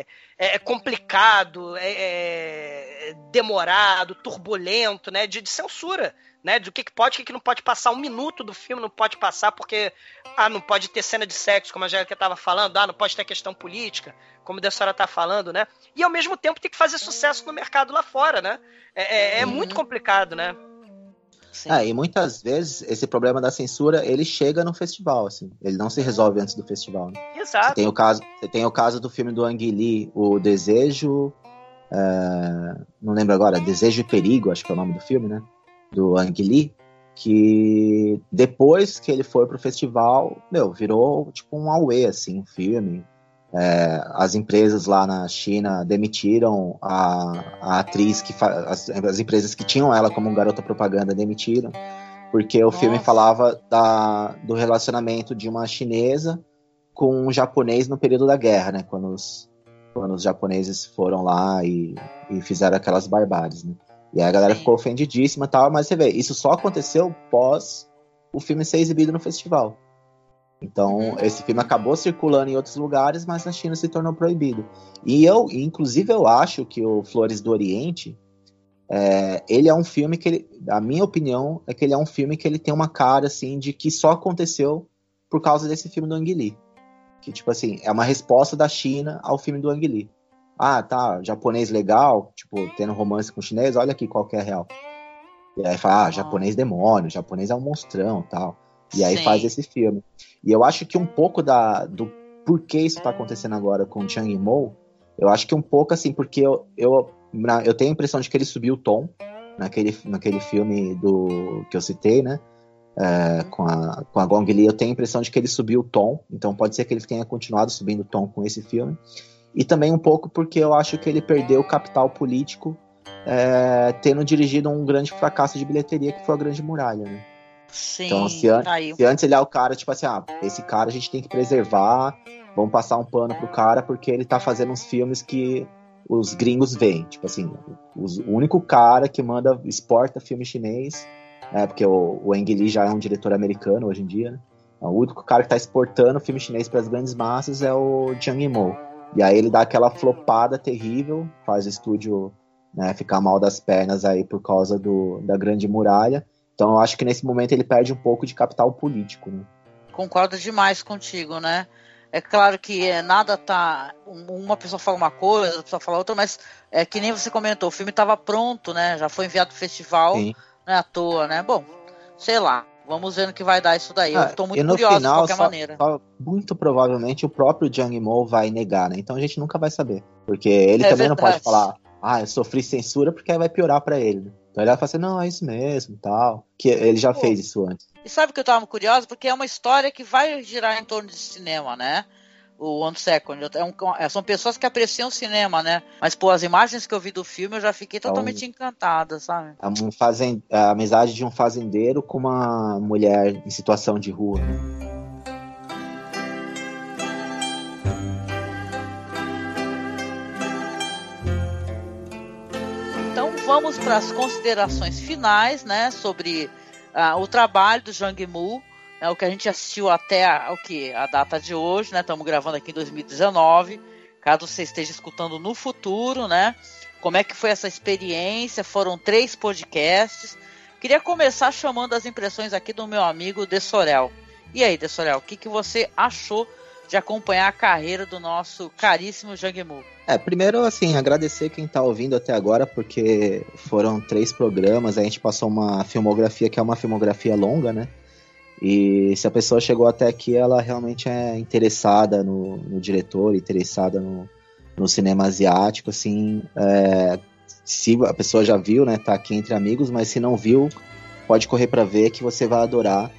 é, é, é complicado, é, é, demorado, turbulento, né? De, de censura né? Do que, que pode, o que, que não pode passar. Um minuto do filme não pode passar porque ah, não pode ter cena de sexo, como a Jéssica estava falando, ah, não pode ter questão política, como a senhora está falando, né? E ao mesmo tempo tem que fazer sucesso no mercado lá fora, né? É, é, é muito complicado, né? Sim. É, e muitas vezes esse problema da censura ele chega no festival, assim, ele não se resolve antes do festival. Né? Exato. Você tem o caso, você tem o caso do filme do Ang Lee, o Desejo, uh, não lembro agora, Desejo e Perigo, acho que é o nome do filme, né? do Ang Lee, que depois que ele foi pro festival, meu, virou tipo um away, assim, um filme. É, as empresas lá na China demitiram a, a atriz que as, as, empresas que tinham ela como garota propaganda demitiram porque o filme falava da, do relacionamento de uma chinesa com um japonês no período da guerra, né? Quando os, quando os japoneses foram lá e, e fizeram aquelas barbáries, né? E aí a galera ficou ofendidíssima e tal, mas você vê, isso só aconteceu pós o filme ser exibido no festival. Então, esse filme acabou circulando em outros lugares, mas na China se tornou proibido. E eu, inclusive, eu acho que o Flores do Oriente É, ele é um filme que ele, a minha opinião é que ele é um filme que ele tem uma cara assim de que só aconteceu por causa desse filme do Ang Lee. Que tipo assim, é uma resposta da China ao filme do Ang Lee. Ah, tá, japonês legal, tipo, tendo romance com chinês, olha aqui qual que é real. E aí fala, ah, japonês demônio, japonês é um monstrão tal. E aí Sim. faz esse filme. E eu acho que um pouco da, do porquê isso tá acontecendo agora com o Chang Mo, eu acho que um pouco assim, porque eu, eu, eu tenho a impressão de que ele subiu o tom naquele, naquele filme do que eu citei, né? É, com, a, com a Gong Li, eu tenho a impressão de que ele subiu o tom, então pode ser que ele tenha continuado subindo o tom com esse filme. E também um pouco porque eu acho que ele perdeu o capital político é, tendo dirigido um grande fracasso de bilheteria que foi a Grande Muralha, né? Sim, Então, se, an- aí. se antes ele é o cara, tipo assim, ah, esse cara a gente tem que preservar, vamos passar um pano pro cara porque ele tá fazendo uns filmes que os gringos veem. Tipo assim, os- o único cara que manda, exporta filme chinês, né, porque o, o Ang Lee já é um diretor americano hoje em dia, né? O único cara que tá exportando filme chinês para as grandes massas é o Jiang Yimou. E aí ele dá aquela flopada terrível, faz o estúdio né, ficar mal das pernas aí por causa do, da Grande Muralha. Então eu acho que nesse momento ele perde um pouco de capital político, né? Concordo demais contigo, né? É claro que é, nada tá. um- Uma pessoa fala uma coisa, outra pessoa fala outra, mas é que nem você comentou, o filme estava pronto, né? Já foi enviado pro festival, Sim. não é à toa, né? Bom, sei lá. Vamos ver no que vai dar isso daí. Ah, Eu tô muito e no curioso final, de qualquer só- maneira. só muito provavelmente o próprio Jiang Mo vai negar, né? Então a gente nunca vai saber. Porque ele É também não pode verdade. falar, ah, eu sofri censura, porque aí vai piorar pra ele. Então ele vai falar assim, não, é isso mesmo, tal. Que ele já Pô. fez isso antes. E sabe que eu tava curioso? Porque é uma história que vai girar em torno de cinema, né? O One Second. É um- é- são pessoas que apreciam cinema, né? Mas, pô, as imagens que eu vi do filme eu já fiquei Então- totalmente encantada, sabe? É um fazen- a amizade de um fazendeiro com uma mulher em situação de rua. né? Vamos para as considerações finais, né, sobre ah, o trabalho do Jang Mu, né, o que a gente assistiu até a, o que a data de hoje, né? Estamos gravando aqui em 2019. Caso você esteja escutando no futuro, né? Como é que foi essa experiência? Foram três podcasts. Queria começar chamando as impressões aqui do meu amigo De Sorel. E aí, De Sorel, o que, que você achou de acompanhar a carreira do nosso caríssimo Jang Mu? É, primeiro, assim, agradecer quem tá ouvindo até agora, porque foram três programas, a gente passou uma filmografia que é uma filmografia longa, né? E se a pessoa chegou até aqui, ela realmente é interessada no, no diretor, interessada no, no cinema asiático, assim. é, se a pessoa já viu, né? Tá aqui entre amigos, mas se não viu, pode correr pra ver que você vai adorar.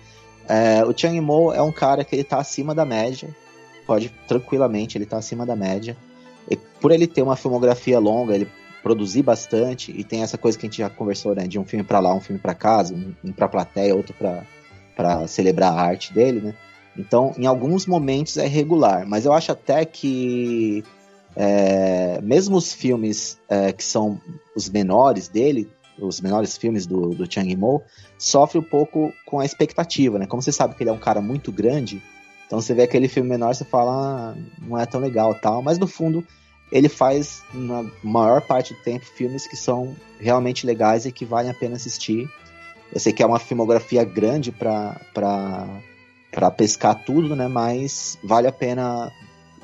É, o Chang Mo é um cara que ele tá acima da média, pode tranquilamente, ele tá acima da média. Por ele ter uma filmografia longa, ele produzir bastante e tem essa coisa que a gente já conversou, né, de um filme pra lá, um filme pra casa, um, um pra plateia, outro pra para celebrar a arte dele, né? Então, em alguns momentos é regular, mas eu acho até que é, mesmo os filmes é, que são os menores dele, os menores filmes do, do Chang Mo, sofre um pouco com a expectativa, né? Como você sabe que ele é um cara muito grande, então você vê aquele filme menor, você fala, ah, não é tão legal tal, mas no fundo ele faz, na maior parte do tempo, filmes que são realmente legais e que valem a pena assistir. Eu sei que é uma filmografia grande para pescar tudo, né? Mas vale a pena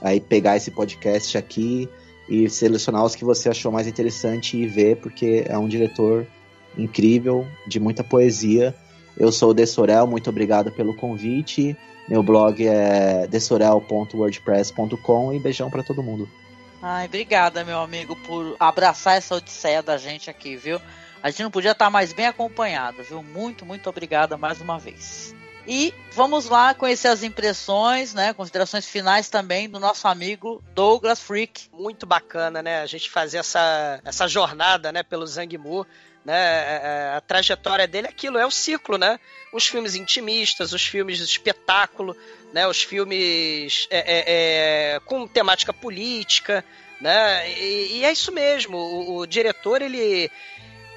aí pegar esse podcast aqui e selecionar os que você achou mais interessante e ver, porque é um diretor incrível, de muita poesia. Eu sou o Dessorel, muito obrigado pelo convite. Meu blog é dessorel.wordpress.com e beijão para todo mundo. Ai, obrigada, meu amigo, por abraçar essa odisseia da gente aqui, viu? A gente não podia estar mais bem acompanhado, viu? Muito, muito obrigada mais uma vez. E vamos lá conhecer as impressões, né? Considerações finais também do nosso amigo Douglas Freak. Muito bacana, né? A gente fazer essa, essa jornada, né? Pelo Zangmu, né? A trajetória dele é aquilo, é o ciclo, né? Os filmes intimistas, os filmes de espetáculo, né? Os filmes é, é, é, com temática política, né? E, e é isso mesmo. O, o diretor ele,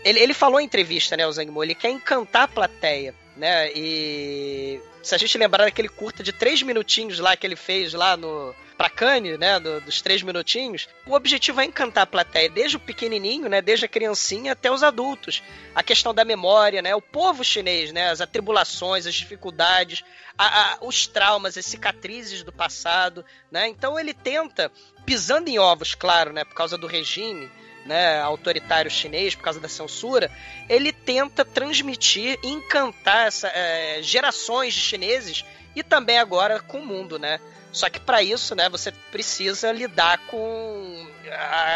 ele ele falou em entrevista, né? O Zangmu, ele quer encantar a plateia né? E se a gente lembrar daquele curta de três minutinhos lá que ele fez lá no pra Cane, né, do, dos três minutinhos, o objetivo é encantar a plateia, desde o pequenininho, né, desde a criancinha até os adultos. A questão da memória, né, o povo chinês, né, as atribulações, as dificuldades, a, a, os traumas, as cicatrizes do passado, né, então ele tenta, pisando em ovos, claro, né, por causa do regime, né, autoritário chinês por causa da censura, ele tenta transmitir encantar essa, é, gerações de chineses e também agora com o mundo, né? Só que para isso, né, você precisa lidar com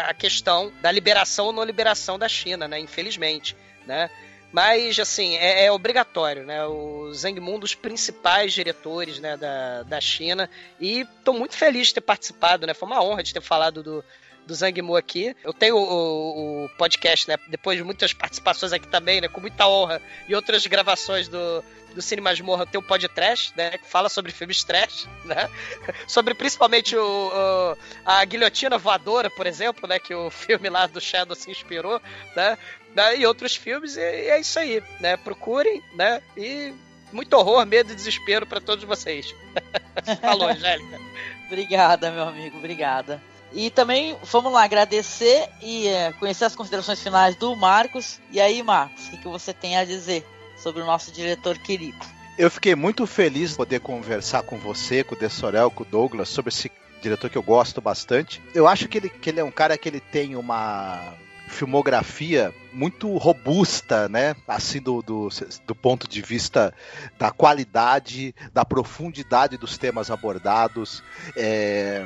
a, questão da liberação ou não liberação da China, né? Infelizmente, né? Mas, assim, é, é, obrigatório, né? O Zhang Mun, um dos principais diretores né, da, da China. E estou muito feliz de ter participado, né? Foi uma honra de ter falado do, do Zhang Mu aqui. Eu tenho o, o, podcast, né? Depois de muitas participações aqui também, né? Com muita honra. E outras gravações do, do Cine Masmorra tem um podcast, né? Que fala sobre filmes trash, né? sobre principalmente o, o, a Guilhotina Voadora, por exemplo, né? Que o filme lá do Shadow se inspirou, né? né e outros filmes, e, e é isso aí, né? Procurem, né? E muito horror, medo e desespero para todos vocês. Falou, Angélica. obrigada, meu amigo, obrigada. E também vamos lá agradecer e é, conhecer as considerações finais do Marcos. E aí, Marcos, o que, que você tem a dizer sobre o nosso diretor querido? Eu fiquei muito feliz de poder conversar com você, com o Dessorel, com o Douglas sobre esse diretor que eu gosto bastante. Eu acho que ele, que ele é um cara que ele tem uma filmografia muito robusta, né? Assim, do, do, do, ponto de vista da qualidade, da profundidade dos temas abordados. É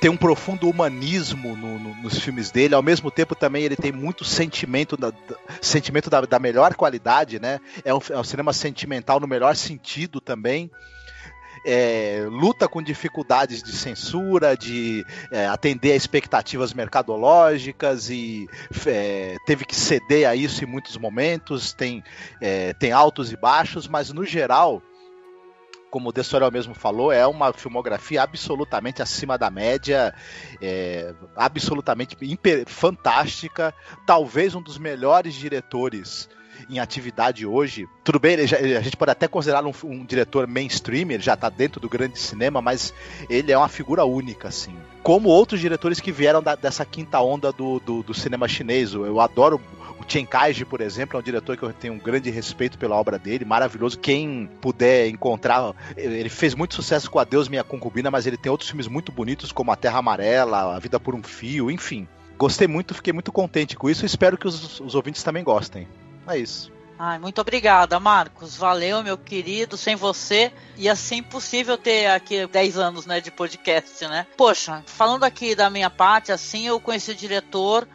tem um profundo humanismo no, no, nos filmes dele, ao mesmo tempo também ele tem muito sentimento da, da sentimento da, da, melhor qualidade, né? É um, é um, cinema sentimental no melhor sentido também. É, luta com dificuldades de censura, de é, atender a expectativas mercadológicas e é, teve que ceder a isso em muitos momentos. Tem, é, tem altos e baixos, mas no geral como o Dessorel mesmo falou, é uma filmografia absolutamente acima da média, é, absolutamente fantástica, talvez um dos melhores diretores em atividade hoje. Tudo bem, já, a gente pode até considerá-lo um, um, diretor mainstream, ele já está dentro do grande cinema, mas ele é uma figura única, assim. Como outros diretores que vieram da, dessa quinta onda do, do, do cinema chinês. Eu adoro Chen Kaiji, por exemplo, é um diretor que eu tenho um grande respeito pela obra dele, maravilhoso. Quem puder encontrar, ele fez muito sucesso com Adeus Minha Concubina, mas ele tem outros filmes muito bonitos, como A Terra Amarela, A Vida por um Fio, enfim. Gostei muito, fiquei muito contente com isso e espero que os, os ouvintes também gostem. É isso. Ai, muito obrigada, Marcos. Valeu, meu querido. Sem você ia ser impossível ter aqui 10 anos né, de podcast, né? Poxa, falando aqui da minha parte, assim, eu conheci o diretor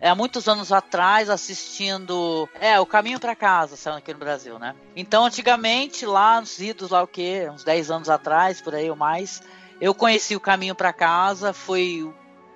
é, há muitos anos atrás assistindo é o Caminho para Casa, saiu aqui no Brasil, né? Então, antigamente, lá nos idos, lá o quê? Uns 10 anos atrás, por aí ou mais, eu conheci o Caminho para Casa, foi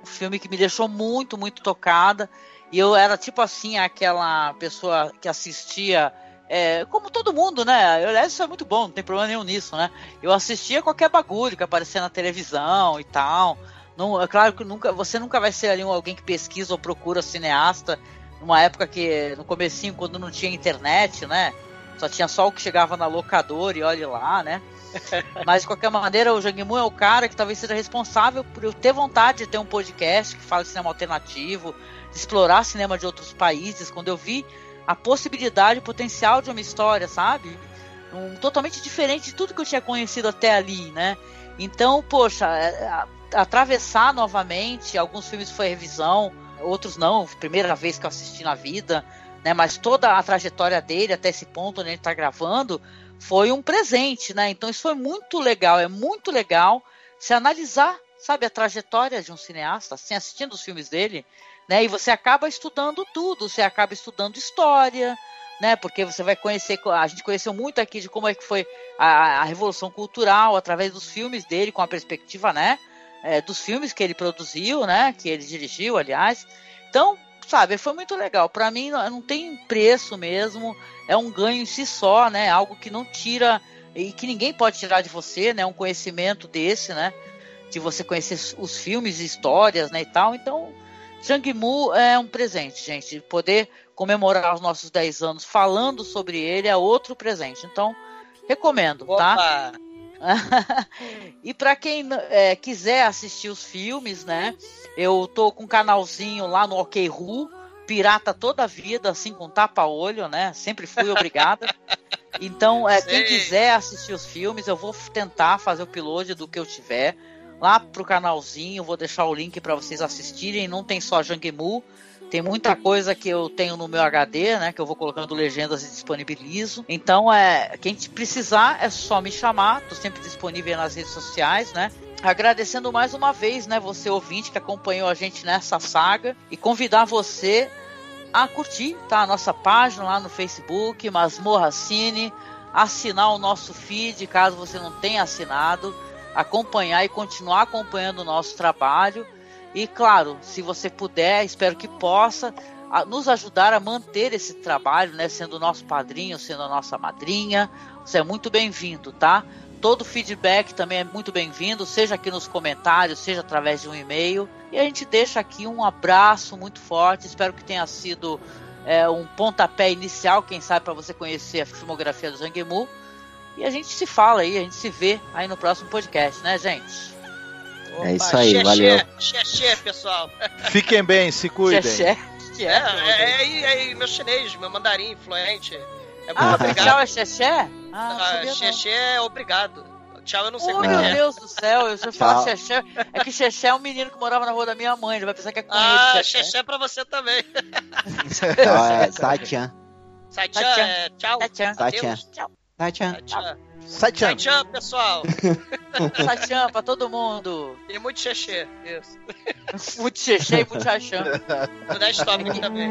um filme que me deixou muito, muito tocada. E eu era tipo assim, aquela pessoa que assistia é, como todo mundo, né? Eu, isso é muito bom, não tem problema nenhum nisso, né? Eu assistia qualquer bagulho que aparecia na televisão e tal. Não, é claro que nunca, você nunca vai ser ali alguém que pesquisa ou procura cineasta numa época que, no comecinho, quando não tinha internet, né? Só tinha só o que chegava na locadora e olhe lá, né? Mas de qualquer maneira, o Jang Moon é o cara que talvez seja responsável por eu ter vontade de ter um podcast que fala de cinema alternativo, de explorar cinema de outros países, quando eu vi a possibilidade, o potencial de uma história, sabe? Um, totalmente diferente de tudo que eu tinha conhecido até ali, né? Então, poxa, é, atravessar novamente. Alguns filmes foi revisão, outros não, primeira vez que eu assisti na vida, né? Mas toda a trajetória dele até esse ponto onde ele está gravando foi um presente, né? Então isso foi muito legal, é muito legal se analisar, sabe, a trajetória de um cineasta, assim, assistindo os filmes dele, né? E você acaba estudando tudo, você acaba estudando história, né? Porque você vai conhecer, a gente conheceu muito aqui de como é que foi a, a revolução cultural através dos filmes dele, com a perspectiva, né? É, dos filmes que ele produziu, né? Que ele dirigiu, aliás. Então, sabe, foi muito legal. Para mim, não tem preço mesmo. É um ganho em si só, né? Algo que não tira e que ninguém pode tirar de você, né? Um conhecimento desse, né? De você conhecer os filmes, histórias, né? E tal. Então, Zhang Mu é um presente, gente. Poder comemorar os nossos 10 anos falando sobre ele é outro presente. Então, recomendo, tá? Opa. tá? e para quem é, quiser assistir os filmes, né? Eu tô com um canalzinho lá no OK Ru, pirata toda a vida, assim, com tapa-olho, né? Sempre fui obrigada. Então, é, quem quiser assistir os filmes, eu vou tentar fazer o piloto do que eu tiver lá pro canalzinho, vou deixar o link para vocês assistirem. Não tem só Jangmu, tem muita coisa que eu tenho no meu HD, né? Que eu vou colocando legendas e disponibilizo. Então, é, quem precisar é só me chamar. Tô sempre disponível nas redes sociais, né? Agradecendo mais uma vez, né, você ouvinte que acompanhou a gente nessa saga e convidar você a curtir, tá? A nossa página lá no Facebook, Masmorra Cine, assinar o nosso feed, caso você não tenha assinado, acompanhar e continuar acompanhando o nosso trabalho. E claro, se você puder, espero que possa nos ajudar a manter esse trabalho, né? Sendo nosso padrinho, sendo a nossa madrinha. Você é muito bem-vindo, tá? Todo feedback também é muito bem-vindo, seja aqui nos comentários, seja através de um e-mail. E a gente deixa aqui um abraço muito forte. Espero que tenha sido é, um pontapé inicial, quem sabe, para você conhecer a filmografia do Zhang Mu. E a gente se fala aí, a gente se vê aí no próximo podcast, né, gente? Opa, é isso aí, xexé, valeu. Xexé, pessoal. Fiquem bem, se cuidem. Xexé? Que é, é, é, é, é, meu chinês, meu mandarim fluente. É muito ah, obrigado. Tchau é xexé? Ah, ah xexé é obrigado. Tchau, eu não sei oh, como é que é. Meu Deus do céu, eu já falar xexé. É que xexé é um menino que morava na rua da minha mãe, ele vai pensar que é com ah, ele. Ah, xexé pra você também. ah, é, Sachan. Sachan, é, tchau. Sachan. Tchau. Sachan. Sachan, pessoal. Sachan pra todo mundo. E muito xexé, isso. muito xexé e muito. Vou dar stop aqui também.